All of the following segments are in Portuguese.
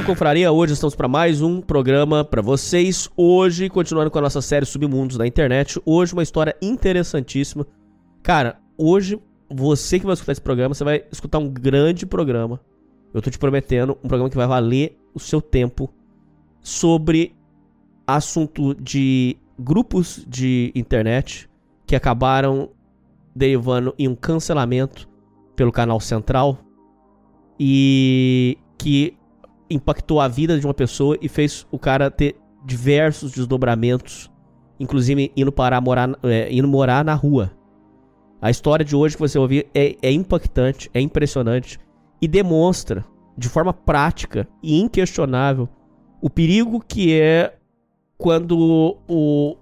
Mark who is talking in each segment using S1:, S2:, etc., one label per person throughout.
S1: Salve, confraria! Hoje estamos para mais um programa para vocês. Hoje, continuando com a nossa série Submundos da internet, hoje uma história interessantíssima. Cara, hoje você que vai escutar esse programa, você vai escutar um grande programa. Eu tô te prometendo um programa que vai valer o seu tempo sobre assunto de grupos de internet que acabaram derivando em um cancelamento pelo canal central e que impactou a vida de uma pessoa e fez o cara ter diversos desdobramentos, inclusive indo parar morar, é, indo morar na rua. A história de hoje que você ouvir é, é impactante, é impressionante e demonstra de forma prática e inquestionável o perigo que é quando o,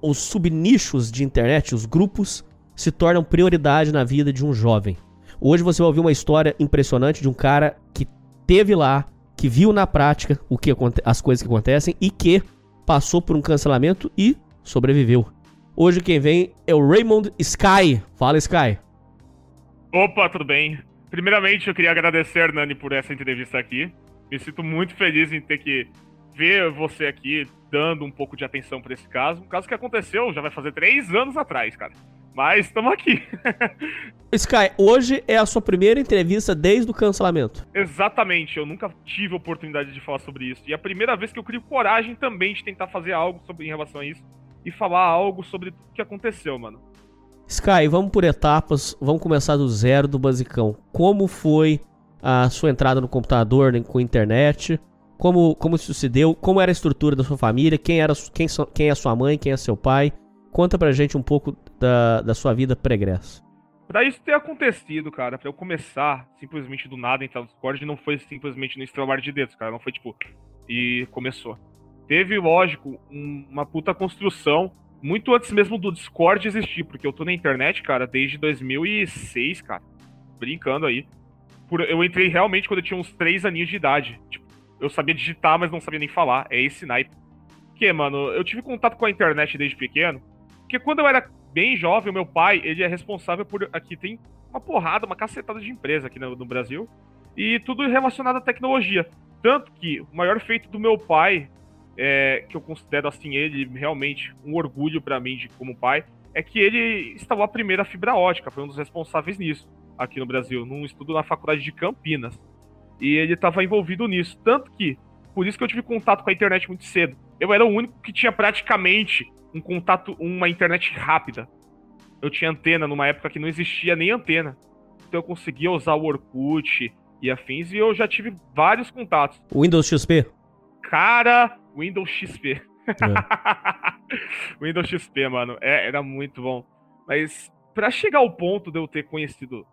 S1: os subnichos de internet, os grupos, se tornam prioridade na vida de um jovem. Hoje você vai ouvir uma história impressionante de um cara que teve lá, que viu na prática o que as coisas que acontecem e que passou por um cancelamento e sobreviveu. Hoje quem vem é o Raymond Sky. Fala, Sky.
S2: Opa, tudo bem? Primeiramente, eu queria agradecer, Nani, por essa entrevista aqui. Me sinto muito feliz em ter que ver você aqui dando um pouco de atenção para esse caso. Um caso que aconteceu já vai fazer três anos atrás, cara. Mas estamos aqui.
S1: Sky, hoje é a sua primeira entrevista desde o cancelamento.
S2: Exatamente, eu nunca tive oportunidade de falar sobre isso. E é a primeira vez que eu crio coragem também de tentar fazer algo sobre em relação a isso e falar algo sobre o que aconteceu, mano.
S1: Sky, vamos por etapas, vamos começar do zero do basicão. Como foi a sua entrada no computador, né, com a internet? Como, como isso se deu? Como era a estrutura da sua família? Quem, era, quem, quem é sua mãe? Quem é seu pai? Conta pra gente um pouco da, da sua vida pregressa.
S2: Pra isso ter acontecido, cara, pra eu começar simplesmente do nada entrar no Discord, não foi simplesmente no estralar de dedos, cara. Não foi tipo. E começou. Teve, lógico, um, uma puta construção muito antes mesmo do Discord existir, porque eu tô na internet, cara, desde 2006, cara. Brincando aí. Por, eu entrei realmente quando eu tinha uns 3 aninhos de idade. Tipo, eu sabia digitar, mas não sabia nem falar. É esse naipe. Porque, mano, eu tive contato com a internet desde pequeno. Porque quando eu era bem jovem, o meu pai, ele é responsável por. Aqui tem uma porrada, uma cacetada de empresa aqui no, no Brasil. E tudo relacionado à tecnologia. Tanto que o maior feito do meu pai, é, que eu considero assim, ele realmente um orgulho para mim de como pai, é que ele instalou a primeira fibra ótica, foi um dos responsáveis nisso aqui no Brasil, num estudo na faculdade de Campinas. E ele estava envolvido nisso. Tanto que, por isso que eu tive contato com a internet muito cedo. Eu era o único que tinha praticamente um contato, uma internet rápida. Eu tinha antena numa época que não existia nem antena. Então eu conseguia usar o Orkut e afins e eu já tive vários contatos.
S1: Windows XP?
S2: Cara, Windows XP. É. Windows XP, mano, é, era muito bom. Mas para chegar ao ponto de eu ter conhecido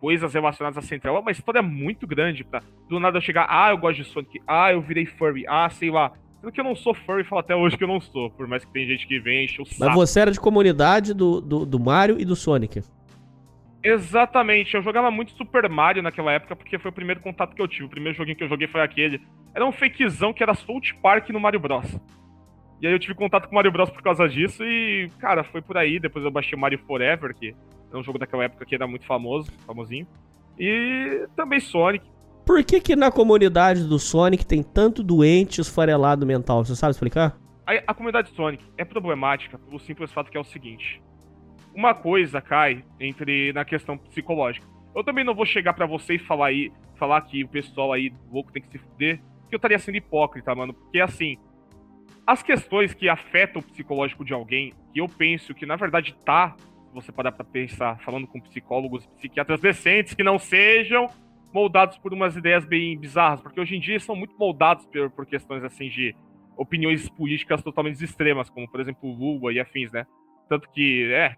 S2: coisas relacionadas à Central, é uma história muito grande pra do nada eu chegar, ah, eu gosto de Sonic, ah, eu virei furry, ah, sei lá. Sendo que eu não sou furry, falo até hoje que eu não sou, por mais que tem gente que vem enche o saco.
S1: Mas você era de comunidade do, do, do Mario e do Sonic.
S2: Exatamente, eu jogava muito Super Mario naquela época porque foi o primeiro contato que eu tive. O primeiro joguinho que eu joguei foi aquele. Era um fakezão que era South Park no Mario Bros. E aí eu tive contato com o Mario Bros por causa disso e, cara, foi por aí. Depois eu baixei o Mario Forever, que é um jogo daquela época que era muito famoso, famosinho. E também Sonic.
S1: Por que que na comunidade do Sonic tem tanto doente esfarelado mental? Você sabe explicar?
S2: A, a comunidade Sonic é problemática pelo simples fato que é o seguinte. Uma coisa cai entre na questão psicológica. Eu também não vou chegar para você e falar aí, falar que o pessoal aí louco tem que se fuder, que eu estaria sendo hipócrita, mano. Porque assim, as questões que afetam o psicológico de alguém, que eu penso que na verdade tá, você parar pra pensar, falando com psicólogos, psiquiatras decentes, que não sejam moldados por umas ideias bem bizarras, porque hoje em dia são muito moldados por, por questões assim de opiniões políticas totalmente extremas, como por exemplo Lula e afins, né? Tanto que, é.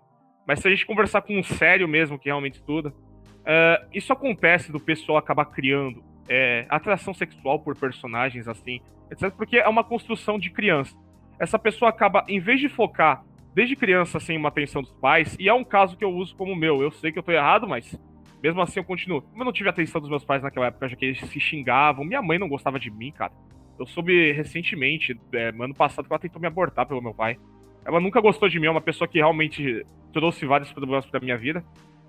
S2: Mas se a gente conversar com um sério mesmo, que realmente estuda, uh, isso acontece do pessoal acabar criando é, atração sexual por personagens assim, etc. Porque é uma construção de criança. Essa pessoa acaba, em vez de focar desde criança sem assim, uma atenção dos pais, e é um caso que eu uso como meu, eu sei que eu tô errado, mas mesmo assim eu continuo. Como eu não tive atenção dos meus pais naquela época, já que eles se xingavam, minha mãe não gostava de mim, cara. Eu soube recentemente, é, ano passado, que ela tentou me abortar pelo meu pai. Ela nunca gostou de mim, é uma pessoa que realmente trouxe vários problemas pra minha vida.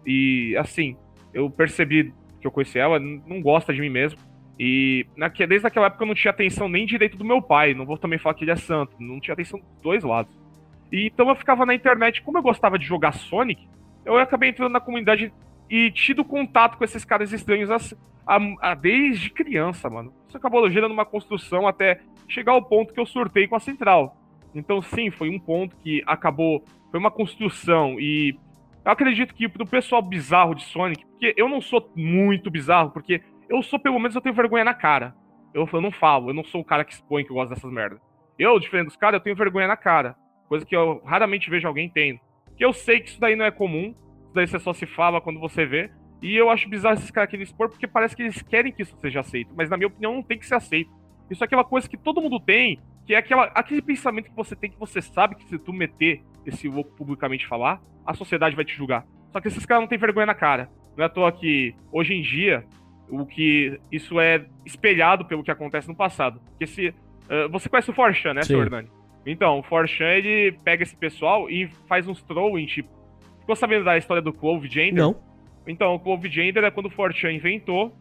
S2: E, assim, eu percebi que eu conheci ela, não gosta de mim mesmo. E desde aquela época eu não tinha atenção nem direito do meu pai. Não vou também falar que ele é santo. Não tinha atenção dos dois lados. E, então eu ficava na internet, como eu gostava de jogar Sonic, eu acabei entrando na comunidade e tido contato com esses caras estranhos a, a, a, desde criança, mano. Isso acabou gerando uma construção até chegar ao ponto que eu surtei com a central. Então, sim, foi um ponto que acabou. Foi uma construção. E eu acredito que pro pessoal bizarro de Sonic, porque eu não sou muito bizarro, porque eu sou, pelo menos, eu tenho vergonha na cara. Eu, eu não falo, eu não sou o cara que expõe que eu gosto dessas merdas. Eu, diferente dos caras, eu tenho vergonha na cara. Coisa que eu raramente vejo alguém tendo. Que eu sei que isso daí não é comum. Isso daí você só se fala quando você vê. E eu acho bizarro esses caras querem expor, porque parece que eles querem que isso seja aceito. Mas na minha opinião, não tem que ser aceito. Isso é aquela coisa que todo mundo tem, que é aquela, aquele pensamento que você tem que você sabe que se tu meter esse louco publicamente falar, a sociedade vai te julgar. Só que esses caras não têm vergonha na cara. Não é à toa que, hoje em dia, o que isso é espelhado pelo que acontece no passado. Porque se. Uh, você conhece o Forchan, né, Sim. Hernani? Então, o Forchan, ele pega esse pessoal e faz uns trolling, tipo. Ficou sabendo da história do Clove Gender?
S1: Não.
S2: Então, o Clove Gender é quando o Forchan inventou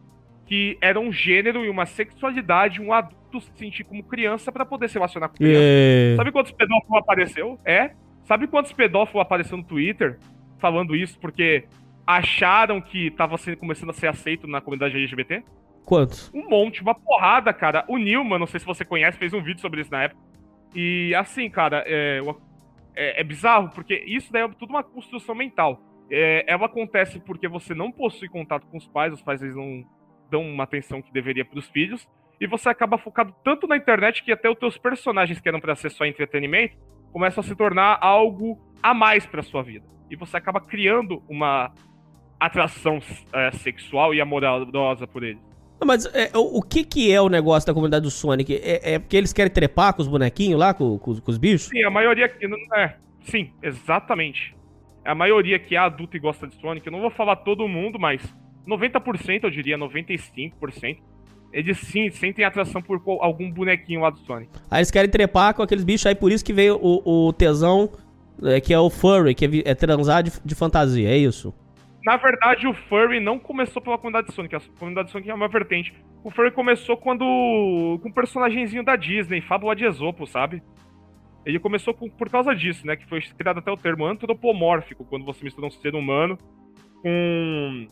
S2: que era um gênero e uma sexualidade, um adulto se sentir como criança para poder se relacionar com criança. Yeah. Sabe quantos pedófilos apareceu? É. Sabe quantos pedófilos apareceu no Twitter falando isso porque acharam que tava sendo, começando a ser aceito na comunidade LGBT?
S1: Quantos?
S2: Um monte, uma porrada, cara. O Nilman, não sei se você conhece, fez um vídeo sobre isso na época. E assim, cara, é, é, é bizarro, porque isso daí é tudo uma construção mental. É, ela acontece porque você não possui contato com os pais, os pais eles não dão uma atenção que deveria para os filhos, e você acaba focado tanto na internet que até os teus personagens que eram para ser só entretenimento começam a se tornar algo a mais para sua vida. E você acaba criando uma atração é, sexual e amorosa por eles.
S1: Mas é, o, o, que que é o negócio da comunidade do Sonic? É, é porque eles querem trepar com os bonequinhos lá, com, com, com os bichos?
S2: Sim, a maioria é. Sim, exatamente. A maioria que é adulta e gosta de Sonic, eu não vou falar todo mundo, mas 90%, eu diria 95%, eles sim sentem atração por algum bonequinho lá do Sonic.
S1: Aí eles querem trepar com aqueles bichos, aí por isso que veio o, o tesão, é, que é o furry, que é, é transar de, de fantasia, é isso?
S2: Na verdade, o Furry não começou pela comunidade Sonic. A comunidade Sonic é uma vertente. O Furry começou quando. com um personagemzinho da Disney, Fábula de Esopo, sabe? Ele começou por, por causa disso, né? Que foi criado até o termo antropomórfico, quando você mistura um ser humano com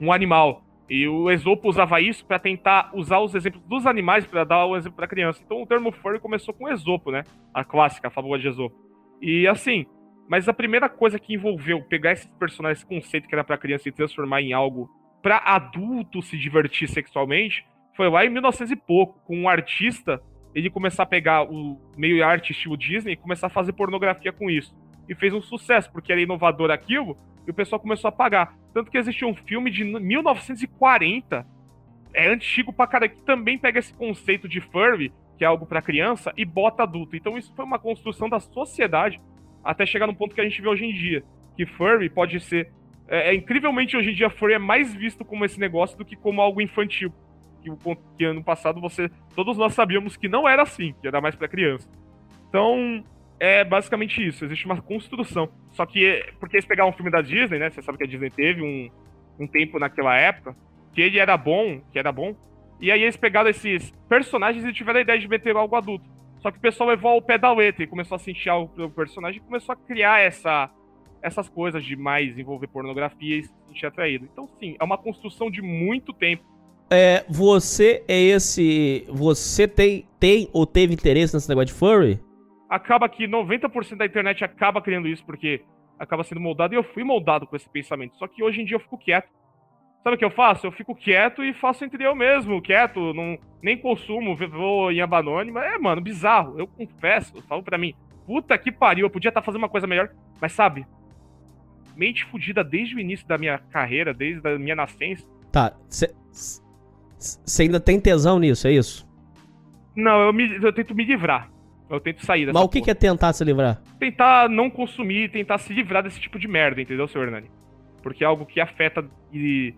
S2: um animal. E o Esopo usava isso para tentar usar os exemplos dos animais para dar o exemplo para criança. Então o termo furry começou com Esopo, né? A clássica, a fábula de Esopo. E assim, mas a primeira coisa que envolveu pegar esses personagens, esse conceito que era para criança e transformar em algo para adulto se divertir sexualmente, foi lá em 1900 e pouco, com um artista, ele começar a pegar o meio arte estilo Disney e começar a fazer pornografia com isso. E fez um sucesso, porque era inovador aquilo, e o pessoal começou a pagar. Tanto que existe um filme de 1940, é antigo pra cara, que também pega esse conceito de furry, que é algo para criança, e bota adulto. Então isso foi uma construção da sociedade até chegar no ponto que a gente vê hoje em dia. Que furry pode ser. É, é incrivelmente hoje em dia, furry é mais visto como esse negócio do que como algo infantil. Que, que ano passado você. Todos nós sabíamos que não era assim, que era mais para criança. Então, é basicamente isso. Existe uma construção. Só que, porque eles pegaram um filme da Disney, né? Você sabe que a Disney teve um, um tempo naquela época que ele era bom, que era bom. E aí eles pegaram esses personagens e tiveram a ideia de meter algo adulto. Só que o pessoal levou ao pé da letra e começou a sentir algo pelo personagem e começou a criar essa essas coisas de mais envolver pornografia e se sentir atraído. Então, sim, é uma construção de muito tempo.
S1: É, você é esse. Você tem, tem ou teve interesse nesse negócio de furry?
S2: Acaba que 90% da internet acaba criando isso, porque acaba sendo moldado, e eu fui moldado com esse pensamento. Só que hoje em dia eu fico quieto. Sabe o que eu faço? Eu fico quieto e faço entre eu mesmo, quieto, não, nem consumo, vou em aba anônima. É, mano, bizarro. Eu confesso, eu falo pra mim, puta que pariu, eu podia estar tá fazendo uma coisa melhor, mas sabe, mente fodida desde o início da minha carreira, desde a minha nascença.
S1: Tá, você ainda tem tesão nisso, é isso?
S2: Não, eu, me, eu tento me livrar. Eu tento sair dessa
S1: Mas o que, que, é tentar se livrar?
S2: Tentar não consumir, tentar se livrar desse tipo de merda, entendeu, seu Hernani? Porque é algo que afeta e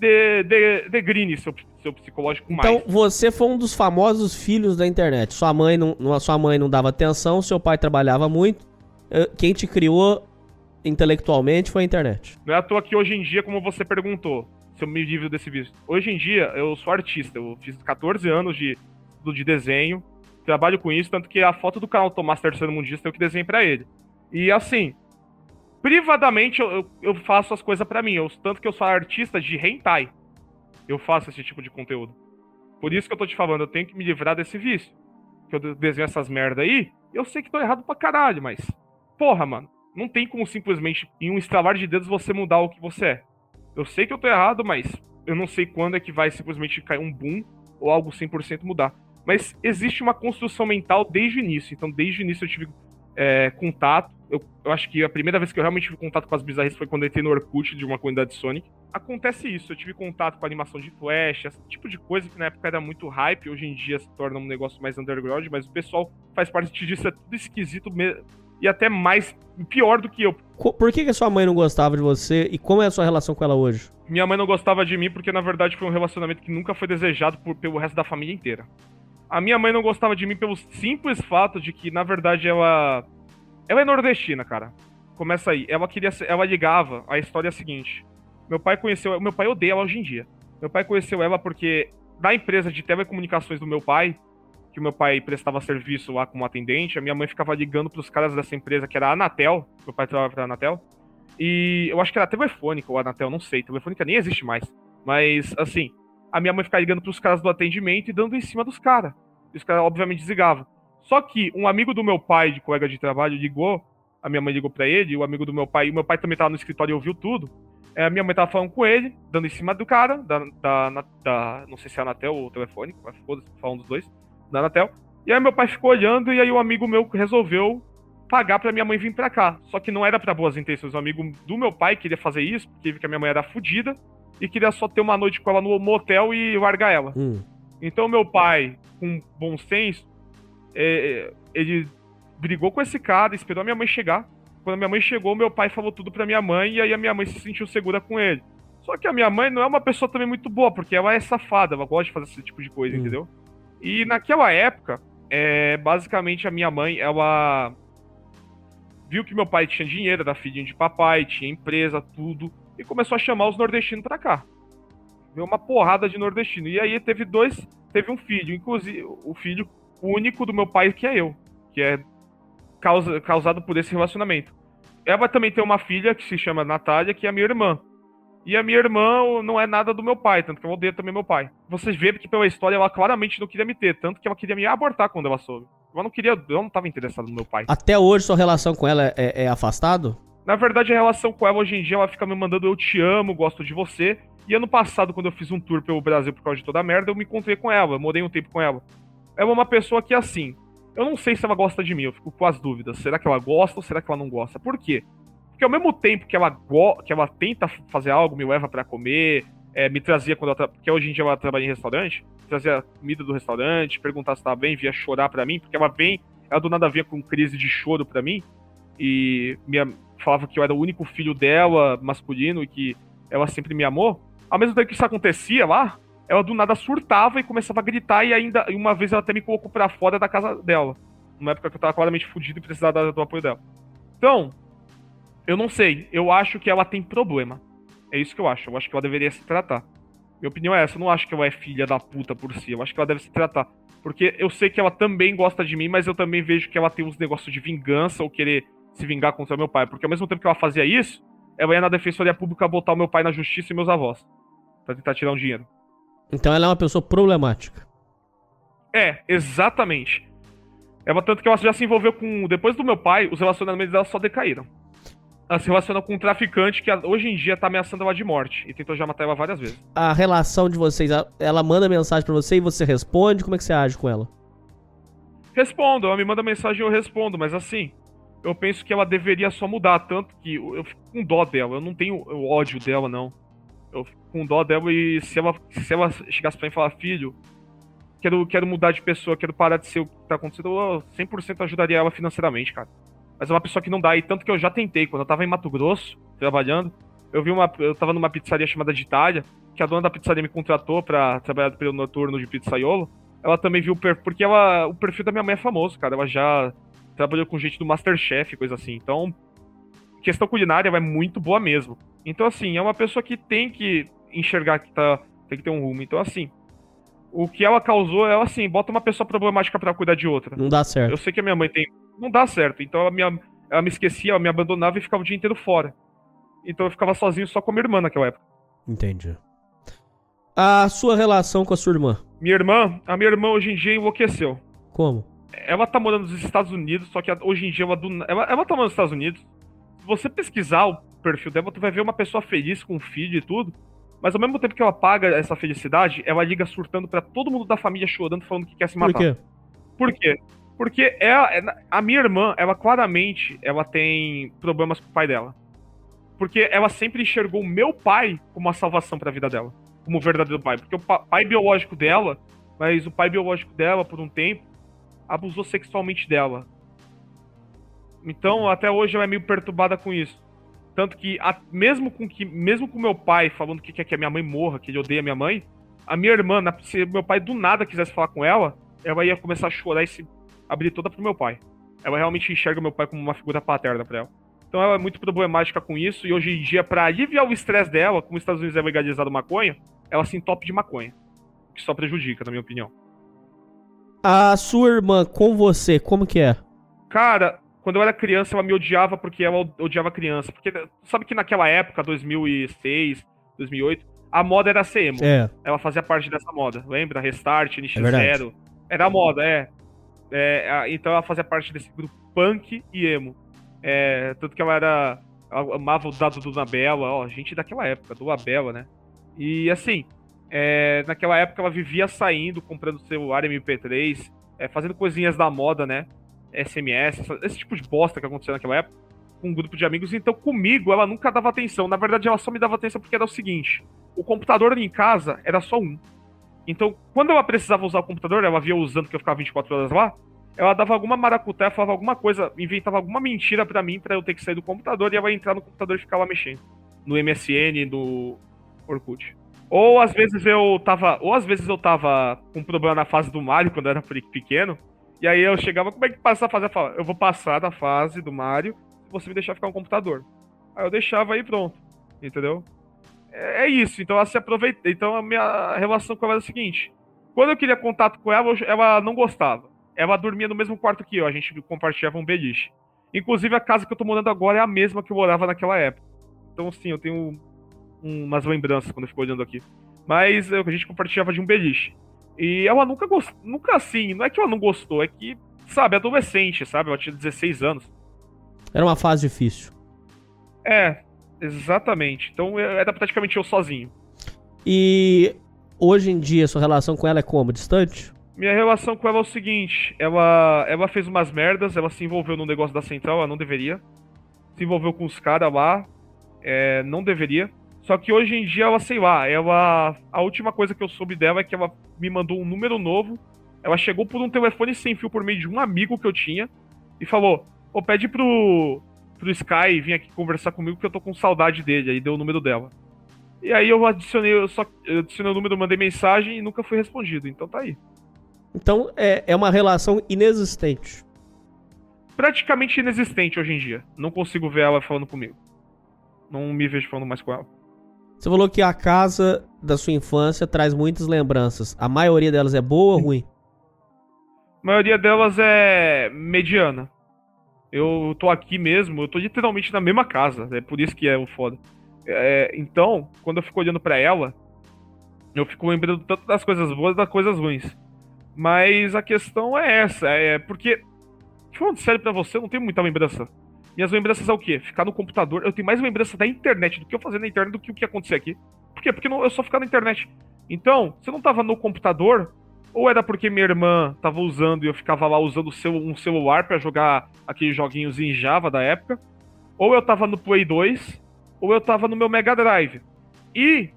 S2: de, de, degrine seu, seu psicológico
S1: então,
S2: mais.
S1: Então, você foi um dos famosos filhos da internet. Sua mãe não, sua mãe não dava atenção, seu pai trabalhava muito. Eh, quem te criou intelectualmente foi a internet.
S2: Não é à toa que hoje em dia, como você perguntou, se eu me livro desse vício. Hoje em dia, eu sou artista. Eu fiz 14 anos de, de desenho. Trabalho com isso, tanto que a foto do canal Tomás Terceiro Mundista eu que desenhei para ele. E assim, privadamente eu, eu, faço as coisas para mim. Eu, tanto que eu sou artista de hentai. Eu faço esse tipo de conteúdo. Por isso que eu tô te falando, eu tenho que me livrar desse vício. Que eu desenho essas merda aí. Eu sei que tô errado pra caralho, mas. Porra, mano. Não tem como simplesmente, em um estralar de dedos, você mudar o que você é. Eu sei que eu tô errado, mas eu não sei quando é que vai simplesmente cair um boom ou algo 100% mudar. Mas existe uma construção mental desde o início. Então, desde o início eu tive é, contato. Eu, eu, acho que a primeira vez que eu realmente tive contato com as bizarrices foi quando eu entrei no Orkut de uma comunidade Sonic. Acontece isso, eu tive contato com animação de flash, esse tipo de coisa que na época era muito hype, hoje em dia se torna um negócio mais underground, mas o pessoal faz parte disso, é tudo esquisito e até mais pior do que eu.
S1: Por que, que a sua mãe não gostava de você e como é a sua relação com ela hoje?
S2: Minha mãe não gostava de mim porque, na verdade, foi um relacionamento que nunca foi desejado por, pelo resto da família inteira. A minha mãe não gostava de mim pelo simples fato de que, na verdade, ela. Ela é nordestina, cara. Começa aí. Ela queria. Ela ligava. A história seguinte. Meu pai conheceu. Meu pai odeia ela hoje em dia. Meu pai conheceu ela porque, na empresa de telecomunicações do meu pai, que o meu pai prestava serviço lá como atendente, a minha mãe ficava ligando pros caras dessa empresa, que era a Anatel. Meu pai trabalhava pra Anatel. E eu acho que era telefônica ou Anatel, não sei. Telefônica nem existe mais. Mas, assim, a minha mãe ficava ligando pros caras do atendimento e dando em cima dos caras. E os caras, obviamente, desligavam. Só que um amigo do meu pai, de colega de trabalho, ligou, a minha mãe ligou para ele, o amigo do meu pai, e o meu pai também tava no escritório e ouviu tudo. É, a minha mãe tava falando com ele, dando em cima do cara, da, da, da não sei se é a Anatel ou o telefone, mas foda-se, falando dos dois, da Anatel. E aí meu pai ficou olhando, e aí o um amigo meu resolveu pagar pra minha mãe vir pra cá. Só que não era para boas intenções. O amigo do meu pai queria fazer isso, porque que a minha mãe era fodida, e queria só ter uma noite com ela no motel e largar ela. Hum. Então meu pai, com bom senso, é, ele brigou com esse cara, esperou a minha mãe chegar. Quando a minha mãe chegou, meu pai falou tudo pra minha mãe e aí a minha mãe se sentiu segura com ele. Só que a minha mãe não é uma pessoa também muito boa, porque ela é safada, ela gosta de fazer esse tipo de coisa, entendeu? E naquela época, é, basicamente a minha mãe, ela viu que meu pai tinha dinheiro, era filhinho de papai, tinha empresa, tudo, e começou a chamar os nordestinos pra cá. Veio uma porrada de nordestino. E aí teve dois, teve um filho, inclusive o filho único do meu pai, que é eu, que é causa, causado por esse relacionamento. Ela também tem uma filha que se chama Natália, que é a minha irmã. E a minha irmã não é nada do meu pai, tanto que eu odeio também meu pai. Vocês veem que pela história ela claramente não queria me ter, tanto que ela queria me abortar quando ela soube. Ela não queria, eu não estava interessado no meu pai.
S1: Até hoje sua relação com ela é, é afastado?
S2: Na verdade, a relação com ela hoje em dia, ela fica me mandando eu te amo, gosto de você. E ano passado, quando eu fiz um tour pelo Brasil por causa de toda a merda, eu me encontrei com ela, morei um tempo com ela. É uma pessoa que, assim, eu não sei se ela gosta de mim, eu fico com as dúvidas. Será que ela gosta ou será que ela não gosta? Por quê? Porque ao mesmo tempo que ela, que ela tenta fazer algo, me leva para comer, é, me trazia quando ela porque hoje em dia ela trabalha em restaurante, trazia comida do restaurante, perguntar se tava bem, via chorar para mim, porque ela vem, ela do nada vinha com crise de choro para mim, e minha, falava que eu era o único filho dela, masculino, e que ela sempre me amou. Ao mesmo tempo que isso acontecia lá, ela do nada surtava e começava a gritar, e ainda uma vez ela até me colocou pra fora da casa dela. Numa época que eu tava claramente fudido e precisava do apoio dela. Então, eu não sei. Eu acho que ela tem problema. É isso que eu acho. Eu acho que ela deveria se tratar. Minha opinião é essa. Eu não acho que ela é filha da puta por si. Eu acho que ela deve se tratar. Porque eu sei que ela também gosta de mim, mas eu também vejo que ela tem uns negócios de vingança ou querer se vingar contra meu pai. Porque ao mesmo tempo que ela fazia isso, ela ia na defensoria pública botar o meu pai na justiça e meus avós. Pra tentar tirar um dinheiro.
S1: Então ela é uma pessoa problemática.
S2: É, exatamente. Ela, tanto que ela já se envolveu com. Depois do meu pai, os relacionamentos dela só decaíram. Ela se relaciona com um traficante que hoje em dia tá ameaçando ela de morte. E tentou já matar ela várias vezes.
S1: A relação de vocês, ela manda mensagem pra você e você responde? Como é que você age com ela?
S2: Respondo, ela me manda mensagem e eu respondo, mas assim, eu penso que ela deveria só mudar, tanto que eu fico com dó dela, eu não tenho ódio dela, não. Eu fico com dó dela e se ela, se ela chegasse pra mim e falar, filho, quero, quero mudar de pessoa, quero parar de ser o que tá acontecendo, eu 100% ajudaria ela financeiramente, cara. Mas é uma pessoa que não dá, e tanto que eu já tentei, quando eu tava em Mato Grosso, trabalhando, eu vi uma, eu tava numa pizzaria chamada de Itália, que a dona da pizzaria me contratou pra trabalhar pelo noturno de pizzaiolo, ela também viu o perfil. Porque ela, o perfil da minha mãe é famoso, cara. Ela já trabalhou com gente do Masterchef, coisa assim. Então, questão culinária ela é muito boa mesmo. Então, assim, é uma pessoa que tem que enxergar que tá. Tem que ter um rumo. Então, assim. O que ela causou, ela assim, bota uma pessoa problemática pra cuidar de outra.
S1: Não dá certo.
S2: Eu sei que a minha mãe tem. Não dá certo. Então ela me, ela me esquecia, ela me abandonava e ficava o dia inteiro fora. Então eu ficava sozinho só com a minha irmã naquela época.
S1: Entendi. A sua relação com a sua irmã?
S2: Minha irmã, a minha irmã hoje em dia enlouqueceu.
S1: Como?
S2: Ela tá morando nos Estados Unidos, só que hoje em dia ela, do- ela, ela tá morando nos Estados Unidos. Se você pesquisar o perfil dela, tu vai ver uma pessoa feliz com um filho e tudo. Mas ao mesmo tempo que ela paga essa felicidade, ela liga surtando pra todo mundo da família chorando, falando que quer se
S1: Por
S2: matar.
S1: quê?
S2: Por quê? Porque ela, a minha irmã, ela claramente, ela tem problemas com o pai dela. Porque ela sempre enxergou o meu pai como a salvação pra vida dela. Como o verdadeiro pai. Porque o pa- pai biológico dela, mas o pai biológico dela, por um tempo, abusou sexualmente dela. Então, até hoje ela é meio perturbada com isso. Tanto que, a- mesmo com que mesmo com meu pai falando que quer que a minha mãe morra, que ele odeia minha mãe, a minha irmã, se meu pai do nada quisesse falar com ela, ela ia começar a chorar e se abrir toda pro meu pai. Ela realmente enxerga meu pai como uma figura paterna pra ela. Então ela é muito problemática com isso, e hoje em dia, pra aliviar o estresse dela, como os Estados Unidos é legalizado maconha, ela se entope de maconha. O que só prejudica, na minha opinião.
S1: A sua irmã com você, como que é?
S2: Cara, quando eu era criança, ela me odiava porque ela odiava criança. Porque sabe que naquela época, 2006, 2008, a moda era ser emo.
S1: É.
S2: Ela fazia parte dessa moda. Lembra? Restart,
S1: É verdade.
S2: NX0. era a moda, é. É, Então ela fazia parte desse grupo punk e emo. É, tanto que ela era. Ela amava o dado do Nabela, ó, gente daquela época, do Abela, né? E assim, é, naquela época ela vivia saindo, comprando celular MP3, é, fazendo coisinhas da moda, né? SMS, esse tipo de bosta que aconteceu naquela época, com um grupo de amigos. Então, comigo, ela nunca dava atenção. Na verdade, ela só me dava atenção porque era o seguinte: o computador em casa era só um. Então, quando ela precisava usar o computador, ela via usando que eu ficava 24 horas lá, ela dava alguma maracutaia, falava alguma coisa, inventava alguma mentira pra mim, pra eu ter que sair do computador, e ela entrar no computador e ficar lá mexendo. No MSN, no Orkut. Ou às vezes eu tava. Ou às vezes eu tava com problema na fase do Mario, quando eu era pe- pequeno. E aí eu chegava, como é que passa a fase? Eu falava, eu vou passar da fase do Mario se você me deixar ficar no computador. Aí eu deixava aí pronto. Entendeu? É, é isso. Então ela se. Então a minha relação com ela era o seguinte. Quando eu queria contato com ela, ela não gostava. Ela dormia no mesmo quarto que eu, a gente compartilhava um beliche. Inclusive a casa que eu tô morando agora é a mesma que eu morava naquela época. Então sim, eu tenho um- umas lembranças quando eu fico olhando aqui. Mas eu- a gente compartilhava de um beliche. E ela nunca gostou. Nunca assim, não é que ela não gostou, é que, sabe, adolescente, sabe? Ela tinha 16 anos.
S1: Era uma fase difícil.
S2: É, exatamente. Então era praticamente eu sozinho.
S1: E hoje em dia, sua relação com ela é como? Distante?
S2: Minha relação com ela é o seguinte: ela, ela fez umas merdas, ela se envolveu no negócio da central, ela não deveria. Se envolveu com os caras lá, é, não deveria. Só que hoje em dia ela, sei lá, ela. A última coisa que eu soube dela é que ela me mandou um número novo. Ela chegou por um telefone sem fio por meio de um amigo que eu tinha e falou: Ô, pede pro, pro Sky vir aqui conversar comigo que eu tô com saudade dele. Aí deu o número dela. E aí eu adicionei, eu só eu adicionei o número, mandei mensagem e nunca fui respondido. Então tá aí.
S1: Então é, é uma relação inexistente.
S2: praticamente inexistente hoje em dia. Não consigo ver ela falando comigo. Não me vejo falando mais com ela.
S1: Você falou que a casa da sua infância traz muitas lembranças. A maioria delas é boa ou ruim?
S2: A maioria delas é mediana. Eu tô aqui mesmo, eu tô literalmente na mesma casa. É por isso que é o foda. É, então, quando eu fico olhando para ela, eu fico lembrando tanto das coisas boas das coisas ruins. Mas a questão é essa, é porque, falando sério pra você, eu não tenho muita lembrança. Minhas lembranças é o quê? Ficar no computador. Eu tenho mais lembrança da internet, do que eu fazer na internet, do que o que acontecer aqui. Por quê? Porque não, eu só ficar na internet. Então, você não tava no computador, ou era porque minha irmã tava usando e eu ficava lá usando um celular para jogar aqueles joguinhos em Java da época, ou eu tava no Play 2, ou eu tava no meu Mega Drive. E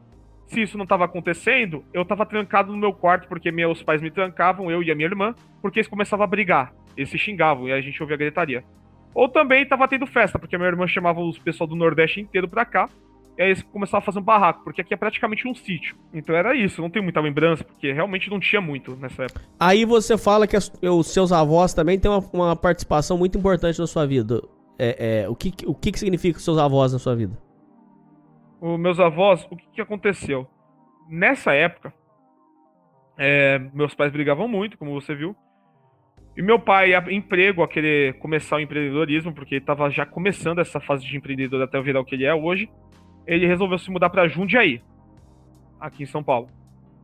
S2: se isso não estava acontecendo, eu estava trancado no meu quarto porque meus pais me trancavam, eu e a minha irmã, porque eles começavam a brigar. Eles se xingavam e a gente ouvia gritaria. Ou também estava tendo festa, porque a minha irmã chamava os pessoal do Nordeste inteiro pra cá. E aí eles começavam a fazer um barraco, porque aqui é praticamente um sítio. Então era isso, não tem muita lembrança, porque realmente não tinha muito nessa época.
S1: Aí você fala que as, os seus avós também têm uma, uma, participação muito importante na sua vida. É, é, o que, o que significa os seus avós na sua vida?
S2: os meus avós, o que, que aconteceu? Nessa época, é, meus pais brigavam muito, como você viu. E meu pai, emprego, a querer começar o empreendedorismo, porque ele estava já começando essa fase de empreendedor até virar o que ele é hoje, ele resolveu se mudar para Jundiaí, aqui em São Paulo.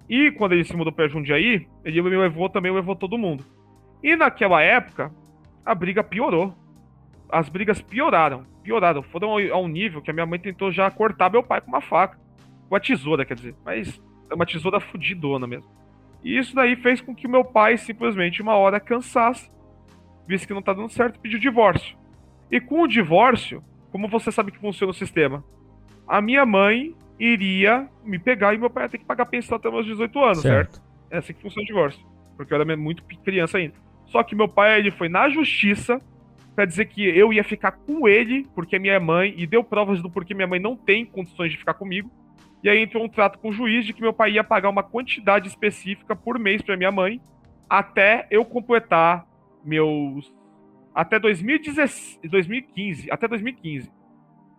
S2: E quando ele se mudou para Jundiaí, ele me levou também, levou todo mundo. E naquela época, a briga piorou. As brigas pioraram pioraram. Foram a um nível que a minha mãe tentou já cortar meu pai com uma faca. Com a tesoura, quer dizer. Mas é uma tesoura fudidona mesmo. E isso daí fez com que o meu pai simplesmente, uma hora, cansasse, visse que não tá dando certo, pediu divórcio. E com o divórcio, como você sabe que funciona o sistema? A minha mãe iria me pegar e meu pai ia ter que pagar pensão até meus 18 anos, certo? certo? É assim que funciona o divórcio. Porque eu era muito criança ainda. Só que meu pai, ele foi na justiça para dizer que eu ia ficar com ele, porque é minha mãe, e deu provas do porquê minha mãe não tem condições de ficar comigo. E aí entrou um trato com o juiz de que meu pai ia pagar uma quantidade específica por mês para minha mãe, até eu completar meus. Até 2016, 2015. Até 2015.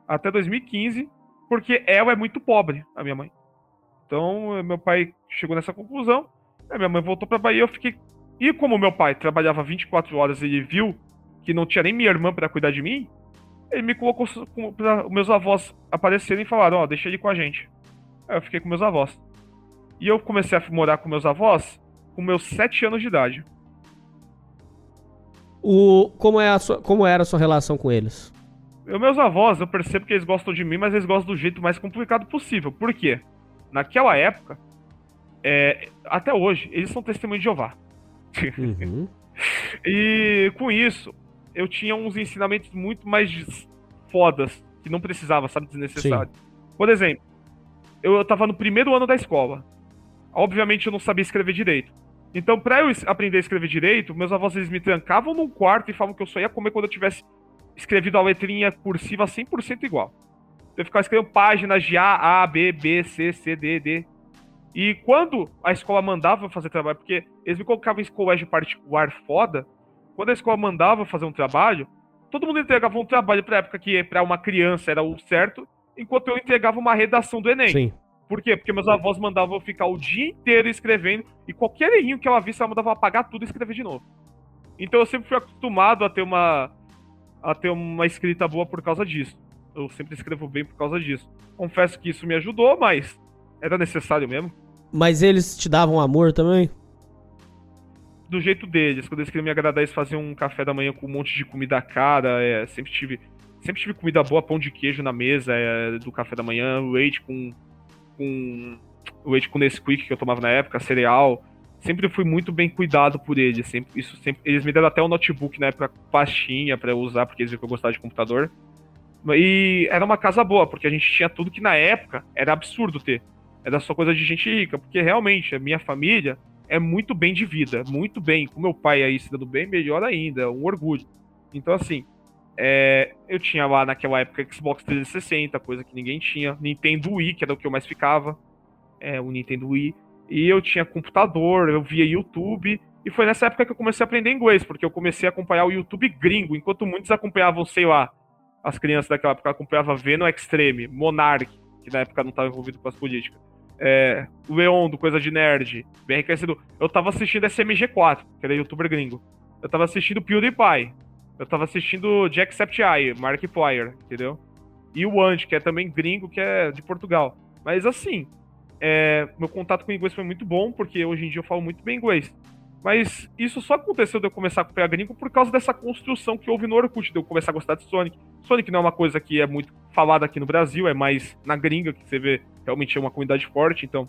S2: Até 2015, porque ela é muito pobre, a minha mãe. Então, meu pai chegou nessa conclusão. A minha mãe voltou pra Bahia, eu fiquei. E como meu pai trabalhava 24 horas e ele viu que não tinha nem minha irmã para cuidar de mim, ele me colocou para meus avós aparecerem e falaram: Ó, oh, deixa ele com a gente. Aí eu fiquei com meus avós. E eu comecei a morar com meus avós com meus 7 anos de idade.
S1: O, como, é a sua, como era a sua relação com eles?
S2: Eu, meus avós, eu percebo que eles gostam de mim, mas eles gostam do jeito mais complicado possível. Por quê? Naquela época, é, até hoje, eles são testemunhos de Jeová. Uhum. e com isso, eu tinha uns ensinamentos muito mais fodas, que não precisava, sabe, desnecessário. Sim. Por exemplo, eu tava no primeiro ano da escola. Obviamente eu não sabia escrever direito. Então, pra eu aprender a escrever direito, meus avós eles me trancavam num quarto e falavam que eu só ia comer quando eu tivesse escrevido a letrinha cursiva 100% igual. Eu ficava escrevendo páginas de A, A, B, B, C, C, D, D. E quando a escola mandava eu fazer trabalho, porque eles me colocavam em colégio particular foda, quando a escola mandava fazer um trabalho, todo mundo entregava um trabalho pra época que para uma criança era o certo, enquanto eu entregava uma redação do Enem. Sim. Por quê? Porque meus avós mandavam eu ficar o dia inteiro escrevendo e qualquer errinho que ela visse, ela mandava apagar tudo e escrever de novo. Então eu sempre fui acostumado a ter uma a ter uma escrita boa por causa disso. Eu sempre escrevo bem por causa disso. Confesso que isso me ajudou, mas era necessário mesmo.
S1: Mas eles te davam amor também?
S2: do jeito deles. Quando eles queriam me agradar, eles faziam um café da manhã com um monte de comida cara. É, sempre tive sempre tive comida boa, pão de queijo na mesa é, do café da manhã, leite com, com leite com Nesquik que eu tomava na época, cereal. Sempre fui muito bem cuidado por eles. Sempre, isso sempre, eles me deram até um notebook na época, pastinha para usar, porque eles viram que eu gostava de computador. E era uma casa boa, porque a gente tinha tudo que na época era absurdo ter. Era só coisa de gente rica, porque realmente a minha família é muito bem de vida, muito bem. Com meu pai aí se dando bem, melhor ainda, um orgulho. Então, assim, é, eu tinha lá naquela época Xbox 360, coisa que ninguém tinha. Nintendo Wii, que era o que eu mais ficava. É, o Nintendo Wii. E eu tinha computador, eu via YouTube. E foi nessa época que eu comecei a aprender inglês, porque eu comecei a acompanhar o YouTube gringo, enquanto muitos acompanhavam, sei lá, as crianças daquela época acompanhavam Venom Extreme, Monarch, que na época não estava envolvido com as políticas é, Leon do Coisa de Nerd, bem reconhecido. Eu tava assistindo SMG4, que era youtuber gringo. Eu tava assistindo PewDiePie. Eu tava assistindo Jacksepticeye, Markiplier, entendeu? E o Ant, que é também gringo, que é de Portugal. Mas assim, é, meu contato com o inglês foi muito bom, porque hoje em dia eu falo muito bem inglês. Mas isso só aconteceu de eu começar a acompanhar gringo por causa dessa construção que houve no Orkut, de eu começar a gostar de Sonic. Sonic não é uma coisa que é muito falada aqui no Brasil, é mais na gringa que você vê realmente é uma comunidade forte, então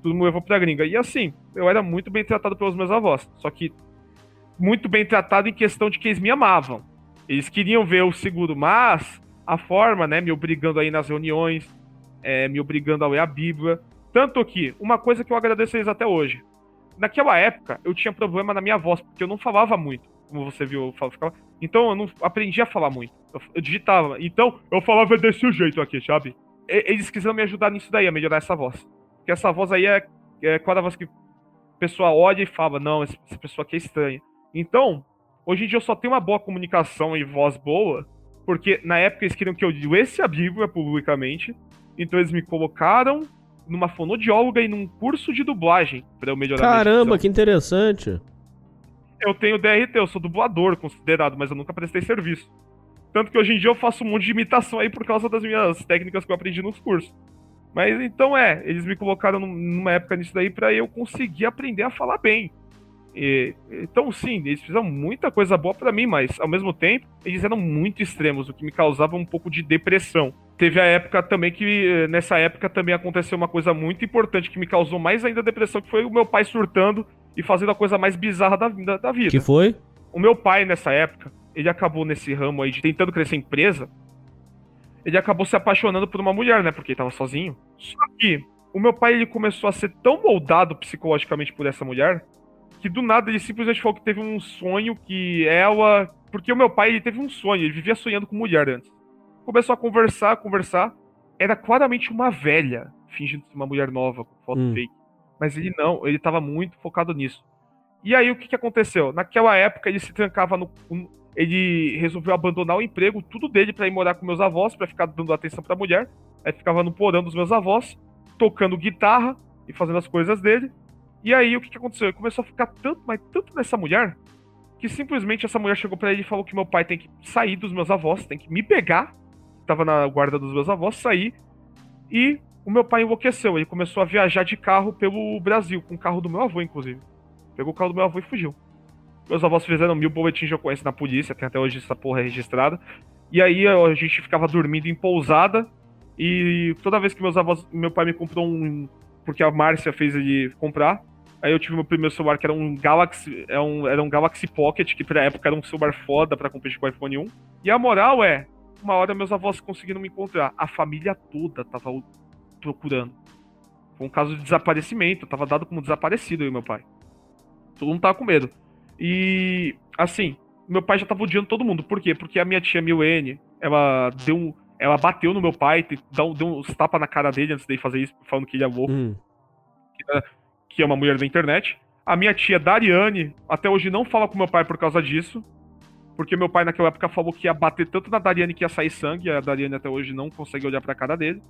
S2: tudo me levou pra gringa. E assim, eu era muito bem tratado pelos meus avós, só que muito bem tratado em questão de que eles me amavam. Eles queriam ver o seguro, mas a forma, né, me obrigando aí nas reuniões, é, me obrigando a ler a Bíblia. Tanto que, uma coisa que eu agradeço a eles até hoje, naquela época, eu tinha problema na minha voz, porque eu não falava muito, como você viu, eu falava, então eu não aprendi a falar muito. Eu, eu, digitava. Então, eu falava desse jeito aqui, sabe? E, eles quiseram me ajudar nisso daí, a melhorar essa voz. Porque essa voz aí é, é quando a voz que a pessoa olha e fala, não, essa pessoa aqui é estranha. Então, hoje em dia eu só tenho uma boa comunicação e voz boa, porque na época eles queriam que eu lesse a Bíblia publicamente, então eles me colocaram numa fonodióloga e num curso de dublagem para eu melhorar
S1: Caramba, que interessante.
S2: Eu tenho DRT, eu sou dublador considerado, mas eu nunca prestei serviço. Tanto que hoje em dia eu faço um monte de imitação aí por causa das minhas técnicas que eu aprendi nos cursos. Mas então é, eles me colocaram numa época nisso daí para eu conseguir aprender a falar bem. E, então, sim, eles fizeram muita coisa boa para mim, mas ao mesmo tempo eles eram muito extremos, o que me causava um pouco de depressão. Teve a época também que, nessa época, também aconteceu uma coisa muito importante que me causou mais ainda depressão, que foi o meu pai surtando e fazendo a coisa mais bizarra da, da, da vida.
S1: Que foi?
S2: O meu pai, nessa época, ele acabou nesse ramo aí de tentando crescer empresa, ele acabou se apaixonando por uma mulher, né? Porque ele tava sozinho. Só que o meu pai ele começou a ser tão moldado psicologicamente por essa mulher que do nada ele simplesmente falou que teve um sonho que ela. Porque o meu pai ele teve um sonho, ele vivia sonhando com mulher antes. Começou a conversar, conversar. Era claramente uma velha, fingindo ser uma mulher nova, com foto hum. fake. Mas ele não, ele tava muito focado nisso. E aí o que, que aconteceu? Naquela época ele se trancava no. Ele resolveu abandonar o emprego, tudo dele, para ir morar com meus avós, para ficar dando atenção pra mulher. Aí ficava no porão dos meus avós, tocando guitarra e fazendo as coisas dele. E aí o que, que aconteceu? Ele começou a ficar tanto, mas tanto nessa mulher, que simplesmente essa mulher chegou para ele e falou que meu pai tem que sair dos meus avós, tem que me pegar, tava na guarda dos meus avós, sair. E o meu pai enlouqueceu, ele começou a viajar de carro pelo Brasil, com o carro do meu avô, inclusive. Pegou o carro do meu avô e fugiu. Meus avós fizeram mil boletins de ocorrência na polícia, tem até hoje essa porra registrada. E aí a gente ficava dormindo em pousada. E toda vez que meus avós, meu pai me comprou um. Porque a Márcia fez ele comprar. Aí eu tive meu primeiro celular que era um Galaxy, era é um, era um Galaxy Pocket, que pra época era um celular foda pra competir com o iPhone 1. E a moral é, uma hora meus avós conseguiram me encontrar. A família toda tava procurando. Foi um caso de desaparecimento, tava dado como desaparecido aí meu pai. Todo mundo tava com medo. E, assim, meu pai já tava odiando todo mundo. Por quê? Porque a minha tia Milene, ela deu um, ela bateu no meu pai, deu, uns tapas na cara dele antes de fazer isso, falando que ele é louco. Hum. Que, que é uma mulher da internet. A minha tia Dariane, até hoje não fala com meu pai por causa disso. Porque meu pai naquela época falou que ia bater tanto na Dariane que ia sair sangue. A Dariane até hoje não consegue olhar pra cara dele.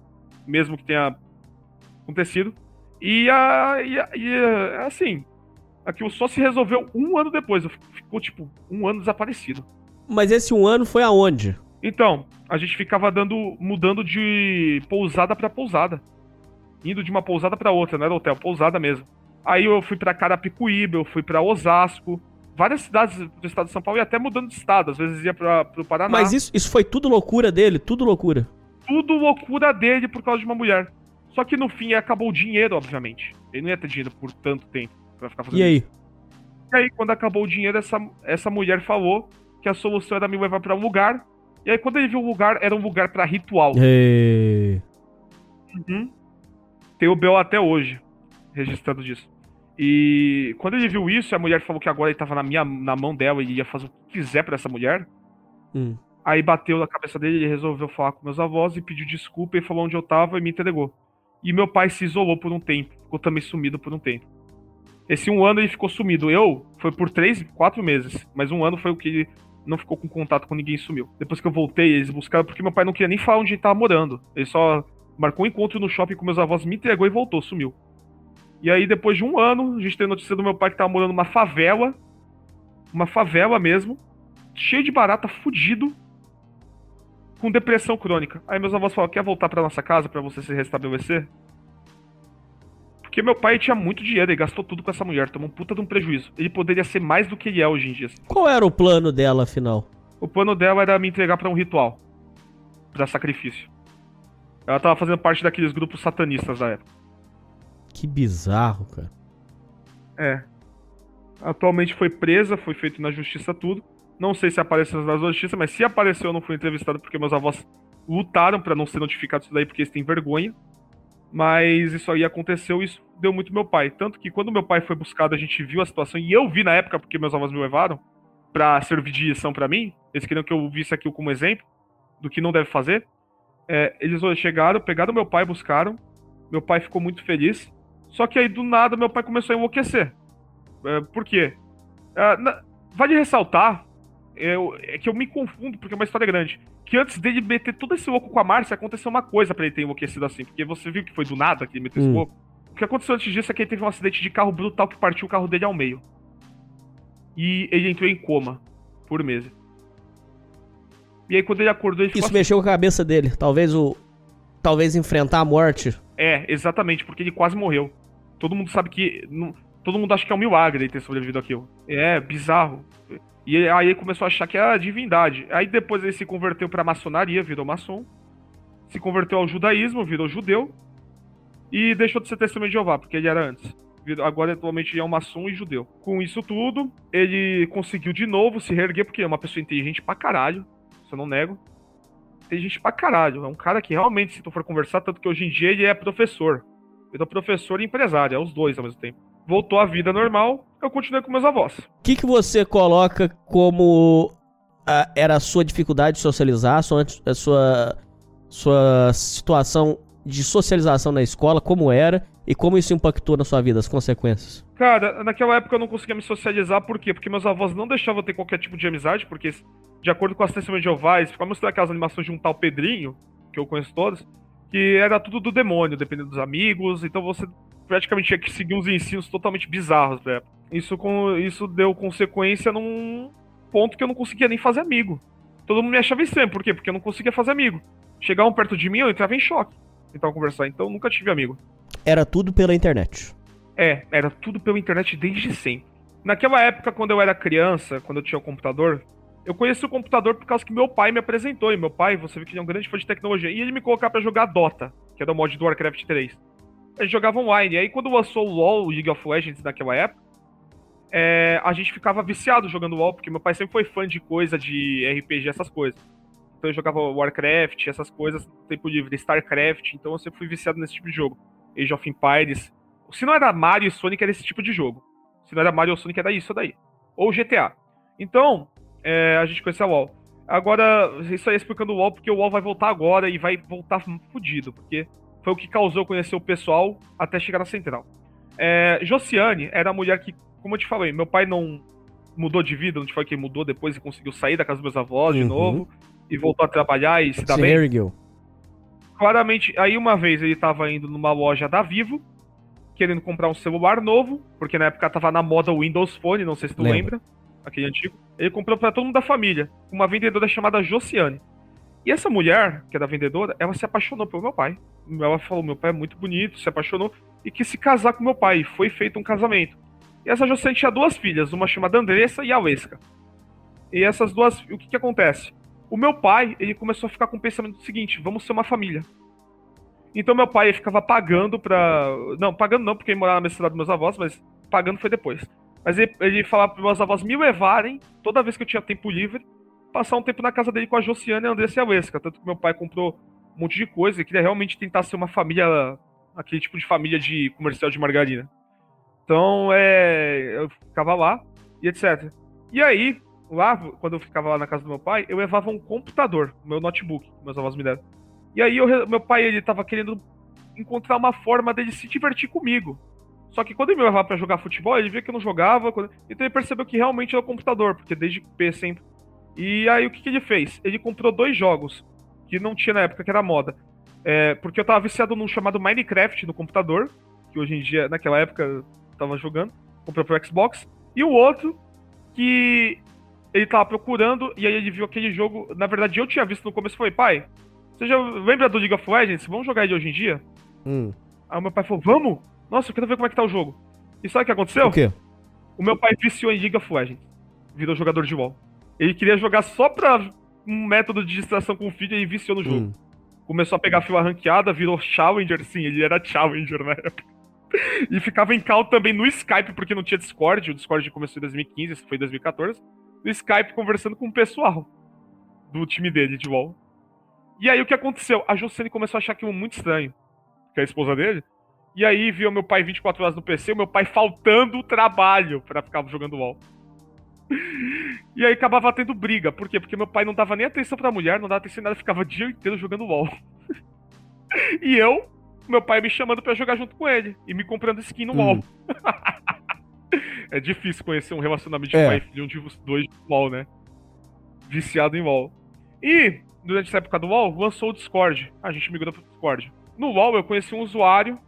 S2: Mesmo que tenha acontecido. E, a, e, a, e a, assim, aquilo só se resolveu um ano depois. Ficou, tipo, um ano desaparecido.
S1: Mas esse um ano foi aonde?
S2: Então, a gente ficava dando, mudando de pousada para pousada indo de uma pousada para outra, não era hotel, pousada mesmo. Aí eu fui para Carapicuíba, eu fui para Osasco, várias cidades do estado de São Paulo e até mudando de estado, às vezes ia para o Paraná.
S1: Mas isso, isso foi tudo loucura dele, tudo loucura.
S2: Tudo loucura dele por causa de uma mulher. Só que no fim acabou o dinheiro, obviamente. Ele não ia ter dinheiro por tanto tempo para ficar fazendo
S1: E aí? Isso.
S2: E aí, quando acabou o dinheiro, essa, essa mulher falou que a solução era me levar para um lugar. E aí, quando ele viu o lugar, era um lugar para ritual.
S1: E...
S2: Uhum. Tem o BO até hoje, registrando disso. E quando ele viu isso, a mulher falou que agora ele tava na, minha, na mão dela e ia fazer o que quiser para essa mulher. Hum. Aí bateu na cabeça dele, ele resolveu falar com meus avós e pediu desculpa e falou onde eu tava e me entregou. E meu pai se isolou por um tempo, ficou também sumido por um tempo. Esse um ano ele ficou sumido. Eu, foi por três, quatro meses, mas um ano foi o que ele não ficou com contato com ninguém e sumiu. Depois que eu voltei, eles buscaram, porque meu pai não queria nem falar onde ele tava morando. Ele só marcou um encontro no shopping com meus avós, me entregou e voltou, sumiu. E aí, depois de um ano, a gente tem notícia do meu pai que tava morando numa favela, uma favela mesmo, cheio de barata, fudido, com depressão crônica. Aí meus avós falaram: quer voltar pra nossa casa pra você se restabelecer? Porque meu pai tinha muito dinheiro, ele gastou tudo com essa mulher, tomou um puta de um prejuízo. Ele poderia ser mais do que ele é hoje em dia. assim.
S1: Qual era o plano dela, afinal?
S2: O plano dela era me entregar pra um ritual. Pra sacrifício. Ela tava fazendo parte daqueles grupos satanistas da época.
S1: Que bizarro, cara.
S2: É. Atualmente foi presa, foi feito na justiça tudo. Não sei se apareceu na justiça, mas se apareceu eu não fui entrevistado porque meus avós lutaram pra não ser notificado isso daí porque eles têm vergonha. Mas isso aí aconteceu e isso deu muito meu pai. Tanto que quando meu pai foi buscado, a gente viu a situação e eu vi na época porque meus avós me levaram pra servir de lição pra mim. Eles queriam que eu visse aquilo como exemplo do que não deve fazer. É, eles chegaram, pegaram meu pai, buscaram. Meu pai ficou muito feliz. Só que aí do nada meu pai começou a enlouquecer. É, por quê? É, na- vale ressaltar eu- é que eu me confundo porque é uma história grande. Que antes dele meter todo esse louco com a Márcia, aconteceu uma coisa pra ele ter enlouquecido assim. Porque você viu que foi do nada que ele meteu esse
S1: Hum.
S2: louco. O que aconteceu antes disso é que ele teve um acidente de carro brutal que partiu o carro dele ao meio. E ele entrou em coma por meses. E aí quando ele acordou, ele
S1: Isso
S2: assim,
S1: mexeu com a cabeça dele. Talvez o. Talvez enfrentar a morte.
S2: É, exatamente, porque ele quase morreu. Todo mundo sabe que. não- todo mundo acha que é um milagre ele ter sobrevivido àquilo. É, bizarro. E aí ele começou a achar que era divindade. Aí depois ele se converteu pra maçonaria, virou maçom. Se converteu ao judaísmo, virou judeu. E deixou de ser testemunho de Jeová, porque ele era antes. Agora atualmente é um maçom e judeu. Com isso tudo, ele conseguiu de novo se reerguer, porque é uma pessoa inteligente pra caralho. Isso eu não nego. Inteligente pra caralho. É um cara que realmente, se tu for conversar, tanto que hoje em dia ele é professor. Ele é professor e empresário, é os dois ao mesmo tempo. Voltou à vida normal, eu continuei com meus avós.
S1: O que, que você coloca como ah, era a sua dificuldade de socializar, a sua, a sua, sua situação de socialização na escola, como era e como isso impactou na sua vida, as consequências?
S2: Cara, naquela época eu não conseguia me socializar, por quê? Porque meus avós não deixavam eu ter qualquer tipo de amizade, porque, de acordo com as testemunhas de Jeová, eles ficavam mostrando aquelas animações de um tal Pedrinho, que eu conheço todas, que era tudo do demônio, dependendo dos amigos, então você praticamente tinha que seguir uns ensinos totalmente bizarros pra época. Isso, com, isso deu consequência num ponto que eu não conseguia nem fazer amigo. Todo mundo me achava estranho, por quê? Porque eu não conseguia fazer amigo. Chegavam perto de mim, eu entrava em choque. Tentava conversar, então eu nunca tive amigo.
S1: Era tudo pela internet.
S2: É, era tudo pela internet desde sempre. Naquela época, quando eu era criança, quando eu tinha o computador, eu conheci o computador por causa que meu pai me apresentou. E meu pai, você vê que ele é um grande fã de tecnologia. E ele me colocava pra jogar Dota, que era o mod do Warcraft 3. A gente jogava online. E aí, quando lançou o LoL, o League of Legends naquela época, é, a gente ficava viciado jogando LoL, porque meu pai sempre foi fã de coisa, de RPG, essas coisas. Então eu jogava Warcraft, essas coisas, tempo livre, StarCraft, então eu sempre fui viciado nesse tipo de jogo. Age of Empires. Se não era Mario e Sonic, era esse tipo de jogo. Se não era Mario ou Sonic, era isso daí. Ou GTA. Então, é, a gente conhecia o WoW. Agora, isso aí é explicando o WoW, porque o WoW vai voltar agora e vai voltar fudido, porque foi o que causou eu conhecer o pessoal até chegar na central. É, Josiane era a mulher que, como eu te falei, meu pai não mudou de vida, não te falei que mudou depois e conseguiu sair da casa dos meus avós de
S1: Uhum.
S2: novo e voltou a trabalhar e se
S1: Se
S2: bem.
S1: reergueu.
S2: Claramente, aí uma vez ele tava indo numa loja da Vivo, querendo comprar um celular novo, porque na época tava na moda o Windows Phone, não sei se tu
S1: Lembro.
S2: lembra, aquele antigo. Ele comprou pra todo mundo da família, uma vendedora chamada Josiane. E essa mulher, que era vendedora, ela se apaixonou pelo meu pai. Ela falou: meu pai é muito bonito, se apaixonou e quis se casar com meu pai. E foi feito um casamento. E essa Josiane tinha duas filhas, uma chamada Andressa e a Wesca. E essas duas, o que que acontece? O meu pai, ele começou a ficar com o pensamento seguinte: vamos ser uma família. Então meu pai ficava pagando pra. Não, pagando não, porque ele morava na mesma cidade dos meus avós, mas pagando foi depois. Mas ele, ele falava pros meus avós me levarem, toda vez que eu tinha tempo livre, passar um tempo na casa dele com a Josiane, a Andressa e a Wesca. Tanto que meu pai comprou um monte de coisa e queria realmente tentar ser uma família. aquele tipo de família de comercial de margarina. Então, é. Eu ficava lá e etc. E aí, lá, quando eu ficava lá na casa do meu pai, eu levava um computador, meu notebook, meus avós me deram. E aí, eu meu pai, ele tava querendo encontrar uma forma dele se divertir comigo. Só que quando ele me levava pra jogar futebol, ele via que eu não jogava, quando- então ele percebeu que realmente era o computador, porque desde P sempre. E aí, o que, que ele fez? Ele comprou dois jogos, que não tinha na época, que era moda. É, porque eu tava viciado num chamado Minecraft no computador, que hoje em dia, naquela época, eu tava jogando. Comprei pro Xbox. E o outro, que ele tava procurando e aí ele viu aquele jogo. Na verdade, eu tinha visto no começo e falei, pai, você já lembra do League of Legends? Vamos jogar ele hoje em dia?
S1: Hum.
S2: Aí o meu pai falou, vamos? Nossa, eu quero ver como é que tá o jogo. E sabe o que aconteceu?
S1: O quê?
S2: O meu pai viciou em League of Legends. Virou jogador de WoW. Ele queria jogar só pra um método de distração com o filho e viciou no jogo.
S1: Hum.
S2: Começou a pegar fila ranqueada, virou Challenger, sim, ele era Challenger na época. E ficava em call também no Skype, porque não tinha Discord. O Discord começou em 2015, esse foi em 2014. No Skype, conversando com o pessoal do time dele de WoW. E aí o que aconteceu? A Jocene começou a achar aquilo muito estranho. Que é a esposa dele. E aí viu meu pai 24 horas no PC, o meu pai faltando o trabalho pra ficar jogando WoW. E aí acabava tendo briga. Por quê? Porque meu pai não dava nem atenção pra mulher, não dava atenção em nada, ficava o dia inteiro jogando LOL. e eu, meu pai me chamando pra jogar junto com ele. E me comprando skin no
S1: Hum.
S2: LOL. é difícil conhecer um relacionamento de
S1: É.
S2: pai e filho onde os dois LOL, né? Viciado em LOL. E, durante essa época do LOL, lançou o Discord. A gente migrou pro Discord. No LOL eu conheci um usuário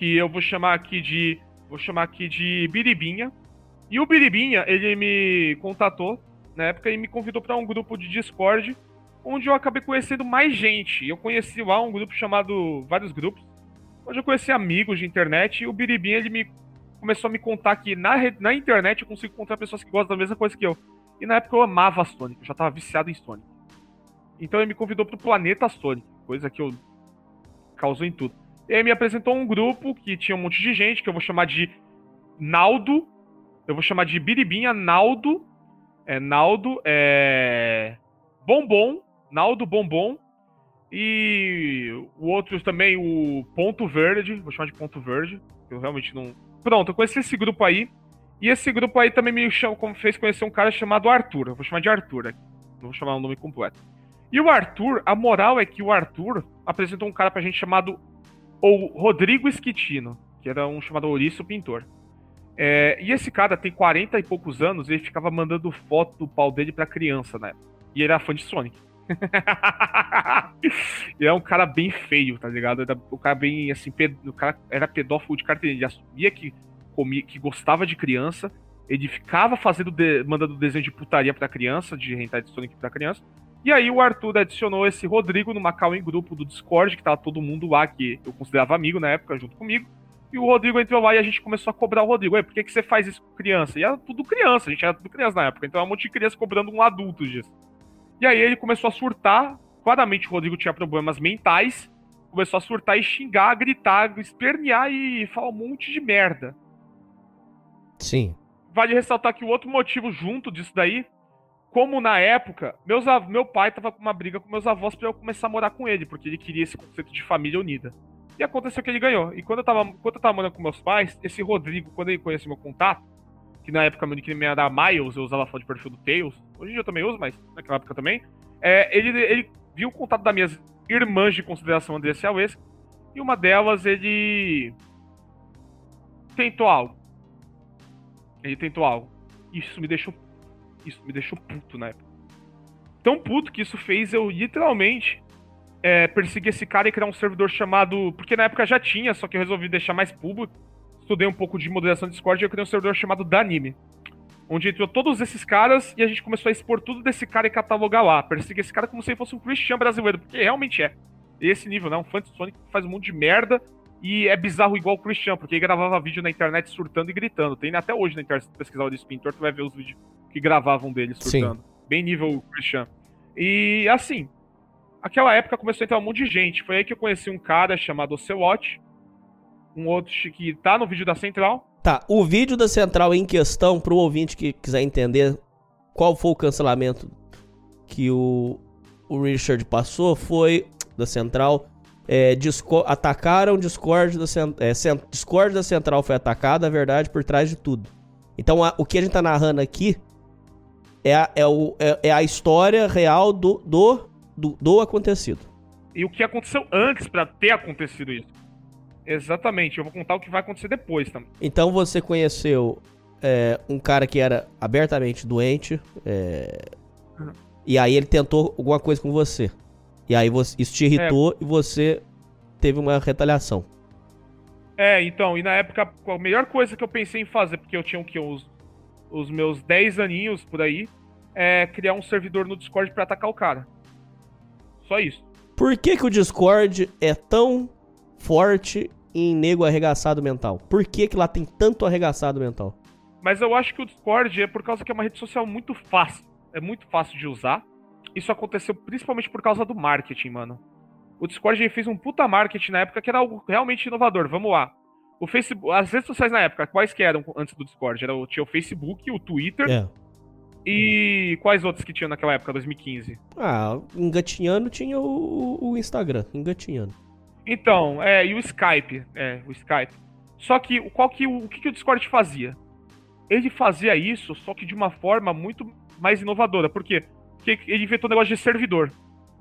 S2: que eu vou chamar aqui de. Vou chamar aqui de Biribinha. E o Biribinha, ele me contatou na época e me convidou para um grupo de Discord, onde eu acabei conhecendo mais gente. Eu conheci lá um grupo chamado. vários grupos, onde eu conheci amigos de internet e o Biribinha ele me começou a me contar que na, re- na internet eu consigo encontrar pessoas que gostam da mesma coisa que eu. E na época eu amava Sonic, eu já tava viciado em Sonic. Então ele me convidou pro planeta Sonic, coisa que eu causou em tudo. E aí me apresentou um grupo que tinha um monte de gente, que eu vou chamar de Naldo. Eu vou chamar de Biribinha, Naldo. É Naldo, é. Bombom. Naldo Bombom. E o outro também, o Ponto Verde. Vou chamar de Ponto Verde. Eu realmente não. Pronto, eu conheci esse grupo aí. E esse grupo aí também me como fez conhecer um cara chamado Arthur. Eu vou chamar de Arthur aqui. Não vou chamar o nome completo. E o Arthur, a moral é que o Arthur apresentou um cara pra gente chamado o Rodrigo Esquitino, que era um chamado Ouriço Pintor. É, e esse cara tem 40 e poucos anos e ele ficava mandando foto do pau dele pra criança, né? E ele era fã de Sonic. e é um cara bem feio, tá ligado? Era, o cara bem assim, ped- o cara era pedófilo de carteirinha. Ele assumia que, comia, que gostava de criança. Ele ficava fazendo de- mandando desenho de putaria pra criança, de hentai de Sonic pra criança. E aí o Arthur adicionou esse Rodrigo numa call em grupo do Discord, que tava todo mundo lá, que eu considerava amigo na época, junto comigo. E o Rodrigo entrou lá e a gente começou a cobrar o Rodrigo. Ué, por que, que você faz isso com criança? E era tudo criança, a gente era tudo criança na época. Então era um monte de criança cobrando um adulto disso. E aí ele começou a surtar. Claramente o Rodrigo tinha problemas mentais. Começou a surtar e xingar, gritar, espernear e falar um monte de merda.
S1: Sim.
S2: Vale ressaltar que o outro motivo junto disso daí, como na época, meus, meu pai tava com uma briga com meus avós pra eu começar a morar com ele, porque ele queria esse conceito de família unida. E aconteceu que ele ganhou. E quando eu tava, quando eu tava morando com meus pais, esse Rodrigo, quando ele conheceu meu contato, que na época meu nickname era Miles, eu usava foto de perfil do Tails. Hoje em dia eu também uso, mas naquela época também. É, ele, ele viu o contato das minhas irmãs de consideração Andressa e e uma delas ele tentou algo. Ele tentou algo. Isso me deixou. Isso me deixou puto na época. Tão puto que isso fez eu literalmente é, perseguir esse cara e criar um servidor chamado. Porque na época já tinha, só que eu resolvi deixar mais público. Estudei um pouco de moderação de Discord e eu criei um servidor chamado Danime. Onde entrou todos esses caras e a gente começou a expor tudo desse cara e catalogar lá. Perseguir esse cara como se ele fosse um Christian brasileiro, porque realmente é. Esse nível, né? Um fã de Sonic que faz um monte de merda e é bizarro igual o Christian, porque ele gravava vídeo na internet surtando e gritando. Tem até hoje na internet, se pesquisar o Pintor, tu vai ver os vídeos que gravavam dele surtando. Bem nível Christian. E assim, aquela época começou a entrar um monte de gente. Foi aí que eu conheci um cara chamado Ocelot, um outro que tá no vídeo da Central.
S1: Tá, o vídeo da central em questão, pro ouvinte que quiser entender qual foi o cancelamento que o, o Richard passou, foi da central. É, Disco- atacaram Discord da, cen- é, Discord da central foi atacado, a verdade, por trás de tudo. Então a- o que a gente tá narrando aqui é a, é o- é- é a história real do, do, do, do acontecido.
S2: E o que aconteceu antes pra ter acontecido isso. Exatamente, eu vou contar o que vai acontecer depois também.
S1: Então você conheceu é, um cara que era abertamente doente. é,
S2: Uhum.
S1: E aí ele tentou alguma coisa com você. E aí você, isso te irritou e você teve uma retaliação.
S2: É, então, e na época, a melhor coisa que eu pensei em fazer, porque eu tinha o quê? Os, os meus 10 aninhos por aí, é, criar um servidor no Discord pra atacar o cara. Só isso.
S1: Por que, que o Discord é tão forte em nego arregaçado mental? Por que, que lá tem tanto arregaçado mental?
S2: Mas eu acho que o Discord é por causa que é uma rede social muito fácil. É muito fácil de usar. Isso aconteceu principalmente por causa do marketing, mano. O Discord fez um puta marketing na época que era algo realmente inovador. Vamos lá. O Facebook, as redes sociais na época, quais que eram antes do Discord? Era, o- tinha o Facebook, o Twitter
S1: É.
S2: e quais outros que tinham naquela época, 2015?
S1: Ah, engatinhando tinha o, o Instagram, engatinhando.
S2: Então, é, e o Skype, é, o Skype. Só que o- qual que o, que, que o Discord fazia? Ele fazia isso, só que de uma forma muito mais inovadora. Por Porque ele inventou um negócio de servidor.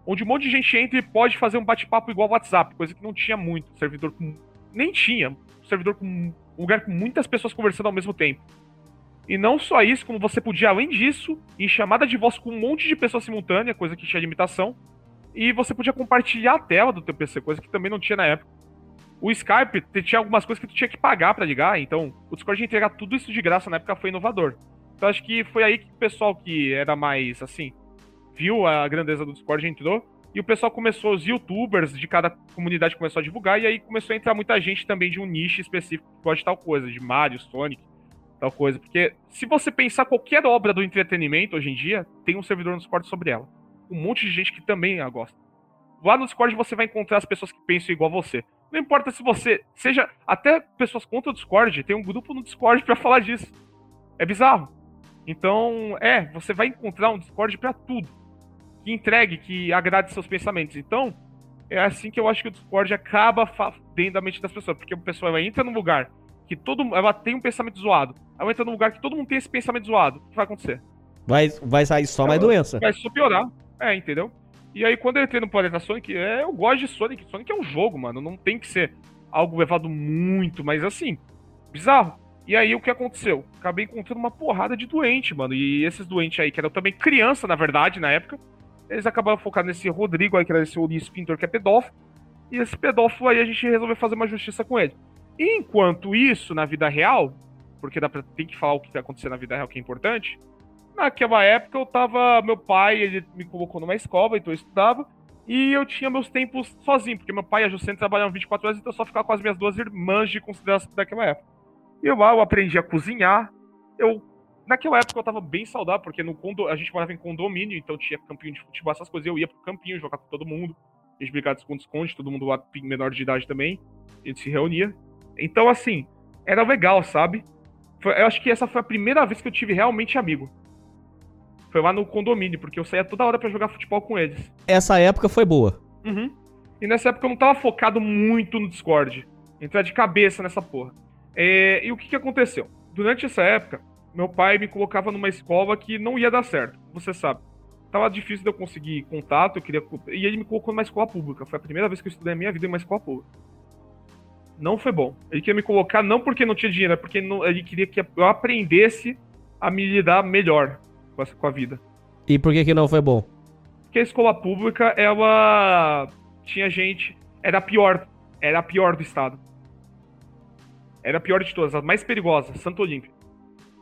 S2: Onde um monte de gente entra e pode fazer um bate-papo igual WhatsApp, coisa que não tinha muito. Servidor com. Nem tinha. Servidor com. Um lugar com muitas pessoas conversando ao mesmo tempo. E não só isso, como você podia, além disso, em chamada de voz com um monte de pessoas simultânea, coisa que tinha limitação. E você podia compartilhar a tela do teu PC, coisa que também não tinha na época. O Skype tinha algumas coisas que tu tinha que pagar pra ligar, então o Discord entregar tudo isso de graça na época foi inovador. Então acho que foi aí que o pessoal que era mais assim, viu a grandeza do Discord entrou. E o pessoal começou, os youtubers de cada comunidade começou a divulgar, e aí começou a entrar muita gente também de um nicho específico que gosta tal coisa, de Mario, Sonic, tal coisa. Porque se você pensar qualquer obra do entretenimento hoje em dia, tem um servidor no Discord sobre ela. Um monte de gente que também a gosta. Lá no Discord você vai encontrar as pessoas que pensam igual a você. Não importa se você seja até pessoas contra o Discord, tem um grupo no Discord pra falar disso. É bizarro. Então, é, você vai encontrar um Discord pra tudo. Que entregue, que agrade seus pensamentos. Então, é assim que eu acho que o Discord acaba dentro da mente das pessoas. Porque a pessoa ela entra num lugar que todo ela tem um pensamento zoado. Ela entra num lugar que todo mundo tem esse pensamento zoado. O que vai acontecer?
S1: Vai, vai sair só mais doença.
S2: Vai só piorar. É, entendeu? E aí, quando eu entrei no Planeta Sonic, é, eu gosto de Sonic. Sonic é um jogo, mano. Não tem que ser algo levado muito, mas assim, bizarro. E aí, o que aconteceu? Acabei encontrando uma porrada de doente, mano. E esses doentes aí, que eram também criança, na verdade, na época, eles acabaram focando nesse Rodrigo aí, que era esse Ulisses Pintor, que é pedófilo. E esse pedófilo aí, a gente resolveu fazer uma justiça com ele. Enquanto isso, na vida real, porque dá pra, tem que falar o que vai acontecer na vida real, que é importante, Naquela época eu tava. Meu pai, ele me colocou numa escola, então eu estudava. E eu tinha meus tempos sozinho, porque meu pai e a Jucene trabalhavam 24 horas, então eu só ficava com as minhas duas irmãs de consideração daquela época. E lá, eu aprendi a cozinhar. Eu. Naquela época eu tava bem saudável, porque no condo, a gente morava em condomínio, então tinha campinho de futebol, essas coisas. Eu ia pro campinho jogar com todo mundo. A gente brigava de esconde-esconde, todo mundo lá menor de idade também. A gente se reunia. Então, assim, era legal, sabe? Eu acho que essa foi a primeira vez que eu tive realmente amigo. Foi lá no condomínio, porque eu saía toda hora pra jogar futebol com eles.
S1: Essa época foi boa.
S2: Uhum. E nessa época eu não tava focado muito no Discord. Entrar de cabeça nessa porra. É, e o que que aconteceu? Durante essa época, meu pai me colocava numa escola que não ia dar certo. Você sabe. Tava difícil de eu conseguir contato, eu queria. E ele me colocou numa escola pública. Foi a primeira vez que eu estudei na minha vida em uma escola pública. Não foi bom. Ele queria me colocar não porque não tinha dinheiro, é porque não- ele queria que eu aprendesse a me lidar melhor com a- com a vida.
S1: E por que que não foi bom?
S2: Porque a escola pública, ela tinha gente. Era a pior. Era a pior do estado. Era a pior de todas, a mais perigosa, Santo Olímpio.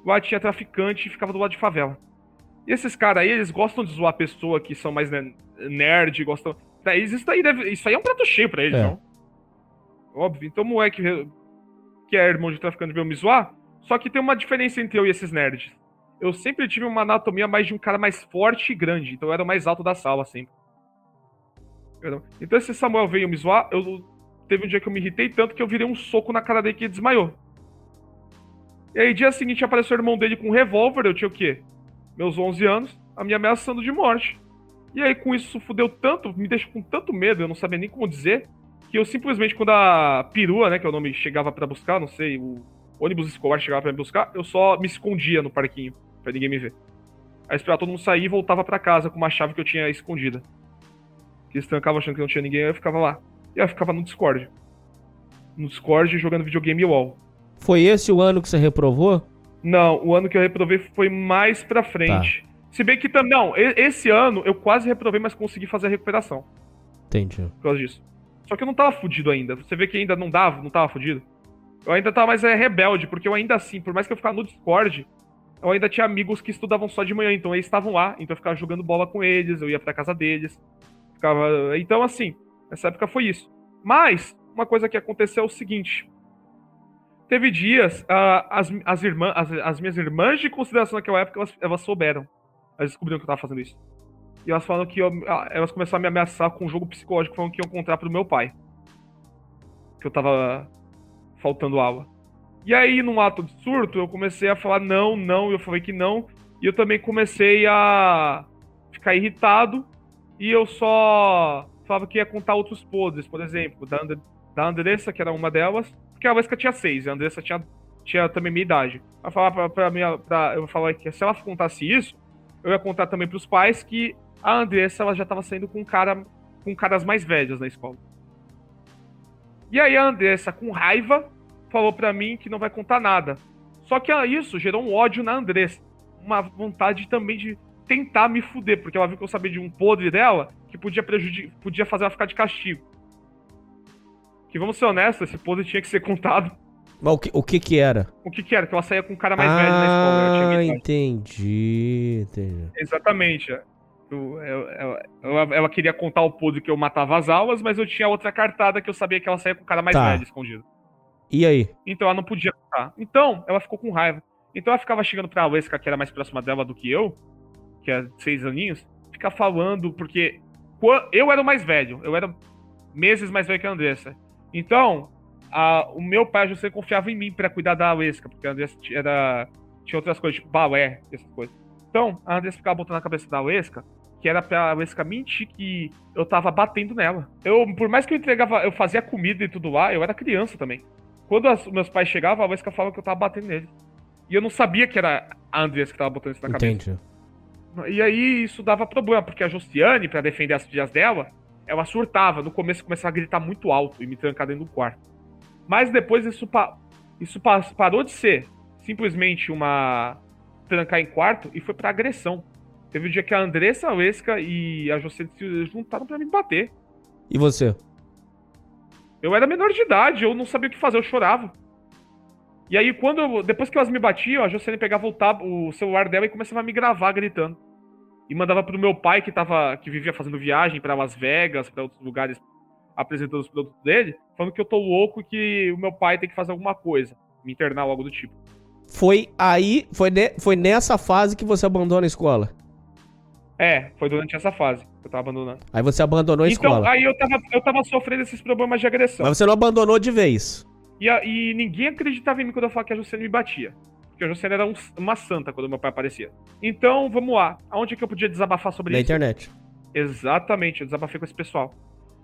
S2: Lá tinha traficante e ficava do lado de favela. E esses caras aí, eles gostam de zoar pessoa que são mais nerd, gostam. Eles, isso aí, deve... isso aí é um prato cheio pra eles,
S1: É.
S2: não? Óbvio. Então, o moleque que é irmão de traficante veio me zoar. Só que tem uma diferença entre eu e esses nerds. Eu sempre tive uma anatomia mais de um cara mais forte e grande. Então eu era o mais alto da sala, sempre. Então esse Samuel veio me zoar. Eu... Teve um dia que eu me irritei tanto que eu virei um soco na cara dele que ele desmaiou. E aí, dia seguinte, apareceu o irmão dele com um revólver. Eu tinha o quê? Meus 11 anos. A me ameaçando de morte. E aí, com isso, fudeu tanto, me deixou com tanto medo, eu não sabia nem como dizer, que eu simplesmente, quando a perua, né, que é o nome, chegava pra buscar, não sei, o ônibus escolar chegava pra me buscar, eu só me escondia no parquinho, pra ninguém me ver. Aí esperava todo mundo sair e voltava pra casa com uma chave que eu tinha escondida. Que eles trancavam achando que não tinha ninguém, aí eu ficava lá. E eu ficava no Discord. No Discord jogando videogame wall.
S1: Foi esse o ano que você reprovou?
S2: Não, o ano que eu reprovei foi mais pra frente. Se bem que também. Não, esse ano eu quase reprovei, mas consegui fazer a recuperação
S1: Entendi.
S2: por causa disso. Só que eu não tava fudido ainda. Você vê que ainda não dava, não tava fudido. Eu ainda tava mais é, rebelde, porque eu ainda assim, por mais que eu ficar no Discord, eu ainda tinha amigos que estudavam só de manhã, então eles estavam lá, então eu ficava jogando bola com eles, eu ia pra casa deles. Ficava... Então, assim, nessa época foi isso. Mas, uma coisa que aconteceu é o seguinte. Teve dias, uh, as, as, irmã, as, as, minhas irmãs de consideração naquela época, elas, elas souberam. Elas descobriram que eu tava fazendo isso. E elas falaram que eu, ah, elas começaram a me ameaçar com um jogo psicológico, falando que iam encontrar pro meu pai. Que eu tava faltando aula. E aí, num ato de surto, eu comecei a falar não, não, eu falei que não. E eu também comecei a ficar irritado. E eu só falava que ia contar outros podres, por exemplo, da, And da Andressa, que era uma delas, porque a Vesca tinha seis, a Andressa tinha, tinha também minha idade. Eu falava pra, pra minha, pra, eu falava que se ela contasse isso, eu ia contar também pros pais que a Andressa ela já tava saindo com cara com caras mais velhos na escola. E aí a Andressa, com raiva, falou para mim que não vai contar nada. Só que isso gerou um ódio na Andressa. Uma vontade também de tentar me fuder, porque ela viu que eu sabia de um podre dela que podia podia fazer ela ficar de castigo. Que vamos ser honestos, esse podre tinha que ser contado.
S1: Mas o que, o que que era?
S2: O que que era? Que ela saía com um cara mais ah, velho na escola.
S1: Ah, entendi, entendi.
S2: Exatamente. Eu, eu, eu, ela, queria contar o podre que eu matava as aulas, mas eu tinha outra cartada que eu sabia que ela saía com um cara mais tá. velho escondido.
S1: E aí?
S2: Então ela não podia contar. Então, ela ficou com raiva. Então ela ficava chegando pra Weska, que era mais próxima dela do que eu, que é seis aninhos, ficar falando, porque eu era o mais velho, eu era meses mais velho que a Andressa. Então, a, o meu pai, José, confiava em mim para cuidar da Weska, porque a Andressa era, tinha outras coisas, tipo balé, essas coisas. Então, a Andressa ficava botando na cabeça da Weska que era pra Weska mentir que eu tava batendo nela. Eu, por mais que eu entregava, eu fazia comida e tudo lá, eu era criança também. Quando as, meus pais chegavam, a Weska falava que eu tava batendo nele. E eu não sabia que era a Andressa que tava botando isso na cabeça. Entendi. E aí isso dava problema, porque a Josiane, para defender as filhas dela, ela surtava. No começo começava a gritar muito alto e me trancar dentro do quarto. Mas depois isso, pa isso pa parou de ser simplesmente uma trancar em quarto e foi para agressão. Teve um dia que a Andressa, a Weska e a Josiane se juntaram para me bater.
S1: E você?
S2: Eu era menor de idade, eu não sabia o que fazer, eu chorava. E aí, quando eu, depois que elas me batiam, a Jocene pegava o, tab, o celular dela e começava a me gravar gritando. E mandava pro meu pai, que, tava, que vivia fazendo viagem para Las Vegas, para outros lugares, apresentando os produtos dele, falando que eu tô louco e que o meu pai tem que fazer alguma coisa, me internar algo do tipo.
S1: Foi aí, foi, ne, foi nessa fase que você abandona a escola?
S2: É, foi durante essa fase que eu tava abandonando.
S1: Aí você abandonou a
S2: então,
S1: escola.
S2: Então, aí eu tava, eu tava sofrendo esses problemas de agressão.
S1: Mas você não abandonou de vez.
S2: E, e ninguém acreditava em mim quando eu falava que a Jussiane me batia. Porque a Jussiane era um, uma santa quando meu pai aparecia. Então, vamos lá. Aonde é que eu podia desabafar sobre
S1: Na
S2: isso?
S1: Na internet.
S2: Exatamente, eu desabafei com esse pessoal.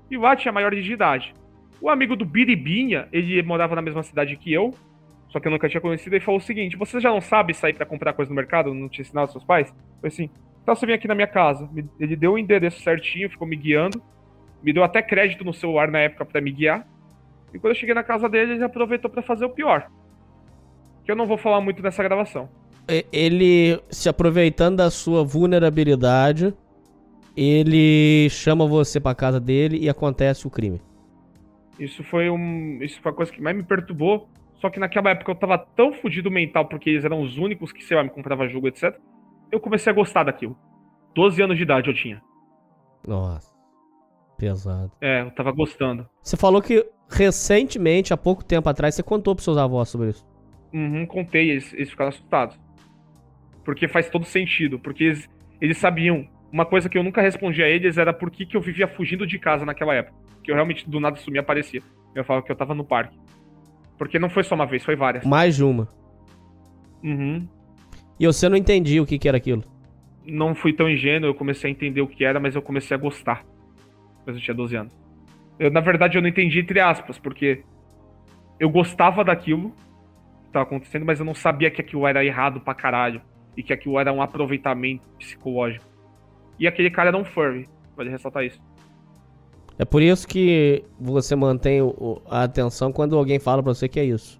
S2: E lá tinha maiores de idade. O amigo do Biribinha, ele morava na mesma cidade que eu, só que eu nunca tinha conhecido, e falou o seguinte: Você já não sabe sair para comprar coisa no mercado? Não te ensinaram seus pais? Foi assim: então você vem aqui na minha casa. Ele deu o endereço certinho, ficou me guiando. Me deu até crédito no celular na época para me guiar. E quando eu cheguei na casa dele, ele aproveitou para fazer o pior. Que eu não vou falar muito nessa gravação.
S1: Ele, se aproveitando da sua vulnerabilidade, ele chama você pra casa dele e acontece o crime.
S2: Isso foi um. Isso foi a coisa que mais me perturbou. Só que naquela época eu tava tão fudido mental, porque eles eram os únicos que, sei lá, me comprava jogo, etc eu comecei a gostar daquilo. 12 anos de idade eu tinha.
S1: Nossa. Pesado.
S2: É, eu tava gostando.
S1: Você falou que recentemente, há pouco tempo atrás, você contou pros seus avós sobre isso.
S2: Uhum, contei, eles, eles ficaram assustados. Porque faz todo sentido. Porque eles, eles sabiam. Uma coisa que eu nunca respondi a eles era por que, que eu vivia fugindo de casa naquela época. Que eu realmente do nada sumia e aparecia. Eu falava que eu tava no parque. Porque não foi só uma vez, foi várias.
S1: Mais de uma.
S2: Uhum.
S1: E você não entendia o que, que era aquilo?
S2: Não fui tão ingênuo, eu comecei a entender o que era, mas eu comecei a gostar. Mas eu tinha 12 anos. Eu, na verdade, eu não entendi entre aspas, porque eu gostava daquilo que estava acontecendo, mas eu não sabia que aquilo era errado pra caralho. E que aquilo era um aproveitamento psicológico. E aquele cara era um furry, pode ressaltar isso.
S1: É por isso que você mantém a atenção quando alguém fala pra você que é isso.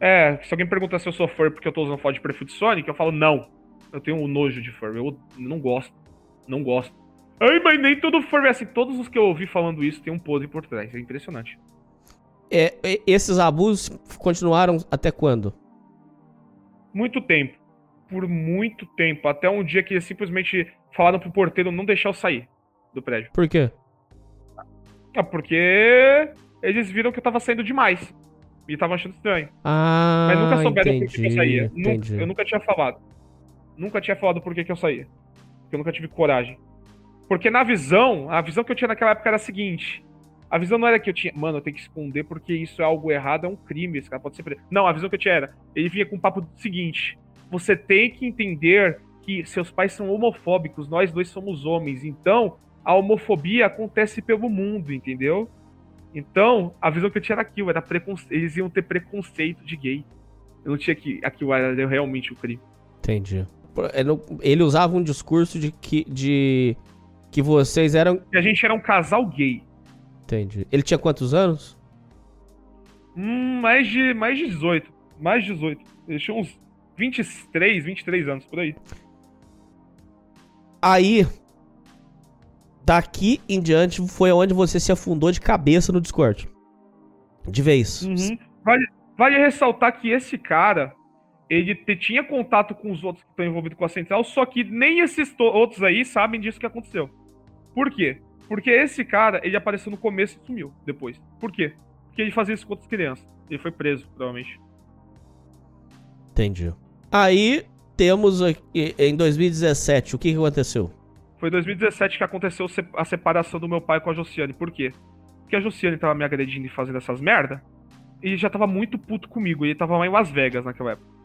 S2: É, se alguém pergunta se eu sou furry porque eu tô usando foto de perfil de Sonic, eu falo não. Eu tenho um nojo de furry. Eu não gosto. Não gosto. Ai, mas nem todo furry é assim. Todos os que eu ouvi falando isso tem um pose por trás. É impressionante.
S1: É, esses abusos continuaram até quando?
S2: Muito tempo. por muito tempo. Até um dia que eles simplesmente falaram pro porteiro não deixar eu sair do prédio.
S1: Por quê?
S2: Ah, porque eles viram que eu tava saindo demais. E tava achando estranho.
S1: Ah,
S2: Mas nunca souberam por que
S1: entendi,
S2: eu saía. Nunca-
S1: entendi.
S2: eu nunca tinha falado. Nunca tinha falado por que que eu saía. Porque eu nunca tive coragem. Porque na visão, a visão que eu tinha naquela época era a seguinte. A visão não era que eu tinha, mano, eu tenho que esconder porque isso é algo errado, é um crime, esse cara pode ser preso. Não, a visão que eu tinha era, ele vinha com o papo do seguinte: você tem que entender que seus pais são homofóbicos, nós dois somos homens, então a homofobia acontece pelo mundo, entendeu? Então, a visão que eu tinha era aquilo, era preconce... eles iam ter preconceito de gay. Eu não tinha que aquilo era realmente o crime.
S1: Entendi. Por- Ele, usava um discurso de que, de que vocês eram.
S2: E a gente era um casal gay.
S1: Entendi. Ele tinha quantos anos?
S2: Hum, mais de mais de 18. Mais de 18. Ele tinha uns 23, 23 anos por aí.
S1: Aí, daqui em diante foi onde você se afundou de cabeça no Discord. De vez.
S2: Uhum. Vale, vale ressaltar que esse cara, ele te- tinha contato com os outros que estão envolvidos com a central, só que nem esses outros aí sabem disso que aconteceu. Por quê? Porque esse cara, ele apareceu no começo e sumiu depois. Por quê? Porque ele fazia isso com outras crianças. Ele foi preso, provavelmente.
S1: Entendi. Aí temos aqui, em 2017, o que, que aconteceu?
S2: Foi em 2017 que aconteceu a separação do meu pai com a Josiane. Por quê? Porque a Josiane tava me agredindo e fazendo essas merda. E ele já tava muito puto comigo. Ele tava lá em Las Vegas naquela época.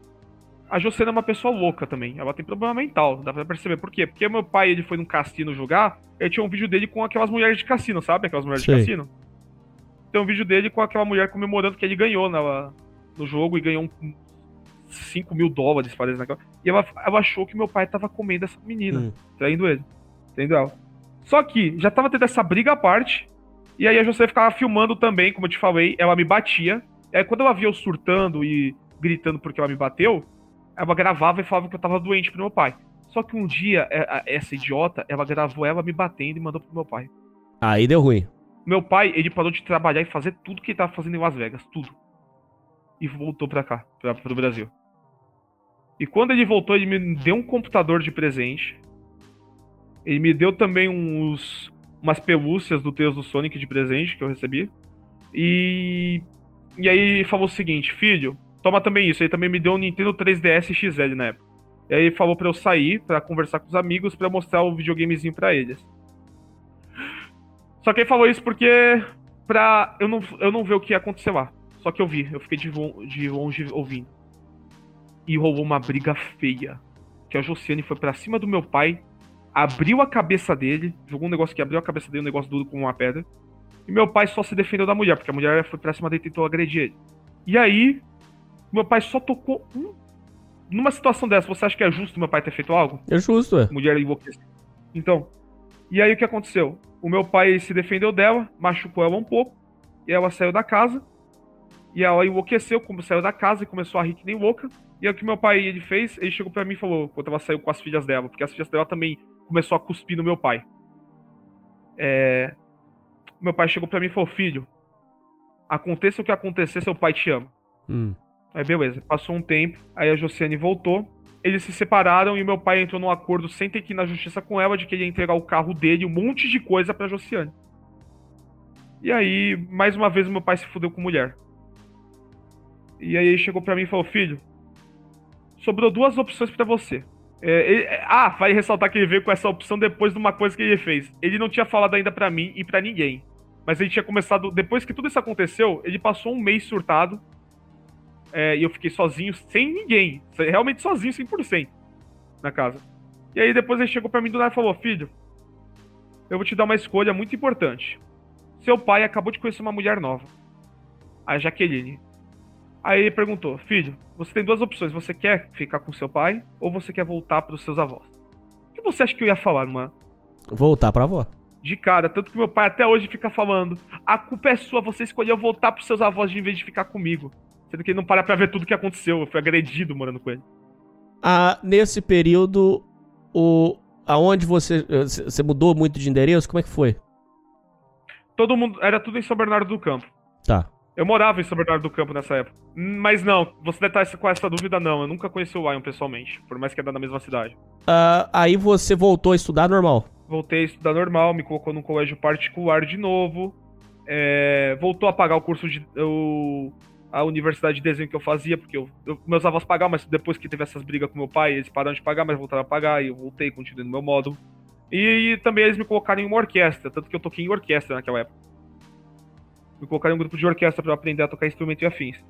S2: A Josiane é uma pessoa louca também. Ela tem problema mental. Dá pra perceber. Por quê? Porque meu pai ele foi num cassino jogar. Ele tinha um vídeo dele com aquelas mulheres de cassino, sabe? Aquelas mulheres
S1: Sei.
S2: de cassino. Tem um vídeo dele com aquela mulher comemorando que ele ganhou na- no jogo e ganhou um, 5 mil dólares, parece. Naquela. E ela, ela achou que meu pai tava comendo essa menina
S1: Hum.
S2: traindo ele. Traindo ela. Só que já tava tendo essa briga à parte. E aí a José ficava filmando também, como eu te falei, ela me batia. E aí quando ela via eu surtando e gritando porque ela me bateu, ela gravava e falava que eu tava doente pro meu pai. Só que um dia, é, essa idiota, ela gravou ela me batendo e mandou pro meu pai.
S1: Aí deu ruim.
S2: Meu pai, ele parou de trabalhar e fazer tudo que ele tava fazendo em Las Vegas, tudo. E voltou pra cá, pra, pro Brasil. E quando ele voltou, ele me deu um computador de presente. Ele me deu também uns, umas pelúcias do Tails do Sonic de presente que eu recebi. E. E aí ele falou o seguinte: Filho, toma também isso. Ele também me deu um Nintendo 3DS XL na época. E aí ele falou pra eu sair, pra conversar com os amigos, pra mostrar o videogamezinho pra eles. Só que ele falou isso porque pra eu não, eu não ver o que ia acontecer lá. Só que eu vi, eu fiquei de, de longe ouvindo. E rolou uma briga feia. Que a Josiane foi pra cima do meu pai, abriu a cabeça dele, jogou um negócio que abriu a cabeça dele, um negócio duro como uma pedra. E meu pai só se defendeu da mulher, porque a mulher foi pra cima dele e tentou agredir ele. E aí, meu pai só tocou um. Numa situação dessa, você acha que é justo meu pai ter feito algo?
S1: É justo, é.
S2: mulher enlouquecida. Então, e aí o que aconteceu? O meu pai se defendeu dela, machucou ela um pouco, e ela saiu da casa, e ela enlouqueceu, como saiu da casa e começou a rir que nem louca. E aí o que meu pai ele fez, ele chegou pra mim e falou, quando ela saiu com as filhas dela, porque as filhas dela também começou a cuspir no meu pai. É... Meu pai chegou pra mim e falou, filho, aconteça o que acontecer, seu pai te ama.
S1: Hum.
S2: Aí beleza, passou um tempo, aí a Josiane voltou, eles se separaram e meu pai entrou num acordo sem ter que ir na justiça com ela de que ele ia entregar o carro dele, um monte de coisa pra Josiane. E aí, mais uma vez, meu pai se fudeu com mulher. E aí ele chegou pra mim e falou: Filho, sobrou duas opções pra você. É, ele- é, ah, vai ressaltar que ele veio com essa opção depois de uma coisa que ele fez. Ele não tinha falado ainda pra mim e pra ninguém. Mas ele tinha começado. Depois que tudo isso aconteceu, ele passou um mês surtado. É, e eu fiquei sozinho, sem ninguém. Realmente sozinho, 100% na casa. E aí depois ele chegou pra mim do nada e falou: Filho, eu vou te dar uma escolha muito importante. Seu pai acabou de conhecer uma mulher nova, a Jaqueline. Aí ele perguntou: Filho, você tem duas opções. Você quer ficar com seu pai ou você quer voltar pros seus avós? O que você acha que eu ia falar, mano?
S1: Voltar pra avó.
S2: De cara, tanto que meu pai até hoje fica falando: a culpa é sua, você escolheu voltar pros seus avós em vez de ficar comigo. Sendo que ele não para pra ver tudo que aconteceu. Eu fui agredido morando com ele.
S1: Ah, nesse período, o aonde você você mudou muito de endereço? Como é que foi?
S2: Todo mundo. Era tudo em São Bernardo do Campo.
S1: Tá.
S2: Eu morava em São Bernardo do Campo nessa época. Mas não, você deve estar com essa dúvida, não. Eu nunca conheci o Lion pessoalmente, por mais que é da mesma cidade.
S1: Ah, aí você voltou a estudar normal.
S2: Voltei a estudar normal, me colocou num colégio particular de novo. É, voltou a pagar o curso de. O, a universidade de desenho que eu fazia, porque eu, eu- meus avós pagavam, mas depois que teve essas brigas com meu pai, eles pararam de pagar, mas voltaram a pagar, e eu voltei, continuei no meu módulo. E, também eles me colocaram em uma orquestra, tanto que eu toquei em orquestra naquela época. Me colocaram em um grupo de orquestra eu aprender a tocar instrumento e afins.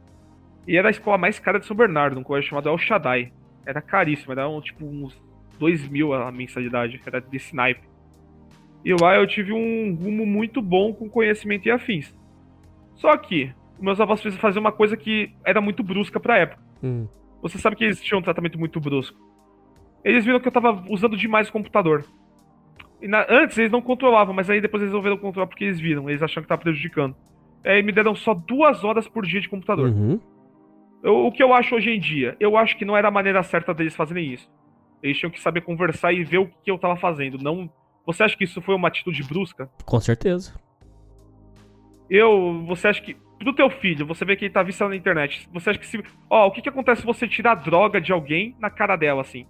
S2: E era a escola mais cara de São Bernardo, num colégio chamado El Shaddai. Era caríssimo, era um, tipo uns 2 mil a mensalidade, era desse naipe. E lá eu tive um rumo muito bom com conhecimento e afins. Só que, meus avós fizeram fazer uma coisa que era muito brusca pra época.
S1: Hum.
S2: Você sabe que eles tinham um tratamento muito brusco. Eles viram que eu tava usando demais o computador. E na- antes eles não controlavam, mas aí depois eles resolveram controlar porque eles viram, eles acharam que tava prejudicando. Aí me deram só duas horas por dia de computador.
S1: Uhum.
S2: Eu- o que eu acho hoje em dia? Eu acho que não era a maneira certa deles fazerem isso. Eles tinham que saber conversar e ver o que eu tava fazendo. Não. Você acha que isso foi uma atitude brusca?
S1: Com certeza.
S2: Eu. Você acha que. Pro teu filho, você vê que ele tá viciado na internet. Você acha que se. Ó, o que que acontece se você tirar droga de alguém na cara dela, assim?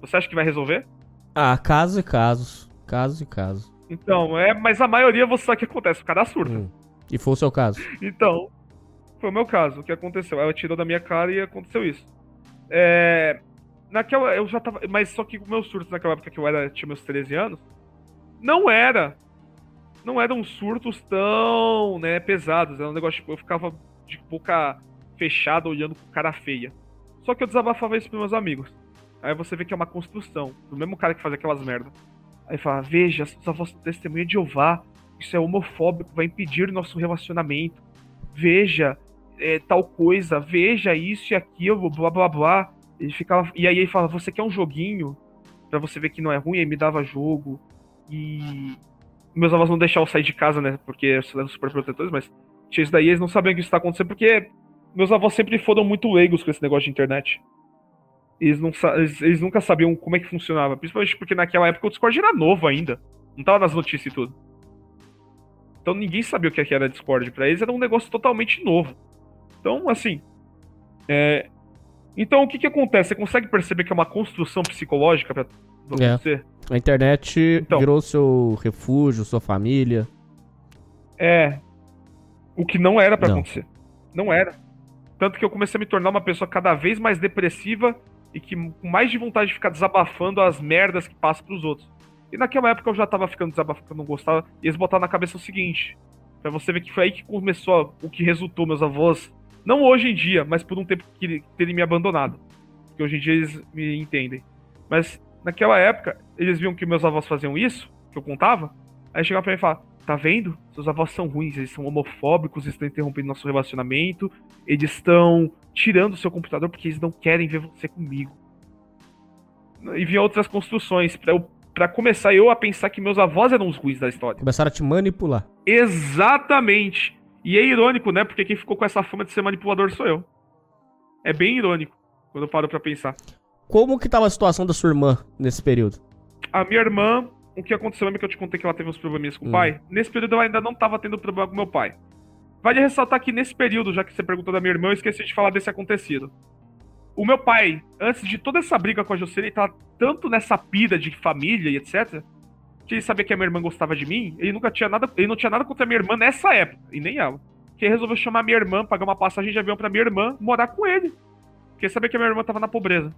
S2: Você acha que vai resolver?
S1: Ah, casos e casos. Casos e casos.
S2: Então, é, mas a maioria você sabe o que acontece, o cara surta.
S1: Hum. E foi o seu caso.
S2: Então, foi o meu caso, o que aconteceu. Ela tirou da minha cara e aconteceu isso. É. Naquela. Eu já tava. Mas só que o meu surto naquela época que eu era, tinha meus 13 anos, não era. Não eram surtos tão, né, pesados. Era um negócio, tipo, eu ficava de boca fechada olhando com cara feia. Só que eu desabafava isso pros meus amigos. Aí você vê que é uma construção, do mesmo cara que faz aquelas merdas. Aí fala, veja, seus avós testemunha de Jeová, isso é homofóbico, vai impedir nosso relacionamento. Veja, é, tal coisa, veja isso e aquilo, blá blá blá. Ele ficava. E aí ele fala, você quer um joguinho? Pra você ver que não é ruim, aí me dava jogo. E. Meus avós não deixavam sair de casa, né? Porque eram super protetores, mas tinha isso daí, eles não sabiam que isso tá acontecendo, porque meus avós sempre foram muito leigos com esse negócio de internet. Eles, não, eles, eles nunca sabiam como é que funcionava. Principalmente porque naquela época o Discord era novo ainda. Não tava nas notícias e tudo. Então ninguém sabia o que era Discord. Pra eles era um negócio totalmente novo. Então, assim. é, Então o que que acontece? Você consegue perceber que é uma construção psicológica
S1: É.
S2: você?
S1: A internet
S2: Então.
S1: virou seu refúgio, sua família.
S2: É. O que não era pra
S1: Não.
S2: acontecer. Não era. Tanto que eu comecei a me tornar uma pessoa cada vez mais depressiva e que com mais de vontade de ficar desabafando as merdas que passam pros outros. E naquela época eu já tava ficando desabafando eu não gostava. E eles botaram na cabeça o seguinte: pra você ver que foi aí que começou o que resultou meus avós. Não hoje em dia, mas por um tempo que terem me abandonado. Porque hoje em dia eles me entendem. Mas naquela época, eles viam que meus avós faziam isso, que eu contava. Aí chegavam pra mim e falavam: Tá vendo? Seus avós são ruins, eles são homofóbicos, eles estão interrompendo nosso relacionamento, eles estão tirando o seu computador porque eles não querem ver você comigo. E vinha outras construções pra, eu, pra começar eu a pensar que meus avós eram os ruins da história.
S1: Começaram a te manipular.
S2: Exatamente! E é irônico, né? Porque quem ficou com essa fama de ser manipulador sou eu. É bem irônico quando eu paro pra pensar.
S1: Como que tava a situação da sua irmã nesse período?
S2: A minha irmã, o que aconteceu, lembra que eu te contei que ela teve uns probleminhas com
S1: Hum.
S2: o pai? Nesse período ela ainda não tava tendo problema com meu pai. Vale ressaltar que nesse período, já que você perguntou da minha irmã, eu esqueci de falar desse acontecido. O meu pai, antes de toda essa briga com a Jocely, ele tava tanto nessa pira de família e etc. Que ele sabia que a minha irmã gostava de mim, ele nunca tinha nada. Ele não tinha nada contra a minha irmã nessa época, e nem ela. Que ele resolveu chamar minha irmã, pagar uma passagem de avião pra minha irmã morar com ele. Porque ele sabia que a minha irmã tava na pobreza.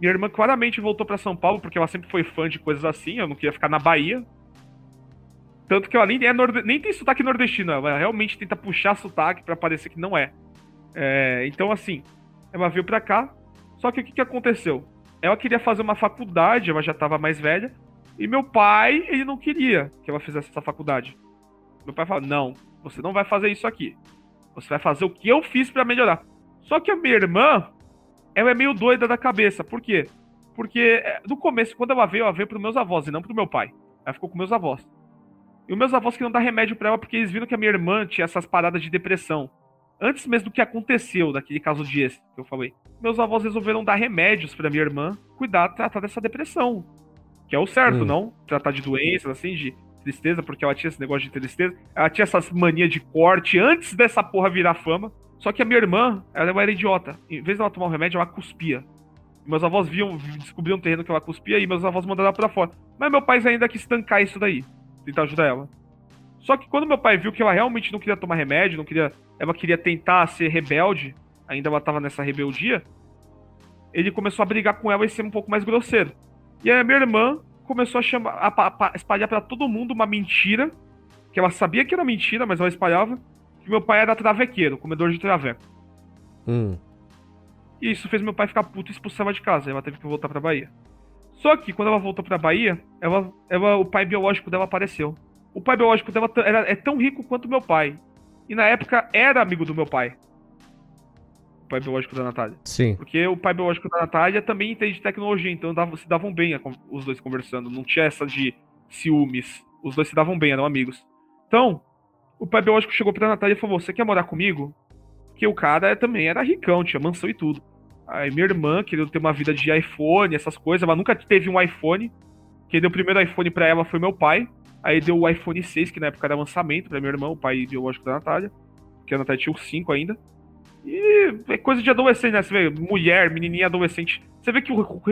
S2: Minha irmã claramente voltou pra São Paulo, porque ela sempre foi fã de coisas assim, eu não queria ficar na Bahia. Tanto que ela nem, é norde... nem tem sotaque nordestino, ela realmente tenta puxar sotaque pra parecer que não é. É, Então, assim, ela veio pra cá, só que o que, que aconteceu? Ela queria fazer uma faculdade, ela já tava mais velha, e meu pai, ele não queria que ela fizesse essa faculdade. Meu pai falou: não, você não vai fazer isso aqui. Você vai fazer o que eu fiz pra melhorar. Só que a minha irmã, ela é meio doida da cabeça. Por quê? Porque é, no começo, quando ela veio, ela veio pros meus avós e não pro meu pai. Ela ficou com meus avós. E os meus avós queriam dar remédio pra ela porque eles viram que a minha irmã tinha essas paradas de depressão. Antes mesmo do que aconteceu, daquele caso de esse que eu falei. Meus avós resolveram dar remédios pra minha irmã cuidar, tratar dessa depressão. Que é o certo,
S1: Hum.
S2: não? Tratar de doenças, assim, de tristeza, porque ela tinha esse negócio de tristeza. Ela tinha essas manias de corte antes dessa porra virar fama. Só que a minha irmã, ela era idiota. Em vez dela tomar um remédio, ela cuspia. Meus avós viam, descobriam um terreno que ela cuspia e meus avós mandaram ela pra fora. Mas meu pai ainda quis estancar isso daí. Tentar ajudar ela. Só que quando meu pai viu que ela realmente não queria tomar remédio, não queria. Ela queria tentar ser rebelde, ainda ela tava nessa rebeldia, ele começou a brigar com ela e ser um pouco mais grosseiro. E aí a minha irmã começou a chamar, a, a espalhar para todo mundo uma mentira, que ela sabia que era mentira, mas ela espalhava, meu pai era travequeiro, comedor de traveco.
S1: Hum.
S2: E isso fez meu pai ficar puto e expulsar ela de casa. Ela teve que voltar pra Bahia. Só que quando ela voltou pra Bahia, ela, ela, o pai biológico dela apareceu. O pai biológico dela era, é tão rico quanto meu pai. E na época era amigo do meu pai. O pai biológico da Natália.
S1: Sim.
S2: Porque o pai biológico da Natália também entende de tecnologia, então dava- se davam bem a os dois conversando. Não tinha essa de ciúmes. Os dois se davam bem, eram amigos. Então, o pai biológico chegou pra Natália e falou: Você quer morar comigo? Porque o cara também era ricão, tinha mansão e tudo. Aí minha irmã queria ter uma vida de iPhone, essas coisas. Ela nunca teve um iPhone. Quem deu o primeiro iPhone pra ela foi meu pai. Aí deu o iPhone 6, que na época era lançamento pra minha irmã, o pai biológico da Natália. Que a Natália tinha o 5 ainda. E é coisa de adolescente, né? Você vê mulher, menininha adolescente. Você vê que o.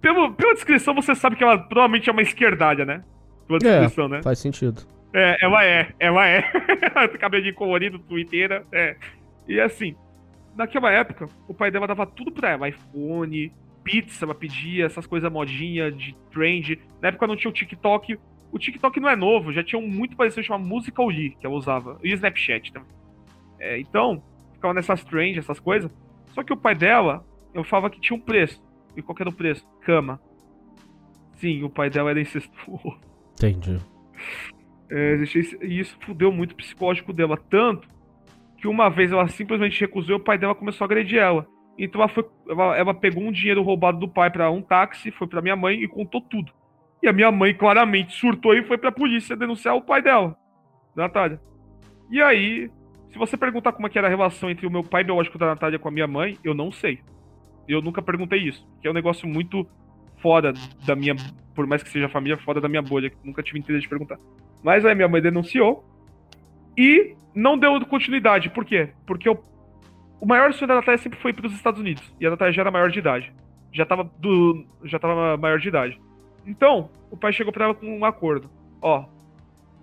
S2: Pelo, pela descrição você sabe que ela provavelmente é uma esquerdalha, né? Pela descrição, né?
S1: Faz sentido.
S2: É, ela é, ela é. Cabelinho colorido, twitteira, é. E assim, naquela época, o pai dela dava tudo pra ela: iPhone, pizza, ela pedia, essas coisas modinha de trend. Na época não tinha o TikTok. O TikTok não é novo, já tinha um muito parecido chamado Musical.ly, que ela usava. E Snapchat também. É, então, ficava nessas trends, essas coisas. Só que o pai dela, eu falava que tinha um preço. E qual que era o preço? Cama. Sim, o pai dela era incestuoso.
S1: Entendi.
S2: É, e isso fudeu muito o psicológico dela, tanto que uma vez ela simplesmente recusou e o pai dela começou a agredir ela. Então ela, foi, ela, ela pegou um dinheiro roubado do pai pra um táxi, foi pra minha mãe e contou tudo. E a minha mãe claramente surtou e foi pra polícia denunciar o pai dela, Natália. E aí, se você perguntar como é que era a relação entre o meu pai biológico da Natália com a minha mãe, eu não sei. Eu nunca perguntei isso, que é um negócio muito fora da minha, por mais que seja família, fora da minha bolha, nunca tive interesse de perguntar. Mas aí minha mãe denunciou e não deu continuidade. Por quê? Porque o, o maior sonho da Natália sempre foi para os Estados Unidos. E a Natália já era maior de idade. Já tava, do, já tava maior de idade. Então, o pai chegou pra ela com um acordo. Ó,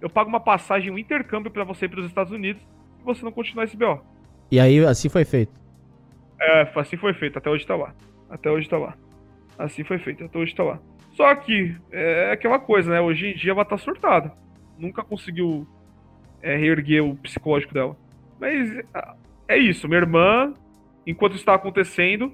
S2: eu pago uma passagem, um intercâmbio para você ir para os Estados Unidos e você não continuar esse BO.
S1: E aí, assim foi feito.
S2: É, assim foi feito, até hoje tá lá. Até hoje tá lá. Assim foi feito, até hoje tá lá. Só que, é aquela coisa, né? Hoje em dia ela tá surtada. Nunca conseguiu é, reerguer o psicológico dela. Mas é isso, minha irmã, enquanto isso tava acontecendo,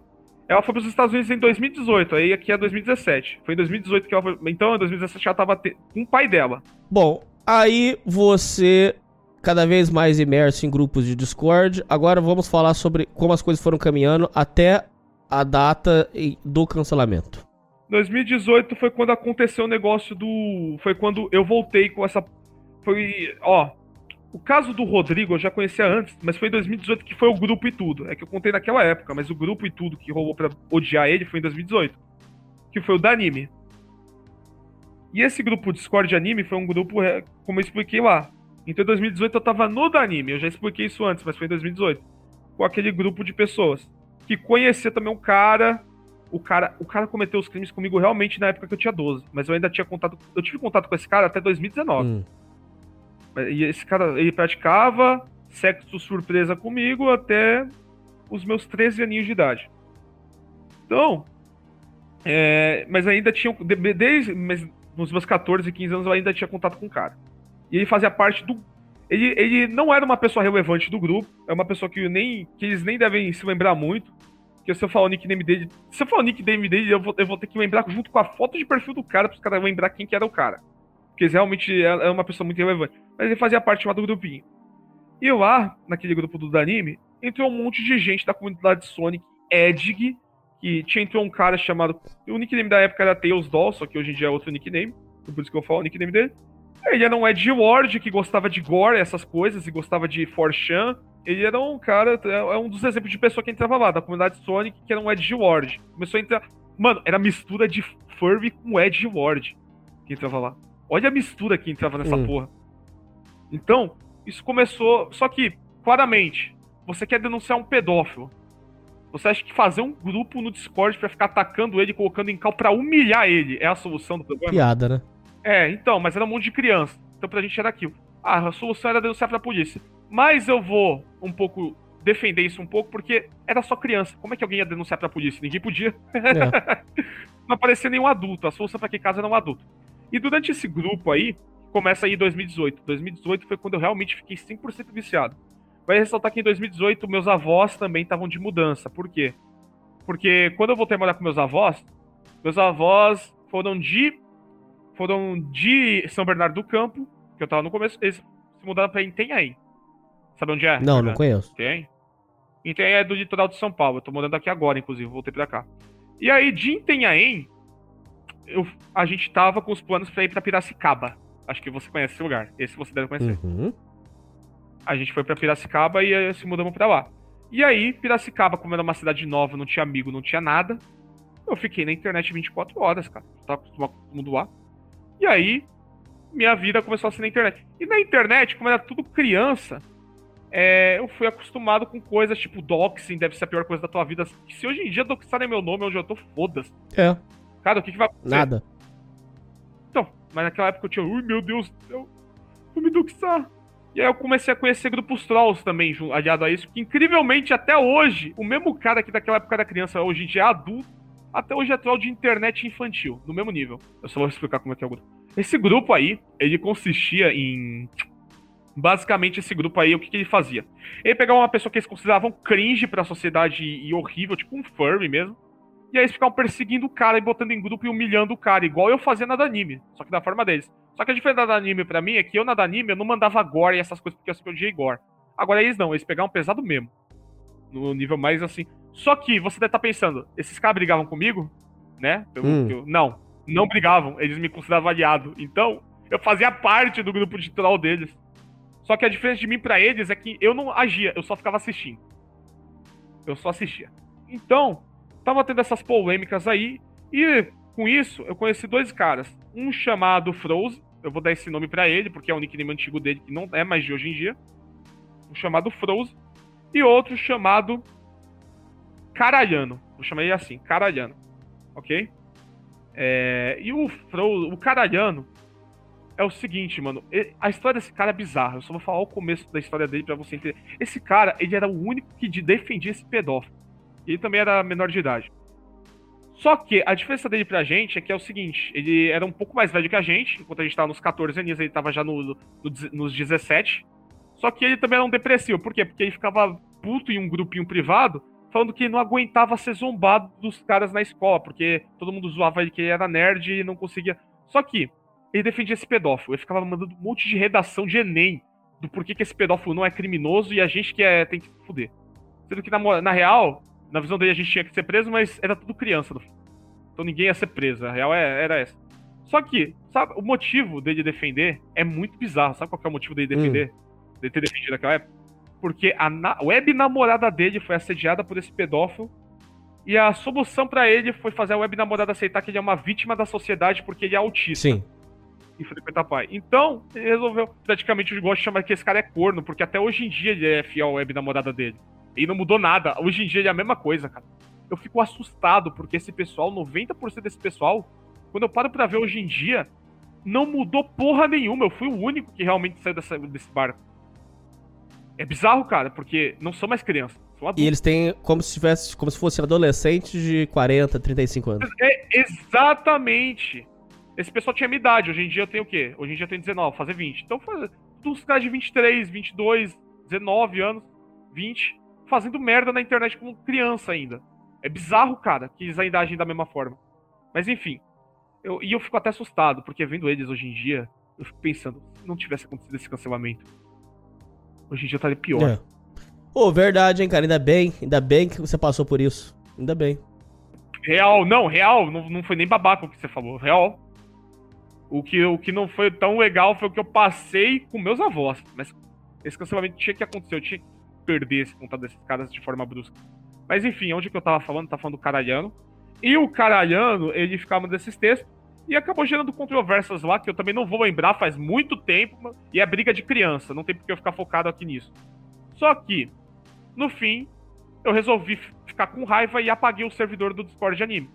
S2: ela foi pros Estados Unidos em 2018, aí aqui é 2017. Foi em 2018 que ela foi. Então, em 2017 ela tava te- com o pai dela.
S1: Bom, aí você cada vez mais imerso em grupos de Discord. Agora vamos falar sobre como as coisas foram caminhando até a data do cancelamento.
S2: 2018 foi quando aconteceu o negócio do. Foi quando eu voltei com essa. Foi. Ó. O caso do Rodrigo eu já conhecia antes, mas foi em 2018 que foi o grupo e tudo. É que eu contei naquela época, mas o grupo e tudo que rolou pra odiar ele foi em 2018. Que foi o da anime. E esse grupo Discord anime foi um grupo, é, como eu expliquei lá. Então em 2018 eu tava no da anime, eu já expliquei isso antes, mas foi em 2018. Com aquele grupo de pessoas. Que conhecia também um cara o cara, o cara cometeu os crimes comigo realmente na época que eu tinha 12, mas eu ainda tinha contato, eu tive contato com esse cara até 2019.
S1: Hum.
S2: E esse cara, ele praticava sexo surpresa comigo até os meus 13 aninhos de idade. Então, é, mas ainda tinha, de- desde mas nos meus 14, 15 anos eu ainda tinha contato com o cara. E ele fazia parte do ele, ele não era uma pessoa relevante do grupo, é uma pessoa que, nem, que eles nem devem se lembrar muito. Porque se eu falar o nickname dele. Se eu falar o nickname dele, eu vou, eu vou ter que lembrar junto com a foto de perfil do cara, para os caras lembrar quem que era o cara. Porque realmente é é uma pessoa muito relevante. Mas ele fazia parte lá do grupinho. E lá, naquele grupo do anime, entrou um monte de gente da comunidade Sonic, Edg, que tinha entrou um cara chamado. O nickname da época era Tails Doll, só que hoje em dia é outro nickname. Por isso que eu falo o nickname dele. Ele era um Ed Ward que gostava de gore, essas coisas, e gostava de 4chan. Ele era um cara, é é um dos exemplos de pessoa que entrava lá, da comunidade Sonic, que era um Ed Ward. Começou a entrar. Mano, era mistura de Furby com Ed Ward que entrava lá. Olha a mistura que entrava nessa
S1: Hum.
S2: porra. Então, isso começou. Só que, claramente, você quer denunciar um pedófilo. Você acha que fazer um grupo no Discord pra ficar atacando ele, colocando em cal pra humilhar ele é a solução do problema?
S1: Piada, né?
S2: É, então, mas era um monte de criança. Então pra gente era aquilo. Ah, a solução era denunciar pra polícia. Mas eu vou um pouco defender isso um pouco, porque era só criança. Como é que alguém ia denunciar pra polícia? Ninguém podia.
S1: É.
S2: Não aparecia nenhum adulto. A solução pra aquele caso era um adulto. E durante esse grupo aí, começa aí em 2018. 2018 foi quando eu realmente fiquei 100% viciado. Vai ressaltar que em 2018 meus avós também estavam de mudança. Por quê? Porque quando eu voltei a morar com meus avós, meus avós foram de foram de São Bernardo do Campo, que eu tava no começo, eles se mudaram pra Itanhaém. Sabe onde é?
S1: Não, não conheço.
S2: Tem. Itanhaém é do litoral de São Paulo. Eu tô morando aqui agora, inclusive, voltei pra cá. E aí, de Itanhaém, eu, a gente tava com os planos pra ir pra Piracicaba. Acho que você conhece esse lugar. Esse você deve conhecer.
S1: Uhum.
S2: A gente foi pra Piracicaba e se mudamos pra lá. E aí, Piracicaba, como era uma cidade nova, não tinha amigo, não tinha nada, eu fiquei na internet 24 horas, cara. Tava acostumado com todo mundo lá. E aí, minha vida começou a ser na internet. E na internet, como era tudo criança, é, eu fui acostumado com coisas tipo doxing, deve ser a pior coisa da tua vida. Se hoje em dia doxarem meu nome onde eu tô, foda-se.
S1: É,
S2: Cara, o que, que vai acontecer?
S1: nada.
S2: Então, mas naquela época eu tinha, ui meu Deus, eu vou me doxar. E aí eu comecei a conhecer grupos trolls também, aliado a isso, que incrivelmente até hoje, o mesmo cara que daquela época era criança, hoje em dia é adulto, até hoje é troll de internet infantil, no mesmo nível. Eu só vou explicar como é que é o grupo. Esse grupo aí, ele consistia em. Basicamente, esse grupo aí, o que, que ele fazia? Ele pegava uma pessoa que eles consideravam cringe pra sociedade e horrível, tipo um furry mesmo. E aí eles ficavam perseguindo o cara e botando em grupo e humilhando o cara, igual eu fazia na Danime, só que da forma deles. Só que a diferença da Danime pra mim é que eu na Danime eu não mandava gore e essas coisas porque eu sempre odiei gore. Agora eles não, eles pegavam pesado mesmo. No nível mais assim. Só que você deve estar pensando, esses caras brigavam comigo? Né?
S1: Hum.
S2: eu- Não, não brigavam, eles me consideravam aliado. Então, eu fazia parte do grupo de troll deles. Só que a diferença de mim pra eles é que eu não agia, eu só ficava assistindo. Eu só assistia. Então, tava tendo essas polêmicas aí, e com isso, eu conheci dois caras. Um chamado Froze, eu vou dar esse nome pra ele, porque é o nickname antigo dele, que não é mais de hoje em dia. Um chamado Froze, e outro chamado Caralhano. Vou chamar ele assim, Caralhano. Ok? É, e o Froze, o Caralhano, é o seguinte, mano. A história desse cara é bizarra. Eu só vou falar o começo da história dele pra você entender. Esse cara, ele era o único que de- defendia esse pedófilo. Ele também era menor de idade. Só que a diferença dele pra gente é que é o seguinte: ele era um pouco mais velho que a gente, enquanto a gente tava nos 14 anos, ele tava já no, no- nos 17. Só que ele também era um depressivo. Por quê? Porque ele ficava puto em um grupinho privado, falando que não aguentava ser zombado dos caras na escola, porque todo mundo zoava ele que ele era nerd e não conseguia. Só que ele defendia esse pedófilo. Ele ficava mandando um monte de redação de Enem do porquê que esse pedófilo não é criminoso e a gente que é, tem que fuder. Sendo que, na, na real, na visão dele a gente tinha que ser preso, mas era tudo criança. no. Então ninguém ia ser preso. A real é- era essa. Só que, sabe, o motivo dele defender é muito bizarro. Sabe qual que é o motivo dele defender? Dele ter defendido naquela época? Porque a na- web namorada dele foi assediada por esse pedófilo. E a solução pra ele foi fazer a web namorada aceitar que ele é uma vítima da sociedade porque ele é autista
S1: Sim.
S2: E frequentar pai. Então, ele resolveu. Praticamente eu gosto de chamar que esse cara é corno, porque até hoje em dia ele é fiel à web namorada dele. E não mudou nada. Hoje em dia ele é a mesma coisa, cara. Eu fico assustado, porque esse pessoal, 90% desse pessoal, quando eu paro pra ver hoje em dia, não mudou porra nenhuma. Eu fui o único que realmente saiu dessa- desse barco. É bizarro, cara, porque não são mais crianças.
S1: E eles têm como se tivesse, como se fossem adolescentes de 40, 35 anos.
S2: É, exatamente. Esse pessoal tinha minha idade. Hoje em dia eu tenho o quê? Hoje em dia eu tenho 19, vou fazer 20. Então, os caras de 23, 22, 19 anos, 20, fazendo merda na internet como criança ainda. É bizarro, cara, que eles ainda agem da mesma forma. Mas enfim. Eu, e eu fico até assustado, porque vendo eles hoje em dia, eu fico pensando, se não tivesse acontecido esse cancelamento, hoje em dia eu estaria pior.
S1: É. Ô, verdade, hein, cara. Ainda bem, ainda bem que você passou por isso. Ainda bem.
S2: Real, não, real, não, não foi nem babaca o que você falou, real. O que, o que não foi tão legal foi o que eu passei com meus avós. Mas esse cancelamento tinha que acontecer, eu tinha que perder esse contato desses caras de forma brusca. Mas enfim, onde que eu tava falando? Tava falando do caralhano. E o caralhano, ele ficava desses textos. E acabou gerando controvérsias lá, que eu também não vou lembrar faz muito tempo, e é briga de criança, não tem por que eu ficar focado aqui nisso. Só que, no fim, eu resolvi ficar com raiva e apaguei o servidor do Discord de anime.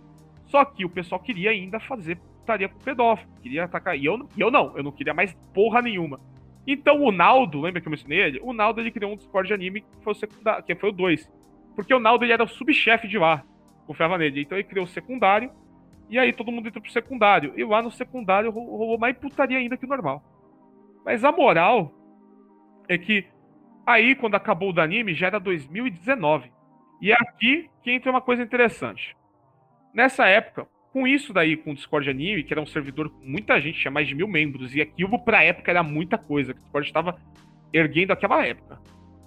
S2: Só que o pessoal queria ainda fazer putaria com pedófilo, queria atacar. E eu, e eu não, eu não queria mais porra nenhuma. Então o Naldo, lembra que eu mencionei ele? O Naldo ele criou um Discord de anime que foi o, secundário, que foi o 2. Porque o Naldo ele era o subchefe de lá, confiava nele. Então ele criou o secundário, e aí todo mundo entrou pro secundário. E lá no secundário rolou mais putaria ainda que o normal. Mas a moral é que aí, quando acabou o anime, já era 2019. E é aqui que entra uma coisa interessante. Nessa época, com isso daí, com o Discord Anime, que era um servidor com muita gente, tinha mais de mil membros, e aquilo pra época era muita coisa, que o Discord estava erguendo aquela época.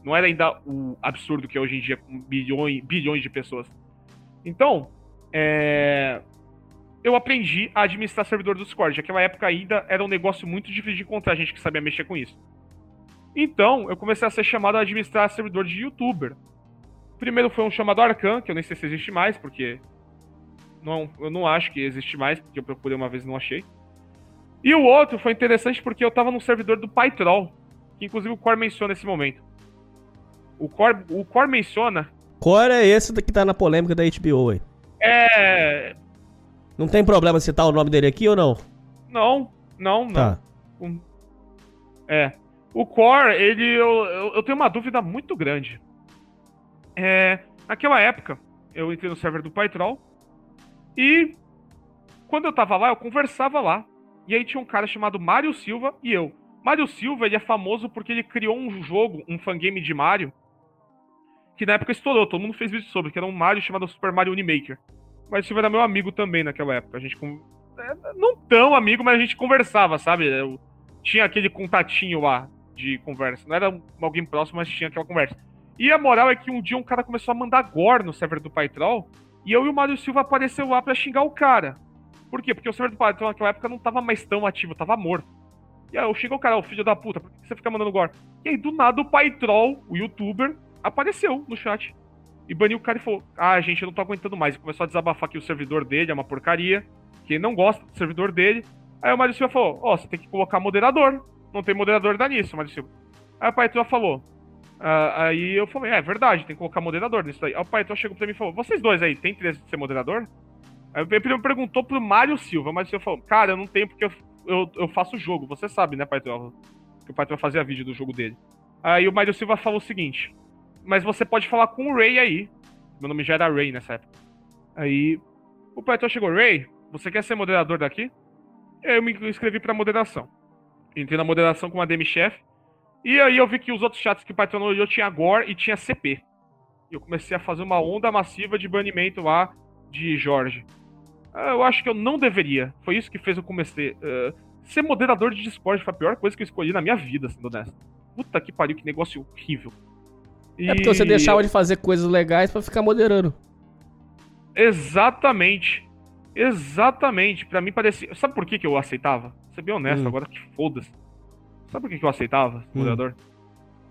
S2: Não era ainda o absurdo que é hoje em dia, com bilhões, bilhões de pessoas. Então, é... eu aprendi a administrar servidor do Discord. Naquela época ainda era um negócio muito difícil de encontrar gente que sabia mexer com isso. Então, eu comecei a ser chamado a administrar servidor de youtuber. Primeiro foi um chamado Arcan, que eu nem sei se existe mais, porque não, eu não acho que existe mais, porque eu procurei uma vez e não achei. E o outro foi interessante porque eu tava no servidor do PyTroll, que inclusive o Core menciona nesse momento. O Core, o Core menciona.
S1: Core é esse que tá na polêmica da HBO aí.
S2: É.
S1: Não tem problema citar o nome dele aqui ou não?
S2: Não, não, não.
S1: Tá.
S2: É. O Core, ele. Eu, eu, eu tenho uma dúvida muito grande. É. Naquela época, eu entrei no server do PyTroll e quando eu tava lá, eu conversava lá. E aí tinha um cara chamado Mário Silva e eu. Mário Silva, ele é famoso porque ele criou um jogo, um fangame de Mario, que na época estourou, todo mundo fez vídeo sobre, que era um Mario chamado Super Mario Unimaker. Mário Silva era meu amigo também naquela época. A gente. É, não tão amigo, mas a gente conversava, sabe? Eu tinha aquele contatinho lá de conversa. Não era alguém próximo, mas tinha aquela conversa. E a moral é que um dia um cara começou a mandar gore no server do Pytrol e eu e o Mário Silva apareceu lá para xingar o cara. Por quê? Porque o servidor do Patrão naquela época não tava mais tão ativo, tava morto. E aí eu xingo o cara, o filho da puta, por que você fica mandando gore? E aí do nada o pai troll, o youtuber, apareceu no chat. E baniu o cara e falou: Ah, gente, eu não tô aguentando mais. E começou a desabafar que o servidor dele é uma porcaria, que não gosta do servidor dele. Aí o Mário Silva falou: Ó, oh, você tem que colocar moderador. Não tem moderador, dá nisso, Mário Silva. Aí o pai troll falou: Uh, aí eu falei, é, é, verdade, tem que colocar moderador nisso daí. Aí o Paetó chegou pra mim e falou, vocês dois aí, tem interesse de ser moderador? Aí ele perguntou pro Mário Silva, o Mário Silva falou, cara, eu não tenho porque eu, eu, eu faço jogo, você sabe, né, Paetó? Que o Paetó fazia vídeo do jogo dele. Aí o Mário Silva falou o seguinte, mas você pode falar com o Ray aí. Meu nome já era Ray nessa época. Aí o Paetó chegou, Ray, você quer ser moderador daqui? Eu me inscrevi pra moderação. Entrei na moderação com uma DM-chefe. E aí eu vi que os outros chats que patronou eu tinha Gore e tinha CP. E eu comecei a fazer uma onda massiva de banimento lá de Jorge. Ah, eu acho que eu não deveria. Foi isso que fez eu comecei. Uh, ser moderador de Discord foi a pior coisa que eu escolhi na minha vida, sendo honesto. Puta que pariu, que negócio horrível.
S1: E... É porque você deixava de fazer coisas legais para ficar moderando.
S2: Exatamente. Exatamente. Para mim parecia. Sabe por que, que eu aceitava? Ser bem honesto, hum. agora que foda-se. Sabe por que eu aceitava hum. moderador?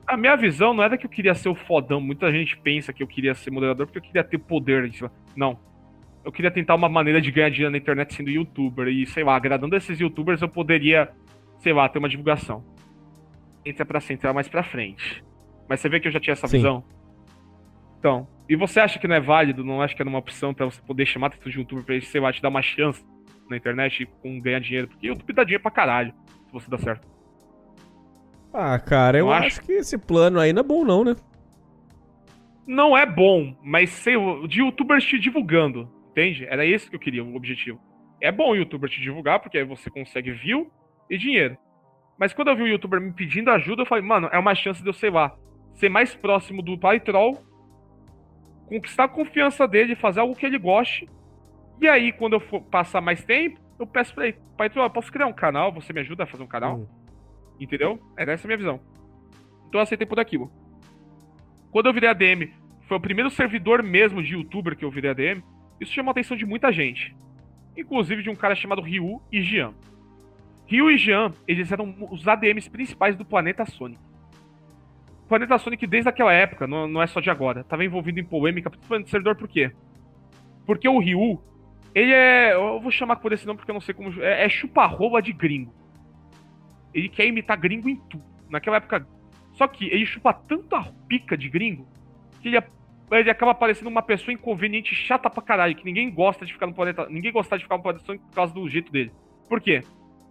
S2: A minha visão não era que eu queria ser o fodão. Muita gente pensa que eu queria ser moderador porque eu queria ter poder. Não. Eu queria tentar uma maneira de ganhar dinheiro na internet sendo youtuber. E, sei lá, agradando esses youtubers, eu poderia, sei lá, ter uma divulgação. Entra pra central mais pra frente. Mas você vê que eu já tinha essa Sim. visão? Então, e você acha que não é válido? Não acha que é uma opção para você poder chamar atenção de youtuber pra ele, sei lá, te dar uma chance na internet com ganhar dinheiro? Porque YouTube dá dinheiro pra caralho, se você dá certo.
S1: Ah, cara, eu acho... acho que esse plano aí não é bom, não, né?
S2: Não é bom, mas sei, de youtubers te divulgando, entende? Era esse que eu queria, o objetivo. É bom o youtuber te divulgar, porque aí você consegue view e dinheiro. Mas quando eu vi o youtuber me pedindo ajuda, eu falei, mano, é uma chance de eu, sei lá, ser mais próximo do pai troll, conquistar a confiança dele, fazer algo que ele goste. E aí, quando eu for passar mais tempo, eu peço pra ele, pai troll, posso criar um canal? Você me ajuda a fazer um canal? Uhum. Entendeu? Era essa a minha visão. Então eu aceitei por aquilo. Quando eu virei ADM, foi o primeiro servidor mesmo de youtuber que eu virei ADM, isso chamou a atenção de muita gente. Inclusive de um cara chamado Ryu e Jean. Ryu e Jean, eles eram os ADMs principais do Planeta Sonic. O Planeta Sonic, desde aquela época, não, não é só de agora, estava envolvido em polêmica, principalmente no servidor por quê? Porque o Ryu, Ele é. Eu vou chamar por esse nome porque eu não sei como. É, é chupa-rola de gringo. Ele quer imitar gringo em tudo. Naquela época. Só que ele chupa tanto a pica de gringo que ele, ele acaba parecendo uma pessoa inconveniente, chata pra caralho, que ninguém gosta de ficar no planeta. Ninguém gosta de ficar no planeta por causa do jeito dele. Por quê?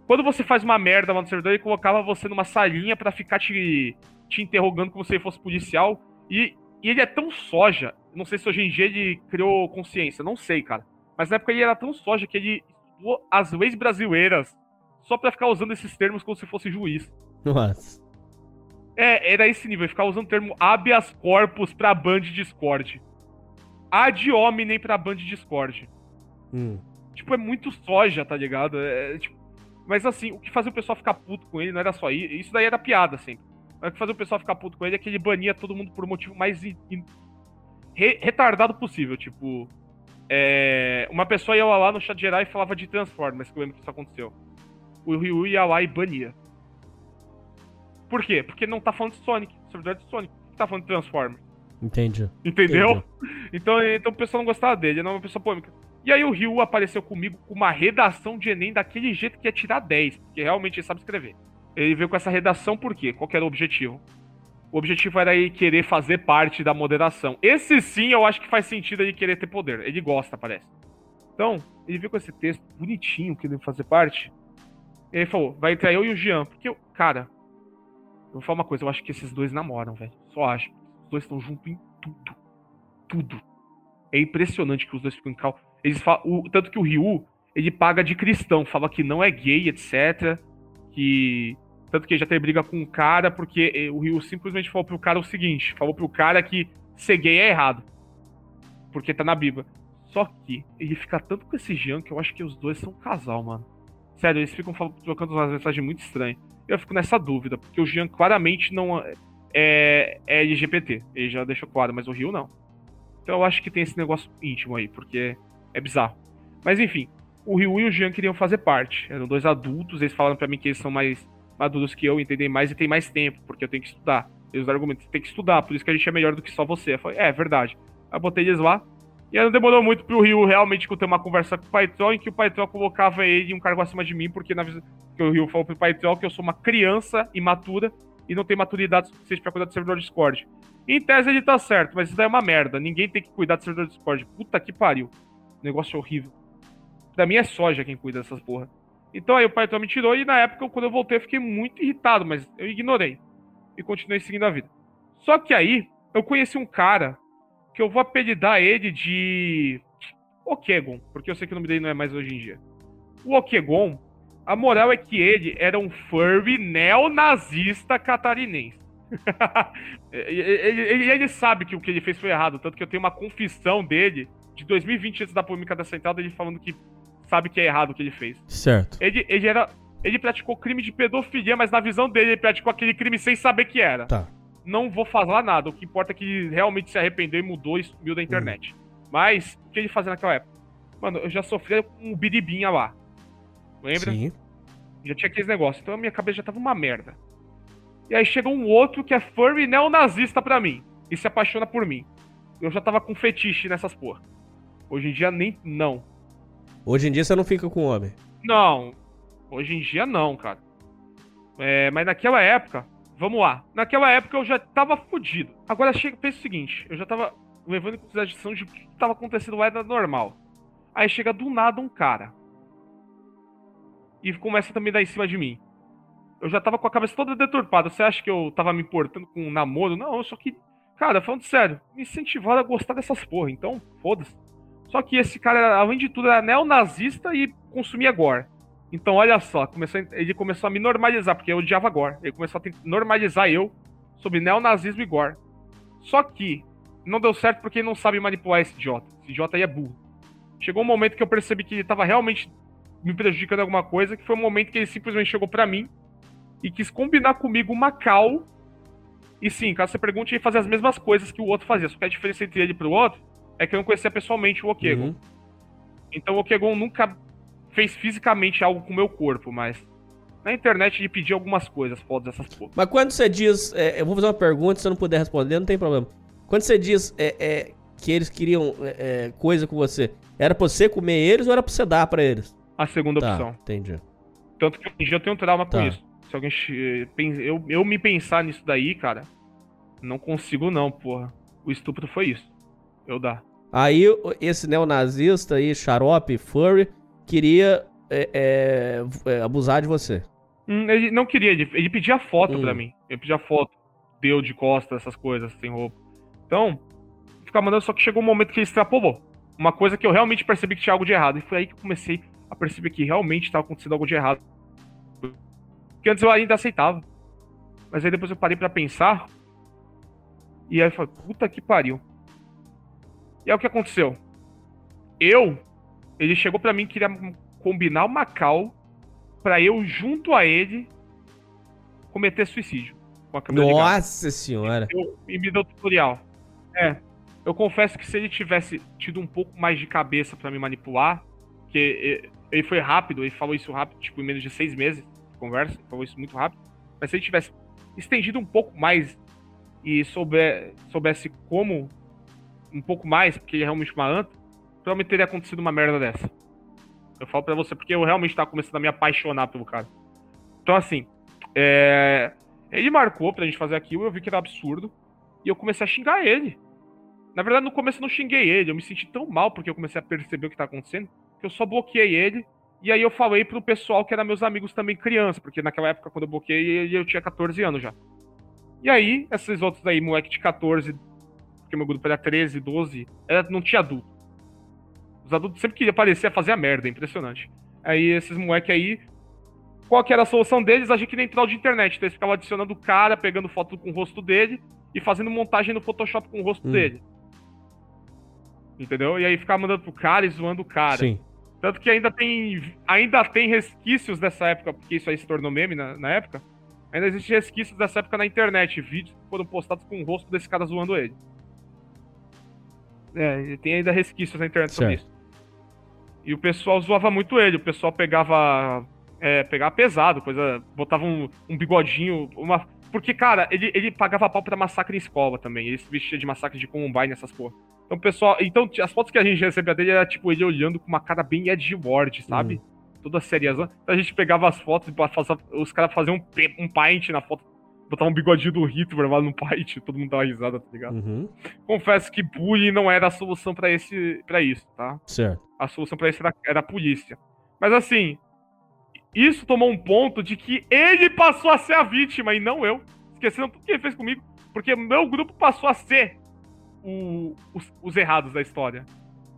S2: Quando você faz uma merda lá no servidor, ele colocava você numa salinha para ficar te, te interrogando como se ele fosse policial. E, e ele é tão soja. Não sei se hoje em dia ele criou consciência, não sei, cara. Mas na época ele era tão soja que ele estudou as leis brasileiras só pra ficar usando esses termos como se fosse juiz.
S1: Nossa.
S2: É, era esse nível, ficar usando o termo habeas corpus pra band Discord. Ad hominem pra band Discord.
S1: Hum.
S2: Tipo, é muito soja, tá ligado? É, é, tipo, mas assim, o que fazia o pessoal ficar puto com ele não era só isso. Isso daí era piada, sempre. Mas o que fazia o pessoal ficar puto com ele é que ele bania todo mundo por um motivo mais in, re, retardado possível. Tipo, é, uma pessoa ia lá no chat geral e falava de Transformers, que eu lembro que isso aconteceu. O Ryu ia lá e bania. Por quê? Porque não tá falando de Sonic, servidor de Sonic. Tá falando de Transformers.
S1: Entendi.
S2: Entendeu?
S1: Entendi.
S2: Então, então o pessoal não gostava dele, ele não é uma pessoa polêmica. E aí o Ryu apareceu comigo com uma redação de Enem daquele jeito que ia tirar 10, porque realmente ele sabe escrever. Ele veio com essa redação por quê? Qual que era o objetivo? O objetivo era ele querer fazer parte da moderação. Esse sim eu acho que faz sentido ele querer ter poder. Ele gosta, parece. Então, ele veio com esse texto bonitinho, querendo fazer parte. Ele falou, vai entrar eu e o Jean. Porque, eu, cara, eu vou falar uma coisa, eu acho que esses dois namoram, velho. Só acho. Os dois estão juntos em tudo. Tudo. É impressionante que os dois ficam em cal. Eles falam, o, tanto que o Ryu, ele paga de cristão, fala que não é gay, etc. Que. Tanto que ele já teve briga com um cara, porque eh, o Ryu simplesmente falou pro cara o seguinte: falou pro cara que ser gay é errado. Porque tá na Bíblia. Só que ele fica tanto com esse Jean que eu acho que os dois são um casal, mano. Sério, eles ficam falando, trocando umas mensagens muito estranhas. Eu fico nessa dúvida, porque o Jean claramente não é, é LGBT. Ele já deixou claro, mas o Ryu não. Então eu acho que tem esse negócio íntimo aí, porque é bizarro. Mas enfim, o Ryu e o Jean queriam fazer parte. Eram dois adultos, eles falaram para mim que eles são mais maduros que eu, entendem mais e tem mais tempo, porque eu tenho que estudar. Eles argumentam, tem que estudar, por isso que a gente é melhor do que só você. Eu falei, é, é verdade. Aí botei eles lá. E aí não demorou muito pro Ryu realmente ter uma conversa com o Paitrol, em que o Paitrol colocava ele em um cargo acima de mim, porque na que o Ryu falou pro Paitrol que eu sou uma criança imatura e não tenho maturidade suficiente pra cuidar do servidor Discord. Em tese ele tá certo, mas isso daí é uma merda. Ninguém tem que cuidar do servidor Discord. Puta que pariu. Negócio horrível. Pra mim é soja quem cuida dessas porra. Então aí o Paitrol me tirou e na época, quando eu voltei, eu fiquei muito irritado, mas eu ignorei. E continuei seguindo a vida. Só que aí, eu conheci um cara que eu vou apelidar ele de Okegon, porque eu sei que o nome dele não é mais hoje em dia. O Okegon, a moral é que ele era um furry neonazista catarinense. ele, ele, ele, sabe que o que ele fez foi errado, tanto que eu tenho uma confissão dele de 2020 antes da polêmica da central dele falando que sabe que é errado o que ele fez.
S1: Certo.
S2: Ele, ele era. Ele praticou crime de pedofilia, mas na visão dele ele praticou aquele crime sem saber que era.
S1: Tá.
S2: Não vou falar nada. O que importa é que ele realmente se arrependeu e mudou e sumiu da internet. Mas, o que ele fazia naquela época? Mano, eu já sofria com um biribinha lá. Lembra?
S1: Sim.
S2: Já tinha aqueles negócios. Então a minha cabeça já tava uma merda. E aí chega um outro que é furry neonazista pra mim. E se apaixona por mim. Eu já tava com fetiche nessas porra. Hoje em dia nem. Não.
S1: Hoje em dia você não fica com homem.
S2: Não. Hoje em dia não, cara. É, mas naquela época, vamos lá. Naquela época eu já tava fudido. Agora chega, pensa o seguinte, eu já tava levando em consideração de o que tava acontecendo lá era normal. Aí chega do nada um cara. E começa também a dar em cima de mim. Eu já tava com a cabeça toda deturpada. Você acha que eu tava me importando com um namoro? Não, só que, cara, falando sério, me incentivaram a gostar dessas porra. Então, foda-se. Só que esse cara, além de tudo, era neonazista e consumia gore. Então, olha só, começou, ele começou a me normalizar, porque eu odiava gore. Ele começou a normalizar eu sobre neonazismo e gore. Só que não deu certo porque ele não sabe manipular esse idiota. Esse idiota aí é burro. Chegou um momento que eu percebi que ele tava realmente me prejudicando em alguma coisa, que foi um momento que ele simplesmente chegou para mim e quis combinar comigo uma cal. E sim, caso você pergunte, ele fazia as mesmas coisas que o outro fazia. Só que a diferença entre ele e pro outro é que eu não conhecia pessoalmente o Okegon.
S1: Uhum.
S2: Então o Okegon nunca fez fisicamente algo com o meu corpo, mas na internet ele pediu algumas coisas, fodas essas porra.
S1: Mas quando você diz. é, eu vou fazer uma pergunta, se você não puder responder, não tem problema. Quando você diz é, é, que eles queriam é, é, coisa com você, era pra você comer eles ou era pra você dar pra eles?
S2: A segunda
S1: Tá,
S2: opção.
S1: entendi.
S2: Tanto que hoje em dia eu tenho trauma com
S1: Tá.
S2: isso. Se alguém. Eu, eu me pensar nisso daí, cara, não consigo não, porra. O estupro foi isso. Eu dar.
S1: Aí esse neonazista aí, xarope, furry, queria é, é, é, abusar de você.
S2: Hum, ele não queria, ele, ele pedia foto
S1: Hum.
S2: pra mim. Ele pedia foto. Deu de costas, essas coisas, sem roupa. Então, ficava mandando, só que chegou um momento que ele extrapolou. Uma coisa que eu realmente percebi que tinha algo de errado. E foi aí que eu comecei a perceber que realmente estava acontecendo algo de errado. Porque antes eu ainda aceitava. Mas aí depois eu parei pra pensar. E aí eu falei, puta que pariu. E aí o que aconteceu? Eu, ele chegou pra mim e queria combinar uma cal pra eu, junto a ele, cometer suicídio. Com a câmera ligada.
S1: Nossa senhora.
S2: Eu, e me deu tutorial. É. Eu confesso que se ele tivesse tido um pouco mais de cabeça pra me manipular, que ele foi rápido, ele falou isso rápido, tipo, em menos de seis meses de conversa, ele falou isso muito rápido. Mas se ele tivesse estendido um pouco mais e souber, soubesse como um pouco mais, porque ele é realmente uma anta, provavelmente teria acontecido uma merda dessa. Eu falo pra você porque eu realmente tava começando a me apaixonar pelo cara. Então, assim, é... ele marcou pra gente fazer aquilo, eu vi que era absurdo, e eu comecei a xingar ele. Na verdade, no começo eu não xinguei ele, eu me senti tão mal porque eu comecei a perceber o que tá acontecendo, que eu só bloqueei ele, e aí eu falei pro pessoal que eram meus amigos também criança, porque naquela época, quando eu bloqueei eu tinha 14 anos já. E aí, esses outros aí, moleque de 14, porque meu grupo era 13, 12, era, não tinha adulto. Os adultos sempre queriam aparecer a fazer a merda, é impressionante. Aí esses moleque aí, qual que era a solução deles? Agir que nem troll de internet. Então eles ficavam adicionando o cara, pegando foto com o rosto dele e fazendo montagem no Photoshop com o rosto
S1: Hum.
S2: dele. Entendeu? E aí ficava mandando pro cara e zoando o cara.
S1: Sim.
S2: Tanto que ainda tem, ainda tem resquícios dessa época, porque isso aí se tornou meme na, na época. Ainda existem resquícios dessa época na internet, vídeos que foram postados com o rosto desse cara zoando ele. É, tem ainda resquícios na internet sobre
S1: Certo.
S2: isso. E o pessoal zoava muito ele, o pessoal pegava. É, pegava pesado, coisa. Botava um, um bigodinho, uma. Porque, cara, ele, ele pagava pau pra massacre em escola também. Ele se vestia de massacre de Columbine, essas porra. Então, o pessoal. Então, as fotos que a gente recebia dele era tipo ele olhando com uma cara bem Ed Ward, sabe? Toda seriazão. Então a gente pegava as fotos e os caras faziam um, um paint na foto. Botavam um bigodinho do Hitler lá no paint, todo mundo dava risada, tá ligado?
S1: Uhum.
S2: Confesso que bullying não era a solução pra esse para isso, tá?
S1: Certo.
S2: A solução pra isso era, era a polícia. Mas assim, isso tomou um ponto de que ele passou a ser a vítima e não eu. Esquecendo tudo que ele fez comigo. Porque meu grupo passou a ser o- os, os errados da história.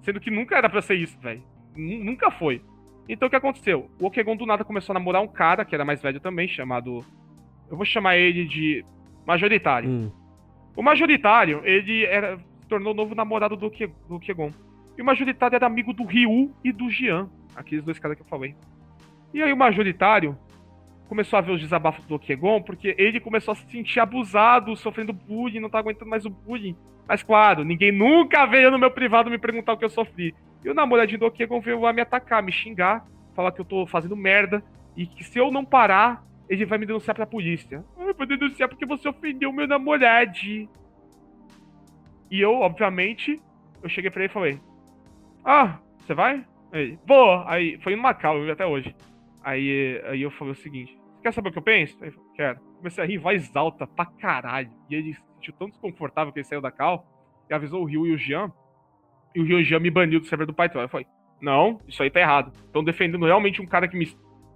S2: Sendo que nunca era pra ser isso, velho. Nu- Nunca foi. Então o que aconteceu? O Okegon do nada começou a namorar um cara, que era mais velho também, chamado. Eu vou chamar ele de Majoritário.
S1: Hum.
S2: O majoritário, ele era, se tornou o novo namorado do, Ke, do Kegon. E o majoritário era amigo do Ryu e do Jian, aqueles dois caras que eu falei. E aí o majoritário começou a ver os desabafos do Kegon, porque ele começou a se sentir abusado, sofrendo bullying, não tá aguentando mais o bullying. Mas claro, ninguém nunca veio no meu privado me perguntar o que eu sofri. E o namoradinho do Kegon veio lá me atacar, me xingar, falar que eu tô fazendo merda, e que se eu não parar, ele vai me denunciar pra polícia. Eu vou denunciar porque você ofendeu meu namorado. E eu, obviamente, eu cheguei pra ele e falei: Ah, você vai? Ele, vou. Aí, foi no Macau, eu vi até hoje. Aí, aí eu falei o seguinte: quer saber o que eu penso? Aí falou: Quero. Comecei a rir em voz alta pra caralho. E ele se sentiu tão desconfortável que ele saiu da cal e avisou o Rio e o Jean. E o Rio e o Jean me baniu do server do Python. Aí eu falei: Não, isso aí tá errado. Estão defendendo realmente um cara que me,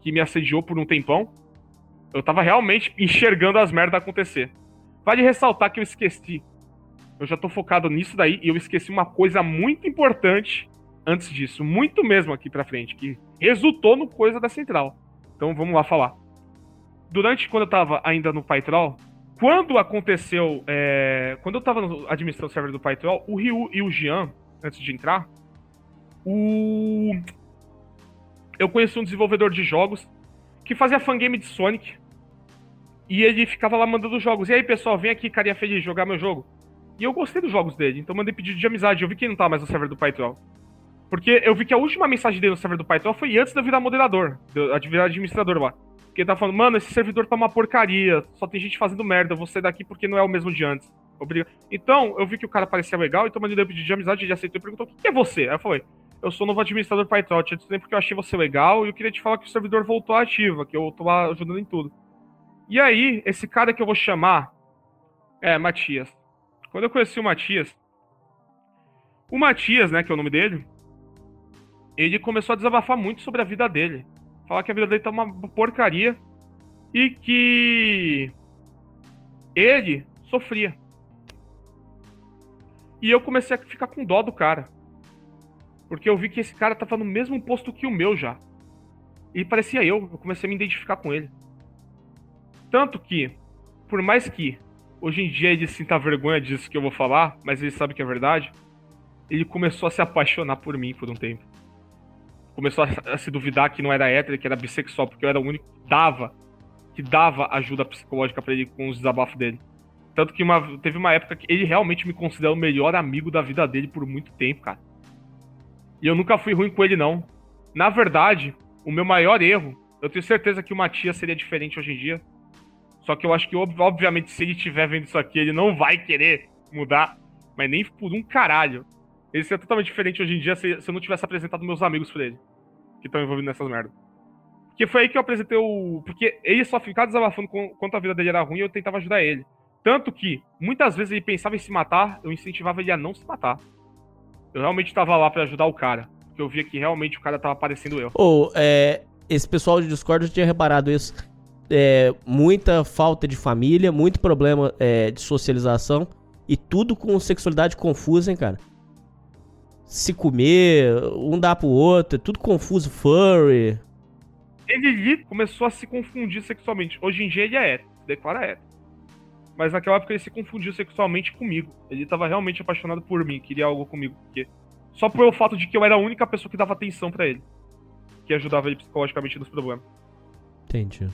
S2: que me assediou por um tempão. Eu tava realmente enxergando as merdas acontecer. Vale ressaltar que eu esqueci. Eu já tô focado nisso daí e eu esqueci uma coisa muito importante antes disso, muito mesmo aqui pra frente, que resultou no coisa da central. Então vamos lá falar. Durante quando eu tava ainda no Pytrol, quando aconteceu, é, quando eu tava administrando o server do Pytrol, o Ryu e o Jean, antes de entrar, o eu conheci um desenvolvedor de jogos que fazia fangame de Sonic. E ele ficava lá mandando jogos. E aí, pessoal, vem aqui, carinha feliz, jogar meu jogo. E eu gostei dos jogos dele, então mandei pedido de amizade. Eu vi que ele não tava mais no server do Python. Porque eu vi que a última mensagem dele no server do Python foi antes de eu virar moderador, de eu virar administrador lá. Porque ele tava falando, mano, esse servidor tá uma porcaria, só tem gente fazendo merda, eu vou sair daqui porque não é o mesmo de antes. Obrigado. Então, eu vi que o cara parecia legal, então mandei pedido de amizade, ele aceitou e perguntou: o que é você? Aí eu falei: eu sou novo administrador PyTorch, eu disse porque eu achei você legal e eu queria te falar que o servidor voltou ativa, que eu tô ajudando em tudo. E aí, esse cara que eu vou chamar é Matias. Quando eu conheci o Matias, o Matias, né, que é o nome dele, ele começou a desabafar muito sobre a vida dele. Falar que a vida dele tá uma porcaria e que ele sofria. E eu comecei a ficar com dó do cara. Porque eu vi que esse cara tava no mesmo posto que o meu já. E parecia eu, eu comecei a me identificar com ele. Tanto que, por mais que hoje em dia ele sinta vergonha disso que eu vou falar, mas ele sabe que é verdade, ele começou a se apaixonar por mim por um tempo. Começou a, se duvidar que não era hétero, que era bissexual, porque eu era o único que dava, que dava ajuda psicológica para ele com os desabafos dele. Tanto que uma, teve uma época que ele realmente me considera o melhor amigo da vida dele por muito tempo, cara. E eu nunca fui ruim com ele, não. Na verdade, o meu maior erro, eu tenho certeza que o Matias seria diferente hoje em dia. Só que eu acho que, obviamente, se ele estiver vendo isso aqui, ele não vai querer mudar. Mas nem por um caralho. Ele seria totalmente diferente hoje em dia se, se eu não tivesse apresentado meus amigos pra ele. Que estão envolvidos nessas merdas. Porque foi aí que eu apresentei o. Porque ele só ficava desabafando quanto a vida dele era ruim e eu tentava ajudar ele. Tanto que, muitas vezes ele pensava em se matar, eu incentivava ele a não se matar. Eu realmente estava lá para ajudar o cara. Porque eu via que realmente o cara tava parecendo eu.
S1: Ou, oh, é, esse pessoal de Discord eu tinha reparado isso. É, muita falta de família, muito problema é, de socialização e tudo com sexualidade confusa, hein, cara? Se comer, um dá pro outro, é tudo confuso, furry.
S2: Ele começou a se confundir sexualmente. Hoje em dia ele é hétero, declara hétero. Mas naquela época ele se confundiu sexualmente comigo. Ele tava realmente apaixonado por mim, queria algo comigo. Porque... Só pelo fato de que eu era a única pessoa que dava atenção para ele. Que ajudava ele psicologicamente nos problemas.
S1: Entendi.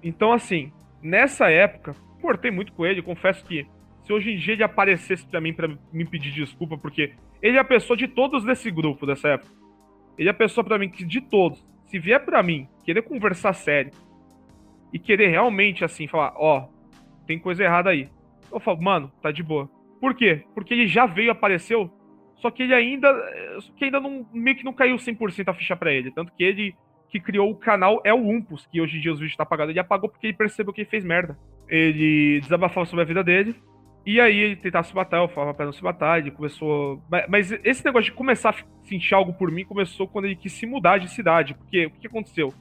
S2: Então, assim, nessa época, cortei muito com ele. Confesso que se hoje em dia ele aparecesse para mim para me pedir desculpa, porque ele é a pessoa de todos desse grupo dessa época. Ele é a pessoa para mim que de todos, se vier para mim querer conversar sério e querer realmente assim falar, ó, oh, tem coisa errada aí. Eu falo, mano, tá de boa. Por quê? Porque ele já veio, apareceu, só que ele ainda. Só que ainda não, meio que não caiu 100% a ficha para ele. Tanto que ele que criou o canal é o Umpus, que hoje em dia os vídeos tá apagado. Ele apagou porque ele percebeu que ele fez merda. Ele desabafava sobre a vida dele. E aí ele tentava se matar, eu falava pra não se matar, ele começou. Mas esse negócio de começar a sentir algo por mim começou quando ele quis se mudar de cidade. Porque o que aconteceu?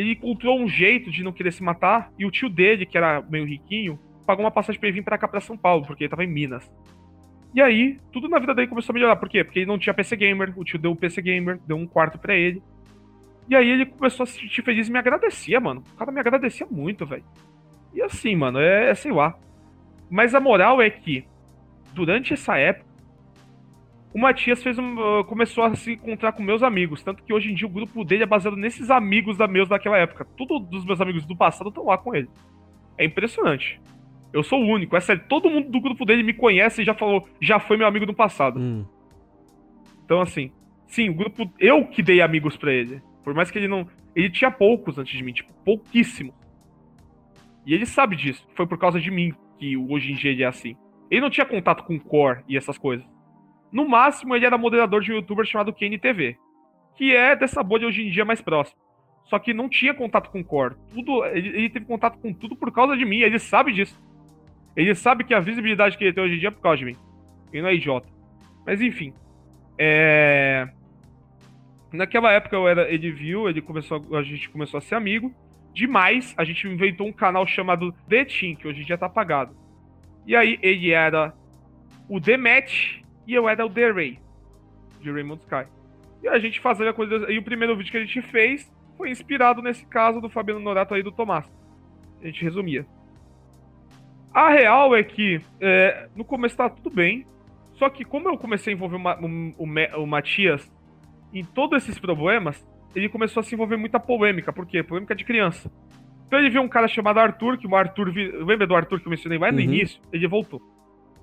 S2: Ele encontrou um jeito de não querer se matar, e o tio dele, que era meio riquinho, pagou uma passagem pra ele vir pra cá, pra São Paulo, porque ele tava em Minas. E aí, tudo na vida dele começou a melhorar. Por quê? Porque ele não tinha PC Gamer, o tio deu um PC Gamer, deu um quarto para ele. E aí ele começou a se sentir feliz e me agradecia, mano. O cara me agradecia muito, velho. E assim, mano, é, é sei lá. Mas a moral é que, durante essa época, o Matias fez um, uh, começou a se encontrar com meus amigos. Tanto que hoje em dia o grupo dele é baseado nesses amigos da meus daquela época. Todos dos meus amigos do passado estão lá com ele. É impressionante. Eu sou o único. É sério, todo mundo do grupo dele me conhece e já falou, já foi meu amigo do passado. Hum. Então, assim, sim, o grupo. Eu que dei amigos para ele. Por mais que ele não. Ele tinha poucos antes de mim, tipo, pouquíssimo. E ele sabe disso. Foi por causa de mim que hoje em dia ele é assim. Ele não tinha contato com core e essas coisas. No máximo, ele era moderador de um youtuber chamado KNTV. Que é dessa bolha hoje em dia mais próximo. Só que não tinha contato com core. Tudo, ele, ele teve contato com tudo por causa de mim. Ele sabe disso. Ele sabe que a visibilidade que ele tem hoje em dia é por causa de mim. Ele não é idiota. Mas enfim. É... Naquela época eu era, ele viu, ele começou, a gente começou a ser amigo. Demais, a gente inventou um canal chamado The Team, que hoje em dia tá apagado. E aí ele era o The Match e eu era o The Ray, de Raymond Sky. E a gente fazia coisas. E o primeiro vídeo que a gente fez foi inspirado nesse caso do Fabiano Norato aí do Tomás. A gente resumia. A real é que é, no começo tá tudo bem. Só que como eu comecei a envolver o, o, o Matias em todos esses problemas, ele começou a se envolver muita polêmica. Por quê? Polêmica de criança. Então ele viu um cara chamado Arthur, que o Arthur. Lembra do Arthur que eu mencionei lá no uhum. início? Ele voltou.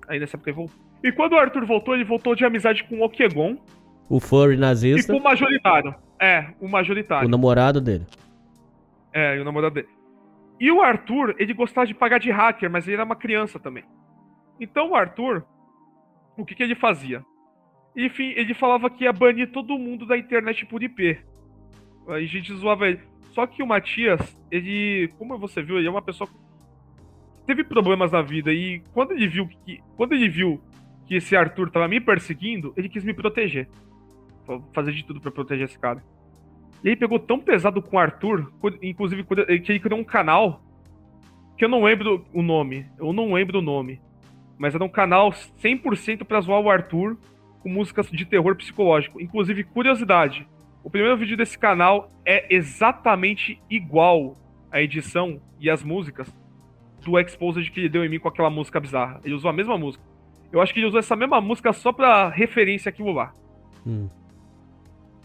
S2: Aí nessa época ele voltou. E quando o Arthur voltou, ele voltou de amizade com o Okegon.
S1: O furry nazista.
S2: E com o majoritário. É, o majoritário.
S1: O namorado dele.
S2: É, e o namorado dele. E o Arthur, ele gostava de pagar de hacker, mas ele era uma criança também. Então o Arthur, o que, que ele fazia? Enfim, ele falava que ia banir todo mundo da internet por IP. Aí a gente zoava ele. Só que o Matias, ele, como você viu, ele é uma pessoa teve problemas na vida e quando ele viu que quando ele viu que esse Arthur tava me perseguindo, ele quis me proteger. Fazer de tudo para proteger esse cara. E ele pegou tão pesado com o Arthur, inclusive que ele criou um canal que eu não lembro o nome. Eu não lembro o nome. Mas era um canal 100% pra zoar o Arthur com músicas de terror psicológico. Inclusive, curiosidade: o primeiro vídeo desse canal é exatamente igual a edição e as músicas do Exposed que ele deu em mim com aquela música bizarra. Ele usou a mesma música. Eu acho que ele usou essa mesma música só pra referência àquilo lá. Hum.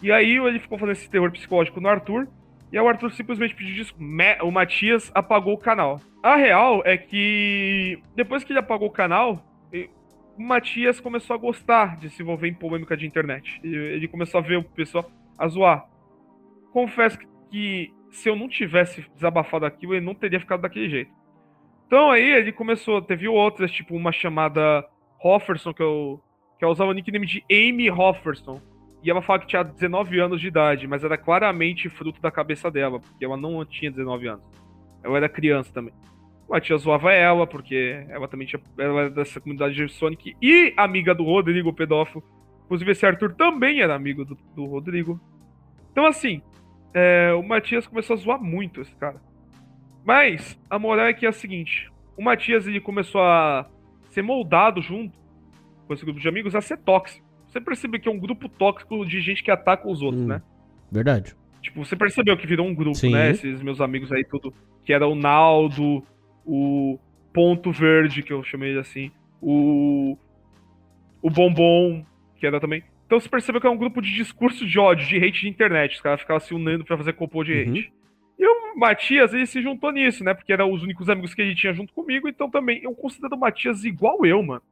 S2: E aí ele ficou fazendo esse terror psicológico no Arthur. E aí o Arthur simplesmente pediu desculpa. O Matias apagou o canal. A real é que depois que ele apagou o canal, o Matias começou a gostar de se envolver em polêmica de internet. Ele começou a ver o pessoal a zoar. Confesso que se eu não tivesse desabafado aquilo, ele não teria ficado daquele jeito. Então aí ele começou, teve outras, tipo uma chamada Hofferson, que eu, que eu usava o nickname de Amy Hofferson. E ela falava que tinha 19 anos de idade, mas era claramente fruto da cabeça dela, porque ela não tinha 19 anos. Ela era criança também. A tia zoava ela, porque ela também tinha, ela era dessa comunidade de Sonic e amiga do Rodrigo, o pedófilo. Inclusive, esse Arthur também era amigo do, do Rodrigo. Então, assim, é, o Matias começou a zoar muito esse cara. Mas, a moral é que é a seguinte: o Matias ele começou a ser moldado junto com esse grupo de amigos a ser tóxico. Você percebe que é um grupo tóxico de gente que ataca os outros, hum, né?
S1: Verdade.
S2: Tipo, você percebeu que virou um grupo, Sim. né? Esses meus amigos aí, tudo. Que era o Naldo, o Ponto Verde, que eu chamei assim, o. O Bombom, que era também. Então você percebeu que é um grupo de discurso de ódio, de hate de internet. Os caras ficavam se unindo pra fazer copô de uhum. E o Matias, ele se juntou nisso, né? Porque eram os únicos amigos que ele tinha junto comigo. Então também eu considero o Matias igual eu, mano.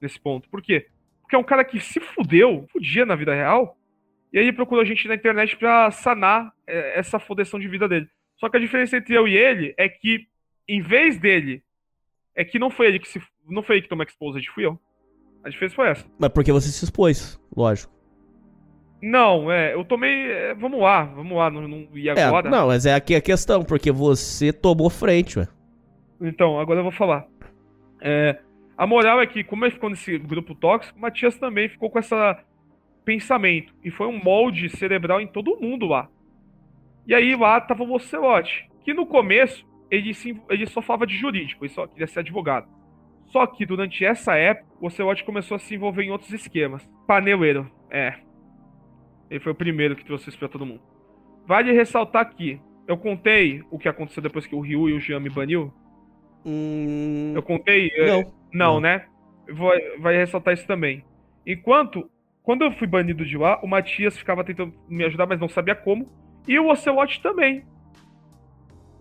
S2: Nesse ponto. Por quê? Porque é um cara que se fudeu, fudia na vida real, e aí procurou a gente na internet pra sanar é, essa fodeção de vida dele. Só que a diferença entre eu e ele é que, em vez dele, é que não foi ele que se. Não foi ele que tomou exposed, fui eu. A diferença foi essa.
S1: Mas porque você se expôs, lógico.
S2: Não, é, eu tomei. É, vamos lá, vamos lá, não, não, e é, agora?
S1: É, não, mas é aqui a questão, porque você tomou frente, ué.
S2: Então, agora eu vou falar. É, a moral é que, como ele ficou nesse grupo tóxico, o Matias também ficou com esse pensamento. E foi um molde cerebral em todo mundo lá. E aí lá tava o Ocelote, que no começo ele, se, ele só falava de jurídico, ele só queria ser advogado. Só que durante essa época, o Ocelote começou a se envolver em outros esquemas. Paneleiro, é. Ele foi o primeiro que trouxe isso pra todo mundo. Vale ressaltar aqui, eu contei o que aconteceu depois que o Ryu e o Jean me baniu.
S1: Hum...
S2: Eu contei?
S1: Não.
S2: Não, né? Vou, vai ressaltar isso também. Enquanto, quando eu fui banido de lá, o Matias ficava tentando me ajudar, mas não sabia como. E o Ocelot também.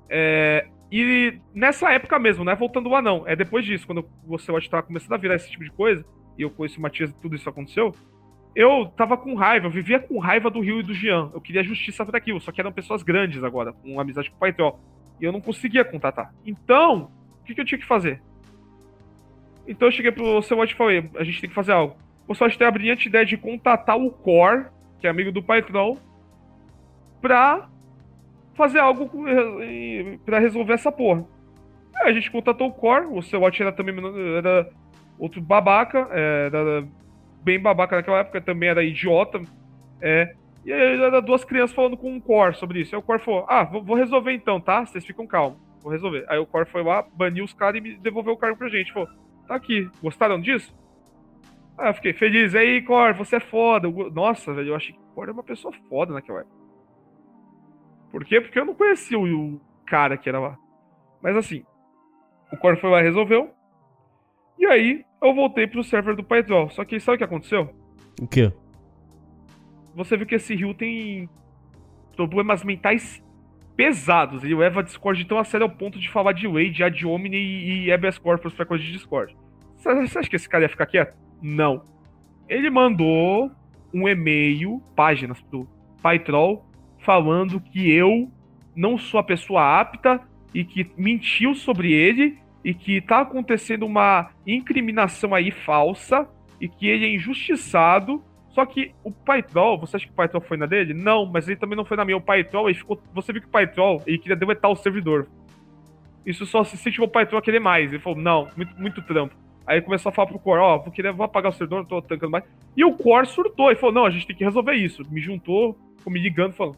S2: É, e nessa época mesmo, não é voltando lá não, é depois disso, quando o Ocelot tava começando a virar esse tipo de coisa, e eu conheci o Matias e tudo isso aconteceu, eu tava com raiva, eu vivia com raiva do Rio e do Jean. Eu queria justiça por aquilo, só que eram pessoas grandes agora, com amizade com o Paitó. E eu não conseguia contatar. Então, o que, que eu tinha que fazer? Então eu cheguei pro seu e falei, a gente tem que fazer algo. O Swatch tem a brilhante ideia de contatar o Core, que é amigo do Python, pra fazer algo para resolver essa porra. Aí a gente contatou o Core, o seu era também era outro babaca, era bem babaca naquela época, também era idiota. É, e aí era duas crianças falando com o Core sobre isso. Aí o Core falou: Ah, vou resolver então, tá? Vocês ficam calmos. Vou resolver. Aí o Core foi lá, baniu os caras e me devolveu o cargo pra gente. Falou: Tá aqui. Gostaram disso? Ah, eu fiquei feliz. Aí, Cor, você é foda. Nossa, velho, eu achei que o Cor era uma pessoa foda naquela época. Por quê? Porque eu não conhecia o, cara que era lá. Mas assim, o Cor foi lá e resolveu. E aí, eu voltei pro server do Python. Só que sabe o que aconteceu?
S1: O quê?
S2: Você viu que esse rio tem problemas mentais pesados. E o Eva Discord tão a sério ao ponto de falar de Wade, Ad Omni e, e Habeas Corpus pra coisa de Discord. Você acha que esse cara ia ficar quieto? Não. Ele mandou um e-mail, páginas pro Pytrol, falando que eu não sou a pessoa apta e que mentiu sobre ele e que tá acontecendo uma incriminação aí falsa e que ele é injustiçado. Só que o Pytrol, você acha que o Pytrol foi na dele? Não, mas ele também não foi na minha. O Pytrol, ele ficou, você viu que o Pytrol, ele queria deletar o servidor. Isso só se sentiu o Pytrol a querer mais. Ele falou, não, muito, muito trampo. Aí começou a falar pro Core, ó, oh, vou querer, vou apagar o servidor, não tô tancando mais. E o Core surtou e falou, não, a gente tem que resolver isso. Me juntou, ficou me ligando, falando,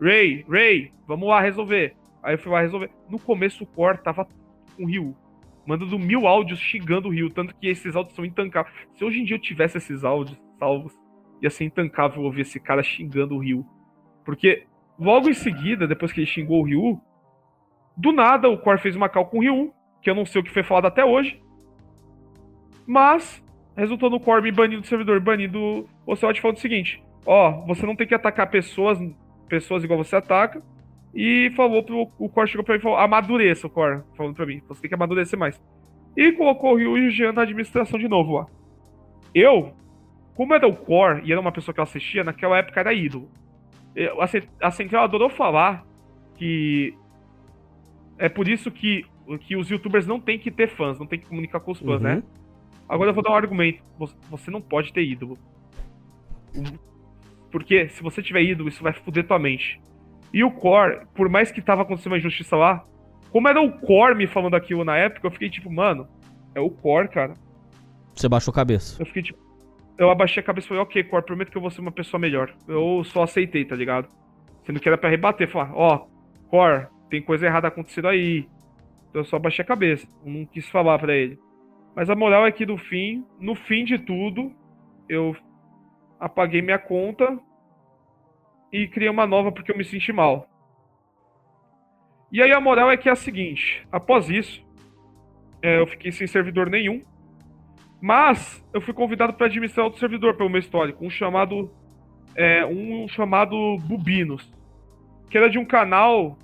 S2: Ray, Ray, vamos lá resolver. Aí eu fui lá resolver. No começo o Core tava com o Ryu. Mandando mil áudios xingando o Ryu. Tanto que esses áudios são intancáveis. Se hoje em dia eu tivesse esses áudios salvos, ia ser intancável ouvir esse cara xingando o Ryu. Porque logo em seguida, depois que ele xingou o Ryu, do nada o Core fez uma call com o Ryu, que eu não sei o que foi falado até hoje. Mas resultou no Core me banindo do servidor, banindo o Ocelot falando o seguinte: Ó, você não tem que atacar pessoas pessoas igual você ataca. E falou pro. O Core chegou pra mim e falou: amadureça o Core, falando pra mim. Você tem que amadurecer mais. E colocou o Ryu e o Jean na administração de novo lá. Eu, como era o Core e era uma pessoa que eu assistia, naquela época era ídolo. Eu, a Central adorou falar que. É por isso que, que os youtubers não tem que ter fãs, não tem que comunicar com os fãs, né? uhum. né? Agora eu vou dar um argumento. Você não pode ter ídolo. Porque se você tiver ídolo, isso vai foder tua mente. E o Core, por mais que tava acontecendo uma injustiça lá, como era o Core me falando aquilo na época, eu fiquei tipo, mano, é o Core, cara.
S1: Você baixou a cabeça.
S2: Eu fiquei tipo. Eu abaixei a cabeça e falei, ok, Core, prometo que eu vou ser uma pessoa melhor. Eu só aceitei, tá ligado? Sendo que era pra rebater, falar, ó, oh, Core, tem coisa errada acontecendo aí. Então eu só abaixei a cabeça. Não quis falar pra ele. Mas a moral é que no fim, no fim de tudo, eu apaguei minha conta e criei uma nova porque eu me senti mal. E aí a moral é que é a seguinte: após isso, é, eu fiquei sem servidor nenhum, mas eu fui convidado para administrar outro servidor pelo meu histórico, um chamado é, um chamado Bubinos, que era de um canal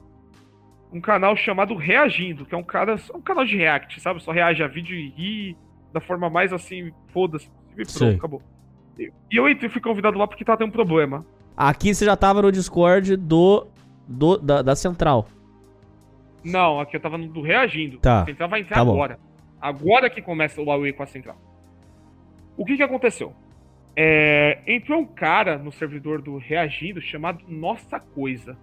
S2: um canal chamado Reagindo, que é um cara um canal de react, sabe? Só reage a vídeo e ri da forma mais assim, foda-se, e pronto, acabou. E eu entrei, fui convidado lá porque tava tendo um problema.
S1: Aqui você já tava no Discord do, do da, da Central.
S2: Não, aqui eu tava no do Reagindo.
S1: Tá.
S2: A Central vai entrar
S1: tá
S2: agora. Agora que começa o Huawei com a Central. O que que aconteceu? É, entrou um cara no servidor do Reagindo chamado Nossa Coisa.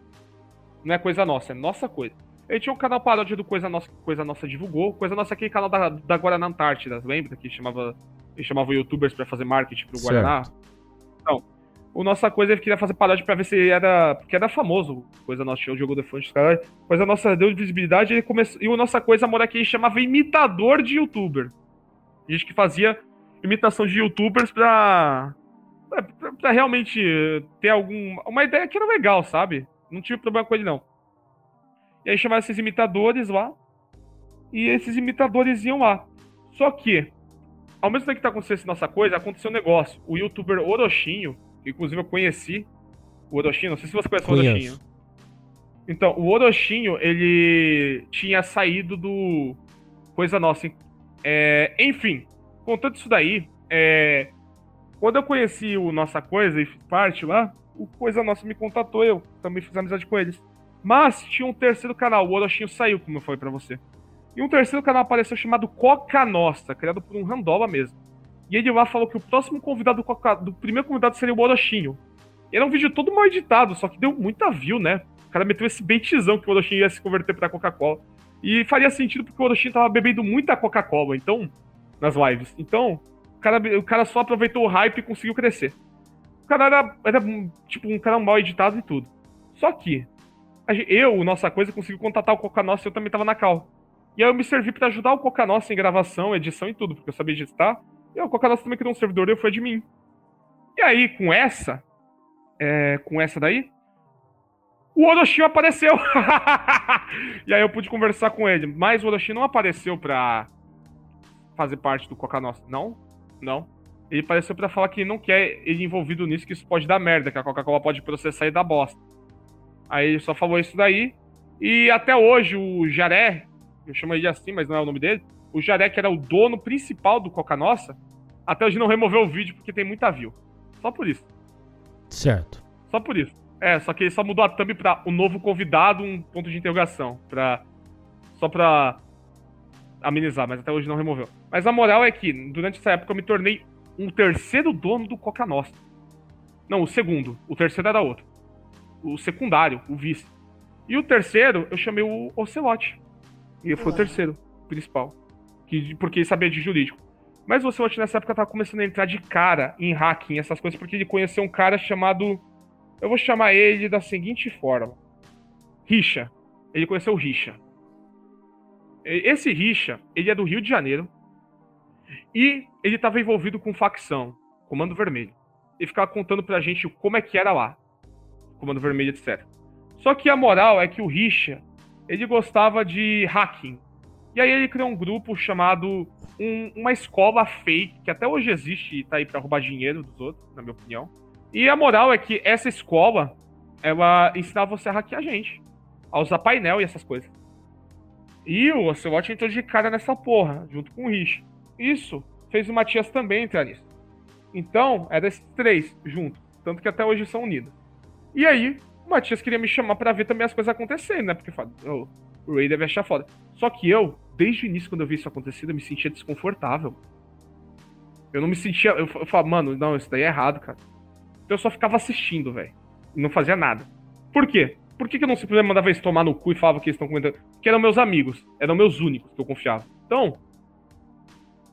S2: Não é Coisa Nossa, é Nossa Coisa. Ele tinha um canal paródia do Coisa Nossa Coisa Nossa divulgou. Coisa Nossa é aquele canal da, da Guaraná Antártida, lembra? Que chamava ele chamava youtubers para fazer marketing pro Guaraná. Então, o Nossa Coisa ele queria fazer paródia pra ver se era. Porque era famoso. Coisa Nossa o jogo Defante, cara. Coisa Nossa deu visibilidade ele começou, e o Nossa Coisa mora aqui chamava imitador de youtuber. Gente que fazia imitação de youtubers pra. pra, pra, pra realmente ter algum. Uma ideia que era legal, sabe? Não tive problema com ele, não. E aí chamava esses imitadores lá. E esses imitadores iam lá. Só que ao mesmo tempo que tá acontecendo essa nossa coisa, aconteceu um negócio. O youtuber Orochinho, inclusive eu conheci, o Orochinho, não sei se você conhece Conheço. o Orochinho. Então, o Orochinho, ele tinha saído do Coisa Nossa. É, enfim, contando isso daí, é, quando eu conheci o Nossa Coisa e parte lá, o Coisa Nossa me contatou, eu também fiz amizade com eles. Mas tinha um terceiro canal, o Orochinho saiu, como eu falei pra você. E um terceiro canal apareceu chamado Coca Nossa, criado por um randola mesmo. E ele lá falou que o próximo convidado do, primeiro convidado seria o Orochinho. Era um vídeo todo mal editado, só que deu muita view, né? O cara meteu esse baitzão que o Orochinho ia se converter pra Coca-Cola. E faria sentido porque o Orochinho tava bebendo muita Coca-Cola, então, nas lives. Então, o cara, o cara só aproveitou o hype e conseguiu crescer. O cara era, era tipo um cara mal editado e tudo. Só que, eu, nossa coisa, consegui contatar o Coca Nossa e eu também tava na cal. E aí eu me servi para ajudar o Coca Nossa em gravação, edição e tudo, porque eu sabia editar. E o Coca Nossa também criou um servidor eu fui de mim. E aí, com essa, é, com essa daí, o Orochi apareceu. e aí eu pude conversar com ele. Mas o Orochi não apareceu pra fazer parte do Coca Nossa. Não, não. Ele apareceu para falar que não quer ele envolvido nisso, que isso pode dar merda, que a Coca-Cola pode processar e dar bosta. Aí ele só falou isso daí. E até hoje o Jaré, eu chamo ele assim, mas não é o nome dele, o Jarek era o dono principal do Coca Nossa, até hoje não removeu o vídeo porque tem muita view. Só por isso.
S1: Certo.
S2: Só por isso. É, só que ele só mudou a thumb pra o novo convidado, um ponto de interrogação. Pra. Só pra. amenizar, mas até hoje não removeu. Mas a moral é que, durante essa época, eu me tornei um terceiro dono do Coca Nostra. Não, o segundo. O terceiro era outro. O secundário, o vice. E o terceiro, eu chamei o Ocelote. E ele foi o terceiro, principal. Que, porque sabia de jurídico. Mas o Ocelote nessa época tava começando a entrar de cara em hacking, essas coisas, porque ele conheceu um cara chamado. Eu vou chamar ele da seguinte forma: Richa. Ele conheceu o Richa. Esse Richa, ele é do Rio de Janeiro. E ele estava envolvido com facção, Comando Vermelho. Ele ficava contando pra gente como é que era lá. Comando Vermelho, etc. Só que a moral é que o Richa, ele gostava de hacking. E aí ele criou um grupo chamado um, uma escola fake, que até hoje existe e tá aí pra roubar dinheiro dos outros, na minha opinião. E a moral é que essa escola, ela ensinava você a hackear a gente. A usar painel e essas coisas. E o Ocelot entrou de cara nessa porra, junto com o Rich. Isso fez o Matias também entrar nisso. Então, era esses três juntos. Tanto que até hoje são unidos. E aí, o Matias queria me chamar para ver também as coisas acontecendo, né? Porque oh, o Ray deve achar foda. Só que eu, desde o início, quando eu vi isso acontecendo, eu me sentia desconfortável. Eu não me sentia. Eu, eu falava, mano, não, isso daí é errado, cara. Então eu só ficava assistindo, velho. E não fazia nada. Por quê? Por que, que eu não simplesmente mandava eles tomar no cu e falava que eles estão comentando? Porque eram meus amigos, eram meus únicos que eu confiava. Então,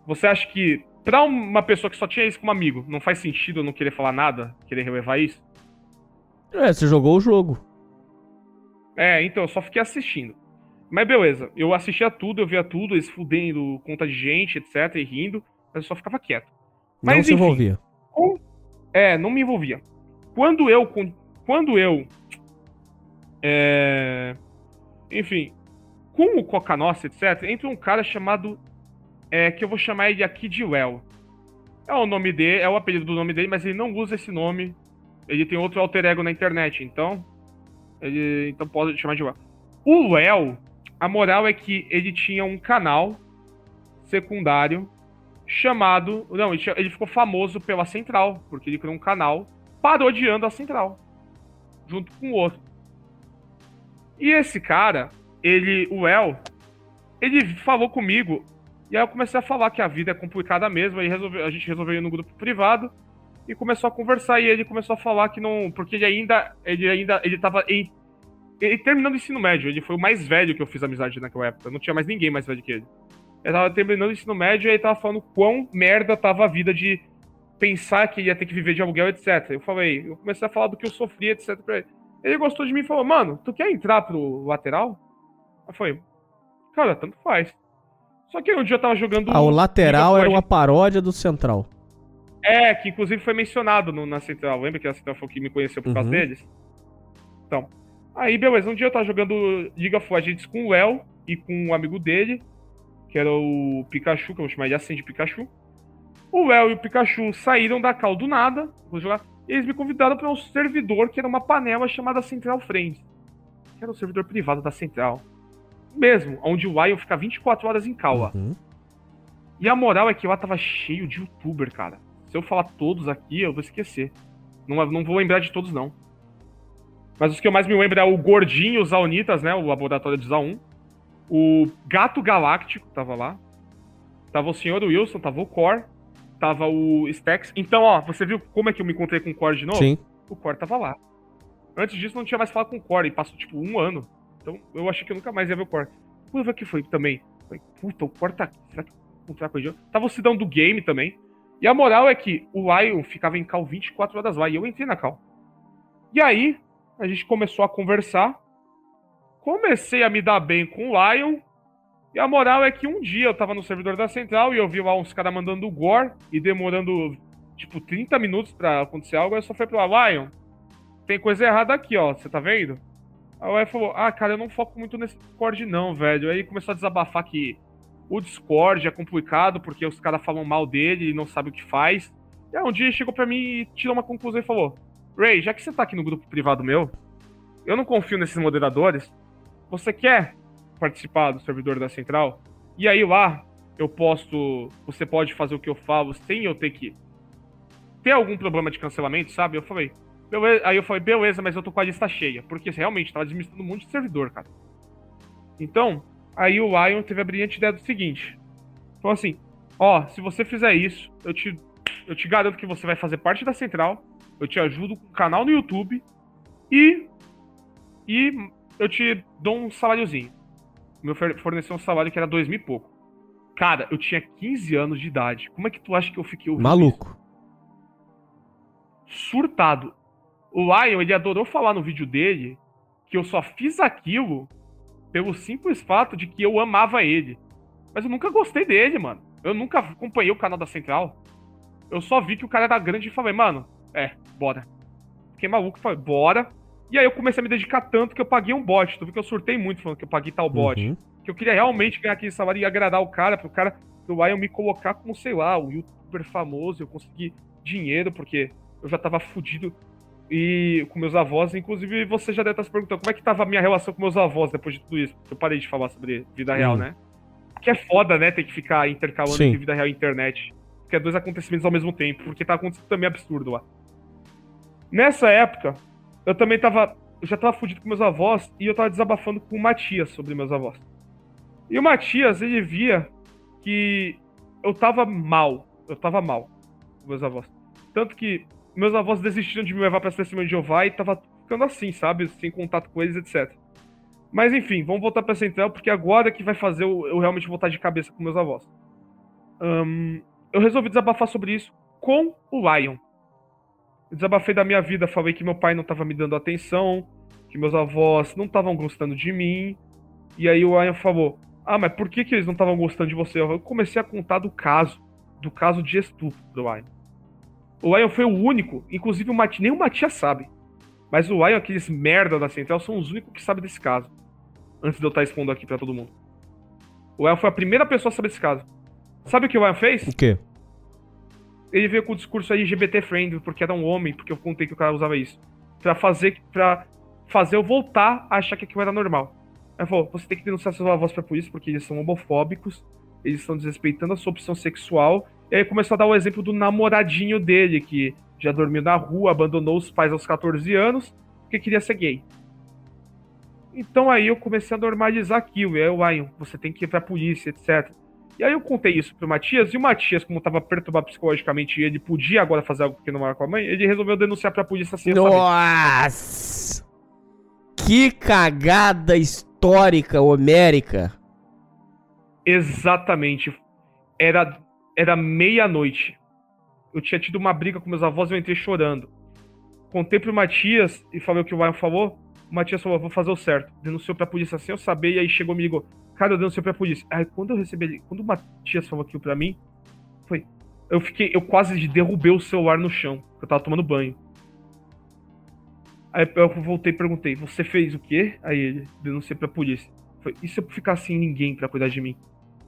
S2: você acha que pra uma pessoa que só tinha isso como amigo, não faz sentido eu não querer falar nada, querer relevar isso?
S1: É, você jogou o jogo.
S2: É, então, eu só fiquei assistindo. Mas beleza, eu assistia tudo, eu via tudo, eles fudendo conta de gente, etc, e rindo, mas eu só ficava quieto.
S1: Mas, não se enfim, envolvia.
S2: Com... É, não me envolvia. Quando eu, quando eu é... Enfim, com o Coca Nossa, etc., entra um cara chamado. É, que eu vou chamar ele aqui de Well. É o nome dele, é o apelido do nome dele, mas ele não usa esse nome. Ele tem outro alter ego na internet, então. Ele, então pode chamar de Well. O Well, a moral é que ele tinha um canal secundário chamado. Não, ele, ficou famoso pela Central, porque ele criou um canal parodiando a Central. Junto com o outro. E esse cara, ele, o El, ele falou comigo. E aí eu comecei a falar que a vida é complicada mesmo. Aí resolve, a gente resolveu ir no grupo privado e começou a conversar. E ele começou a falar que não. Porque ele ainda. Ele ainda. Ele tava em. Ele terminando o ensino médio. Ele foi o mais velho que eu fiz amizade naquela época. Não tinha mais ninguém mais velho que ele. Ele tava terminando o ensino médio e ele tava falando quão merda tava a vida de pensar que ia ter que viver de aluguel, etc. Eu falei, eu comecei a falar do que eu sofria, etc. Pra ele. Ele gostou de mim e falou, mano, tu quer entrar pro lateral? Eu falei, cara, tanto faz. Só que um dia eu tava jogando.
S1: Ah, o lateral era uma paródia do central.
S2: É, que inclusive foi mencionado no, na central. Lembra que a central foi que me conheceu por uhum. causa deles? Então. Aí, beleza. Um dia eu tava jogando League of Legends com o El e com um amigo dele, que era o Pikachu, que eu vou chamar de assim de Pikachu. O El e o Pikachu saíram da cal do nada. Vou jogar eles me convidaram para um servidor que era uma panela chamada Central Friends. Que era um servidor privado da Central. Mesmo, onde o Lion fica 24 horas em cal uhum. E a moral é que lá tava cheio de youtuber, cara. Se eu falar todos aqui, eu vou esquecer. Não, não vou lembrar de todos, não. Mas os que eu mais me lembro é o Gordinho, os Zaunitas, né? O laboratório de Zaun. O Gato Galáctico tava lá. Tava o Senhor Wilson, tava o Core tava o Stacks. Então, ó, você viu como é que eu me encontrei com o Core de novo?
S1: Sim.
S2: O Core tava lá. Antes disso, não tinha mais falado com o Core, e passou, tipo, um ano. Então, eu achei que eu nunca mais ia ver o Core. Quando eu vi que foi também, falei, puta, o Core tá aqui. Será que eu vou encontrar com ele? Tava o Sidão do game também. E a moral é que o Lion ficava em cal 24 horas lá, e eu entrei na cal. E aí, a gente começou a conversar. Comecei a me dar bem com o Lion. E a moral é que um dia eu tava no servidor da central e eu vi lá uns caras mandando gore e demorando, tipo, 30 minutos pra acontecer algo. Aí eu só falei pro Lion, tem coisa errada aqui, ó, você tá vendo? Aí o Lion falou, ah, cara, eu não foco muito nesse Discord não, velho. Aí começou a desabafar que o Discord é complicado porque os caras falam mal dele e não sabe o que faz. E aí um dia chegou pra mim e tirou uma conclusão e falou, Ray, já que você tá aqui no grupo privado meu, eu não confio nesses moderadores, você quer participar do servidor da central. E aí lá eu posto. Você pode fazer o que eu falo sem eu ter que ter algum problema de cancelamento, sabe? Eu falei. Beleza. Aí eu falei, beleza, mas eu tô com a lista cheia. Porque realmente tava desmistando um monte de servidor, cara. Então, Aí o Lion teve a brilhante ideia do seguinte: falou assim, ó, se você fizer isso, eu te, eu te garanto que você vai fazer parte da central, eu te ajudo com o canal no YouTube e e eu te dou um saláriozinho. Meu forneceu um salário que era dois mil e pouco. Cara, eu tinha 15 anos de idade. Como é que tu acha que eu fiquei
S1: Maluco.
S2: isso? Surtado. O Lion, ele adorou falar no vídeo dele que eu só fiz aquilo pelo simples fato de que eu amava ele. Mas eu nunca gostei dele, mano. Eu nunca acompanhei o canal da Central. Eu só vi que o cara era grande e falei, mano, é, bora. Fiquei maluco e falei, bora. E aí eu comecei a me dedicar tanto que eu paguei um bot. Tu viu que eu surtei muito falando que eu paguei tal bot.
S1: Uhum.
S2: Que eu queria realmente ganhar aquele salário e agradar o cara, pro cara do Lion me colocar como, sei lá, um youtuber famoso, eu conseguir dinheiro, porque eu já tava fudido e com meus avós, inclusive você já deve estar se perguntando como é que tava a minha relação com meus avós depois de tudo isso. Eu parei de falar sobre vida real,
S1: Hum.
S2: né? Que é foda, né, ter que ficar intercalando
S1: Sim.
S2: entre vida real e internet. Que é dois acontecimentos ao mesmo tempo, porque tá acontecendo também absurdo lá. Nessa época, eu também tava. Eu já tava fudido com meus avós e eu tava desabafando com o Matias sobre meus avós. E o Matias, ele via que eu tava mal. Eu tava mal com meus avós. Tanto que meus avós desistiram de me levar pra testemunha de Jeová e tava ficando assim, sabe? Sem contato com eles, etc. Mas enfim, vamos voltar pra central, porque agora que vai fazer eu, eu realmente voltar de cabeça com meus avós. Ahn, eu resolvi desabafar sobre isso com o Lion. Eu desabafei da minha vida, falei que meu pai não tava me dando atenção, que meus avós não estavam gostando de mim. E aí o Lion falou: Ah, mas por que, que eles não estavam gostando de você? Eu comecei a contar do caso, do caso de estupro do Lion. O Lion foi o único, inclusive o Mati, nem o Matias sabe. Mas o Lion, aqueles merda da Central, são os únicos que sabem desse caso. Antes de eu estar expondo aqui pra todo mundo. O Lion foi a primeira pessoa a saber desse caso. Sabe o que o Lion fez?
S1: O quê?
S2: Ele veio com o discurso LGBT friendly, porque era um homem, porque eu contei que o cara usava isso. Pra fazer, pra fazer eu voltar a achar que aquilo era normal. Aí falou, você tem que denunciar seus avós pra polícia, porque eles são homofóbicos, eles estão desrespeitando a sua opção sexual. E aí começou a dar o exemplo do namoradinho dele, que já dormiu na rua, abandonou os pais aos 14 anos, porque queria ser gay. Então aí eu comecei a normalizar aquilo. E aí o Lion, você tem que ir pra polícia, etc. E aí eu contei isso pro Matias, e o Matias, como tava perturbado psicologicamente e ele podia agora fazer algo porque não era com a mãe, ele resolveu denunciar pra polícia assim?
S1: Nossa! Que cagada histórica, homérica.
S2: Exatamente. Era, era meia-noite. Eu tinha tido uma briga com meus avós e eu entrei chorando. Contei pro Matias e falei o que o Lion falou. O Matias falou, vou fazer o certo. Denunciou pra polícia sem eu saber, e aí chegou e me ligou. Cara, eu denunciei pra polícia. Aí quando eu recebi. Quando o Matias falou aquilo pra mim, foi. Eu fiquei. Eu quase derrubei o celular no chão. Eu tava tomando banho. Aí eu voltei e perguntei, você fez o quê? Aí ele, denunciei pra polícia. Foi, e se eu ficar sem ninguém pra cuidar de mim?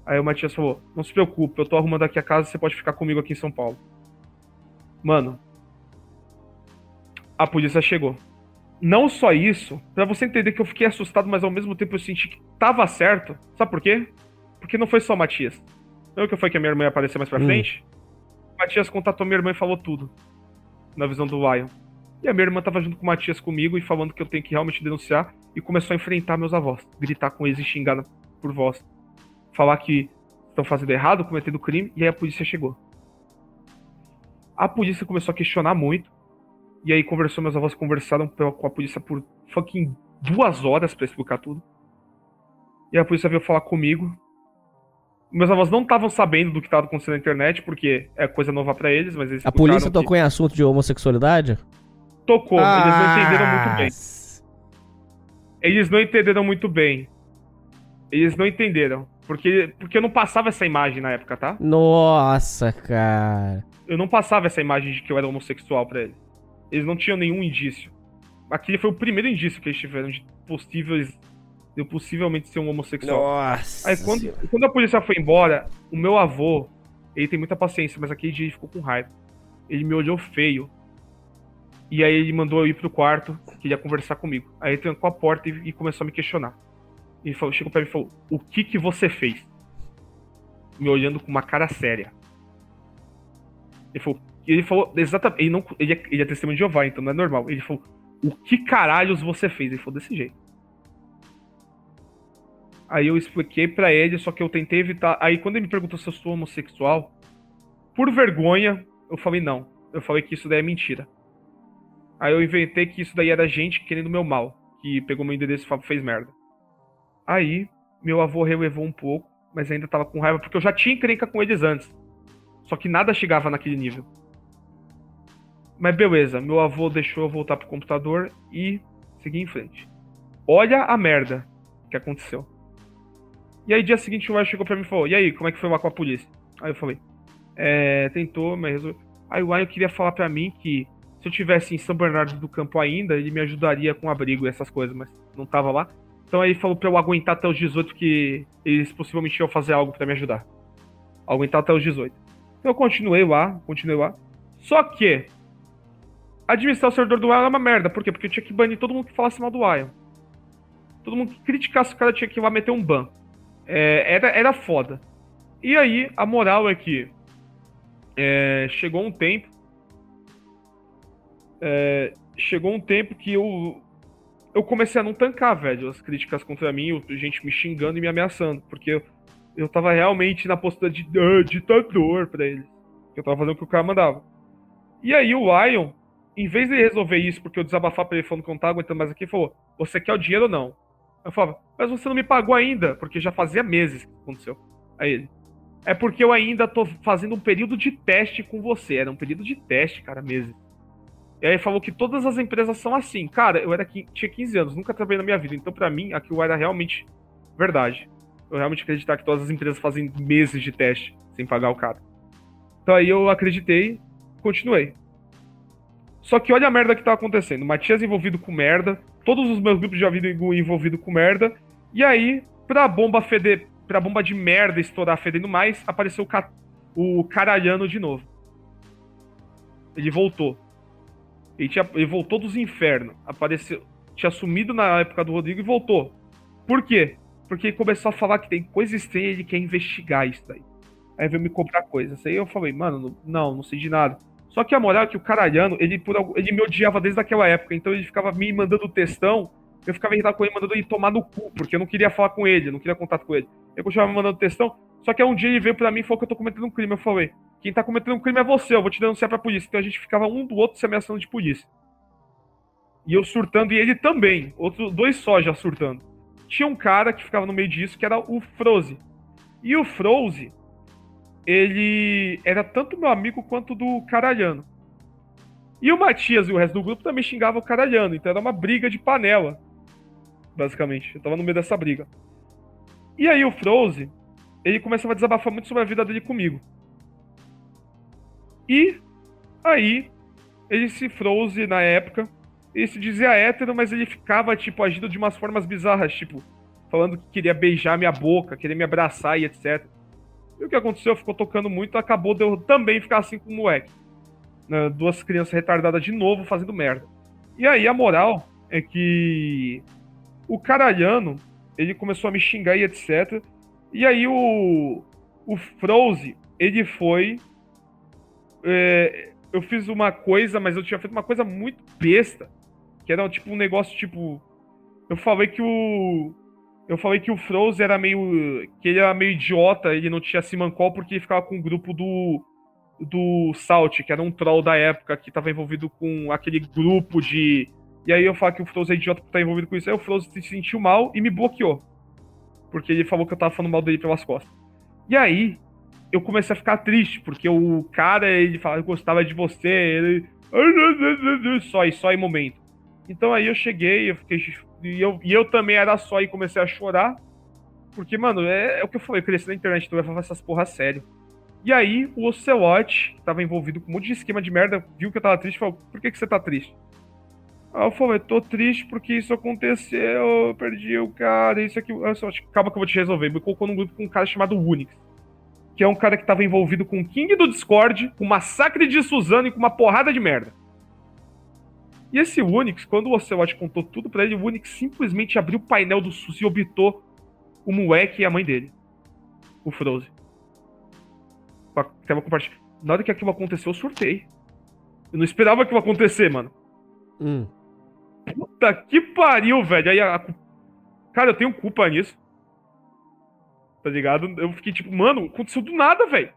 S2: Aí o Matias falou, não se preocupe, eu tô arrumando aqui a casa, você pode ficar comigo aqui em São Paulo. Mano, a polícia chegou. Não só isso, pra você entender que eu fiquei assustado, mas ao mesmo tempo eu senti que tava certo. Sabe por quê? Porque não foi só o Matias. Lembra que foi que a minha irmã ia aparecer mais pra
S1: Hum.
S2: frente? O Matias contatou minha irmã e falou tudo. Na visão do Lion. E a minha irmã tava junto com o Matias comigo e falando que eu tenho que realmente denunciar. E começou a enfrentar meus avós. Gritar com eles e xingar por voz. Falar que estão fazendo errado, cometendo crime. E aí a polícia chegou. A polícia começou a questionar muito. E aí conversou, meus avós conversaram com a polícia por fucking duas horas pra explicar tudo. E a polícia veio falar comigo. Meus avós não estavam sabendo do que estava acontecendo na internet, porque é coisa nova pra eles, mas eles
S1: A polícia
S2: explicaram que-
S1: tocou em assunto de homossexualidade?
S2: Tocou, eles não entenderam
S1: Ah.
S2: muito bem. Eles não entenderam muito bem. Eles não entenderam. Porque, porque eu não passava essa imagem na época, tá?
S1: Nossa, cara.
S2: Eu não passava essa imagem de que eu era homossexual pra eles. Eles não tinham nenhum indício. Aquele foi o primeiro indício que eles tiveram de possíveis. De eu possivelmente ser um homossexual.
S1: Nossa.
S2: Aí quando, quando a polícia foi embora, o meu avô, ele tem muita paciência, mas aquele dia ele ficou com raiva. Ele me olhou feio. E aí ele mandou eu ir pro quarto, queria conversar comigo. Aí ele trancou a porta e, e começou a me questionar. Ele falou, chegou pra mim e falou: O que que você fez? Me olhando com uma cara séria. Ele falou, ele falou exatamente. Ele, não, ele, é, ele é testemunho de Jeová, então não é normal. Ele falou: O que caralhos você fez? Ele falou desse jeito. Aí eu expliquei pra ele, só que eu tentei evitar. Aí quando ele me perguntou se eu sou homossexual, por vergonha, eu falei não. Eu falei que isso daí é mentira. Aí eu inventei que isso daí era gente querendo meu mal, que pegou meu endereço e fez merda. Aí, meu avô relevou um pouco, mas ainda tava com raiva, porque eu já tinha encrenca com eles antes. Só que nada chegava naquele nível. Mas beleza, meu avô deixou eu voltar pro computador e seguir em frente. Olha a merda que aconteceu. E aí, dia seguinte, o Ryan chegou pra mim e falou: E aí, como é que foi lá com a polícia? Aí eu falei: É, tentou, mas resolveu. Aí o Ryan queria falar pra mim que se eu tivesse em São Bernardo do Campo ainda, ele me ajudaria com abrigo e essas coisas, mas não tava lá. Então aí ele falou pra eu aguentar até os 18, que eles possivelmente iam fazer algo para me ajudar. Aguentar até os 18. Então eu continuei lá, continuei lá. Só que administrar o servidor do Ion é uma merda. Por quê? Porque eu tinha que banir todo mundo que falasse mal do Ion. Todo mundo que criticasse o cara tinha que ir lá meter um ban. É, era, era foda. E aí, a moral é que é, chegou um tempo. É, chegou um tempo que eu, eu comecei a não tancar, velho, as críticas contra mim, gente me xingando e me ameaçando, porque eu, eu tava realmente na postura de uh, ditador pra eles. Eu tava fazendo o que o cara mandava. E aí o Lion, em vez de resolver isso, porque eu desabafar pra ele falando que eu não tava aguentando mais aqui, falou: Você quer o dinheiro ou não? Eu falava, mas você não me pagou ainda, porque já fazia meses que aconteceu. Aí ele. É porque eu ainda tô fazendo um período de teste com você. Era um período de teste, cara, meses. E aí falou que todas as empresas são assim. Cara, eu era tinha 15 anos, nunca trabalhei na minha vida. Então, para mim, aquilo era realmente verdade. Eu realmente acreditar que todas as empresas fazem meses de teste sem pagar o cara. Então aí eu acreditei, continuei. Só que olha a merda que tá acontecendo. Matias envolvido com merda, todos os meus grupos de vida envolvido com merda. E aí, pra bomba feder, pra bomba de merda estourar fedendo mais, apareceu o, ca... o caralhano de novo. Ele voltou. Ele, tinha, ele voltou dos infernos. Apareceu. Tinha sumido na época do Rodrigo e voltou. Por quê? Porque ele começou a falar que tem coisa estranha e ele quer investigar isso daí. Aí veio me cobrar coisas. Aí eu falei, mano, não, não sei de nada. Só que a moral é que o caralhano, ele, por, ele me odiava desde aquela época, então ele ficava me mandando textão, eu ficava irritado com ele, mandando ele tomar no cu, porque eu não queria falar com ele, não queria contato com ele. Eu continuava me mandando textão, só que um dia ele veio pra mim e falou que eu tô cometendo um crime. Eu falei, quem tá cometendo um crime é você, eu vou te denunciar pra polícia. Então a gente ficava um do outro se ameaçando de polícia. E eu surtando, e ele também, outros dois só já surtando. Tinha um cara que ficava no meio disso, que era o Froze. E o Froze, ele era tanto meu amigo quanto do Caralhano. E o Matias e o resto do grupo também xingavam o Caralhano, então era uma briga de panela, basicamente. Eu tava no meio dessa briga. E aí o Froze, ele começava a desabafar muito sobre a vida dele comigo. E aí, ele se Froze na época, ele se dizia hétero, mas ele ficava, tipo, agindo de umas formas bizarras, tipo, falando que queria beijar minha boca, queria me abraçar e etc. E o que aconteceu? Ficou tocando muito, acabou de eu também ficar assim com o moleque. Né? Duas crianças retardadas de novo fazendo merda. E aí a moral é que o caralhano, ele começou a me xingar e etc. E aí o, o Froze, ele foi. É, eu fiz uma coisa, mas eu tinha feito uma coisa muito besta. Que era tipo um negócio tipo. Eu falei que o. Eu falei que o Froze era meio. que ele era meio idiota, ele não tinha Simancol porque ele ficava com o grupo do. do Salt, que era um troll da época que tava envolvido com aquele grupo de. E aí eu falei que o Froze é idiota por estar envolvido com isso. Aí o Froze se sentiu mal e me bloqueou. Porque ele falou que eu tava falando mal dele pelas costas. E aí, eu comecei a ficar triste, porque o cara, ele falava que gostava de você, ele. Só e só em momento. Então aí eu cheguei, eu fiquei e eu, e eu também era só e comecei a chorar. Porque, mano, é, é o que eu falei, eu cresci na internet, então eu levava essas porra sério. E aí, o Ocelot, que tava envolvido com um monte de esquema de merda, viu que eu tava triste e falou: Por que, que você tá triste? Aí eu falei: tô triste porque isso aconteceu, eu perdi o cara, isso aqui. Aí Ocelot, calma que eu vou te resolver. Me colocou num grupo com um cara chamado Unix. Que é um cara que tava envolvido com o King do Discord, com o massacre de Suzano e com uma porrada de merda. E esse Unix, quando o Ocelot contou tudo para ele, o Unix simplesmente abriu o painel do SUS e obitou o moleque e a mãe dele. O Froze. Tava compartilhando. Na hora que aquilo aconteceu, eu surtei. Eu não esperava aquilo acontecer, mano.
S1: Hum.
S2: Puta que pariu, velho. Aí a... Cara, eu tenho culpa nisso. tá ligado? Eu fiquei tipo, mano, aconteceu do nada, velho.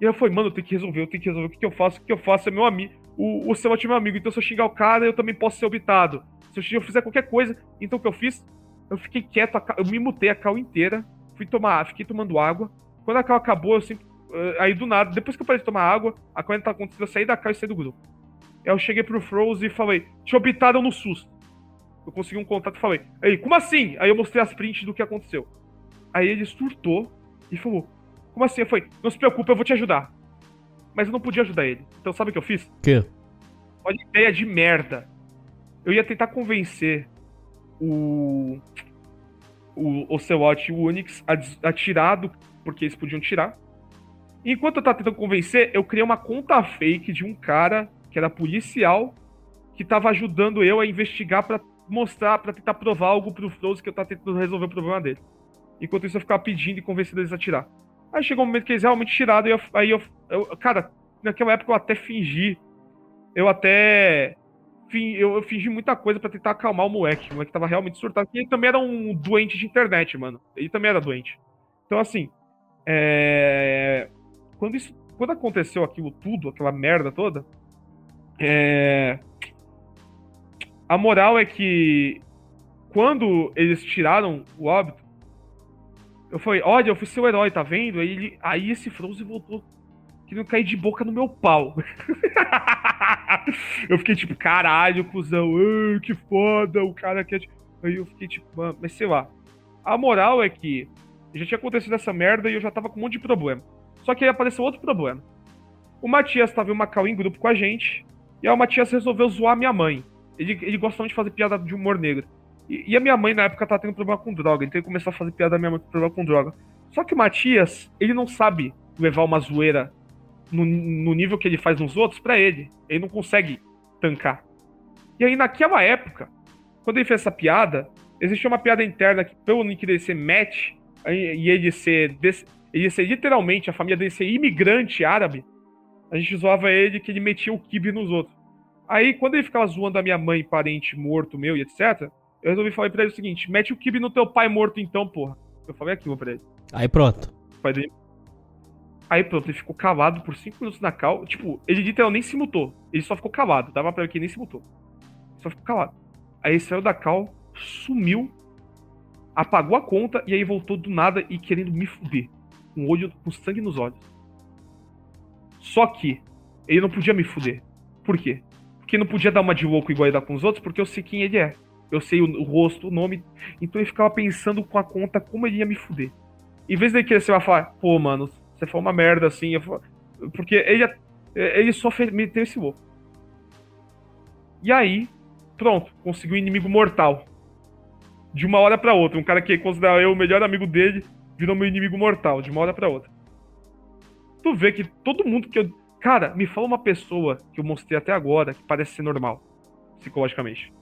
S2: E aí eu falei, mano, eu tenho que resolver, eu tenho que resolver. O que, que eu faço? O que, que eu faço? É meu amigo. O, o Selot é amigo, então se eu xingar o cara, eu também posso ser obitado. Se eu fizer qualquer coisa, então o que eu fiz? Eu fiquei quieto, eu me mutei a cal inteira, fui tomar, fiquei tomando água. Quando a cal acabou, eu sempre. Eh, aí do nada, depois que eu parei de tomar água, a coisa tá acontecendo, eu saí da cal e saí do grupo. Aí eu cheguei pro Froze e falei, te obitaram no SUS. Eu consegui um contato e falei, aí, como assim? Aí eu mostrei as prints do que aconteceu. Aí ele surtou e falou, como assim? Eu falei, não se preocupe, eu vou te ajudar. Mas eu não podia ajudar ele. Então sabe o que eu fiz?
S1: Que?
S2: Olha ideia de merda. Eu ia tentar convencer o. O Ocelot e o Onix a, a tirar do. Porque eles podiam tirar. E enquanto eu tava tentando convencer, eu criei uma conta fake de um cara que era policial que tava ajudando eu a investigar para mostrar, para tentar provar algo pro Frozen que eu tava tentando resolver o problema dele. Enquanto isso eu ficava pedindo e convencendo eles a tirar. Aí chegou um momento que eles realmente tiraram e eu, aí eu, eu, Cara, naquela época eu até fingi. Eu até. Eu, eu fingi muita coisa para tentar acalmar o moleque. O moleque tava realmente surtado. E ele também era um doente de internet, mano. Ele também era doente. Então, assim. É... Quando isso. Quando aconteceu aquilo tudo, aquela merda toda. É... A moral é que. Quando eles tiraram o óbito, eu falei, olha, eu fui seu herói, tá vendo? Aí, ele, aí esse Frozen voltou querendo cair de boca no meu pau. eu fiquei tipo, caralho, cuzão, que foda, o cara quer. Aí eu fiquei tipo, mano, mas sei lá. A moral é que já tinha acontecido essa merda e eu já tava com um monte de problema. Só que aí apareceu outro problema. O Matias tava em uma cal em grupo com a gente, e aí o Matias resolveu zoar minha mãe. Ele, ele gosta muito de fazer piada de humor negro. E, a minha mãe, na época, tava tendo problema com droga. Então ele começou a fazer piada da minha mãe com problema com droga. Só que o Matias, ele não sabe levar uma zoeira no, no nível que ele faz nos outros para ele. Ele não consegue tancar. E aí, naquela época, quando ele fez essa piada, existia uma piada interna que, pelo Nick dele ser Matt, e ele ser, ele ser literalmente, a família dele ser imigrante árabe, a gente zoava ele que ele metia o kibe nos outros. Aí, quando ele ficava zoando a minha mãe, parente morto meu e etc., eu resolvi falar pra ele o seguinte: mete o kibe no teu pai morto então, porra. Eu falei aquilo pra ele.
S1: Aí pronto.
S2: dele. Aí pronto, ele ficou calado por 5 minutos na cal. Tipo, ele literalmente nem se mutou. Ele só ficou calado. Dava pra ver que ele nem se mutou. Só ficou calado. Aí ele saiu da cal, sumiu, apagou a conta e aí voltou do nada e querendo me fuder. Com olho, com sangue nos olhos. Só que ele não podia me fuder. Por quê? Porque não podia dar uma de louco igual ele dá com os outros, porque eu sei quem ele é. Eu sei o, o rosto, o nome. Então ele ficava pensando com a conta como ele ia me fuder. Em vez dele querer ser falar, pô, mano, você foi uma merda assim. Porque ele, ele só fez, esse louco. E aí, pronto, conseguiu um inimigo mortal. De uma hora para outra. Um cara que considerava eu o melhor amigo dele virou meu inimigo mortal, de uma hora para outra. Tu vê que todo mundo que eu. Cara, me fala uma pessoa que eu mostrei até agora que parece ser normal, psicologicamente.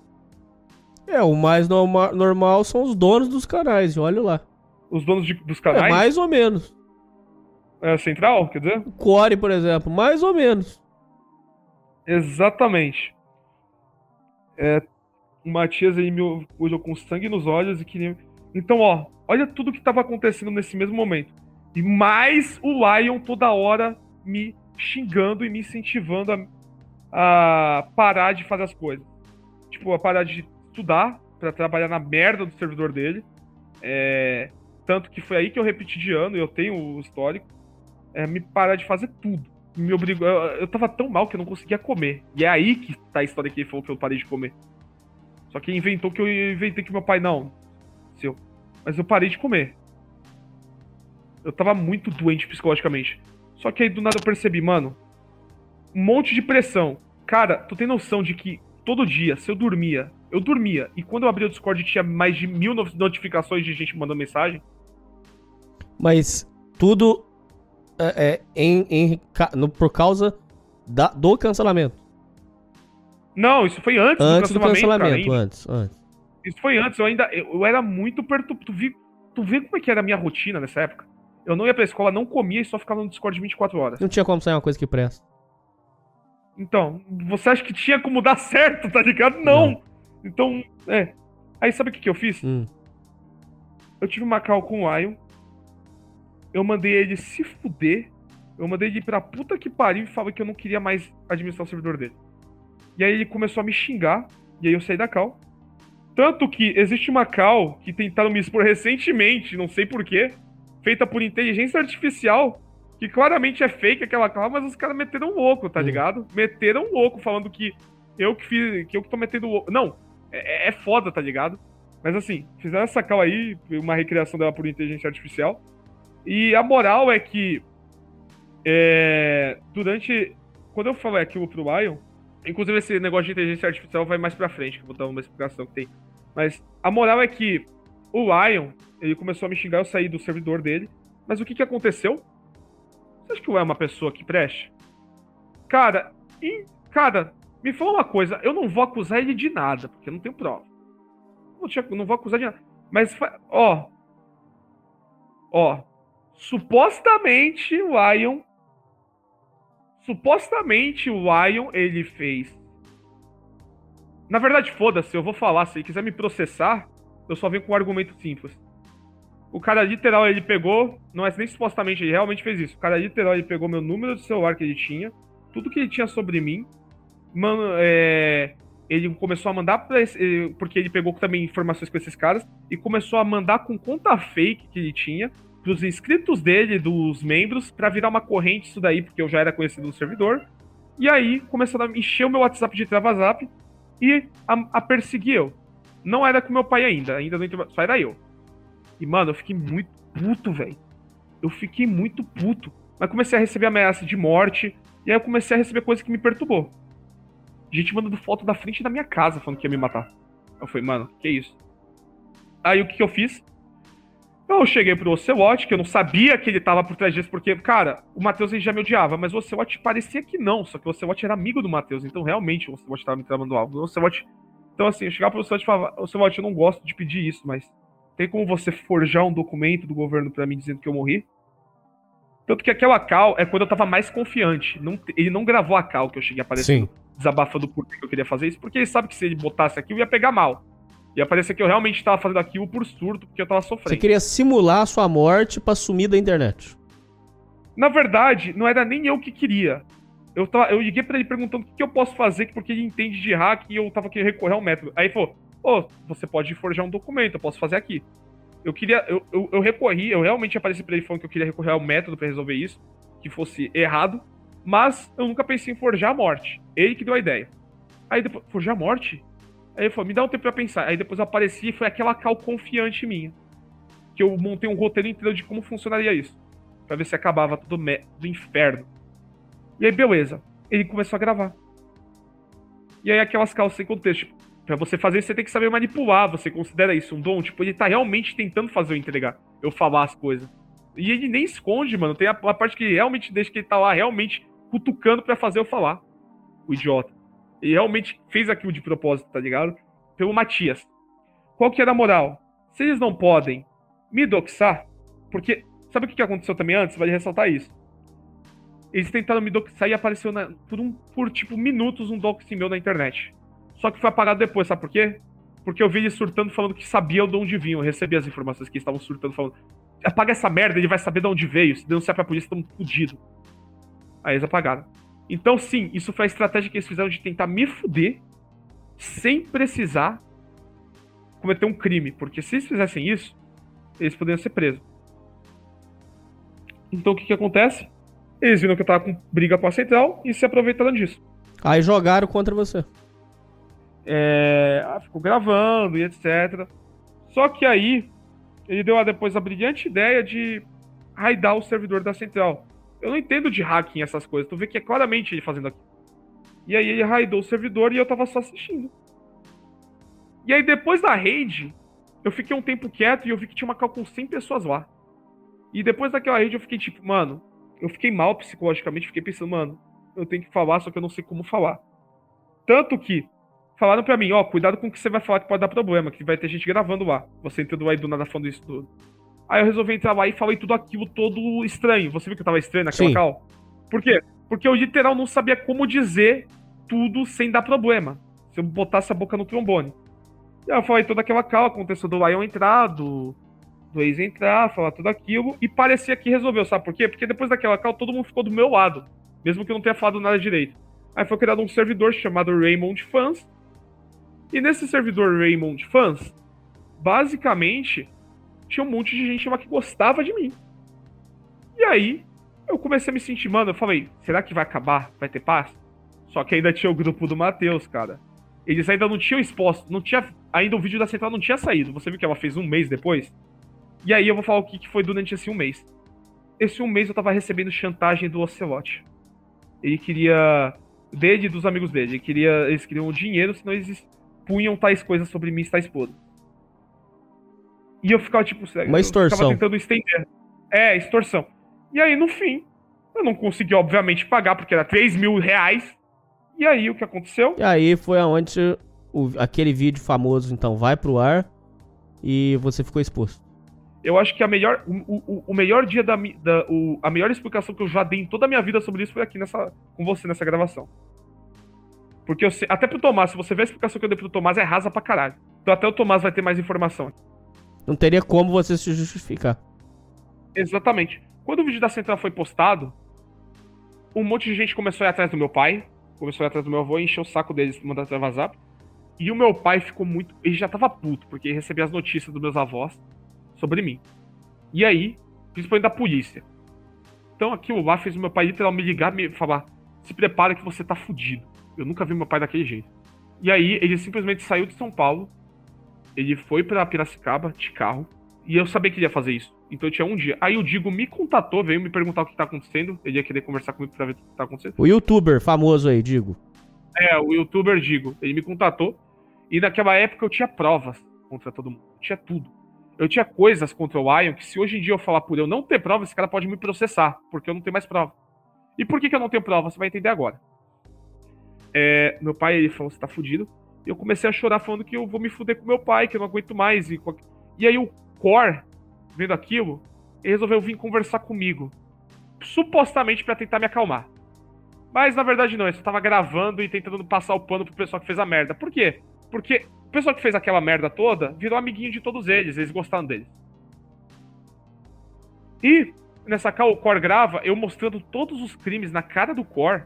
S1: É, o mais norma normal são os donos dos canais, olha lá.
S2: Os donos de, dos canais? É,
S1: mais ou menos.
S2: É, central, quer dizer?
S1: O Core, por exemplo, mais ou menos.
S2: Exatamente. É, o Matias aí me olhou com sangue nos olhos e queria. Então, ó, olha tudo que tava acontecendo nesse mesmo momento. E mais o Lion toda hora me xingando e me incentivando a, a parar de fazer as coisas. Tipo, a parar de estudar para trabalhar na merda do servidor dele. É, tanto que foi aí que eu repeti de ano, eu tenho o histórico. É, me parar de fazer tudo. Me obrigou. Eu, eu tava tão mal que eu não conseguia comer. E é aí que tá a história que ele falou que eu parei de comer. Só que inventou que eu inventei que meu pai não. Seu. Mas eu parei de comer. Eu tava muito doente psicologicamente. Só que aí do nada eu percebi, mano. Um monte de pressão. Cara, tu tem noção de que todo dia, se eu dormia eu dormia. E quando eu abri o Discord tinha mais de mil notificações de gente mandando mensagem.
S1: Mas tudo é, é em, em no, por causa da, do cancelamento.
S2: Não, isso foi antes,
S1: antes do cancelamento. Do cancelamento cara, antes, antes.
S2: Isso foi antes. Eu ainda eu, eu era muito perturbado. Tu, vi, tu vê como é que era a minha rotina nessa época? Eu não ia pra escola, não comia e só ficava no Discord 24 horas.
S1: Não tinha como sair uma coisa que presta.
S2: Então, você acha que tinha como dar certo, tá ligado? Não. não. Então, é. Aí sabe o que, que eu fiz? Hum. Eu tive uma call com o Lion. eu mandei ele se fuder. Eu mandei ele pra puta que pariu e falei que eu não queria mais administrar o servidor dele. E aí ele começou a me xingar. E aí eu saí da cal. Tanto que existe uma cal que tentaram me expor recentemente, não sei porquê, feita por inteligência artificial, que claramente é fake aquela cal, mas os caras meteram louco, tá
S1: Hum.
S2: ligado? Meteram louco, falando que eu que fiz, que eu que tô metendo louco. Não, é, é foda, tá ligado? Mas assim, fizeram essa cal aí, uma recriação dela por inteligência artificial. E a moral é que é, durante. Quando eu falei aquilo pro Lion, inclusive esse negócio de inteligência artificial vai mais pra frente, que eu vou dar uma explicação que tem. Mas a moral é que o Lion, ele começou a me xingar, eu saí do servidor dele. Mas o que que aconteceu? Você acha que Lion é uma pessoa que preste? Cara, e, cara, me fala uma coisa, eu não vou acusar ele de nada, porque eu não tenho prova. Não, tinha- não vou acusar de nada. Mas, ó. Ó. Supostamente o Lion. Supostamente o Lion, ele fez. Na verdade, foda-se, eu vou falar. Se ele quiser me processar, eu só venho com um argumento simples. O cara literal, ele pegou. Não é nem supostamente, ele realmente fez isso. O cara literal, ele pegou meu número de celular que ele tinha. Tudo que ele tinha sobre mim. Mano, é ele começou a mandar pra esse, porque ele pegou também informações com esses caras e começou a mandar com conta fake que ele tinha pros inscritos dele, dos membros, pra virar uma corrente isso daí, porque eu já era conhecido no servidor. E aí começaram a encher o meu WhatsApp de travazap e a, a perseguir eu. Não era com meu pai ainda, ainda não entrou, só era eu. E mano, eu fiquei muito puto, velho. Eu fiquei muito puto. Mas comecei a receber ameaça de morte e aí eu comecei a receber coisa que me perturbou gente mandando foto da frente da minha casa falando que ia me matar. Eu falei, mano, que isso? Aí o que, que eu fiz? Eu cheguei pro Ocelot, que eu não sabia que ele tava por trás disso, porque, cara, o Matheus já me odiava, mas o Ocelot parecia que não, só que o Ocelot era amigo do Matheus, então realmente o Ocelot tava me tramando algo. O Ocelot. Então, assim, eu chegava pro Ocelot e falava, Ocelot, eu não gosto de pedir isso, mas tem como você forjar um documento do governo pra mim dizendo que eu morri? Tanto que aquela cal é quando eu tava mais confiante. Não, ele não gravou a cal que eu cheguei a aparecer
S1: Sim.
S2: desabafando por que eu queria fazer isso, porque ele sabe que se ele botasse aquilo ia pegar mal. Ia parecer que eu realmente tava fazendo aquilo por surto, porque eu tava
S1: Você
S2: sofrendo.
S1: queria simular a sua morte pra sumir da internet.
S2: Na verdade, não era nem eu que queria. Eu, tava, eu liguei pra ele perguntando o que, que eu posso fazer, porque ele entende de hack e eu tava querendo recorrer ao método. Aí ele falou: Ô, você pode forjar um documento, eu posso fazer aqui. Eu queria. Eu, eu, eu recorri, eu realmente apareci pra ele falando que eu queria recorrer ao método pra resolver isso, que fosse errado, mas eu nunca pensei em forjar a morte. Ele que deu a ideia. Aí depois, forjar a morte? Aí ele falou, me dá um tempo pra pensar. Aí depois eu apareci e foi aquela cal confiante minha. Que eu montei um roteiro inteiro de como funcionaria isso. Pra ver se acabava tudo do inferno. E aí, beleza. Ele começou a gravar. E aí, aquelas calças sem contexto. Tipo, pra você fazer isso, você tem que saber manipular. Você considera isso um dom? Tipo, ele tá realmente tentando fazer eu entregar. Eu falar as coisas. E ele nem esconde, mano. Tem a, a parte que realmente deixa que ele tá lá realmente cutucando pra fazer eu falar. O idiota. Ele realmente fez aquilo de propósito, tá ligado? Pelo Matias. Qual que era a moral? Se eles não podem me doxar, porque sabe o que que aconteceu também antes? Vale ressaltar isso. Eles tentaram me doxar e apareceu na- por, um, por tipo minutos um doxing meu na internet. Só que foi apagado depois, sabe por quê? Porque eu vi eles surtando falando que sabiam de onde vinham. Eu recebi as informações que eles estavam surtando falando. Apaga essa merda, ele vai saber de onde veio. Se denunciar pra polícia, estamos fodidos. Aí eles apagaram. Então, sim, isso foi a estratégia que eles fizeram de tentar me fuder sem precisar cometer um crime. Porque se eles fizessem isso, eles poderiam ser presos. Então o que que acontece? Eles viram que eu tava com briga com a central e se aproveitaram disso.
S1: Aí jogaram contra você.
S2: É, ah, ficou gravando e etc. Só que aí ele deu a- depois a brilhante ideia de raidar o servidor da central. Eu não entendo de hacking essas coisas, tu vê que é claramente ele fazendo aqui. E aí ele raidou o servidor e eu tava só assistindo. E aí depois da raid, eu fiquei um tempo quieto e eu vi que tinha uma cal com 100 pessoas lá. E depois daquela raid eu fiquei tipo, mano, eu fiquei mal psicologicamente, fiquei pensando, mano, eu tenho que falar, só que eu não sei como falar. Tanto que falaram pra mim, ó, cuidado com o que você vai falar que pode dar problema, que vai ter gente gravando lá. Você entrando aí do nada falando isso tudo. Aí eu resolvi entrar lá e falei tudo aquilo todo estranho. Você viu que eu tava estranho naquela
S1: Sim.
S2: cal? Por quê? Porque eu literal não sabia como dizer tudo sem dar problema. Se eu botasse a boca no trombone. E aí eu falei toda aquela cal, aconteceu do Lion entrar, do, do ex entrar, falar tudo aquilo, e parecia que resolveu, sabe por quê? Porque depois daquela call todo mundo ficou do meu lado, mesmo que eu não tenha falado nada direito. Aí foi criado um servidor chamado Raymond Fans, e nesse servidor Raymond Fans, basicamente, tinha um monte de gente lá que gostava de mim. E aí, eu comecei a me sentir, mano, eu falei, será que vai acabar? Vai ter paz? Só que ainda tinha o grupo do Matheus, cara. Eles ainda não tinham exposto, não tinha. Ainda o vídeo da central não tinha saído. Você viu que ela fez um mês depois? E aí eu vou falar o que, que foi durante esse um mês. Esse um mês eu tava recebendo chantagem do Ocelote. Ele queria. Dele e dos amigos dele. Ele queria, eles queriam o dinheiro, senão eles punham tais coisas sobre mim e tais podres. E eu ficava tipo.
S1: Uma extorsão. Eu
S2: tava tentando estender. É, extorsão. E aí, no fim, eu não consegui, obviamente, pagar, porque era 3 mil reais. E aí, o que aconteceu?
S1: E aí foi aonde o, aquele vídeo famoso, então, vai pro ar e você ficou exposto.
S2: Eu acho que a melhor, o, o, o melhor dia da, da o, a melhor explicação que eu já dei em toda a minha vida sobre isso foi aqui nessa, com você nessa gravação. Porque eu sei, até pro Tomás, se você ver a explicação que eu dei pro Tomás, é rasa pra caralho. Então até o Tomás vai ter mais informação.
S1: Não teria como você se justificar.
S2: Exatamente. Quando o vídeo da Central foi postado, um monte de gente começou a ir atrás do meu pai, começou a ir atrás do meu avô, encheu o saco deles, mandar vazar. E o meu pai ficou muito. Ele já tava puto, porque ele recebia as notícias dos meus avós sobre mim. E aí, principalmente da polícia. Então aquilo lá fez o meu pai literalmente me ligar e me falar: se prepara que você tá fudido. Eu nunca vi meu pai daquele jeito. E aí, ele simplesmente saiu de São Paulo, ele foi para Piracicaba de carro, e eu sabia que ele ia fazer isso. Então eu tinha um dia. Aí o Digo me contatou, veio me perguntar o que tá acontecendo. Ele ia querer conversar comigo pra ver o que tá acontecendo.
S1: O youtuber famoso aí, Digo.
S2: É, o youtuber Digo. Ele me contatou. E naquela época eu tinha provas contra todo mundo. Eu tinha tudo. Eu tinha coisas contra o Ion que se hoje em dia eu falar por eu não ter prova, esse cara pode me processar, porque eu não tenho mais prova. E por que, que eu não tenho prova? Você vai entender agora. É, meu pai ele falou: você tá fudido. E eu comecei a chorar falando que eu vou me fuder com meu pai, que eu não aguento mais. E, e aí o Core vendo aquilo, resolveu vir conversar comigo. Supostamente para tentar me acalmar. Mas na verdade não, ele só tava gravando e tentando passar o pano pro pessoal que fez a merda. Por quê? Porque o pessoal que fez aquela merda toda virou amiguinho de todos eles, eles gostaram deles. E nessa cal o Core grava eu mostrando todos os crimes na cara do Core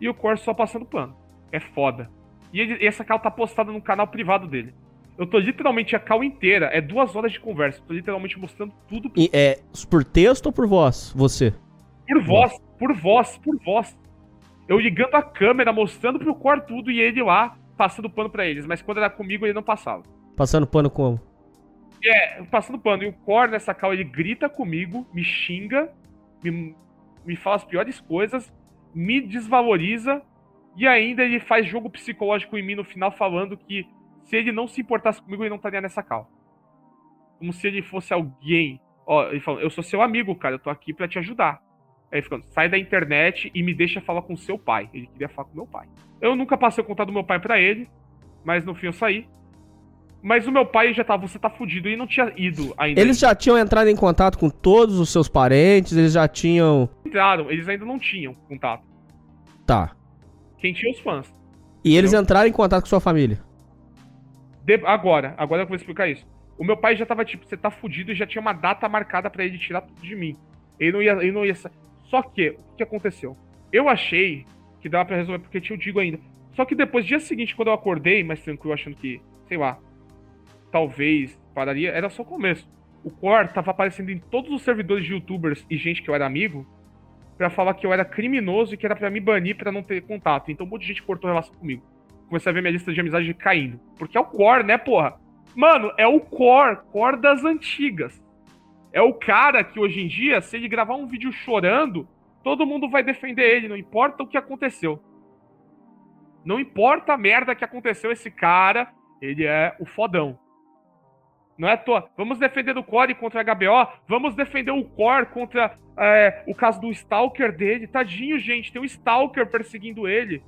S2: e o Core só passando pano. É foda. E, ele, e essa cal tá postada no canal privado dele. Eu tô literalmente a cal inteira, é duas horas de conversa. Eu tô literalmente mostrando tudo.
S1: Pro... E é por texto ou por voz? Você?
S2: Por voz, por voz, por voz. Eu ligando a câmera, mostrando pro Cor tudo e ele lá passando pano para eles. Mas quando era comigo, ele não passava.
S1: Passando pano como?
S2: É, passando pano. E o Cor nessa cal, ele grita comigo, me xinga, me, me fala as piores coisas, me desvaloriza. E ainda ele faz jogo psicológico em mim no final, falando que se ele não se importasse comigo, ele não estaria nessa cal. Como se ele fosse alguém. Ó, ele falou, eu sou seu amigo, cara, eu tô aqui para te ajudar. Aí ficando, sai da internet e me deixa falar com seu pai. Ele queria falar com meu pai. Eu nunca passei o contato do meu pai para ele, mas no fim eu saí. Mas o meu pai já tava, você tá fudido, e não tinha ido ainda.
S1: Eles já tinham entrado em contato com todos os seus parentes, eles já tinham.
S2: Entraram, eles ainda não tinham contato.
S1: Tá.
S2: Quem tinha os fãs.
S1: E eles entraram em contato com sua família?
S2: De... Agora, agora eu vou explicar isso. O meu pai já tava tipo, você tá fudido e já tinha uma data marcada para ele tirar tudo de mim. Ele não ia, ele não ia. Só que, o que aconteceu? Eu achei que dava para resolver porque tinha o Digo ainda. Só que depois, dia seguinte, quando eu acordei, mais tranquilo, achando que, sei lá, talvez pararia, era só o começo. O Core tava aparecendo em todos os servidores de youtubers e gente que eu era amigo para falar que eu era criminoso e que era para me banir para não ter contato. Então um monte de gente cortou relação comigo comecei a ver minha lista de amizade caindo. Porque é o core, né, porra? Mano, é o core, core das antigas. É o cara que hoje em dia, se ele gravar um vídeo chorando, todo mundo vai defender ele, não importa o que aconteceu. Não importa a merda que aconteceu, esse cara, ele é o fodão. Não é à toa. Vamos defender o Core contra a HBO. Vamos defender o Core contra é, o caso do Stalker dele. Tadinho, gente. Tem um Stalker perseguindo ele.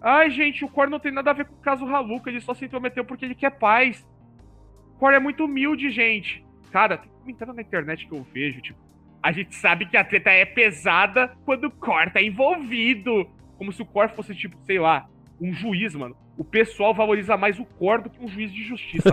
S2: Ai, gente, o Core não tem nada a ver com o caso Haluka, ele só se intrometeu porque ele quer paz. O Core é muito humilde, gente. Cara, tem comentário na internet que eu vejo, tipo, a gente sabe que a treta é pesada quando o Core tá envolvido. Como se o Core fosse, tipo, sei lá, um juiz, mano. O pessoal valoriza mais o Core do que um juiz de justiça.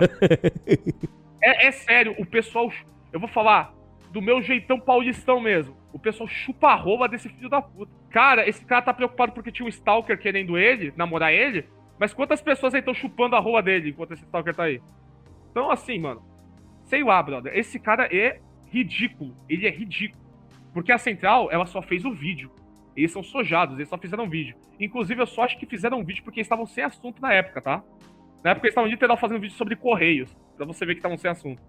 S2: é, é sério, o pessoal. Eu vou falar do meu jeitão paulistão mesmo. O pessoal chupa a rola desse filho da puta. Cara, esse cara tá preocupado porque tinha um stalker querendo ele, namorar ele. Mas quantas pessoas aí estão chupando a rola dele enquanto esse stalker tá aí? Então, assim, mano. Sei lá, brother. Esse cara é ridículo. Ele é ridículo. Porque a Central, ela só fez o vídeo. Eles são sojados, eles só fizeram vídeo. Inclusive, eu só acho que fizeram vídeo porque eles estavam sem assunto na época, tá? Na época eles estavam literal fazendo vídeo sobre Correios. Pra você ver que estavam sem assunto.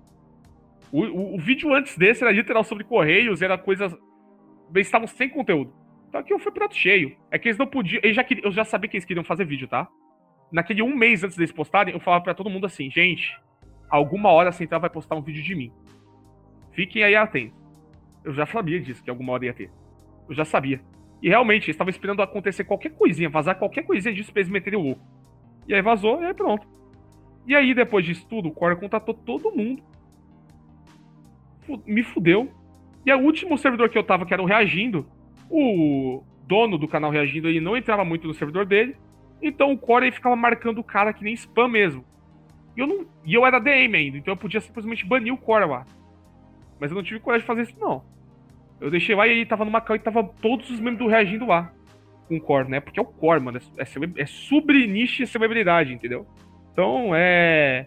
S2: O, o, o, vídeo antes desse era literal sobre Correios, era coisas. Eles estavam sem conteúdo. Então aqui eu fui prato cheio. É que eles não podiam. Eles já, eu já sabia que eles queriam fazer vídeo, tá? Naquele um mês antes deles postarem, eu falava para todo mundo assim, gente, alguma hora a Central vai postar um vídeo de mim. Fiquem aí atentos. Eu já sabia disso, que alguma hora ia ter. Eu já sabia. E realmente, eles estavam esperando acontecer qualquer coisinha, vazar qualquer coisinha disso pra eles meterem o louco. E aí vazou, e aí pronto. E aí, depois disso tudo, o Core contatou todo mundo. Me fudeu. E o último servidor que eu tava, que era o Reagindo, o dono do canal Reagindo, ele não entrava muito no servidor dele. Então o Core ficava marcando o cara que nem spam mesmo. E eu, não, e eu era DM ainda, então eu podia simplesmente banir o Core lá. Mas eu não tive coragem de fazer isso, não. Eu deixei lá e tava numa cal e tava todos os membros do reagindo lá. Com o core, né? Porque é o core, mano. É, é, é sobre-niche e celebridade, entendeu? Então é.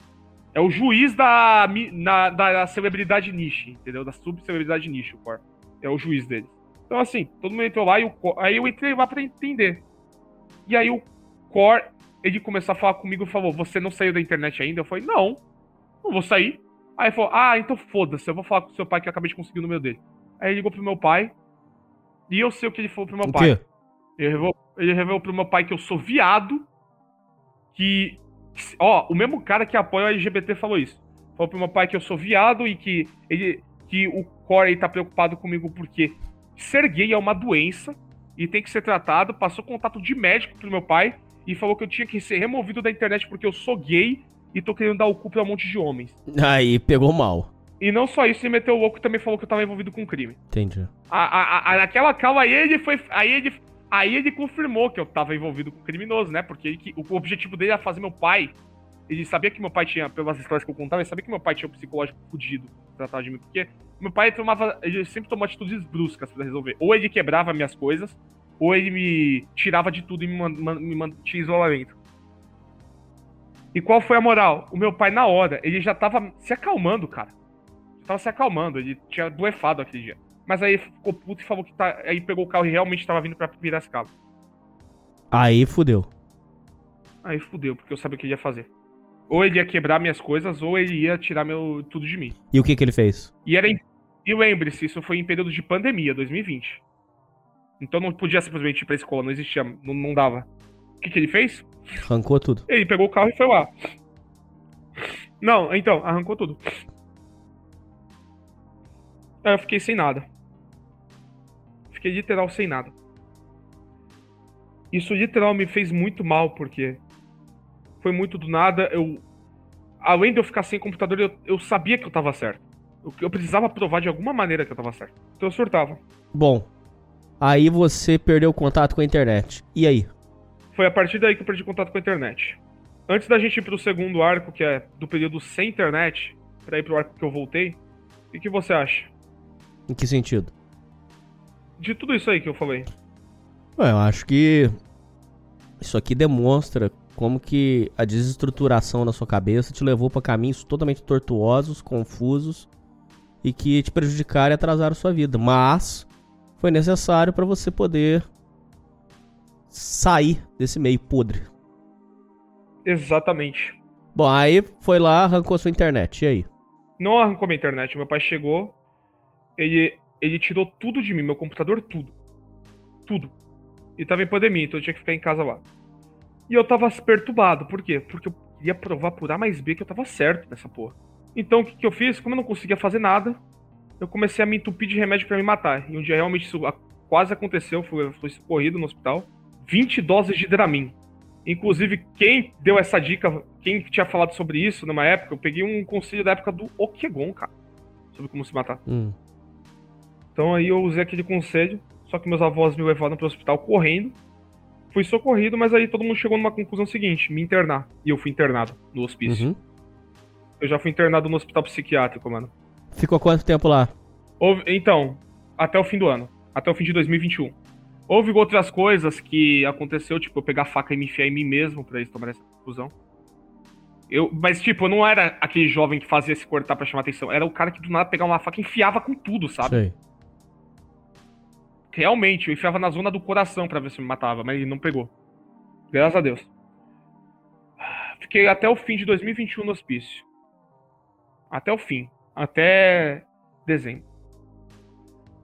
S2: É o juiz da, na, da celebridade niche, entendeu? Da sub-celebridade niche, o core. É o juiz deles. Então, assim, todo mundo entrou lá e o Aí eu entrei lá pra entender. E aí o core, ele começou a falar comigo e falou: Você não saiu da internet ainda? Eu falei: Não, não vou sair. Aí ele falou: Ah, então foda-se, eu vou falar com seu pai que eu acabei de conseguir o número dele. Aí ele ligou pro meu pai. E eu sei o que ele falou pro meu o pai. Quê? Ele revelou, ele revelou pro meu pai que eu sou viado. Que. Ó, o mesmo cara que apoia o LGBT falou isso. Falou pro meu pai que eu sou viado e que ele. Que o Corey tá preocupado comigo porque ser gay é uma doença e tem que ser tratado. Passou contato de médico pro meu pai e falou que eu tinha que ser removido da internet porque eu sou gay e tô querendo dar o cu pra um monte de homens.
S1: Aí, pegou mal.
S2: E não só isso, ele meteu o louco e também falou que eu tava envolvido com crime.
S1: Entendi.
S2: A, a, a, naquela calma aí ele foi. Aí ele, aí ele confirmou que eu tava envolvido com criminoso, né? Porque ele, o objetivo dele era fazer meu pai. Ele sabia que meu pai tinha, pelas histórias que eu contava, ele sabia que meu pai tinha um psicológico fudido tratar de mim. Porque meu pai tomava. Ele sempre tomou atitudes bruscas para resolver. Ou ele quebrava minhas coisas, ou ele me tirava de tudo e me, man, me mantinha em isolamento. E qual foi a moral? O meu pai, na hora, ele já tava se acalmando, cara tava se acalmando, ele tinha doefado aquele dia. Mas aí ficou puto e falou que tá. Aí pegou o carro e realmente tava vindo pra Piracicaba.
S1: Aí fudeu.
S2: Aí fudeu, porque eu sabia o que ele ia fazer. Ou ele ia quebrar minhas coisas, ou ele ia tirar meu tudo de mim.
S1: E o que que ele fez?
S2: E era em... E lembre-se, isso foi em período de pandemia, 2020. Então não podia simplesmente ir pra escola, não existia, não, não dava. O que que ele fez?
S1: Arrancou tudo.
S2: Ele pegou o carro e foi lá. Não, então, arrancou tudo. Aí eu fiquei sem nada. Fiquei literal sem nada. Isso literal me fez muito mal, porque foi muito do nada. Eu. Além de eu ficar sem computador, eu, eu sabia que eu tava certo. Eu, eu precisava provar de alguma maneira que eu tava certo. Então eu surtava.
S1: Bom, aí você perdeu contato com a internet. E aí?
S2: Foi a partir daí que eu perdi contato com a internet. Antes da gente ir pro segundo arco, que é do período sem internet, pra ir pro arco que eu voltei, o que você acha?
S1: Em que sentido?
S2: De tudo isso aí que eu falei.
S1: eu acho que isso aqui demonstra como que a desestruturação na sua cabeça te levou para caminhos totalmente tortuosos, confusos e que te prejudicaram e atrasaram sua vida. Mas foi necessário para você poder sair desse meio podre.
S2: Exatamente.
S1: Bom, aí foi lá, arrancou sua internet. E aí?
S2: Não arrancou minha internet. Meu pai chegou, ele, ele tirou tudo de mim, meu computador, tudo. Tudo. E tava em pandemia, então eu tinha que ficar em casa lá. E eu tava perturbado, por quê? Porque eu queria provar por A mais B que eu tava certo nessa porra. Então o que, que eu fiz? Como eu não conseguia fazer nada, eu comecei a me entupir de remédio para me matar. E um dia realmente isso quase aconteceu, fui, fui corrido no hospital. 20 doses de Dramin. Inclusive, quem deu essa dica, quem tinha falado sobre isso numa época, eu peguei um conselho da época do Okegon, cara. Sobre como se matar.
S1: Hum.
S2: Então aí eu usei aquele conselho, só que meus avós me levaram para o hospital correndo. Fui socorrido, mas aí todo mundo chegou numa conclusão seguinte: me internar. E eu fui internado no hospício. Uhum. Eu já fui internado no hospital psiquiátrico, mano.
S1: Ficou quanto tempo lá?
S2: Houve- então, até o fim do ano. Até o fim de 2021. Houve outras coisas que aconteceu, tipo, eu pegar a faca e me enfiar em mim mesmo pra eles tomarem essa conclusão. Eu, mas, tipo, eu não era aquele jovem que fazia se cortar pra chamar atenção. Era o cara que do nada pegava uma faca e enfiava com tudo, sabe?
S1: Sei.
S2: Realmente, eu enfiava na zona do coração pra ver se me matava, mas ele não pegou. Graças a Deus. Fiquei até o fim de 2021 no hospício. Até o fim. Até dezembro.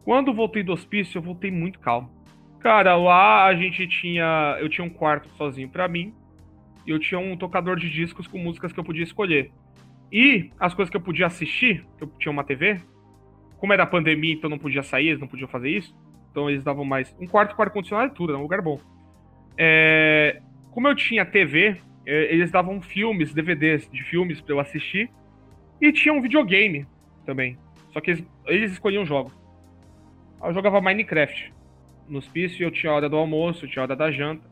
S2: Quando voltei do hospício, eu voltei muito calmo. Cara, lá a gente tinha. Eu tinha um quarto sozinho pra mim. E eu tinha um tocador de discos com músicas que eu podia escolher. E as coisas que eu podia assistir, que eu tinha uma TV, como era pandemia, então não podia sair, eles não podiam fazer isso. Então eles davam mais. Um quarto com ar-condicionado e tudo, era um lugar bom. É, Como eu tinha TV, é, eles davam filmes, DVDs de filmes pra eu assistir. E tinha um videogame também. Só que eles, eles escolhiam jogos. Eu jogava Minecraft. No hospício eu tinha a hora do almoço, eu tinha a hora da janta.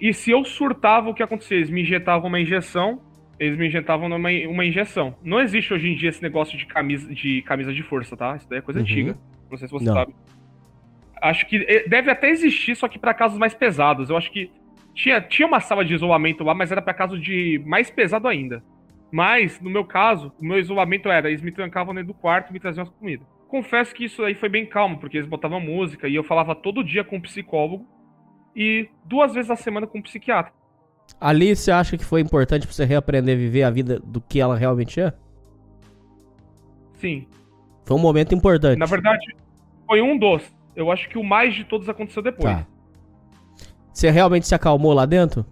S2: E se eu surtava, o que acontecia? Eles me injetavam uma injeção. Eles me injetavam numa, uma injeção. Não existe hoje em dia esse negócio de camisa de, camisa de força, tá? Isso daí é coisa
S1: Uhum.
S2: antiga. Não sei se você
S1: Não.
S2: sabe. Acho que eh, deve até existir, só que pra casos mais pesados. Eu acho que tinha, tinha uma sala de isolamento lá, mas era pra caso de mais pesado ainda. Mas, no meu caso, o meu isolamento era, eles me trancavam dentro do quarto e me traziam as comidas. Confesso que isso aí foi bem calmo, porque eles botavam música e eu falava todo dia com um psicólogo e duas vezes a semana com um psiquiatra.
S1: Ali você acha que foi importante pra você reaprender a viver a vida do que ela realmente é?
S2: Sim.
S1: Foi um momento importante.
S2: Na verdade, foi um dos. Eu acho que o mais de todos aconteceu depois.
S1: Tá. Você realmente se acalmou lá dentro?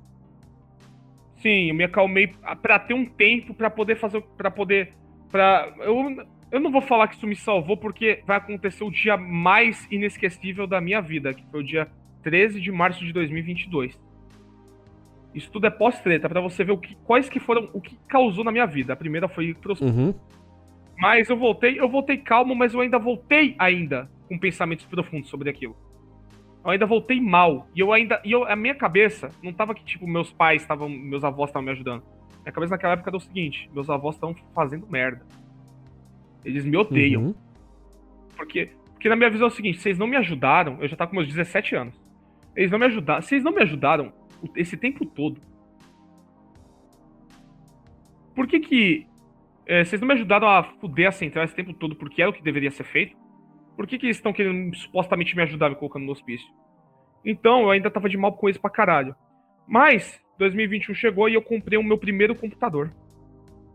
S2: Sim, eu me acalmei pra ter um tempo pra poder fazer, Pra poder, para eu, eu não vou falar que isso me salvou porque vai acontecer o dia mais inesquecível da minha vida, que foi o dia 13 de março de 2022. Isso tudo é pós-treta pra você ver o que, quais que foram o que causou na minha vida. A primeira foi
S1: Uhum.
S2: mas eu voltei, eu voltei calmo, mas eu ainda voltei ainda com pensamentos profundos sobre aquilo. Eu ainda voltei mal. E eu ainda. E eu, a minha cabeça não tava que, tipo, meus pais estavam. Meus avós estavam me ajudando. Minha cabeça naquela época era o seguinte: meus avós estavam fazendo merda. Eles me odeiam.
S1: Uhum.
S2: Porque, porque na minha visão é o seguinte: vocês não me ajudaram. Eu já tava com meus 17 anos. Eles não me ajudaram. Vocês não me ajudaram esse tempo todo. Por que que. é, vocês não me ajudaram a fuder a central esse tempo todo porque era o que deveria ser feito? Por que, que eles estão querendo supostamente me ajudar me colocando no hospício? Então, eu ainda tava de mal com eles pra caralho. Mas, 2021 chegou e eu comprei o meu primeiro computador.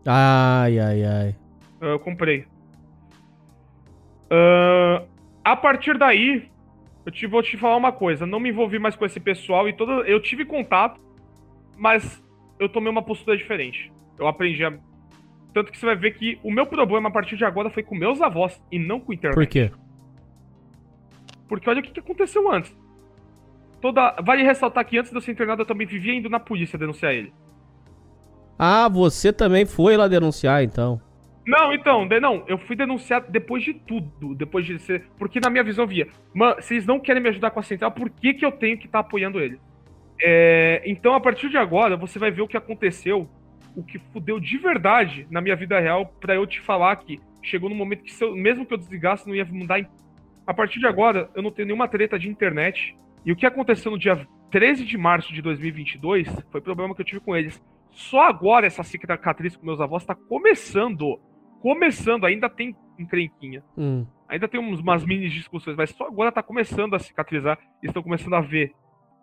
S1: Ai, ai, ai.
S2: Eu comprei. Ah, a partir daí, eu te, vou te falar uma coisa. Não me envolvi mais com esse pessoal e todo. Eu tive contato, mas eu tomei uma postura diferente. Eu aprendi a. Tanto que você vai ver que o meu problema a partir de agora foi com meus avós e não com a internet.
S1: Por quê?
S2: Porque olha o que, que aconteceu antes. Toda. Vale ressaltar que antes de eu ser internado, eu também vivia indo na polícia denunciar ele.
S1: Ah, você também foi lá denunciar, então.
S2: Não, então, de- não, eu fui denunciar depois de tudo, depois de ser. Porque na minha visão via, mano, vocês não querem me ajudar com a central, por que, que eu tenho que estar apoiando ele? É, então, a partir de agora, você vai ver o que aconteceu, o que fudeu de verdade na minha vida real, pra eu te falar que chegou no momento que, eu- mesmo que eu desligasse, não ia mudar. em- A partir de agora, eu não tenho nenhuma treta de internet. E o que aconteceu no dia 13 de março de 2022 foi problema que eu tive com eles. Só agora essa cicatriz com meus avós tá começando começando, ainda tem encrenquinha.
S1: Hum.
S2: Ainda tem umas mini discussões, mas só agora tá começando a cicatrizar e estão começando a ver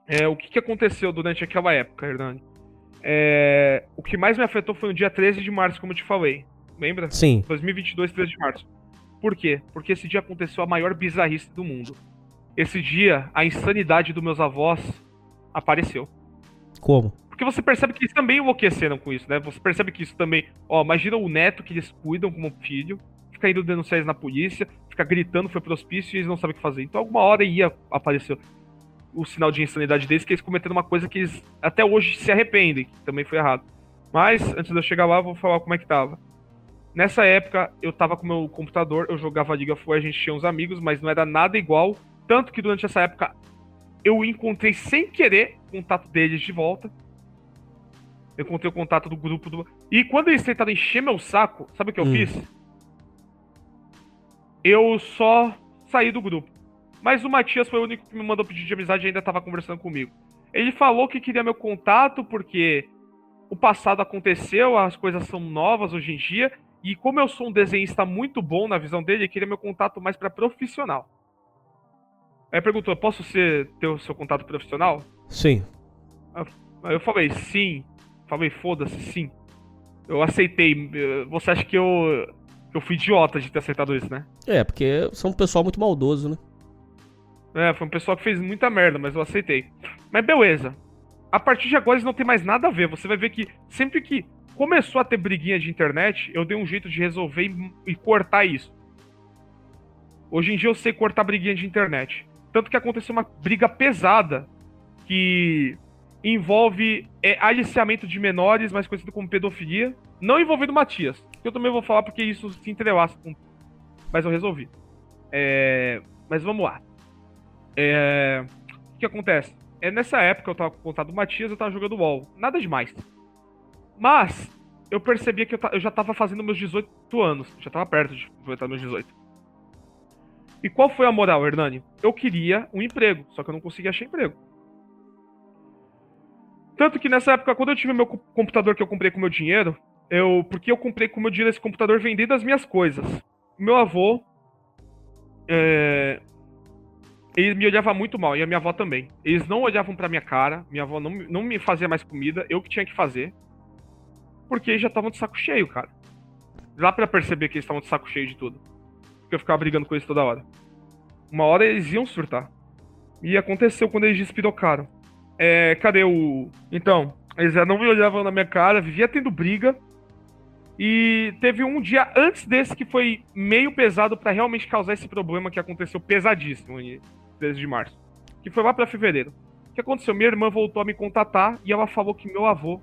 S2: é, o que, que aconteceu durante aquela época, Hernani. É, o que mais me afetou foi no dia 13 de março, como eu te falei. Lembra?
S1: Sim.
S2: 2022, 13 de março. Por quê? Porque esse dia aconteceu a maior bizarrice do mundo. Esse dia, a insanidade dos meus avós apareceu.
S1: Como?
S2: Porque você percebe que eles também enlouqueceram com isso, né? Você percebe que isso também. Ó, imagina o neto que eles cuidam como filho, fica indo denunciar eles na polícia, fica gritando, foi pro hospício e eles não sabem o que fazer. Então, alguma hora ia aparecer o sinal de insanidade deles, que eles cometeram uma coisa que eles até hoje se arrependem, que também foi errado. Mas, antes de eu chegar lá, eu vou falar como é que tava. Nessa época, eu tava com meu computador, eu jogava League of War, a gente tinha uns amigos, mas não era nada igual. Tanto que durante essa época, eu encontrei sem querer o contato deles de volta. Eu encontrei o contato do grupo do. E quando eles tentaram encher meu saco, sabe o que eu
S1: Hum.
S2: fiz? Eu só saí do grupo. Mas o Matias foi o único que me mandou pedir de amizade e ainda tava conversando comigo. Ele falou que queria meu contato porque o passado aconteceu, as coisas são novas hoje em dia. E como eu sou um desenhista muito bom na visão dele, ele queria meu contato mais pra profissional. Aí perguntou: posso ser ter o seu contato profissional?
S1: Sim.
S2: Aí eu falei, sim. Falei, foda-se, sim. Eu aceitei. Eh, Você acha que eu. eu fui idiota de ter aceitado isso, né?
S1: É, porque são um pessoal muito maldoso, né?
S2: É, foi um pessoal que fez muita merda, mas eu aceitei. Mas beleza. A partir de agora eles não tem mais nada a ver. Você vai ver que sempre que começou a ter briguinha de internet, eu dei um jeito de resolver e, e cortar isso. Hoje em dia eu sei cortar briguinha de internet. Tanto que aconteceu uma briga pesada que envolve é, aliciamento de menores, mais conhecido como pedofilia. Não envolvendo Matias. Que eu também vou falar porque isso se entrelaça com. Mas eu resolvi. É, Mas vamos lá. É, O que acontece? É nessa época eu tava com o contato do Matias, eu tava jogando WoW. Nada demais. Mas eu percebia que eu, eu já tava fazendo meus 18 anos. Já tava perto de completar meus 18. E qual foi a moral, Hernani? Eu queria um emprego, só que eu não conseguia achar emprego. Tanto que nessa época, quando eu tive meu co- computador que eu comprei com meu dinheiro, eu. Porque eu comprei com meu dinheiro esse computador vendendo as minhas coisas. Meu avô. É, ele me olhava muito mal, e a minha avó também. Eles não olhavam pra minha cara, minha avó não, não me fazia mais comida, eu que tinha que fazer. Porque eles já estavam de saco cheio, cara. Dá pra perceber que eles estavam de saco cheio de tudo. Porque eu ficava brigando com eles toda hora. Uma hora eles iam surtar. E aconteceu quando eles despirocaram. É, cadê o. Então, eles já não me olhavam na minha cara, vivia tendo briga. E teve um dia antes desse que foi meio pesado pra realmente causar esse problema que aconteceu pesadíssimo, em 13 de março. Que foi lá pra fevereiro. O que aconteceu? Minha irmã voltou a me contatar e ela falou que meu avô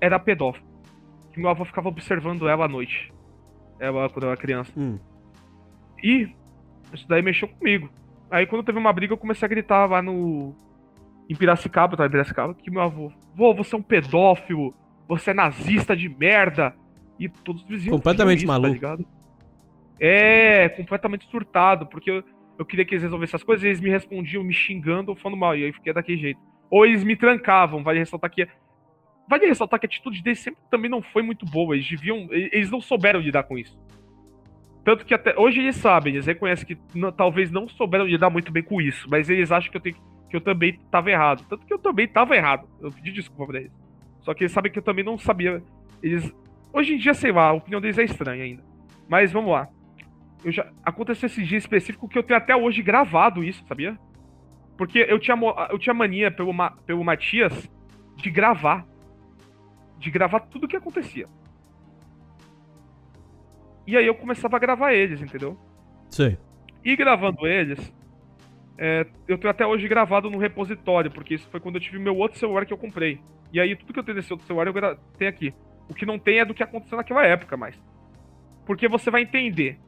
S2: era pedófilo. Que meu avô ficava observando ela à noite. Ela quando eu era criança.
S1: Hum.
S2: E isso daí mexeu comigo. Aí quando teve uma briga, eu comecei a gritar lá no. Em Piracicaba, eu tava em Piracicaba, que meu avô. Vô, você é um pedófilo, você é nazista de merda. E todos os vizinhos.
S1: Completamente
S2: faziam
S1: maluco.
S2: ligado? É, completamente surtado, porque eu, eu queria que eles resolvessem essas coisas e eles me respondiam me xingando ou falando mal. E aí fiquei daquele jeito. Ou eles me trancavam, vale ressaltar que. Vale ressaltar que a atitude deles sempre também não foi muito boa. Eles deviam. Eles não souberam lidar com isso. Tanto que até hoje eles sabem, eles reconhecem que n- talvez não souberam lidar muito bem com isso, mas eles acham que eu, tenho, que eu também tava errado. Tanto que eu também tava errado. Eu pedi desculpa pra eles. Só que eles sabem que eu também não sabia. Eles. Hoje em dia, sei lá, a opinião deles é estranha ainda. Mas vamos lá. Eu já... Aconteceu esse dia específico que eu tenho até hoje gravado isso, sabia? Porque eu tinha, eu tinha mania pelo, pelo Matias de gravar. De gravar tudo o que acontecia. E aí eu começava a gravar eles, entendeu?
S1: Sei.
S2: E gravando eles, é, eu tenho até hoje gravado no repositório, porque isso foi quando eu tive meu outro celular que eu comprei. E aí tudo que eu tenho nesse outro celular eu gra- tenho aqui. O que não tem é do que aconteceu naquela época mais. Porque você vai entender.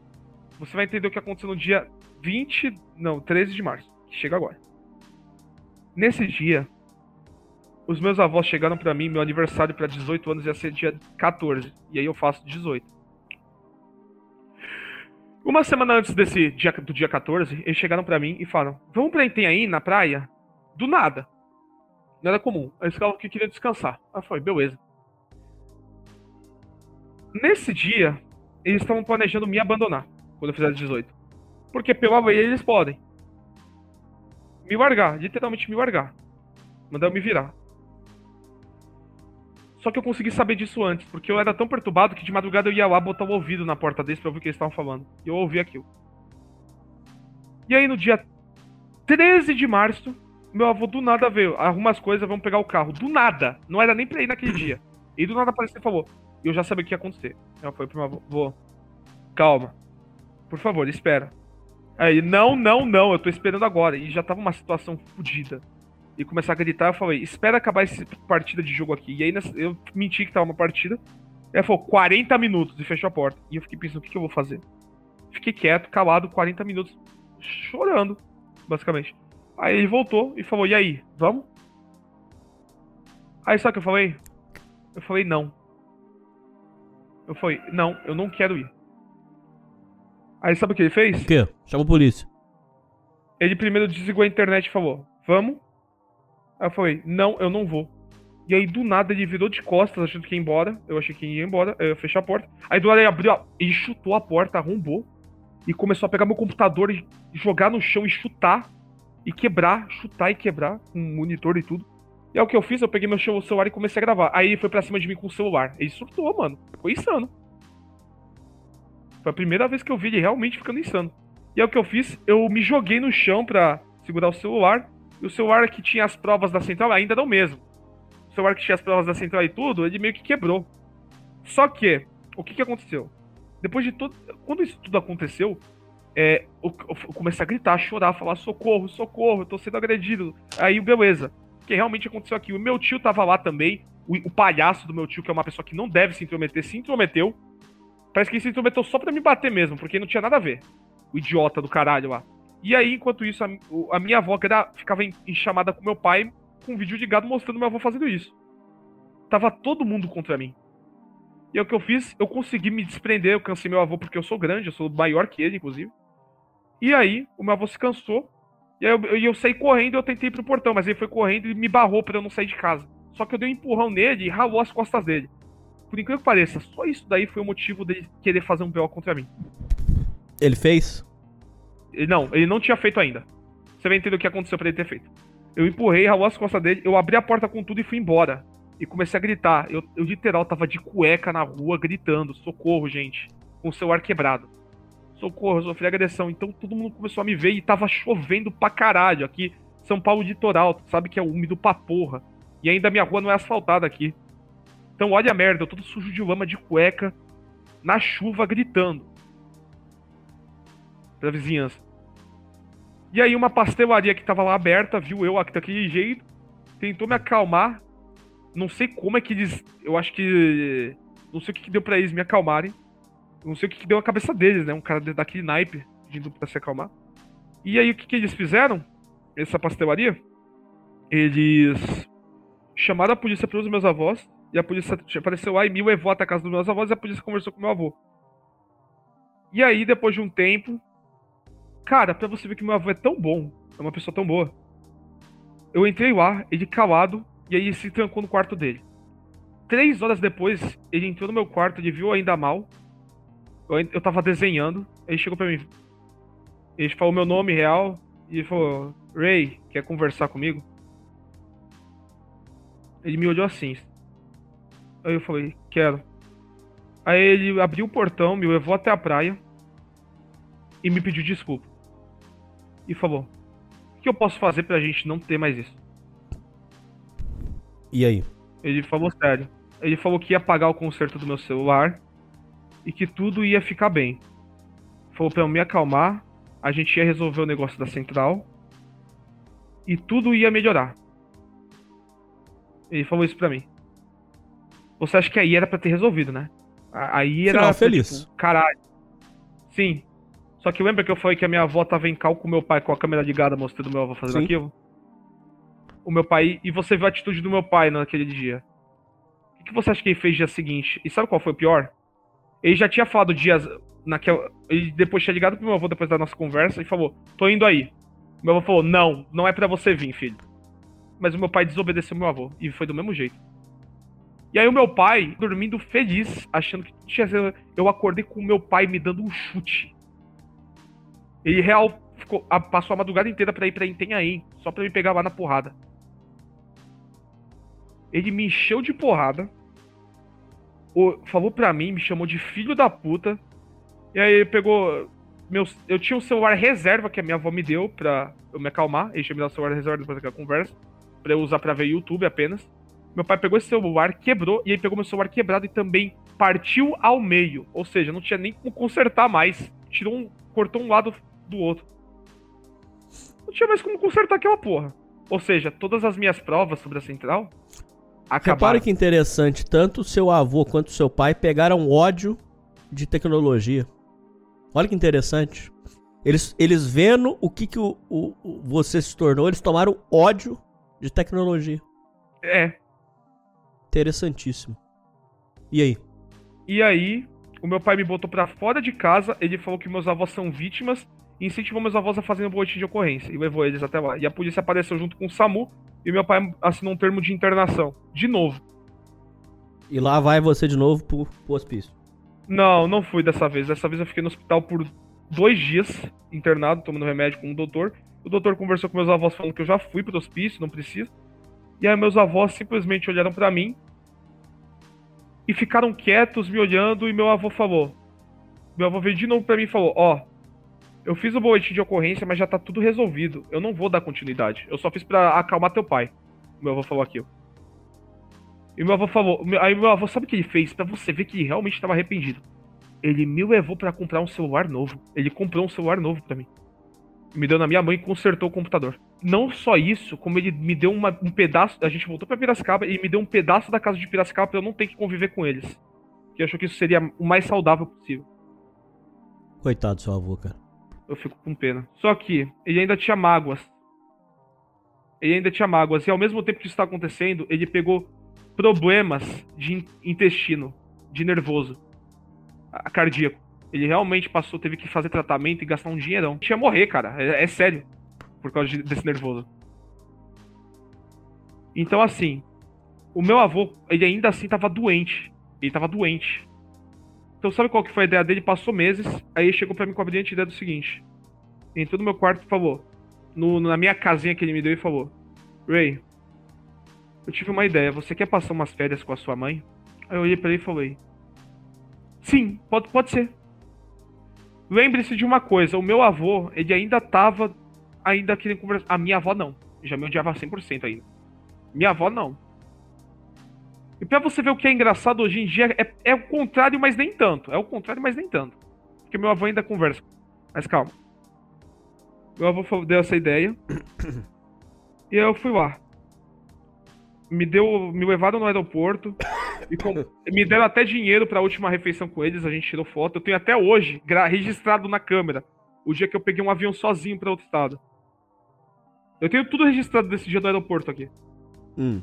S2: Você vai entender o que aconteceu no dia 20, não, 13 de março, que chega agora. Nesse dia, os meus avós chegaram pra mim, meu aniversário pra 18 anos ia ser dia 14, e aí eu faço 18. Uma semana antes desse dia, do dia 14, eles chegaram pra mim e falaram: Vamos pra Itanhaém, na praia? Do nada. Não era comum. Eles falavam que queriam descansar. Aí falei: Beleza. Nesse dia, eles estavam planejando me abandonar quando eu fizer 18. Porque pela lei eles podem. Me largar, literalmente me largar. Mandar eu me virar. Só que eu consegui saber disso antes, porque eu era tão perturbado que de madrugada eu ia lá botar o ouvido na porta deles pra ouvir o que eles estavam falando. E eu ouvi aquilo. E aí no dia 13 de março, meu avô do nada veio, arruma as coisas, vamos pegar o carro. Do nada. Não era nem pra ir naquele dia. E do nada apareceu e falou. E eu já sabia o que ia acontecer. Eu falei pro meu avô, vô, calma. Por favor, espera. Aí, não, não, não, eu tô esperando agora. E já tava uma situação fodida. E começar a gritar, eu falei, espera acabar essa partida de jogo aqui. E aí eu menti que tava uma partida. Ele falou, 40 minutos e fechou a porta. E eu fiquei pensando, o que, que eu vou fazer? Fiquei quieto, calado, 40 minutos, chorando, basicamente. Aí ele voltou e falou, e aí, vamos? Aí sabe o que eu falei? Eu falei, não. Eu falei, não, eu não quero ir. Aí sabe o que ele fez?
S1: O quê? Chama a polícia.
S2: Ele primeiro desligou a internet e falou, vamos? Aí eu falei, não, eu não vou. E aí, do nada, ele virou de costas, achando que ia embora. Eu achei que ia embora, eu ia fechar a porta. Aí, do nada, ele abriu, a... ele chutou a porta, arrombou. E começou a pegar meu computador e jogar no chão e chutar. E quebrar, chutar e quebrar, com monitor e tudo. E é o que eu fiz, eu peguei meu celular e comecei a gravar. Aí ele foi pra cima de mim com o celular. Ele surtou, mano. Foi insano. Foi a primeira vez que eu vi ele realmente ficando insano. E é o que eu fiz, eu me joguei no chão pra segurar o celular. E o celular que tinha as provas da central ainda era o mesmo. O celular que tinha as provas da central e tudo, ele meio que quebrou. Só que, o que que aconteceu? Depois de tudo. Quando isso tudo aconteceu, é, eu, eu comecei a gritar, a chorar, falar: socorro, socorro, eu tô sendo agredido. Aí, beleza. Que realmente aconteceu aqui. O meu tio tava lá também. O, o, palhaço do meu tio, que é uma pessoa que não deve se intrometer, se intrometeu. Parece que ele se intrometeu só pra me bater mesmo, porque não tinha nada a ver. O idiota do caralho lá. E aí, enquanto isso, a, a minha avó era, ficava em, em, chamada com meu pai com um vídeo de gado mostrando meu avô fazendo isso. Tava todo mundo contra mim. E é o que eu fiz, eu consegui me desprender, eu cansei meu avô porque eu sou grande, eu sou maior que ele, inclusive. E aí, o meu avô se cansou, e eu, eu, eu saí correndo eu tentei ir pro portão, mas ele foi correndo e me barrou para eu não sair de casa. Só que eu dei um empurrão nele e ralou as costas dele. Por incrível que pareça, só isso daí foi o motivo dele querer fazer um BO contra mim.
S1: Ele fez?
S2: Não, ele não tinha feito ainda. Você vai entender o que aconteceu pra ele ter feito. Eu empurrei, ralou as costas dele, eu abri a porta com tudo e fui embora. E comecei a gritar. Eu, eu literal tava de cueca na rua gritando: socorro, gente. Com o celular quebrado. Socorro, sofri agressão. Então todo mundo começou a me ver e tava chovendo pra caralho. Aqui, São Paulo litoral, sabe que é úmido pra porra. E ainda minha rua não é asfaltada aqui. Então olha a merda, eu todo sujo de lama de cueca, na chuva gritando. Pra vizinhança. E aí uma pastelaria que tava lá aberta, viu eu aqui daquele jeito, tentou me acalmar. Não sei como é que eles. Eu acho que. Não sei o que, que deu pra eles me acalmarem. Não sei o que, que deu na cabeça deles, né? Um cara daquele naipe pedindo pra se acalmar. E aí o que, que eles fizeram? Essa pastelaria? Eles chamaram a polícia pelos meus avós. E a polícia apareceu lá e me levou até a casa dos meus avós e a polícia conversou com meu avô. E aí, depois de um tempo. Cara, pra você ver que meu avô é tão bom, é uma pessoa tão boa. Eu entrei lá, ele calado, e aí se trancou no quarto dele. Três horas depois, ele entrou no meu quarto, ele viu ainda mal. Eu, eu tava desenhando, ele chegou pra mim. Ele falou meu nome real e falou: Ray, quer conversar comigo? Ele me olhou assim. Aí eu falei: Quero. Aí ele abriu o portão, me levou até a praia e me pediu desculpa. E falou: O que eu posso fazer pra gente não ter mais isso?
S1: E aí?
S2: Ele falou sério. Ele falou que ia pagar o conserto do meu celular e que tudo ia ficar bem. Falou pra eu me acalmar, a gente ia resolver o negócio da central e tudo ia melhorar. Ele falou isso pra mim. Você acha que aí era pra ter resolvido, né? Aí era.
S1: Final feliz.
S2: Tipo, caralho. Sim. Só que lembra que eu falei que a minha avó tava em cal com meu pai com a câmera ligada mostrando meu avô fazendo
S1: Sim.
S2: aquilo? o meu pai. E você viu a atitude do meu pai naquele dia. O que você acha que ele fez no dia seguinte? E sabe qual foi o pior? Ele já tinha falado dias. Naquela, ele depois tinha ligado pro meu avô depois da nossa conversa e falou: tô indo aí. Meu avô falou: não, não é para você vir, filho. Mas o meu pai desobedeceu meu avô. E foi do mesmo jeito. E aí o meu pai, dormindo feliz, achando que tinha eu acordei com o meu pai me dando um chute. Ele real ficou, passou a madrugada inteira pra ir pra Itanhaém, só pra me pegar lá na porrada. Ele me encheu de porrada. Falou pra mim, me chamou de filho da puta. E aí ele pegou. Meu, eu tinha um celular reserva que a minha avó me deu pra eu me acalmar. Ele tinha me dado o celular reserva depois daquela conversa. Pra eu usar pra ver YouTube apenas. Meu pai pegou esse celular, quebrou, e aí pegou meu celular quebrado e também partiu ao meio. Ou seja, não tinha nem como consertar mais. Tirou um. cortou um lado do outro. Não tinha mais como consertar aquela porra. Ou seja, todas as minhas provas sobre a central acabaram.
S1: Repare que interessante, tanto seu avô quanto seu pai pegaram ódio de tecnologia. Olha que interessante. Eles, eles vendo o que, que o, o, o você se tornou, eles tomaram ódio de tecnologia.
S2: É.
S1: Interessantíssimo. E aí?
S2: E aí, o meu pai me botou pra fora de casa, ele falou que meus avós são vítimas e incentivou meus avós a fazerem um boletim de ocorrência e levou eles até lá. E a polícia apareceu junto com o SAMU e meu pai assinou um termo de internação. De novo.
S1: E lá vai você de novo pro, pro hospício.
S2: Não, não fui dessa vez. Dessa vez eu fiquei no hospital por dois dias, internado, tomando remédio com o doutor. O doutor conversou com meus avós falando que eu já fui pro hospício, não precisa. E aí meus avós simplesmente olharam para mim e ficaram quietos me olhando e meu avô falou. Meu avô veio de novo para mim e falou: "Ó, oh, eu fiz o boletim de ocorrência, mas já tá tudo resolvido. Eu não vou dar continuidade. Eu só fiz para acalmar teu pai." Meu avô falou aquilo. E meu avô falou, aí meu avô sabe o que ele fez para você ver que ele realmente estava arrependido. Ele me levou para comprar um celular novo. Ele comprou um celular novo para mim me deu na minha mãe e consertou o computador. Não só isso, como ele me deu uma, um pedaço. A gente voltou para Piracicaba e me deu um pedaço da casa de Piracicaba pra eu não ter que conviver com eles. Que achou que isso seria o mais saudável possível.
S1: Coitado do seu avô, cara.
S2: Eu fico com pena. Só que ele ainda tinha mágoas. Ele ainda tinha mágoas. E ao mesmo tempo que isso está acontecendo, ele pegou problemas de intestino, de nervoso, cardíaco. Ele realmente passou, teve que fazer tratamento e gastar um dinheirão. Tinha morrer, cara. É, é sério. Por causa de, desse nervoso. Então, assim, o meu avô, ele ainda assim tava doente. Ele tava doente. Então, sabe qual que foi a ideia dele? Passou meses, aí chegou para mim com a brilhante ideia do seguinte. Entrou no meu quarto e falou, no, na minha casinha que ele me deu e falou: Ray, eu tive uma ideia, você quer passar umas férias com a sua mãe? Aí eu olhei pra ele e falei: Sim, pode, pode ser. Lembre-se de uma coisa, o meu avô, ele ainda tava ainda querendo conversar. A minha avó não. Já me odiava 100% ainda. Minha avó não. E pra você ver o que é engraçado hoje em dia, é, é o contrário, mas nem tanto. É o contrário, mas nem tanto. Porque meu avô ainda conversa. Mas calma. Meu avô deu essa ideia. e eu fui lá. Me deu. Me levaram no aeroporto. Com... Me deram até dinheiro pra última refeição com eles, a gente tirou foto. Eu tenho até hoje registrado na câmera o dia que eu peguei um avião sozinho pra outro estado. Eu tenho tudo registrado desse dia do aeroporto aqui.
S1: Hum.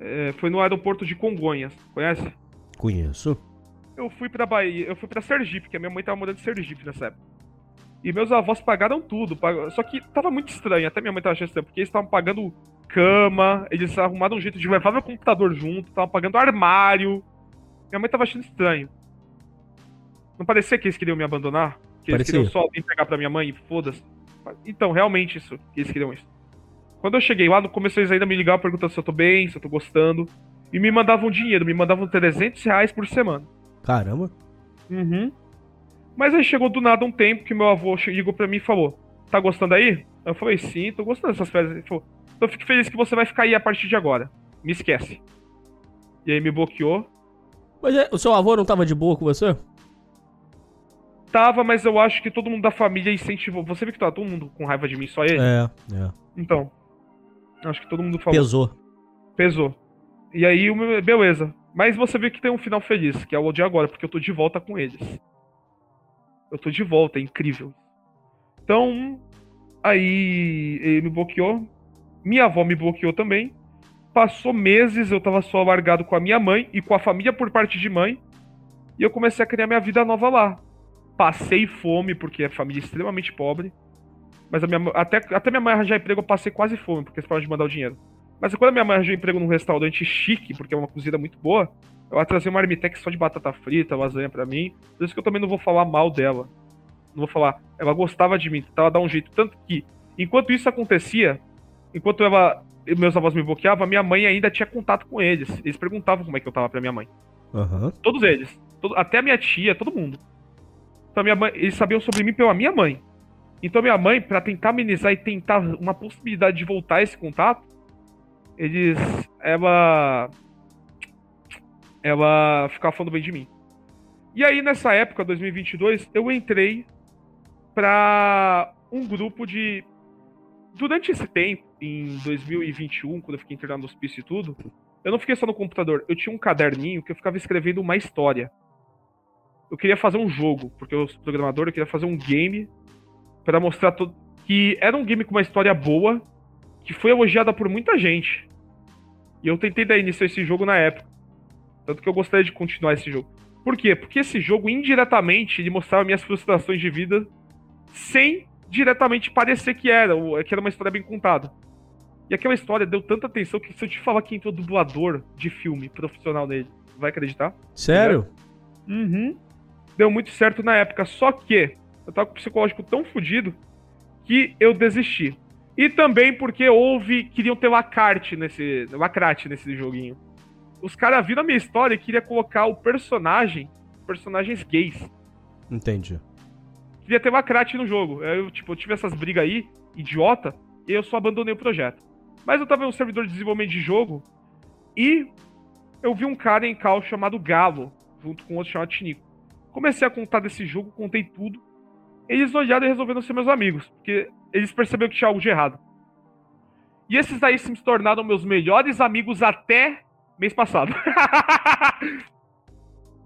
S2: É, foi no aeroporto de Congonhas, conhece?
S1: Conheço.
S2: Eu fui pra Bahia, eu fui pra Sergipe, porque a minha mãe tava morando em Sergipe nessa época. E meus avós pagaram tudo. Pag... Só que tava muito estranho, até minha mãe tava achando estranho, porque eles estavam pagando cama, eles arrumaram um jeito de levar meu computador junto, estavam pagando armário. Minha mãe tava achando estranho. Não parecia que eles queriam me abandonar? Que eles
S1: Parecia.
S2: queriam só vir pegar pra minha mãe e foda-se. Então, realmente isso, que eles queriam isso. Quando eu cheguei lá, no começo eles ainda me ligavam perguntando se eu tô bem, se eu tô gostando. E me mandavam dinheiro, me mandavam 300 reais por semana.
S1: Caramba.
S2: Uhum. Mas aí chegou do nada um tempo que meu avô ligou pra mim e falou: Tá gostando aí? Eu falei: Sim, tô gostando dessas férias. Ele falou: Então fico feliz que você vai ficar aí a partir de agora. Me esquece. E aí me bloqueou.
S1: Mas é, o seu avô não tava de boa com você?
S2: Tava, mas eu acho que todo mundo da família incentivou. Você viu que tá todo mundo com raiva de mim, só ele?
S1: É, é.
S2: Então. Acho que todo mundo falou.
S1: Pesou.
S2: Pesou. E aí, beleza. Mas você vê que tem um final feliz, que é o de agora, porque eu tô de volta com eles. Eu tô de volta, é incrível. Então, aí ele me bloqueou. Minha avó me bloqueou também. Passou meses, eu tava só largado com a minha mãe e com a família por parte de mãe. E eu comecei a criar minha vida nova lá. Passei fome, porque a família é extremamente pobre. Mas a minha, até, até minha mãe arranjar emprego, eu passei quase fome, porque eles pararam de mandar o dinheiro. Mas quando a minha mãe arranjou emprego num restaurante chique, porque é uma cozinha muito boa, ela trazia uma marmitex só de batata frita, lasanha pra mim. Por isso que eu também não vou falar mal dela. Não vou falar. Ela gostava de mim, tentava dar um jeito. Tanto que, enquanto isso acontecia, enquanto ela, meus avós me bloqueavam, minha mãe ainda tinha contato com eles. Eles perguntavam como é que eu tava pra minha mãe.
S1: Aham.
S2: Todos eles. Todo- até a minha tia, todo mundo. Então minha mãe, eles sabiam sobre mim pela minha mãe. Então minha mãe, pra tentar amenizar e tentar uma possibilidade de voltar esse contato, eles. Ela. Ela ficava falando bem de mim. E aí nessa época, 2022, eu entrei pra um grupo de. Durante esse tempo, em 2021, quando eu fiquei internado no hospício e tudo, eu não fiquei só no computador, eu tinha um caderninho que eu ficava escrevendo uma história. Eu queria fazer um jogo, porque eu sou programador, eu queria fazer um game para mostrar todo que era um game com uma história boa, que foi elogiada por muita gente. E eu tentei dar início a esse jogo na época. Tanto que eu gostaria de continuar esse jogo. Por quê? Porque esse jogo, indiretamente, ele mostrava minhas frustrações de vida sem diretamente parecer que era, que era uma história bem contada. E aquela história deu tanta atenção que se eu te falar que entrou dublador de filme profissional nele, vai acreditar?
S1: Sério?
S2: Uhum. Deu muito certo na época, só que eu tava com o psicológico tão fodido que eu desisti. E também porque houve. Queriam ter lacarte nesse. lacrate nesse joguinho. Os caras viram a minha história e queriam colocar o personagem. personagens gays.
S1: Entendi.
S2: Queria ter lacrate no jogo. Eu, tipo, eu tive essas brigas aí, idiota, e eu só abandonei o projeto. Mas eu tava em um servidor de desenvolvimento de jogo e eu vi um cara em cal chamado Galo, junto com outro chamado Tinico. Comecei a contar desse jogo, contei tudo. Eles olharam e resolveram ser meus amigos, porque eles perceberam que tinha algo de errado. E esses aí se tornaram meus melhores amigos até mês passado.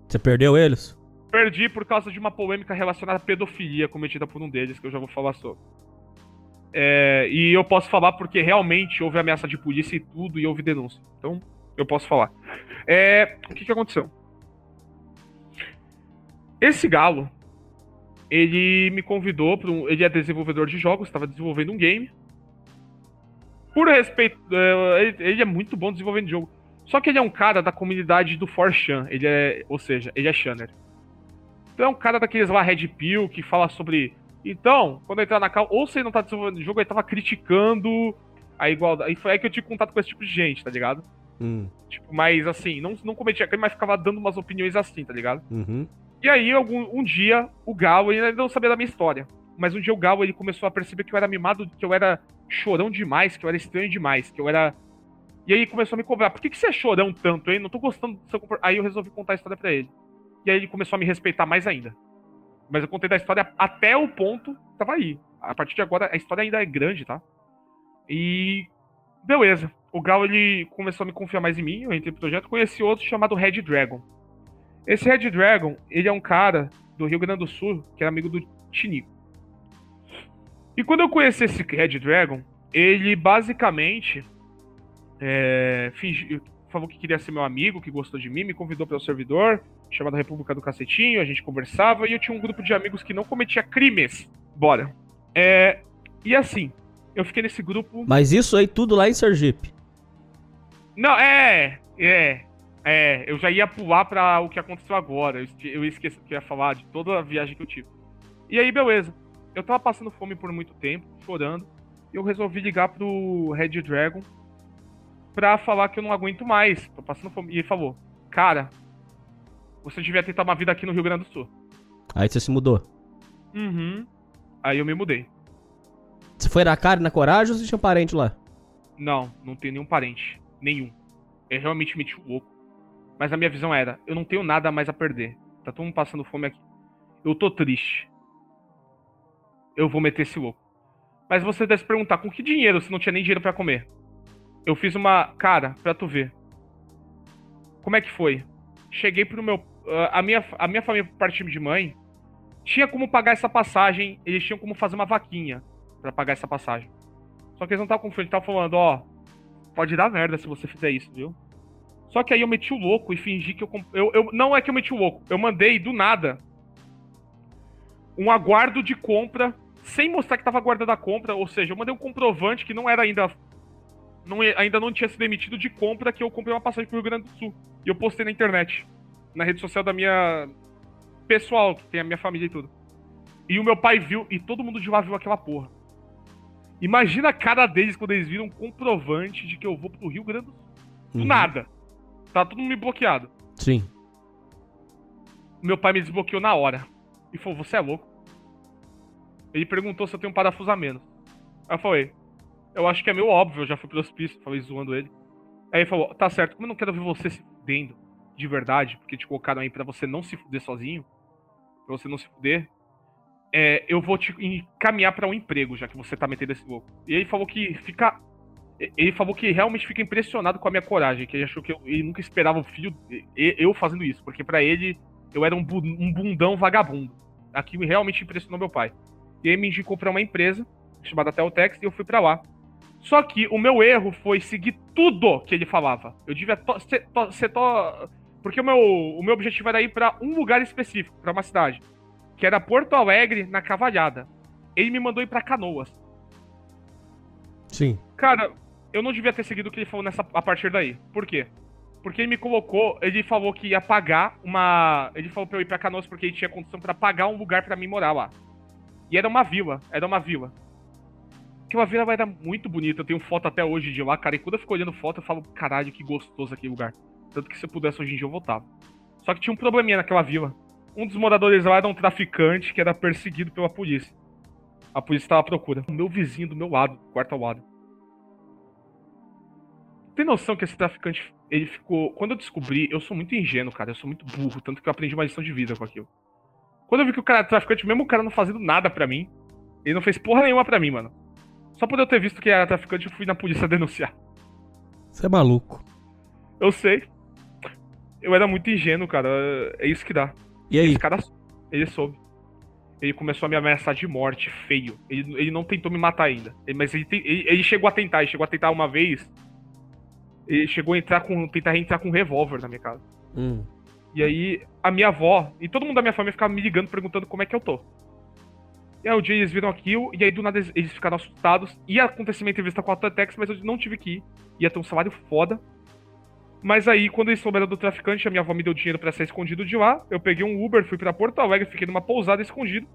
S1: Você perdeu eles?
S2: Perdi por causa de uma polêmica relacionada à pedofilia cometida por um deles, que eu já vou falar sobre. É, e eu posso falar porque realmente houve ameaça de polícia e tudo, e houve denúncia. Então, eu posso falar. É, o que, que aconteceu? Esse galo, ele me convidou para um. Ele é desenvolvedor de jogos, estava desenvolvendo um game. Por respeito. É, ele, ele, é muito bom desenvolvendo jogo. Só que ele é um cara da comunidade do 4chan. Ele é. Ou seja, ele é Shanner. Então é um cara daqueles lá Red Pill que fala sobre. Então, quando eu entrar na cal, ou você não tá desenvolvendo jogo, ele tava criticando a igualdade. E foi aí que eu tive contato com esse tipo de gente, tá ligado?
S1: Hum.
S2: Tipo, mas assim, não, não cometia crime, mas ficava dando umas opiniões assim, tá ligado?
S1: Uhum.
S2: E aí, algum, um dia, o Gal, ele ainda não sabia da minha história. Mas um dia o Gal, ele começou a perceber que eu era mimado, que eu era chorão demais, que eu era estranho demais, que eu era. E aí começou a me cobrar. Por que, que você é chorão tanto, hein? Não tô gostando do seu. Aí eu resolvi contar a história pra ele. E aí ele começou a me respeitar mais ainda. Mas eu contei da história até o ponto que tava aí. A partir de agora, a história ainda é grande, tá? E. Beleza. O Gal, ele começou a me confiar mais em mim, eu entrei pro projeto, conheci outro chamado Red Dragon. Esse Red Dragon, ele é um cara do Rio Grande do Sul, que era amigo do Tinico. E quando eu conheci esse Red Dragon, ele basicamente é, fingiu, falou que queria ser meu amigo, que gostou de mim, me convidou para o servidor, chamado República do Cacetinho, a gente conversava e eu tinha um grupo de amigos que não cometia crimes. Bora. É, e assim, eu fiquei nesse grupo.
S1: Mas isso aí tudo lá em Sergipe.
S2: Não, é, é. É, eu já ia pular pra o que aconteceu agora. Eu esqueci que eu ia falar de toda a viagem que eu tive. E aí, beleza. Eu tava passando fome por muito tempo, chorando. E eu resolvi ligar pro Red Dragon pra falar que eu não aguento mais. Tô passando fome. E ele falou: Cara, você devia tentar uma vida aqui no Rio Grande do Sul.
S1: Aí você se mudou.
S2: Uhum. Aí eu me mudei.
S1: Você foi na cara e na coragem ou você tinha parente lá?
S2: Não, não tenho nenhum parente. Nenhum. Eu realmente meti o louco. Mas a minha visão era: eu não tenho nada mais a perder. Tá todo mundo passando fome aqui. Eu tô triste. Eu vou meter esse louco. Mas você deve se perguntar: com que dinheiro se não tinha nem dinheiro para comer? Eu fiz uma. Cara, pra tu ver. Como é que foi? Cheguei pro meu. Uh, a, minha, a minha família, por parte de mãe, tinha como pagar essa passagem. Eles tinham como fazer uma vaquinha para pagar essa passagem. Só que eles não estavam confiando. Eles estavam falando: ó, pode dar merda se você fizer isso, viu? Só que aí eu meti o louco e fingi que eu, eu, eu. Não é que eu meti o louco. Eu mandei do nada um aguardo de compra sem mostrar que tava guardando a compra. Ou seja, eu mandei um comprovante que não era ainda. Não, ainda não tinha sido emitido de compra que eu comprei uma passagem pro Rio Grande do Sul. E eu postei na internet. Na rede social da minha. Pessoal, que tem a minha família e tudo. E o meu pai viu, e todo mundo de lá viu aquela porra. Imagina a cara deles quando eles viram um comprovante de que eu vou pro Rio Grande do Sul. Do uhum. nada. Tá tudo me bloqueado.
S1: Sim.
S2: Meu pai me desbloqueou na hora. E falou, você é louco? Ele perguntou se eu tenho um parafuso a menos. Aí eu falei, eu acho que é meio óbvio, eu já fui pro hospício, falei zoando ele. Aí ele falou, tá certo, como eu não quero ver você se fudendo de verdade, porque te colocaram aí pra você não se fuder sozinho, pra você não se fuder, é, eu vou te encaminhar para um emprego, já que você tá metendo esse louco. E ele falou que fica ele falou que realmente fica impressionado com a minha coragem, que ele achou que eu, ele nunca esperava o filho eu fazendo isso, porque para ele eu era um, um bundão vagabundo. Aquilo realmente impressionou meu pai. E ele me indicou para uma empresa chamada Teltex e eu fui para lá. Só que o meu erro foi seguir tudo que ele falava. Eu devia ser to, to, Porque o meu, o meu objetivo era ir pra um lugar específico, pra uma cidade. Que era Porto Alegre, na Cavalhada. Ele me mandou ir pra Canoas.
S1: Sim.
S2: Cara, eu não devia ter seguido o que ele falou nessa, a partir daí. Por quê? Porque ele me colocou, ele falou que ia pagar uma. Ele falou pra eu ir pra Canoas porque ele tinha condição pra pagar um lugar pra mim morar lá. E era uma vila, era uma vila. Aquela vila era muito bonita, eu tenho foto até hoje de lá, cara. E quando eu fico olhando foto, eu falo, caralho, que gostoso aquele lugar. Tanto que se eu pudesse hoje em dia eu voltava. Só que tinha um probleminha naquela vila. Um dos moradores lá era um traficante que era perseguido pela polícia. A polícia estava à procura. O meu vizinho do meu lado, quarto ao lado. Tem noção que esse traficante, ele ficou. Quando eu descobri, eu sou muito ingênuo, cara. Eu sou muito burro, tanto que eu aprendi uma lição de vida com aquilo. Quando eu vi que o cara era traficante, mesmo o cara não fazendo nada pra mim, ele não fez porra nenhuma pra mim, mano. Só por eu ter visto que ele era traficante, eu fui na polícia denunciar.
S1: Você é maluco.
S2: Eu sei. Eu era muito ingênuo, cara. É isso que dá.
S1: E aí?
S2: Esse cara, ele soube. Ele começou a me ameaçar de morte, feio. Ele, ele não tentou me matar ainda. Ele- mas ele, ele, ele chegou a tentar. Ele chegou a tentar uma vez. Ele chegou a entrar com. tentar entrar com um revólver na minha casa.
S1: Hum.
S2: E aí, a minha avó e todo mundo da minha família ficava me ligando, perguntando como é que eu tô. E aí, o dia eles viram aquilo, e aí do nada eles, ficaram assustados. Ia acontecer minha entrevista com a Atex, mas eu não tive que ir. Ia ter um salário foda. Mas aí, quando eles souberam do traficante, a minha avó me deu dinheiro pra ser escondido de lá. Eu peguei um Uber, fui pra Porto Alegre, fiquei numa pousada escondido.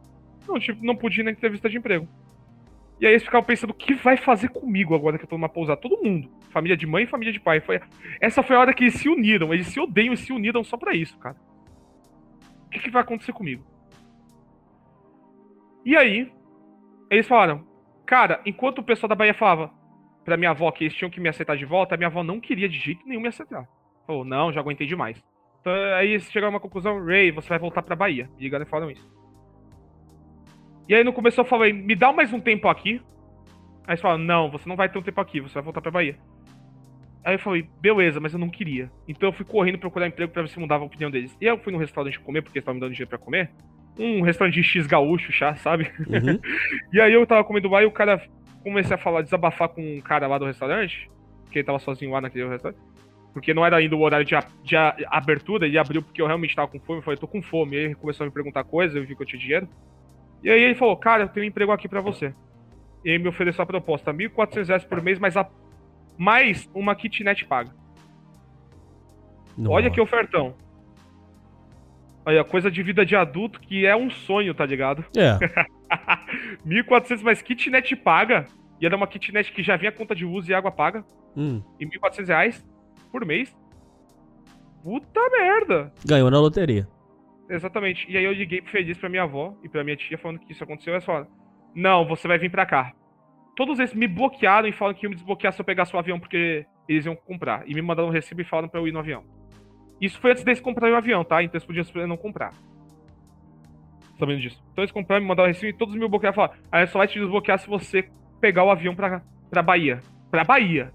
S2: Não, tipo, não pude ir na entrevista de emprego. E aí eles ficavam pensando, o que vai fazer comigo agora que eu tô numa pousada? Todo mundo. Família de mãe e família de pai. Foi... Essa foi a hora que eles se uniram. Eles se odeiam e se uniram só pra isso, cara. O que, que vai acontecer comigo? E aí, eles falaram, cara, enquanto o pessoal da Bahia falava pra minha avó que eles tinham que me aceitar de volta, a minha avó não queria de jeito nenhum me aceitar. Falou, não, já aguentei demais. Então aí eles chegaram a uma conclusão, Ray, você vai voltar pra Bahia. Me ligaram e falaram isso. E aí no começo eu falei, me dá mais um tempo aqui. Aí eles falaram, não, você não vai ter um tempo aqui, você vai voltar pra Bahia. Aí eu falei, beleza, mas eu não queria. Então eu fui correndo procurar emprego pra ver se mudava a opinião deles. E aí eu fui no restaurante comer, porque eles estavam me dando dinheiro pra comer. Um restaurante de X gaúcho, chá, sabe?
S1: Uhum.
S2: E aí eu tava comendo lá e o cara comecei a falar, desabafar com um cara lá do restaurante, que ele tava sozinho lá naquele restaurante. Porque não era ainda o horário de, a- de a- abertura, ele abriu porque eu realmente tava com fome. Eu falei, tô com fome. E aí ele começou a me perguntar coisas, eu vi que eu tinha dinheiro. E aí ele falou, cara, eu tenho um emprego aqui pra você. E aí me ofereceu a proposta, 1.400 reais por mês, mas a... mais uma kitnet paga. Olha que ofertão. Olha, coisa de vida de adulto que é um sonho, tá ligado?
S1: É.
S2: 1.400 mais kitnet paga. E era uma kitnet que já vinha conta de luz e água paga.
S1: Hum.
S2: E 1.400 reais por mês. Puta merda.
S1: Ganhou na loteria.
S2: Exatamente. E aí eu liguei feliz pra minha avó e pra minha tia falando que isso aconteceu. Elas falaram: Não, você vai vir pra cá. Todos eles me bloquearam e falaram que iam me desbloquear se eu pegasse o avião porque eles iam comprar. E me mandaram um recibo e falaram pra eu ir no avião. Isso foi antes deles comprarem o avião, tá? Então eles podiam não comprar. Sabendo disso. Então eles compraram, me mandaram o recibo e todos me bloquearam e falaram: Ah, só vai te desbloquear se você pegar o avião pra, pra Bahia. Pra Bahia.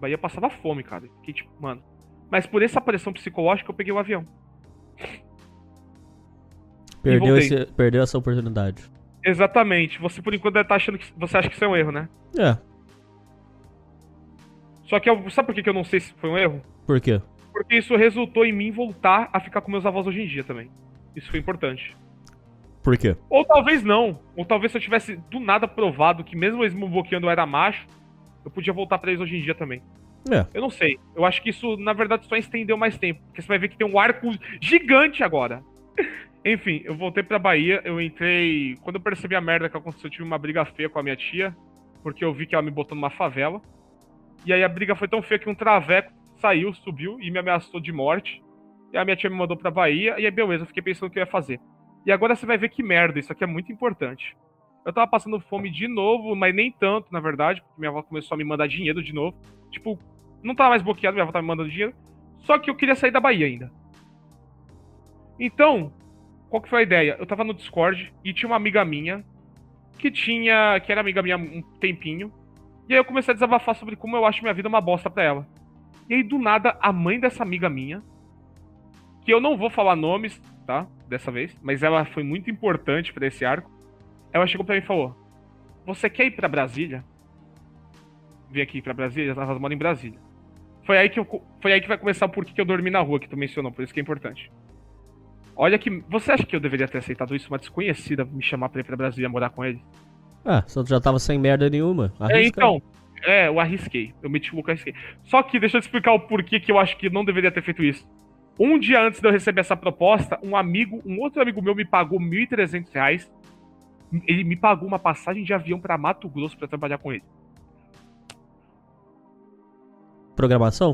S2: Bahia passava fome, cara. Fiquei tipo, mano. Mas por essa pressão psicológica eu peguei o avião.
S1: Perdeu, esse, perdeu essa oportunidade.
S2: Exatamente. Você por enquanto deve estar achando que você acha que isso é um erro, né?
S1: É.
S2: Só que eu, sabe por que que eu não sei se foi um erro?
S1: Por quê?
S2: Porque isso resultou em mim voltar a ficar com meus avós hoje em dia também. Isso foi importante.
S1: Por quê?
S2: Ou talvez não. Ou talvez se eu tivesse do nada provado que mesmo eles me bloqueando eu era macho, eu podia voltar pra eles hoje em dia também.
S1: É.
S2: Eu não sei. Eu acho que isso, na verdade, só estendeu mais tempo. Porque você vai ver que tem um arco gigante agora. Enfim, eu voltei pra Bahia, eu entrei. Quando eu percebi a merda que aconteceu, eu tive uma briga feia com a minha tia, porque eu vi que ela me botou numa favela. E aí a briga foi tão feia que um traveco saiu, subiu e me ameaçou de morte. E a minha tia me mandou pra Bahia, e aí beleza, eu fiquei pensando o que eu ia fazer. E agora você vai ver que merda, isso aqui é muito importante. Eu tava passando fome de novo, mas nem tanto, na verdade, porque minha avó começou a me mandar dinheiro de novo. Tipo, não tava mais bloqueado, minha avó tava me mandando dinheiro. Só que eu queria sair da Bahia ainda. Então, qual que foi a ideia? Eu tava no Discord e tinha uma amiga minha que tinha. que era amiga minha um tempinho. E aí eu comecei a desabafar sobre como eu acho minha vida uma bosta pra ela. E aí, do nada, a mãe dessa amiga minha, que eu não vou falar nomes, tá? Dessa vez, mas ela foi muito importante pra esse arco. Ela chegou pra mim e falou: Você quer ir pra Brasília? Vim aqui pra Brasília, elas moram em Brasília. Foi aí que, eu, foi aí que vai começar o porquê que eu dormi na rua, que tu mencionou, por isso que é importante. Olha que. Você acha que eu deveria ter aceitado isso? Uma desconhecida me chamar pra ir pra Brasília morar com ele?
S1: Ah, só tu já tava sem merda nenhuma.
S2: É,
S1: Arrisca.
S2: então. É, eu arrisquei. Eu meti o louco, arrisquei. Só que deixa eu te explicar o porquê que eu acho que não deveria ter feito isso. Um dia antes de eu receber essa proposta, um amigo, um outro amigo meu me pagou 1.300 reais. Ele me pagou uma passagem de avião pra Mato Grosso pra trabalhar com ele.
S1: Programação?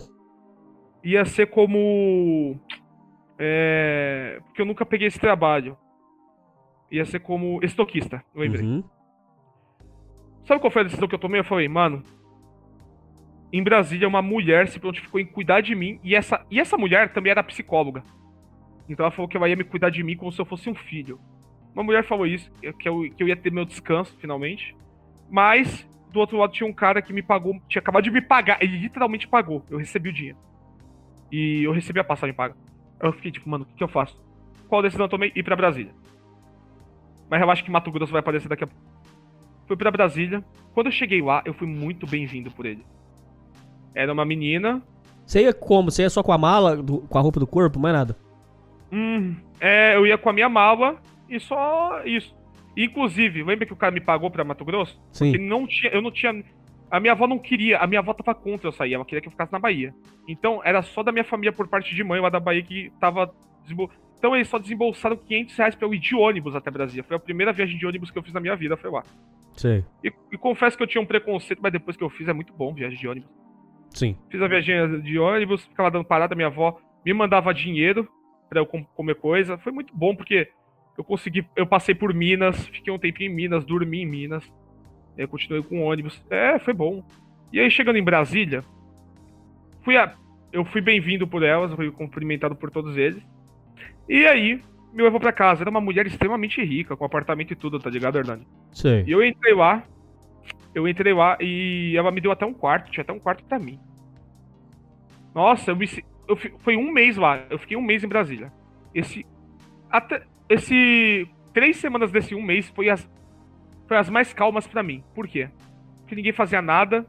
S2: Ia ser como. É. Porque eu nunca peguei esse trabalho. Ia ser como estoquista, eu lembrei.
S1: Uhum.
S2: Sabe qual foi a decisão que eu tomei? Eu falei, mano. Em Brasília, uma mulher se prontificou em cuidar de mim. E essa, e essa mulher também era psicóloga. Então ela falou que ela ia me cuidar de mim como se eu fosse um filho. Uma mulher falou isso, que eu, que eu ia ter meu descanso, finalmente. Mas, do outro lado, tinha um cara que me pagou, tinha acabado de me pagar. Ele literalmente pagou. Eu recebi o dinheiro. E eu recebi a passagem paga. Eu fiquei tipo, mano, o que, que eu faço? Qual decisão eu tomei? Ir pra Brasília. Mas eu acho que Mato Grosso vai aparecer daqui a pouco. Fui pra Brasília. Quando eu cheguei lá, eu fui muito bem-vindo por ele. Era uma menina.
S1: Você ia como? Você ia só com a mala, do- com a roupa do corpo, mais nada?
S2: Hum, é, eu ia com a minha mala e só isso. Inclusive, lembra que o cara me pagou pra Mato Grosso?
S1: Sim.
S2: Porque não tinha, eu não tinha. A minha avó não queria, a minha avó tava contra eu sair, ela queria que eu ficasse na Bahia. Então, era só da minha família por parte de mãe lá da Bahia que tava. desembol- Então, eles só desembolsaram 500 reais pra eu ir de ônibus até Brasília. Foi a primeira viagem de ônibus que eu fiz na minha vida, foi lá.
S1: Sei.
S2: E, e confesso que eu tinha um preconceito, mas depois que eu fiz é muito bom viagem de ônibus.
S1: Sim.
S2: Fiz a viagem de ônibus, ficava dando parada, minha avó me mandava dinheiro pra eu com- comer coisa. Foi muito bom porque eu consegui, eu passei por Minas, fiquei um tempinho em Minas, dormi em Minas. aí Eu continuei com o ônibus. É, foi bom. E aí chegando em Brasília, fui a, eu fui bem-vindo por elas, fui cumprimentado por todos eles. E aí me levou pra casa. Era uma mulher extremamente rica, com apartamento e tudo, tá ligado, Hernani?
S1: Sei.
S2: E eu entrei lá, eu entrei lá e ela me deu até um quarto, tinha até um quarto pra mim. Nossa, eu me, eu foi um mês lá, eu fiquei um mês em Brasília. Esse, até, esse, três semanas desse um mês foi as, foi as mais calmas pra mim. Por quê? Porque ninguém fazia nada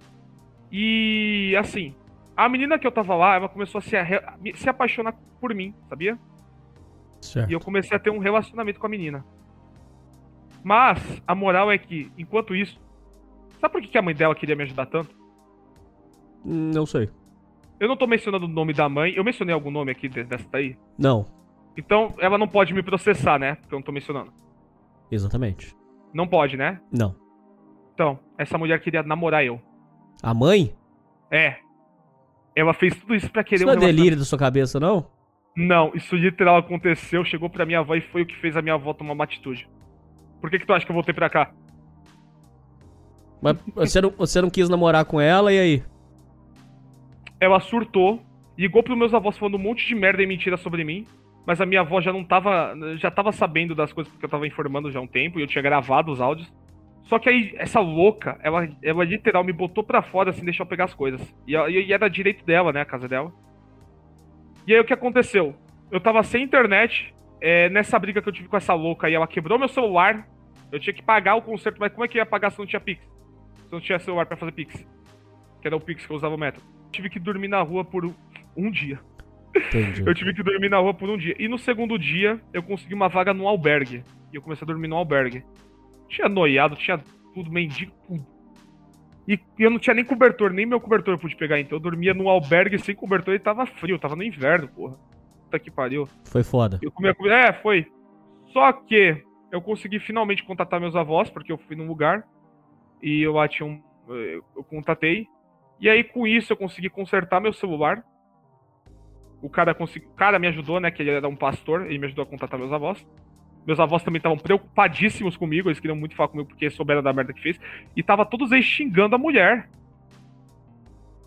S2: e, assim, a menina que eu tava lá, ela começou a se, arre- se apaixonar por mim, sabia?
S1: Certo.
S2: E eu comecei a ter um relacionamento com a menina. Mas, a moral é que, enquanto isso. Sabe por que a mãe dela queria me ajudar tanto?
S1: Não sei.
S2: Eu não tô mencionando o nome da mãe. Eu mencionei algum nome aqui de- dessa daí?
S1: Não.
S2: Então, ela não pode me processar, né? Porque eu não tô mencionando.
S1: Exatamente.
S2: Não pode, né?
S1: Não.
S2: Então, essa mulher queria namorar eu.
S1: A mãe?
S2: É. Ela fez tudo isso pra querer
S1: Isso não é delírio da sua cabeça, não?
S2: Não, isso literal aconteceu, chegou pra minha avó e foi o que fez a minha avó tomar uma atitude. Por que que tu acha que eu voltei pra cá?
S1: Mas você não, você não quis namorar com ela, e aí?
S2: ela surtou, ligou pros meus avós falando um monte de merda e mentira sobre mim, mas a minha avó já não tava, já tava sabendo das coisas porque eu tava informando já há um tempo e eu tinha gravado os áudios. Só que aí, essa louca, ela, ela literal me botou pra fora assim, deixou eu pegar as coisas. E, e, e era direito dela, né, a casa dela. E aí o que aconteceu? Eu tava sem internet, é, nessa briga que eu tive com essa louca aí, ela quebrou meu celular, eu tinha que pagar o conserto, mas como é que eu ia pagar se não tinha Pix? Se não tinha celular pra fazer Pix? Que era o Pix que eu usava o método tive que dormir na rua por um dia.
S1: Entendi.
S2: Eu tive que dormir na rua por um dia. E no segundo dia, eu consegui uma vaga num albergue. E eu comecei a dormir no albergue. Tinha noiado, tinha tudo, mendigo. E eu não tinha nem cobertor, nem meu cobertor eu pude pegar. Então eu dormia num albergue sem cobertor e tava frio, tava no inverno, porra. Puta que pariu.
S1: Foi foda.
S2: Eu comia comida. É, foi. Só que eu consegui finalmente contatar meus avós, porque eu fui num lugar. E eu lá tinha um. Eu contatei. E aí, com isso, eu consegui consertar meu celular. O cara, consegui... o cara me ajudou, né? Que ele era um pastor, ele me ajudou a contatar meus avós. Meus avós também estavam preocupadíssimos comigo, eles queriam muito falar comigo porque souberam da merda que fez. E tava todos eles xingando a mulher.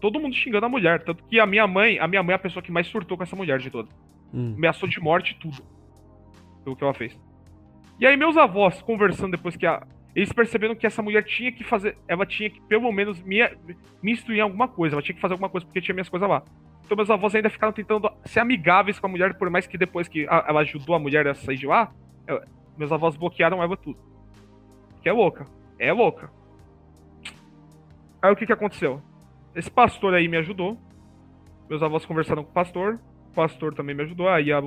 S2: Todo mundo xingando a mulher. Tanto que a minha mãe, a minha mãe é a pessoa que mais surtou com essa mulher de todas
S1: Hum.
S2: ameaçou de morte tudo. Pelo que ela fez. E aí meus avós, conversando depois que a. Eles perceberam que essa mulher tinha que fazer. Ela tinha que, pelo menos, me, me instruir em alguma coisa. Ela tinha que fazer alguma coisa porque tinha minhas coisas lá. Então meus avós ainda ficaram tentando ser amigáveis com a mulher, por mais que depois que ela ajudou a mulher a sair de lá, meus avós bloquearam ela tudo. Que é louca. É louca. Aí o que que aconteceu? Esse pastor aí me ajudou. Meus avós conversaram com o pastor. O pastor também me ajudou. Aí a,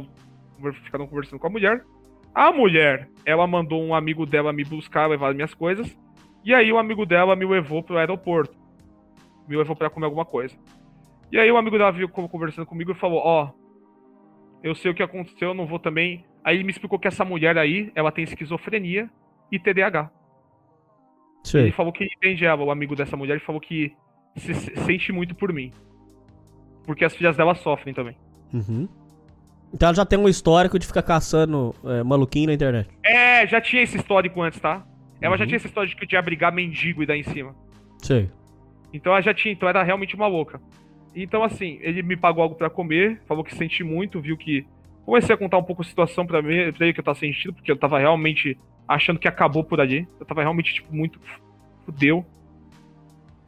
S2: ficaram conversando com a mulher. A mulher, ela mandou um amigo dela me buscar, levar minhas coisas. E aí o amigo dela me levou pro aeroporto. Me levou para comer alguma coisa. E aí o amigo dela viu conversando comigo e falou: Ó, oh, eu sei o que aconteceu, eu não vou também. Aí ele me explicou que essa mulher aí, ela tem esquizofrenia e TDAH. Sim. Ele falou que entende ela, o amigo dessa mulher, ele falou que se sente muito por mim. Porque as filhas dela sofrem também.
S1: Uhum. Então ela já tem um histórico de ficar caçando é, maluquinho na internet.
S2: É, já tinha esse histórico antes, tá? Ela uhum. já tinha esse histórico de abrigar mendigo e dar em cima.
S1: Sei.
S2: Então ela já tinha, então era realmente uma louca. Então, assim, ele me pagou algo para comer, falou que senti muito, viu que. Comecei a contar um pouco a situação pra, mim, pra ele que eu tava sentindo, porque eu tava realmente achando que acabou por ali. Eu tava realmente, tipo, muito. Fudeu.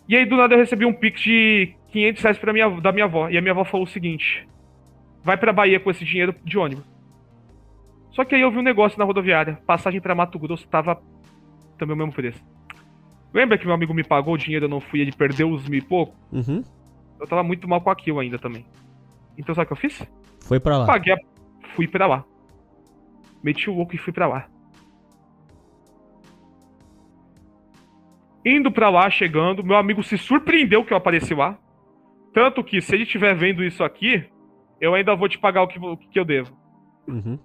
S2: E aí, do nada, eu recebi um pix de 500 reais pra minha, da minha avó. E a minha avó falou o seguinte: vai pra Bahia com esse dinheiro de ônibus. Só que aí eu vi um negócio na rodoviária. Passagem para Mato Grosso tava também o mesmo preço. Lembra que meu amigo me pagou o dinheiro, eu não fui, ele perdeu os mil e pouco?
S1: Uhum.
S2: Eu tava muito mal com aquilo ainda também. Então sabe o que eu fiz?
S1: Foi pra lá.
S2: Paguei a... Fui pra lá. Meti o louco e fui pra lá. Indo pra lá, chegando, meu amigo se surpreendeu que eu apareci lá. Tanto que, se ele estiver vendo isso aqui, eu ainda vou te pagar o que, o que eu devo.
S1: Uhum.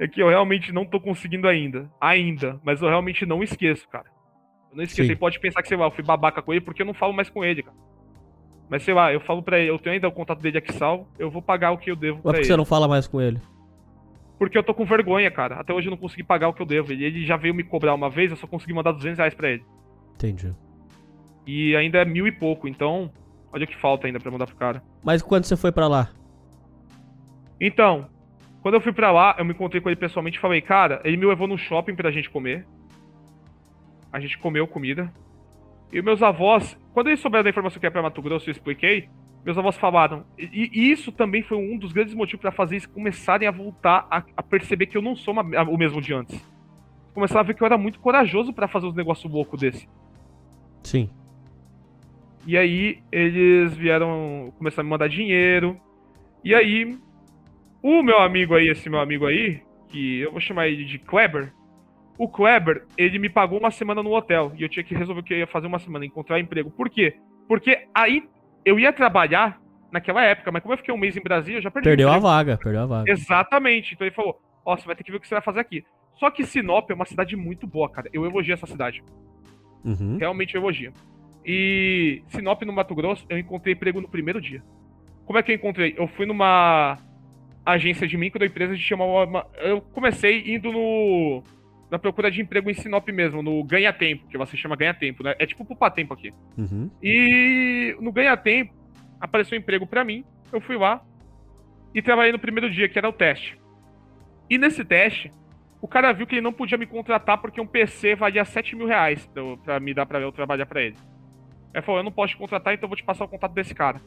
S2: É que eu realmente não tô conseguindo ainda. Ainda. Mas eu realmente não esqueço, cara. Eu não esqueço. Sim. Ele pode pensar que, sei lá, eu fui babaca com ele porque eu não falo mais com ele, cara. Mas sei lá, eu falo pra ele, eu tenho ainda o contato dele aqui salvo, eu vou pagar o que eu devo Mas
S1: pra
S2: por
S1: que
S2: você
S1: não fala mais com ele?
S2: Porque eu tô com vergonha, cara. Até hoje eu não consegui pagar o que eu devo. Ele, ele já veio me cobrar uma vez, eu só consegui mandar 200 reais pra ele.
S1: Entendi.
S2: E ainda é mil e pouco, então olha o que falta ainda pra mandar pro cara.
S1: Mas quando você foi para lá?
S2: Então, quando eu fui para lá, eu me encontrei com ele pessoalmente e falei, cara, ele me levou no shopping pra gente comer. A gente comeu comida. E meus avós, quando eles souberam da informação que é pra Mato Grosso, eu expliquei, meus avós falaram. E, e isso também foi um dos grandes motivos para fazer eles começarem a voltar a, a perceber que eu não sou uma, a, o mesmo de antes. Começaram a ver que eu era muito corajoso para fazer os negócios loucos desse.
S1: Sim.
S2: E aí eles vieram, começaram a me mandar dinheiro. E aí, o meu amigo aí, esse meu amigo aí, que eu vou chamar ele de Kleber, o Kleber, ele me pagou uma semana no hotel e eu tinha que resolver o que eu ia fazer uma semana, encontrar emprego. Por quê? Porque aí eu ia trabalhar naquela época, mas como eu fiquei um mês em Brasília, eu já perdi.
S1: Perdeu a vaga, perdeu a vaga.
S2: Exatamente. Então ele falou: Ó, você vai ter que ver o que você vai fazer aqui. Só que Sinop é uma cidade muito boa, cara. Eu elogio essa cidade.
S1: Uhum.
S2: Realmente eu elogio. E Sinop no Mato Grosso, eu encontrei emprego no primeiro dia. Como é que eu encontrei? Eu fui numa agência de microempresa de chamar uma. Eu comecei indo no na procura de emprego em Sinop mesmo, no Ganha Tempo, que você chama Ganha Tempo, né? É tipo Poupa Tempo aqui.
S1: Uhum.
S2: E no Ganha Tempo apareceu um emprego para mim, eu fui lá e trabalhei no primeiro dia, que era o teste. E nesse teste, o cara viu que ele não podia me contratar porque um PC valia 7 mil reais pra me dar pra eu trabalhar para ele. Ele falou, eu não posso te contratar, então eu vou te passar o contato desse cara.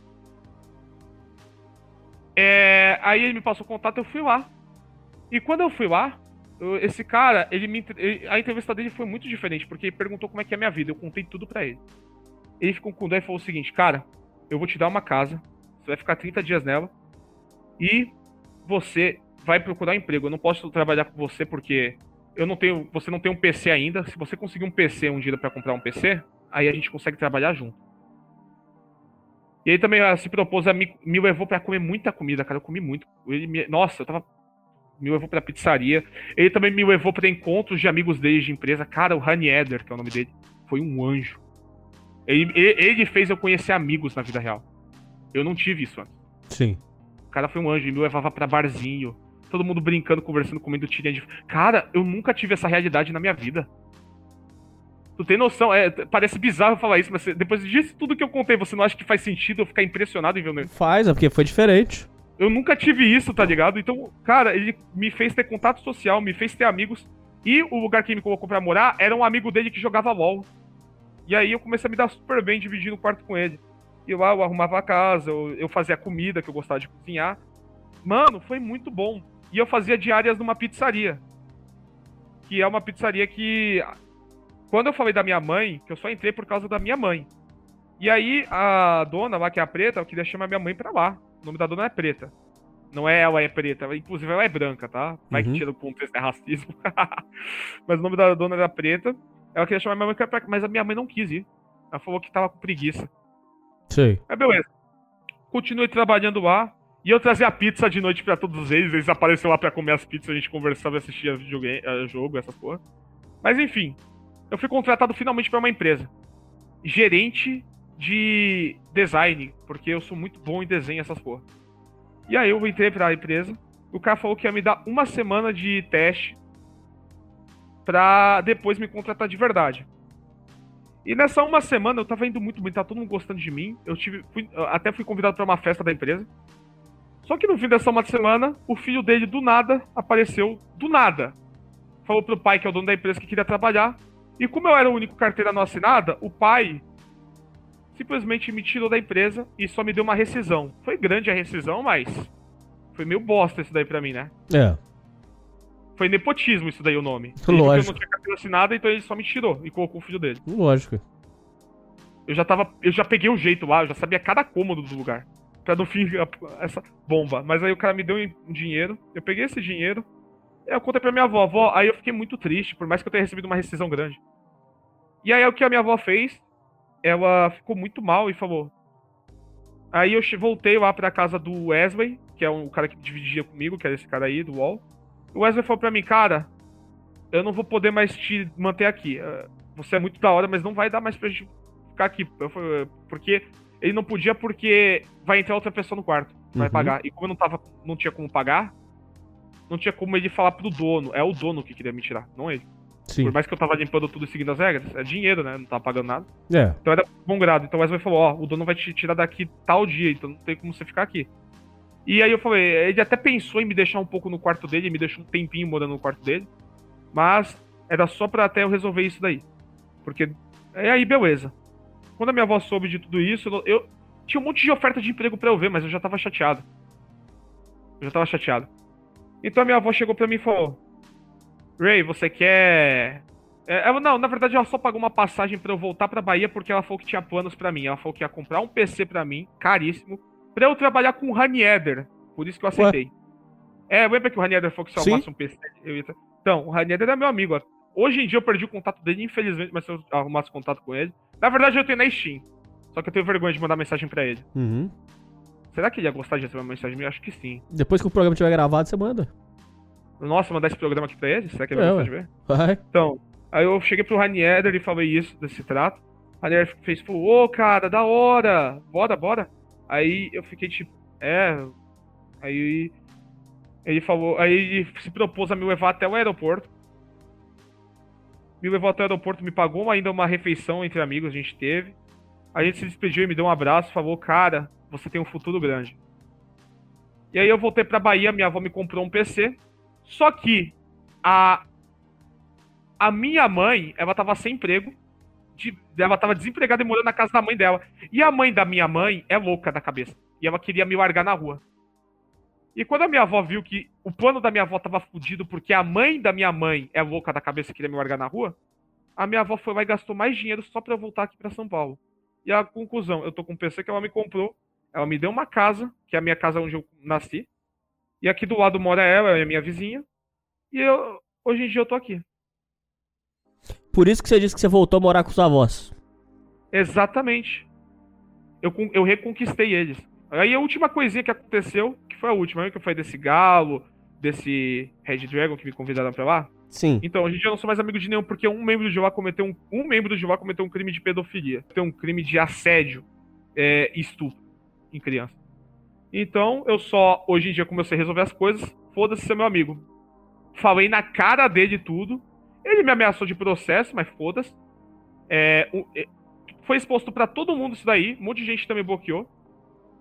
S2: É... Aí ele me passou o contato, eu fui lá. E quando eu fui lá, esse cara, ele me. a entrevista dele foi muito diferente, porque ele perguntou como é que é a minha vida. Eu contei tudo para ele. Ele ficou com dó e falou o seguinte: Cara, eu vou te dar uma casa, você vai ficar 30 dias nela, e você vai procurar emprego. Eu não posso trabalhar com você porque eu não tenho. Você não tem um PC ainda. Se você conseguir um PC um dia para comprar um PC, aí a gente consegue trabalhar junto. E ele também ah, se propôs a me, me levou para comer muita comida, cara. Eu comi muito. Ele me, nossa, eu tava me levou pra pizzaria. Ele também me levou para encontros de amigos dele de empresa. Cara, o Rani Eder, que é o nome dele, foi um anjo. Ele, ele fez eu conhecer amigos na vida real. Eu não tive isso antes.
S1: Sim.
S2: O cara foi um anjo, ele me levava pra barzinho. Todo mundo brincando, conversando, comendo tirinha de. Cara, eu nunca tive essa realidade na minha vida. Tu tem noção? É, parece bizarro falar isso, mas depois disso tudo que eu contei, você não acha que faz sentido eu ficar impressionado em ver o negócio?
S1: Faz, é porque foi diferente.
S2: Eu nunca tive isso, tá ligado? Então, cara, ele me fez ter contato social, me fez ter amigos. E o lugar que ele me colocou pra morar era um amigo dele que jogava LOL. E aí eu comecei a me dar super bem dividindo o quarto com ele. E lá eu arrumava a casa, eu, eu fazia comida que eu gostava de cozinhar. Mano, foi muito bom. E eu fazia diárias numa pizzaria. Que é uma pizzaria que. Quando eu falei da minha mãe, que eu só entrei por causa da minha mãe. E aí, a dona lá, que é a preta, eu queria chamar minha mãe pra lá. O nome da dona é preta. Não é ela é preta, inclusive ela é branca, tá? Vai
S1: Uhum.
S2: que tira o ponto esse é racismo. Mas o nome da dona era preta. Ela queria chamar minha mãe pra mas a minha mãe não quis ir. Ela falou que tava com preguiça.
S1: Sei.
S2: Mas beleza. Continuei trabalhando lá. E eu trazia a pizza de noite pra todos eles. Eles apareceram lá pra comer as pizzas, a gente conversava e assistia videogame, eh, jogo, essas porra. Mas enfim, eu fui contratado finalmente pra uma empresa. Gerente de design, porque eu sou muito bom em desenho, essas porra. E aí eu entrei pra empresa. O cara falou que ia me dar uma semana de teste pra depois me contratar de verdade. E nessa uma semana eu tava indo muito bem, tava todo mundo gostando de mim. Eu tive. fui- até fui convidado pra uma festa da empresa. Só que no fim dessa uma semana, o filho dele do nada apareceu do nada. Falou pro pai, que é o dono da empresa, que queria trabalhar. E como eu era o único carteira não assinada, o pai simplesmente me tirou da empresa e só me deu uma rescisão. Foi grande a rescisão, mas foi meio bosta isso daí pra mim, né?
S1: É.
S2: Foi nepotismo isso daí o nome. Que Eu
S1: Lógico.
S2: não tinha carteira assinada, então ele só me tirou e colocou o filho dele.
S1: Lógico.
S2: Eu já tava. Eu já peguei o jeito lá, eu já sabia cada cômodo do lugar. Pra no fim essa bomba. Mas aí o cara me deu um dinheiro. Eu peguei esse dinheiro. Eu contei pra minha avó, avó, aí eu fiquei muito triste, por mais que eu tenha recebido uma rescisão grande. E aí o que a minha avó fez? Ela ficou muito mal e falou. Aí eu voltei lá pra casa do Wesley, que é um cara que dividia comigo, que era esse cara aí do UOL. O Wesley falou pra mim, cara, eu não vou poder mais te manter aqui. Eh, Você é muito da hora, mas não vai dar mais pra gente ficar aqui. Falei, Porque ele não podia porque vai entrar outra pessoa no quarto. Vai
S1: Uhum.
S2: pagar. E como eu não tava. não tinha como pagar, não tinha como ele falar pro dono. É o dono que queria me tirar, não ele.
S1: Sim.
S2: Por mais que eu tava limpando tudo e seguindo as regras, é dinheiro, né? Não tava pagando nada.
S1: É.
S2: Então era bom grado. Então o Wesley falou, ó, o dono vai te tirar daqui tal dia, então não tem como você ficar aqui. E aí eu falei, ele até pensou em me deixar um pouco no quarto dele, me deixou um tempinho morando no quarto dele. Mas era só pra até eu resolver isso daí. Porque. É aí, beleza. Quando a minha avó soube de tudo isso, eu, eu- tinha um monte de oferta de emprego pra eu ver, mas eu já tava chateado. Eu já tava chateado. Então a minha avó chegou pra mim e falou: Ray, você quer. É, ela- não, na verdade ela só pagou uma passagem pra eu voltar pra Bahia porque ela falou que tinha planos pra mim. Ela falou que ia comprar um PC pra mim, caríssimo, pra eu trabalhar com o Ranieder. Por isso que eu aceitei. É, lembra que o Ranieder falou que se eu arrumasse um PC, eu ia. Então, o Ranieder é meu amigo. Hoje em dia eu perdi o contato dele, infelizmente, mas se eu arrumasse contato com ele. Na verdade eu tenho na Steam. Só que eu tenho vergonha de mandar mensagem pra ele.
S1: Uhum.
S2: Será que ele ia gostar de receber uma mensagem minha? Acho que sim.
S1: Depois que o programa tiver gravado, você manda.
S2: Nossa, mandar esse programa aqui pra ele? Será que ele vai
S1: É,
S2: ver?
S1: Vai.
S2: Então, aí eu cheguei pro Ranieder e falei isso, desse trato. O fez, falou, ô cara, da hora, bora, bora. Aí eu fiquei tipo, é. Aí ele falou, aí ele se propôs a me levar até o aeroporto. Me levou até o aeroporto, me pagou ainda uma refeição entre amigos, a gente teve. A gente se despediu e me deu um abraço, falou, cara, você tem um futuro grande. E aí eu voltei pra Bahia, minha avó me comprou um PC. Só que a a minha mãe, ela tava sem emprego. de- ela tava desempregada e morando na casa da mãe dela. E a mãe da minha mãe é louca da cabeça. E ela queria me largar na rua. E quando a minha avó viu que o plano da minha avó tava fudido porque a mãe da minha mãe é louca da cabeça e queria me largar na rua, a minha avó foi lá e gastou mais dinheiro só pra eu voltar aqui pra São Paulo. E a conclusão, eu tô com um PC que ela me comprou, ela me deu uma casa, que é a minha casa onde eu nasci. E aqui do lado mora ela, é a minha vizinha. E eu, hoje em dia eu tô aqui.
S1: Por isso que você disse que você voltou a morar com sua avós.
S2: Exatamente. Eu, eu reconquistei eles. Aí a última coisinha que aconteceu, que foi a última, que foi desse galo, desse Red Dragon que me convidaram pra lá.
S1: Sim.
S2: Então, hoje em dia eu não sou mais amigo de nenhum, porque um membro de lá cometeu um, um membro de lá cometeu um crime de pedofilia. Tem um crime de assédio é, e estupro em criança. Então, eu só, hoje em dia, como eu sei resolver as coisas, foda-se ser meu amigo. Falei na cara dele tudo. Ele me ameaçou de processo, mas foda-se. É, é, foi exposto pra todo mundo isso daí. Um monte de gente também bloqueou.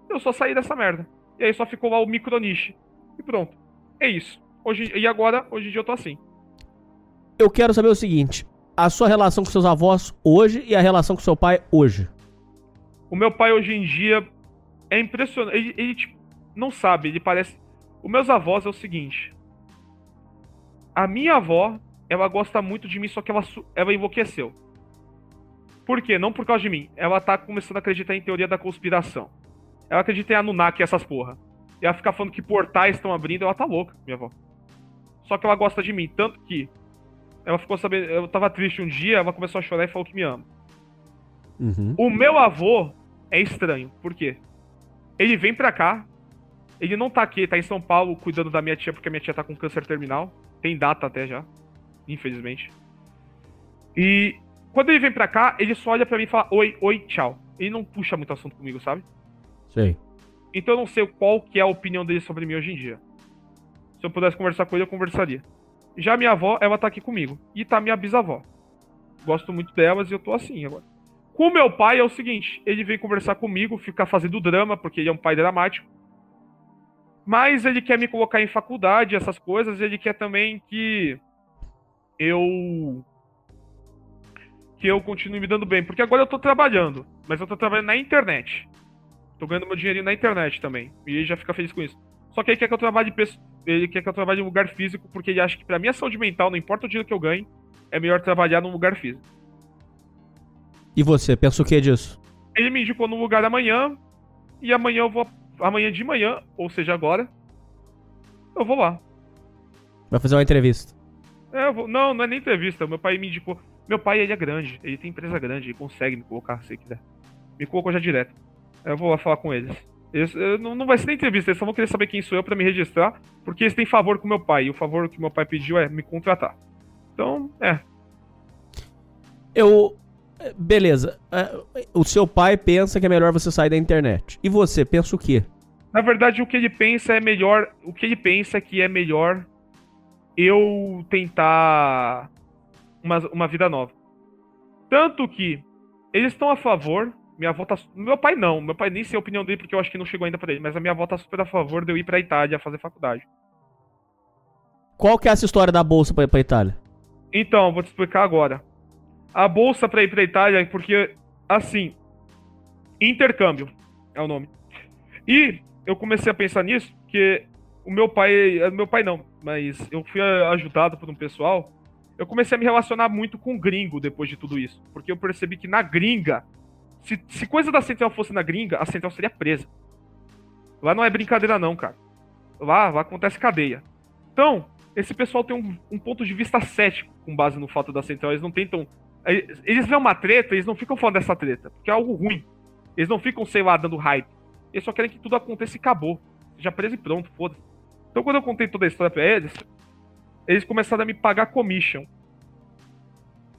S2: Eu só saí dessa merda. E aí só ficou lá o microniche. E pronto. É isso. Hoje, e agora, hoje em dia eu tô assim.
S1: Eu quero saber o seguinte: a sua relação com seus avós hoje e a relação com seu pai hoje.
S2: O meu pai hoje em dia é impressionante. Ele, ele, tipo, não sabe, ele parece. Os meus avós é o seguinte. A minha avó, ela gosta muito de mim, só que ela, ela enlouqueceu. Por quê? Não por causa de mim. Ela tá começando a acreditar em teoria da conspiração. Ela acredita em Anunnaki e essas porra. E ela fica falando que portais estão abrindo, ela tá louca, minha avó. Só que ela gosta de mim, tanto que ela ficou sabendo. Eu tava triste um dia, ela começou a chorar e falou que me ama.
S1: Uhum.
S2: O meu avô é estranho. Por quê? Ele vem pra cá. Ele não tá aqui, tá em São Paulo cuidando da minha tia, porque a minha tia tá com câncer terminal. Tem data até já. Infelizmente. E quando ele vem pra cá, ele só olha pra mim e fala: Oi, oi, tchau. Ele não puxa muito assunto comigo, sabe?
S1: Sei.
S2: Então eu não sei qual que é a opinião dele sobre mim hoje em dia. Se eu pudesse conversar com ele, eu conversaria. Já minha avó, ela tá aqui comigo. E tá minha bisavó. Gosto muito delas e eu tô assim agora. Com o meu pai é o seguinte, ele vem conversar comigo, ficar fazendo drama, porque ele é um pai dramático. Mas ele quer me colocar em faculdade, essas coisas, ele quer também que eu que eu continue me dando bem, porque agora eu tô trabalhando, mas eu tô trabalhando na internet. Tô ganhando meu dinheirinho na internet também. E ele já fica feliz com isso. Só que ele quer que eu trabalhe ele quer que eu trabalhe em um lugar físico, porque ele acha que pra minha saúde mental, não importa o dinheiro que eu ganhe, é melhor trabalhar num lugar físico.
S1: E você, pensa o que disso?
S2: Ele me indicou num lugar amanhã, e amanhã eu vou. Amanhã de manhã, ou seja, agora, eu vou lá.
S1: Vai fazer uma entrevista.
S2: É, eu vou, não, não é nem entrevista. Meu pai me indicou. Meu pai, ele é grande. Ele tem empresa grande. Ele consegue me colocar se quiser. Me colocou já direto. Eu vou lá falar com eles. eles não, não vai ser nem entrevista. Eles só vão querer saber quem sou eu para me registrar. Porque eles têm favor com meu pai. E o favor que meu pai pediu é me contratar. Então, é.
S1: Eu. Beleza. O seu pai pensa que é melhor você sair da internet. E você, pensa o quê?
S2: Na verdade, o que ele pensa é melhor. O que ele pensa é que é melhor eu tentar uma, uma vida nova. Tanto que eles estão a favor. Minha avó tá. Meu pai não. Meu pai nem sei a opinião dele porque eu acho que não chegou ainda pra ele. Mas a minha avó tá super a favor de eu ir pra Itália fazer faculdade.
S1: Qual que é essa história da bolsa pra ir pra Itália?
S2: Então, vou te explicar agora. A bolsa pra ir pra Itália porque, assim. Intercâmbio é o nome. E eu comecei a pensar nisso porque o meu pai. Meu pai não, mas eu fui ajudado por um pessoal eu comecei a me relacionar muito com gringo depois de tudo isso. Porque eu percebi que na gringa, se, se coisa da central fosse na gringa, a central seria presa. Lá não é brincadeira, não, cara. Lá, lá acontece cadeia. Então, esse pessoal tem um, um, ponto de vista cético com base no fato da central. Eles não tentam. Eles veem uma treta, eles não ficam falando dessa treta, porque é algo ruim. Eles não ficam, sei lá, dando hype. Eles só querem que tudo aconteça e acabou. Seja preso e pronto, foda-se. Então, quando eu contei toda a história pra eles, eles começaram a me pagar commission.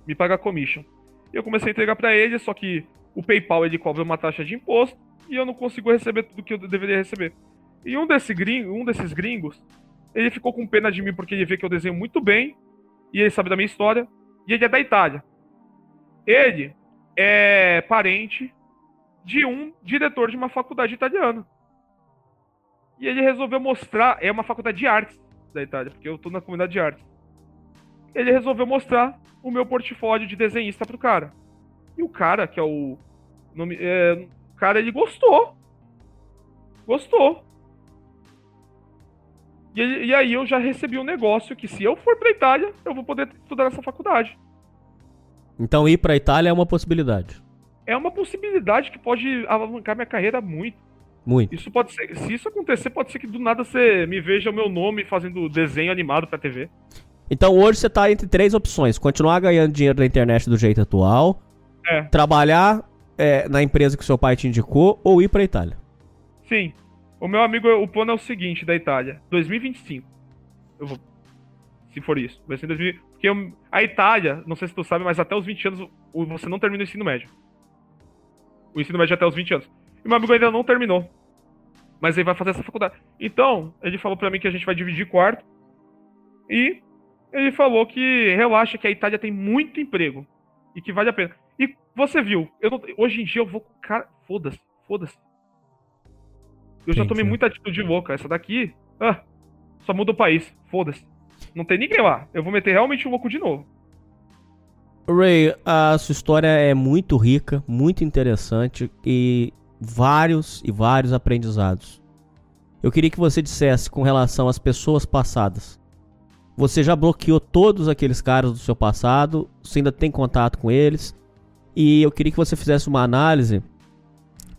S2: Me pagar commission. E eu comecei a entregar para eles, só que o PayPal ele cobra uma taxa de imposto e eu não consigo receber tudo que eu deveria receber. E um, desse gringo, um desses gringos, ele ficou com pena de mim porque ele vê que eu desenho muito bem e ele sabe da minha história e ele é da Itália. Ele é parente de um diretor de uma faculdade italiana. E ele resolveu mostrar, é uma faculdade de artes da Itália, porque eu tô na comunidade de arte. Ele resolveu mostrar o meu portfólio de desenhista pro cara. E o cara, que é o. Nome, é, o cara, ele gostou. Gostou. E, e, aí eu já recebi um negócio que se eu for pra Itália, eu vou poder estudar nessa faculdade.
S1: Então ir pra Itália é uma possibilidade.
S2: É uma possibilidade que pode alavancar minha carreira muito.
S1: Muito.
S2: Isso pode ser. Se isso acontecer, pode ser que do nada você me veja o meu nome fazendo desenho animado pra TV.
S1: Então hoje você tá entre três opções: continuar ganhando dinheiro na internet do jeito atual,
S2: é.
S1: trabalhar é, na empresa que seu pai te indicou ou ir pra Itália.
S2: Sim. O meu amigo, o plano é o seguinte da Itália: 2025. Eu vou. Se for isso. Vai ser em 2000. Porque eu, a Itália, não sei se tu sabe, mas até os 20 anos você não termina o ensino médio. O ensino médio é até os 20 anos. E meu amigo ainda não terminou. Mas ele vai fazer essa faculdade. Então, ele falou para mim que a gente vai dividir quarto. E ele falou que relaxa que a Itália tem muito emprego. E que vale a pena. E você viu, não, hoje em dia eu vou com cara. Foda-se, foda-se. Eu já tomei muita atitude louca. Essa daqui, ah, só muda o país. Foda-se. Não tem ninguém lá. Eu vou meter realmente o louco de novo.
S1: Ray, a sua história é muito rica, muito interessante e vários e vários aprendizados. Eu queria que você dissesse com relação às pessoas passadas. Você já bloqueou todos aqueles caras do seu passado? Você ainda tem contato com eles? E eu queria que você fizesse uma análise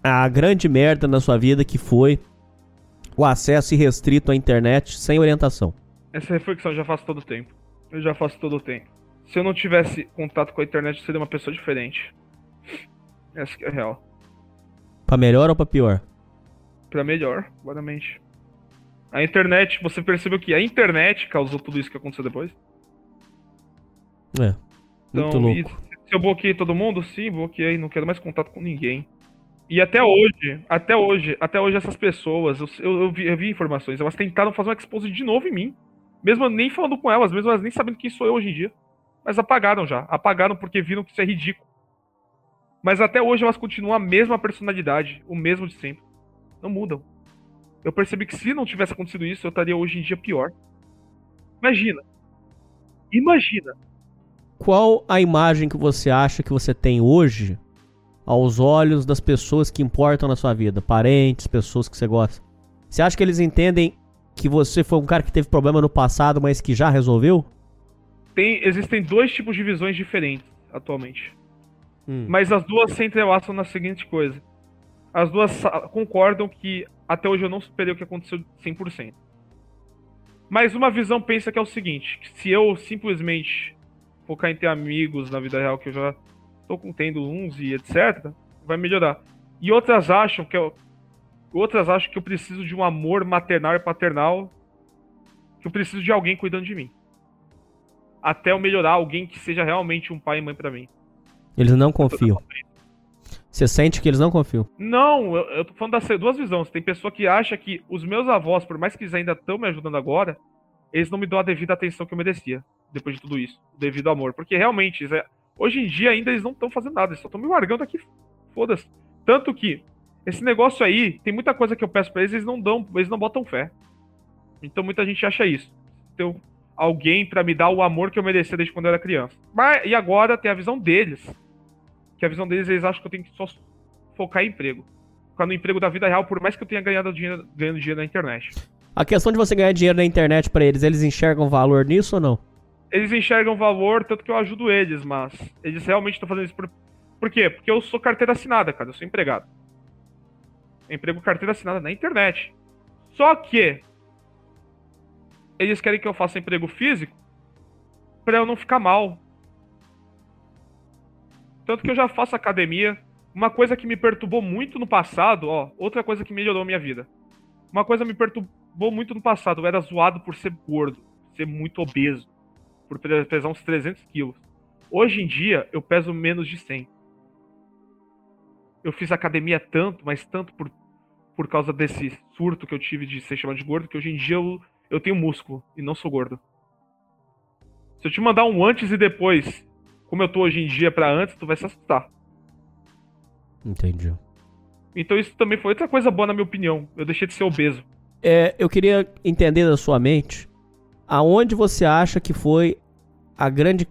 S1: a grande merda na sua vida que foi o acesso irrestrito à internet sem orientação.
S2: Essa reflexão eu já faço todo o tempo. Eu já faço todo o tempo. Se eu não tivesse contato com a internet, eu seria uma pessoa diferente. Essa que é a real.
S1: Pra melhor ou pra pior?
S2: Pra melhor, claramente. A internet, você percebeu que a internet causou tudo isso que aconteceu depois?
S1: É. Muito
S2: Então,
S1: louco.
S2: se eu bloqueei todo mundo? Sim, bloqueei, não quero mais contato com ninguém. E até hoje, até hoje, até hoje essas pessoas, eu, eu, vi, eu vi informações, elas tentaram fazer um expose de novo em mim. Mesmo nem falando com elas, mesmo elas nem sabendo quem sou eu hoje em dia. Mas apagaram já. Apagaram porque viram que isso é ridículo. Mas até hoje elas continuam a mesma personalidade, o mesmo de sempre. Não mudam. Eu percebi que se não tivesse acontecido isso, eu estaria hoje em dia pior. Imagina. Imagina.
S1: Qual a imagem que você acha que você tem hoje aos olhos das pessoas que importam na sua vida? Parentes, pessoas que você gosta. Você acha que eles entendem que você foi um cara que teve problema no passado, mas que já resolveu?
S2: Tem, existem dois tipos de visões diferentes atualmente.
S1: Hum.
S2: Mas as duas se entrelaçam na seguinte coisa. As duas concordam que até hoje eu não superei o que aconteceu 100%. Mas uma visão pensa que é o seguinte, se eu simplesmente focar em ter amigos na vida real, que eu já tô com- tendo uns e etc, vai melhorar. E outras acham que eu, outras acham que eu preciso de um amor maternal e paternal, que eu preciso de alguém cuidando de mim. Até eu melhorar alguém que seja realmente um pai e mãe pra mim.
S1: Eles não confiam. Você sente que eles não confiam.
S2: Não, eu, eu tô falando das duas visões. Tem pessoa que acha que os meus avós, por mais que eles ainda estão me ajudando agora, eles não me dão a devida atenção que eu merecia, depois de tudo isso, devido ao amor. Porque realmente, é- hoje em dia ainda eles não estão fazendo nada, eles só estão me largando aqui. Foda-se. Tanto que, esse negócio aí, tem muita coisa que eu peço pra eles, eles não dão, eles não botam fé. Então muita gente acha isso. Ter alguém pra me dar o amor que eu merecia desde quando eu era criança. Mas, e agora tem a visão deles. Que a visão deles, eles acham que eu tenho que só focar em emprego. Focar no emprego da vida real, por mais que eu tenha ganhado dinheiro, ganhando dinheiro na internet.
S1: A questão de você ganhar dinheiro na internet pra eles, eles enxergam valor nisso ou não?
S2: Eles enxergam valor, tanto que eu ajudo eles, mas eles realmente estão fazendo isso por. Por quê? Porque eu sou carteira assinada, cara. Eu sou empregado. Emprego carteira assinada na internet. Só que eles querem que eu faça emprego físico pra eu não ficar mal. Tanto que eu já faço academia. Uma coisa que me perturbou muito no passado, ó, outra coisa que melhorou minha vida. Uma coisa me perturbou muito no passado, eu era zoado por ser gordo, ser muito obeso, por pe- pesar uns 300 quilos. Hoje em dia, eu peso menos de 100. Eu fiz academia tanto, mas tanto por, por causa desse surto que eu tive de ser chamado de gordo, que hoje em dia eu, eu tenho músculo e não sou gordo. Se eu te mandar um antes e depois, como eu tô hoje em dia pra antes, tu vai se assustar.
S1: Entendi.
S2: Então isso também foi outra coisa boa na minha opinião. Eu deixei de ser obeso.
S1: É, eu queria entender da sua mente aonde você acha que foi a grande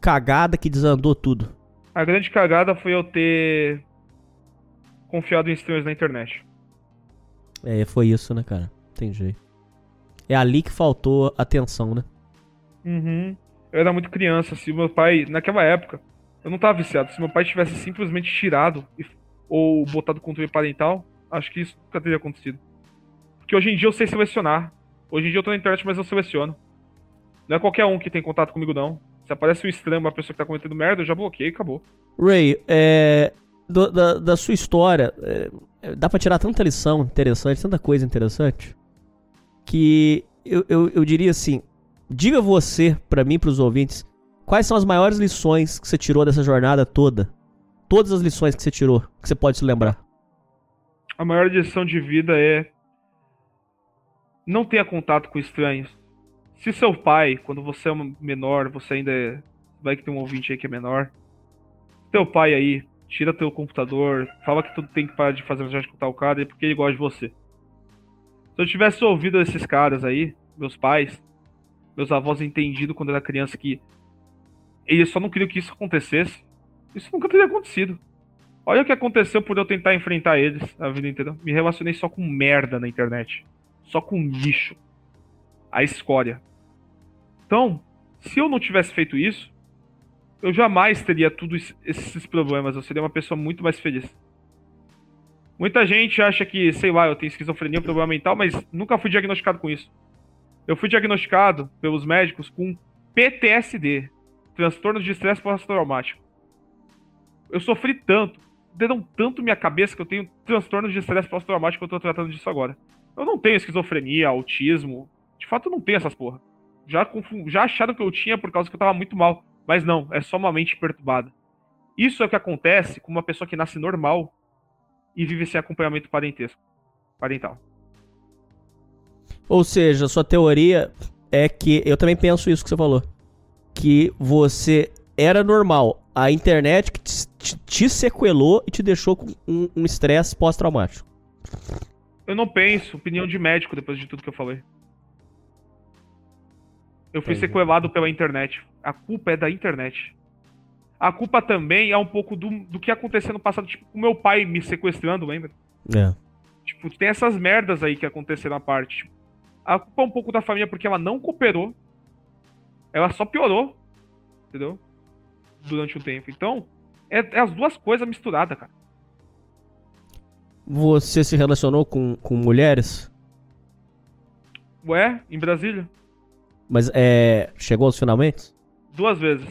S1: cagada que desandou tudo.
S2: A grande cagada foi eu ter confiado em estranhos na internet.
S1: É, foi isso, né, cara? Entendi. É ali que faltou atenção, né?
S2: Uhum. Eu era muito criança, se meu pai, naquela época, eu não tava viciado. Se meu pai tivesse simplesmente tirado ou botado controle parental, acho que isso nunca teria acontecido. Porque hoje em dia eu sei selecionar. Hoje em dia eu tô na internet, mas eu seleciono. Não é qualquer um que tem contato comigo, não. Se aparece um estranho, uma pessoa que tá cometendo merda, eu já bloqueei e acabou.
S1: Ray, é, do- da, da sua história, é, dá pra tirar tanta lição interessante, tanta coisa interessante, que eu, eu, eu diria assim, diga você, pra mim e pros ouvintes, quais são as maiores lições que você tirou dessa jornada toda? Todas as lições que você tirou, que você pode se lembrar.
S2: A maior lição de vida é não tenha contato com estranhos. Se seu pai, quando você é menor, você ainda é... vai que tem um ouvinte aí que é menor. Teu pai aí, tira teu computador, fala que tu tem que parar de fazer amizade com tal cara é porque ele gosta de você. Se eu tivesse ouvido esses caras aí, meus pais, meus avós entendido quando era criança que eles só não queriam que isso acontecesse, isso nunca teria acontecido. Olha o que aconteceu por eu tentar enfrentar eles a vida inteira. Me relacionei só com merda na internet. Só com lixo. A escória. Então, se eu não tivesse feito isso, eu jamais teria todos esses problemas. Eu seria uma pessoa muito mais feliz. Muita gente acha que, sei lá, eu tenho esquizofrenia, problema mental, mas nunca fui diagnosticado com isso. Eu fui diagnosticado pelos médicos com PTSD, transtorno de estresse pós-traumático. Eu sofri tanto, deram tanto minha cabeça que eu tenho transtorno de estresse pós-traumático eu tô tratando disso agora. Eu não tenho esquizofrenia, autismo. De fato, eu não tenho essas porra. Já, já acharam que eu tinha por causa que eu tava muito mal. Mas não, é só uma mente perturbada. Isso é o que acontece com uma pessoa que nasce normal e vive sem acompanhamento parentesco, parental.
S1: Ou seja, sua teoria é que eu também penso isso que você falou, que você era normal, a internet que te, te, te sequelou e te deixou com um estresse um pós-traumático.
S2: Eu não penso, opinião de médico depois de tudo que eu falei. Eu fui Entendi. sequelado pela internet. A culpa é da internet. A culpa também é um pouco do, do que aconteceu no passado, tipo, com meu pai me sequestrando, lembra?
S1: É.
S2: Tipo, tem essas merdas aí que aconteceram na parte. Tipo, a culpa é um pouco da família porque ela não cooperou. Ela só piorou. Entendeu? Durante o tempo. Então, é, é as duas coisas misturadas, cara.
S1: Você se relacionou com, com mulheres?
S2: Ué, em Brasília?
S1: Mas é. Chegou aos finalmente?
S2: Duas vezes.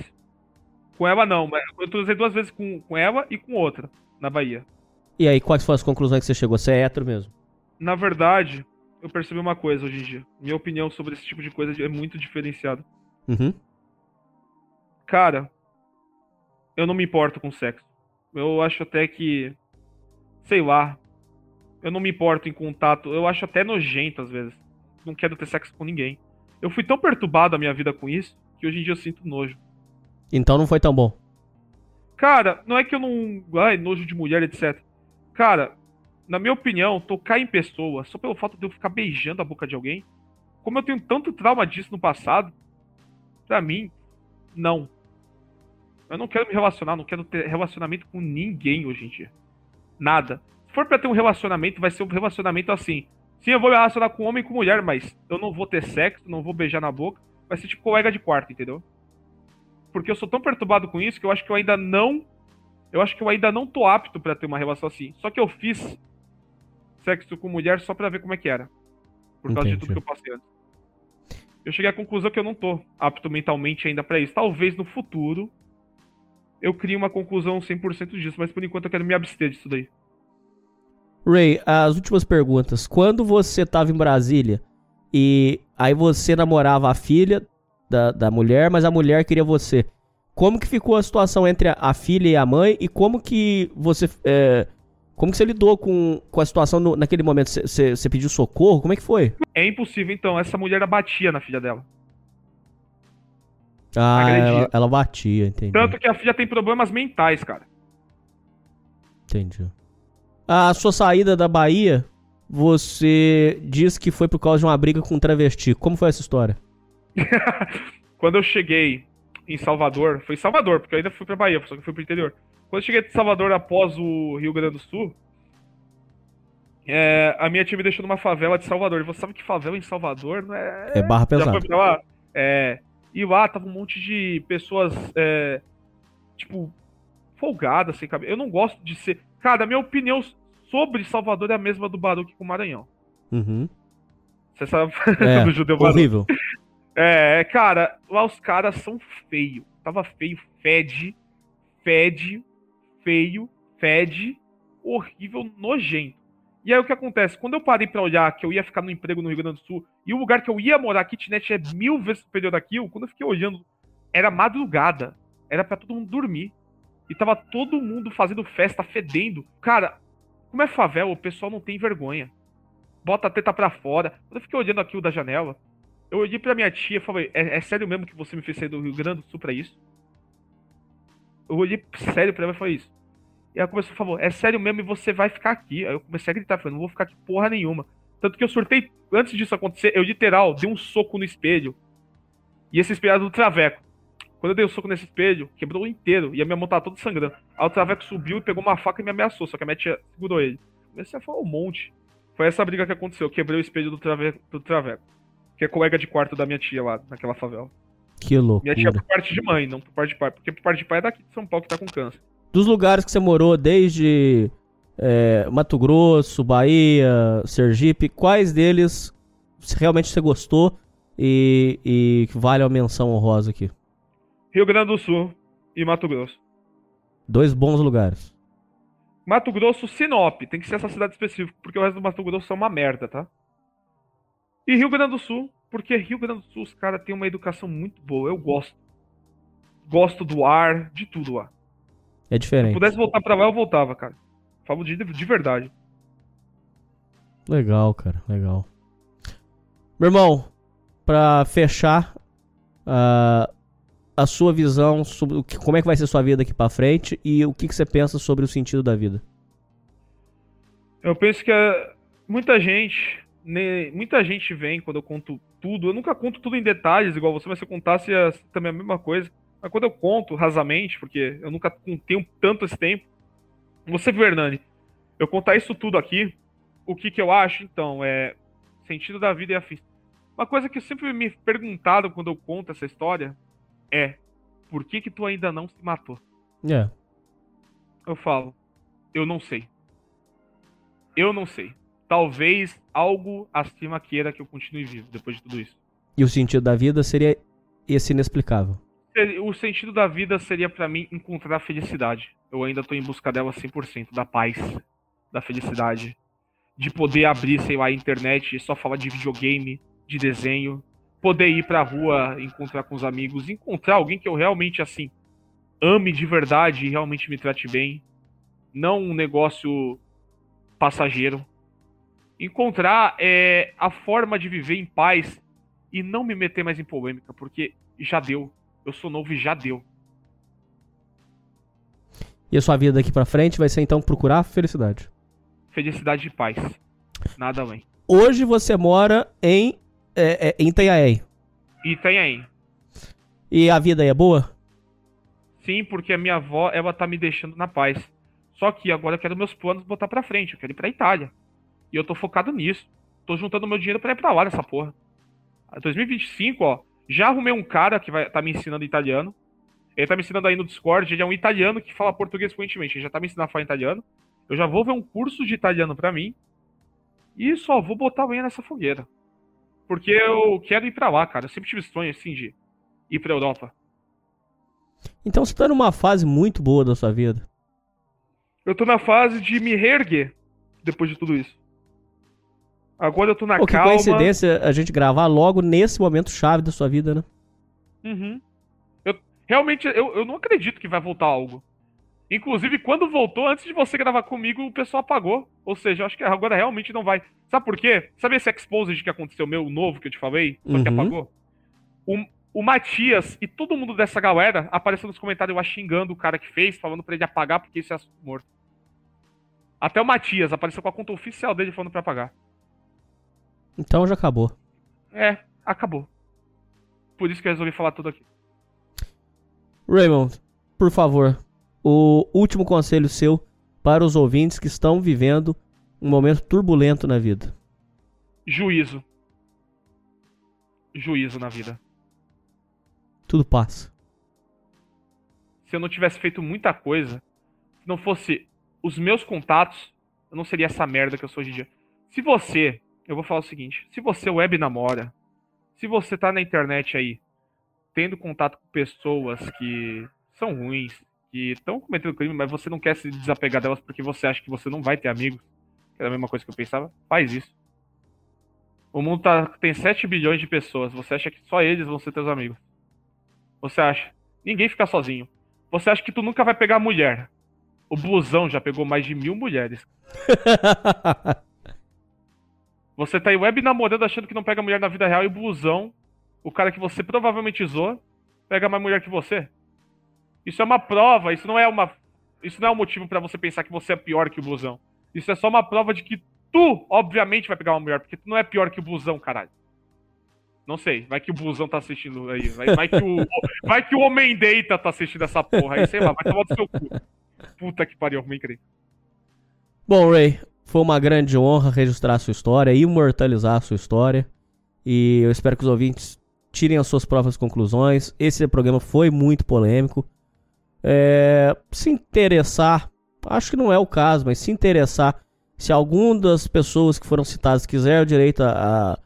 S2: Com ela não, mas eu usei duas vezes com, com ela e com outra, na Bahia.
S1: E aí, quais foram as conclusões que você chegou? Você é hétero mesmo?
S2: Na verdade, eu percebi uma coisa hoje em dia. Minha opinião sobre esse tipo de coisa é muito diferenciada.
S1: Uhum.
S2: Cara, eu não me importo com sexo. Eu acho até que. Sei lá. Eu não me importo em contato. Eu acho até nojento às vezes. Não quero ter sexo com ninguém. Eu fui tão perturbado a minha vida com isso que hoje em dia eu sinto nojo.
S1: Então não foi tão bom.
S2: Cara, não é que eu não. Ai, nojo de mulher, etc. Cara, na minha opinião, tocar em pessoa, só pelo fato de eu ficar beijando a boca de alguém, como eu tenho tanto trauma disso no passado, pra mim, não. Eu não quero me relacionar, não quero ter relacionamento com ninguém hoje em dia. Nada. Se for pra ter um relacionamento, vai ser um relacionamento assim. Sim, eu vou me relacionar com homem e com mulher, mas eu não vou ter sexo, não vou beijar na boca. Vai ser tipo colega de quarto, entendeu? Porque eu sou tão perturbado com isso que eu acho que eu ainda não. Eu acho que eu ainda não tô apto para ter uma relação assim. Só que eu fiz sexo com mulher só pra ver como é que era. Por causa Entendi. de tudo que eu passei antes. Eu cheguei à conclusão que eu não tô apto mentalmente ainda para isso. Talvez no futuro eu crie uma conclusão 100% disso, mas por enquanto eu quero me abster disso daí.
S1: Ray, as últimas perguntas. Quando você tava em Brasília e aí você namorava a filha da, da mulher, mas a mulher queria você. Como que ficou a situação entre a, a filha e a mãe e como que você é, como que você lidou com, com a situação no, naquele momento? Você, você pediu socorro? Como é que foi?
S2: É impossível, então. Essa mulher batia na filha dela.
S1: Ah, ela, ela, batia, entendi.
S2: Tanto que a filha tem problemas mentais, cara.
S1: Entendi. A sua saída da Bahia, você diz que foi por causa de uma briga com um travesti. Como foi essa história?
S2: Quando eu cheguei em Salvador, foi em Salvador, porque eu ainda fui pra Bahia, só que fui pro interior. Quando eu cheguei em Salvador após o Rio Grande do Sul, é, a minha tia me deixou numa favela de Salvador. E você sabe que favela em Salvador não é.
S1: É barra pesada. Já foi pra lá?
S2: É. E lá tava um monte de pessoas, é, tipo, folgadas, sem cabelo. Eu não gosto de ser. Cara, minha opinião sobre Salvador é a mesma do Baruque com o Maranhão.
S1: Uhum.
S2: Você sabe
S1: é, do judeu Baruque. Horrível.
S2: É, cara, lá os caras são feios. Tava feio, fede, fede, feio, fede, horrível, nojento. E aí o que acontece? Quando eu parei para olhar que eu ia ficar no emprego no Rio Grande do Sul e o lugar que eu ia morar, a kitnet, é mil vezes superior daquilo, quando eu fiquei olhando, era madrugada. Era para todo mundo dormir. E tava todo mundo fazendo festa, fedendo. Cara, como é favela, o pessoal não tem vergonha. Bota a teta pra fora. Eu fiquei olhando aquilo da janela, eu olhei pra minha tia e falei: é, é sério mesmo que você me fez sair do Rio Grande do Sul pra isso? Eu olhei sério pra ela e falei isso. E ela começou a falar, é sério mesmo e você vai ficar aqui. Aí eu comecei a gritar, falei, não vou ficar aqui porra nenhuma. Tanto que eu surtei, antes disso acontecer, eu literal dei um soco no espelho. E esse espelho era do Traveco. Quando eu dei o um soco nesse espelho, quebrou inteiro. E a minha mão tava toda sangrando. Aí o Traveco subiu e pegou uma faca e me ameaçou. Só que a minha tia segurou ele. Comecei a falar um monte. Foi essa briga que aconteceu. Eu quebrei o espelho do Traveco, do Traveco. Que é colega de quarto da minha tia lá, naquela favela.
S1: Que loucura.
S2: Minha tia por parte de mãe, não por parte de pai. Porque por parte de pai é daqui de São Paulo que tá com câncer.
S1: Dos lugares que você morou, desde é, Mato Grosso, Bahia, Sergipe, quais deles realmente você gostou e, e que vale a menção honrosa aqui?
S2: Rio Grande do Sul e Mato Grosso.
S1: Dois bons lugares.
S2: Mato Grosso, Sinop. Tem que ser essa cidade específica, porque o resto do Mato Grosso é uma merda, tá? E Rio Grande do Sul, porque Rio Grande do Sul os caras têm uma educação muito boa. Eu gosto. Gosto do ar, de tudo lá.
S1: É
S2: Se
S1: diferente.
S2: pudesse voltar pra lá, eu voltava, cara. Falo de, de verdade.
S1: Legal, cara, legal. Meu irmão, pra fechar ah, a sua visão sobre o que, como é que vai ser sua vida daqui pra frente e o que, que você pensa sobre o sentido da vida.
S2: Eu penso que é, muita gente, né, muita gente vem quando eu conto tudo. Eu nunca conto tudo em detalhes, igual você, mas se eu contasse é também a mesma coisa. Mas quando eu conto rasamente, porque eu nunca tenho tanto esse tempo, você viu, Hernani, eu contar isso tudo aqui, o que que eu acho, então, é sentido da vida e afins. Uma coisa que sempre me perguntaram quando eu conto essa história é por que que tu ainda não se matou?
S1: É.
S2: Eu falo, eu não sei. Eu não sei. Talvez algo acima queira que eu continue vivo depois de tudo isso.
S1: E o sentido da vida seria esse inexplicável.
S2: O sentido da vida seria pra mim encontrar a felicidade. Eu ainda tô em busca dela 100%, da paz, da felicidade, de poder abrir, sei lá, a internet e só falar de videogame, de desenho, poder ir pra rua, encontrar com os amigos, encontrar alguém que eu realmente assim ame de verdade e realmente me trate bem, não um negócio passageiro. Encontrar é, a forma de viver em paz e não me meter mais em polêmica, porque já deu. Eu sou novo e já deu.
S1: E a sua vida daqui pra frente vai ser então procurar felicidade.
S2: Felicidade e paz. Nada além.
S1: Hoje você mora em, é, é, em Itanhaém.
S2: E aí.
S1: E a vida aí é boa?
S2: Sim, porque a minha avó, ela tá me deixando na paz. Só que agora eu quero meus planos botar pra frente. Eu quero ir pra Itália. E eu tô focado nisso. Tô juntando meu dinheiro pra ir pra lá nessa porra. 2025, ó. Já arrumei um cara que vai tá me ensinando italiano. Ele tá me ensinando aí no Discord. Ele é um italiano que fala português fluentemente. Ele já tá me ensinando a falar italiano. Eu já vou ver um curso de italiano pra mim. E só vou botar alguém nessa fogueira. Porque eu quero ir pra lá, cara. Eu sempre tive sonho assim de ir pra Europa.
S1: Então você tá numa fase muito boa da sua vida.
S2: Eu tô na fase de me reerguer depois de tudo isso. Agora eu tô na
S1: Pô, que
S2: calma.
S1: coincidência a gente gravar logo nesse momento chave da sua vida, né?
S2: Uhum. Eu, realmente, eu, eu não acredito que vai voltar algo. Inclusive, quando voltou, antes de você gravar comigo, o pessoal apagou. Ou seja, eu acho que agora realmente não vai. Sabe por quê? Sabe esse exposed que aconteceu meu novo que eu te falei? Só que
S1: Uhum.
S2: apagou? O, o Matias e todo mundo dessa galera apareceu nos comentários lá xingando o cara que fez, falando pra ele apagar porque esse é assunto morto. Até o Matias apareceu com a conta oficial dele falando pra apagar.
S1: Então já acabou.
S2: É, acabou. Por isso que eu resolvi falar tudo aqui.
S1: Raymond, por favor, o último conselho seu para os ouvintes que estão vivendo um momento turbulento na vida.
S2: Juízo. Juízo na vida.
S1: Tudo passa.
S2: Se eu não tivesse feito muita coisa, se não fosse os meus contatos, eu não seria essa merda que eu sou hoje em dia. Se você, eu vou falar o seguinte, se você web namora, se você tá na internet aí, tendo contato com pessoas que são ruins, que estão cometendo crime, mas você não quer se desapegar delas porque você acha que você não vai ter amigos, que era a mesma coisa que eu pensava, faz isso. O mundo tá, tem 7 bilhões de pessoas, você acha que só eles vão ser teus amigos. Você acha? Ninguém fica sozinho. Você acha que tu nunca vai pegar mulher. O blusão já pegou mais de mil mulheres. Você tá aí web namorando achando que não pega mulher na vida real e o blusão, o cara que você provavelmente zoou, pega mais mulher que você. Isso é uma prova, isso não é uma. Isso não é um motivo pra você pensar que você é pior que o blusão. Isso é só uma prova de que tu, obviamente, vai pegar uma mulher, porque tu não é pior que o blusão, caralho. Não sei, vai que o blusão tá assistindo aí. Vai, vai que, o, vai que o Homem Deita tá assistindo essa porra aí, sei lá, vai tomar do seu cu. Puta que pariu, me incrível.
S1: Bom, Ray, foi uma grande honra registrar a sua história, imortalizar a sua história. E eu espero que os ouvintes tirem as suas próprias conclusões. Esse programa foi muito polêmico. É, se interessar, acho que não é o caso, mas se interessar, se algum das pessoas que foram citadas quiser o direito a,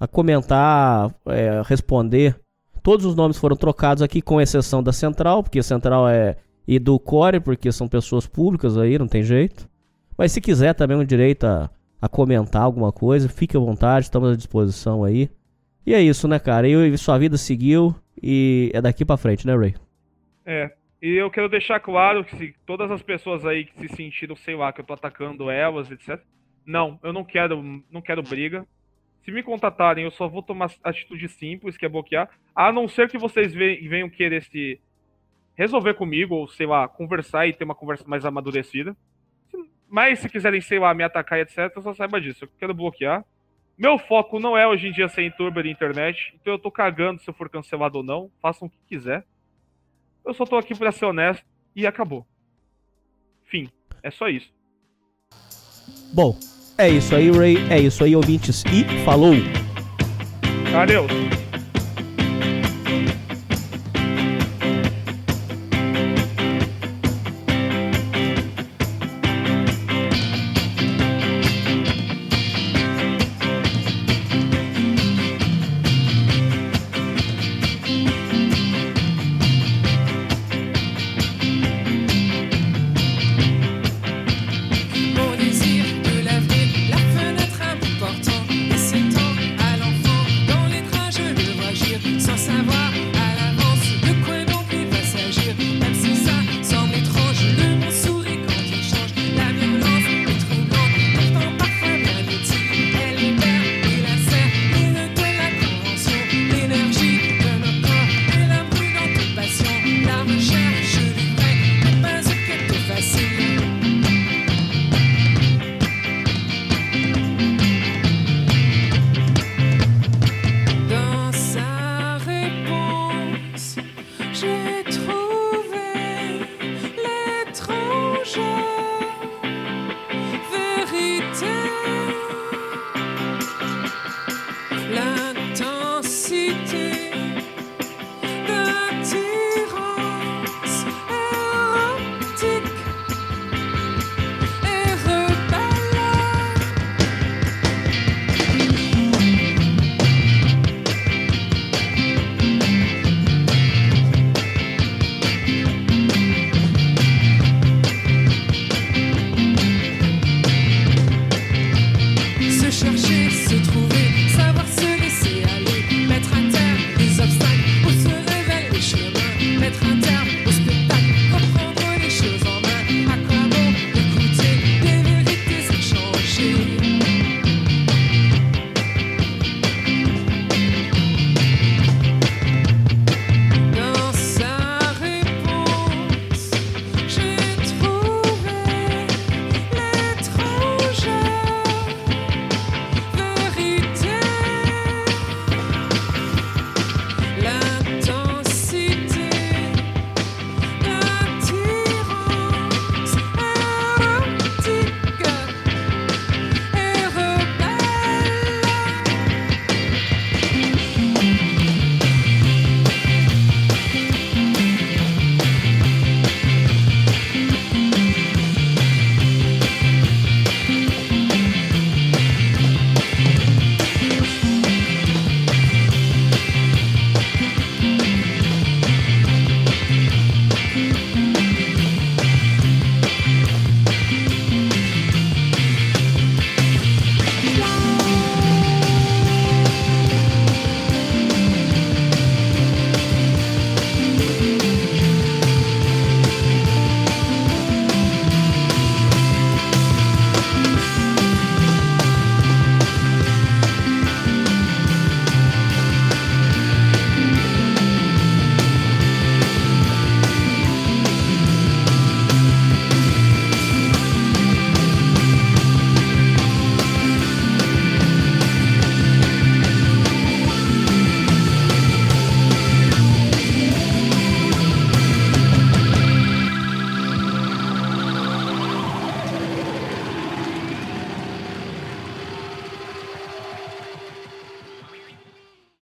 S1: a comentar, é, responder, todos os nomes foram trocados aqui, com exceção da Central, porque a Central é. e do Core, porque são pessoas públicas aí, não tem jeito. Mas se quiser também o direito a, a comentar alguma coisa, fique à vontade, estamos à disposição aí. E é isso, né, cara? E sua vida seguiu e é daqui para frente, né, Ray?
S2: É, e eu quero deixar claro que se todas as pessoas aí que se sentiram, sei lá, que eu tô atacando elas, etc. Não, eu não quero, não quero briga. Se me contatarem, eu só vou tomar atitude simples, que é bloquear. A não ser que vocês venham querer se resolver comigo, ou sei lá, conversar e ter uma conversa mais amadurecida. Mas se quiserem, sei lá, me atacar, etc., só saiba disso. Eu quero bloquear. Meu foco não é hoje em dia ser youtuber de internet, então eu tô cagando se eu for cancelado ou não. Façam o que quiser. Eu só tô aqui pra ser honesto e acabou. Fim. É só isso.
S1: Bom, é isso aí, Ray. É isso aí, ouvintes. E falou!
S2: Adeus!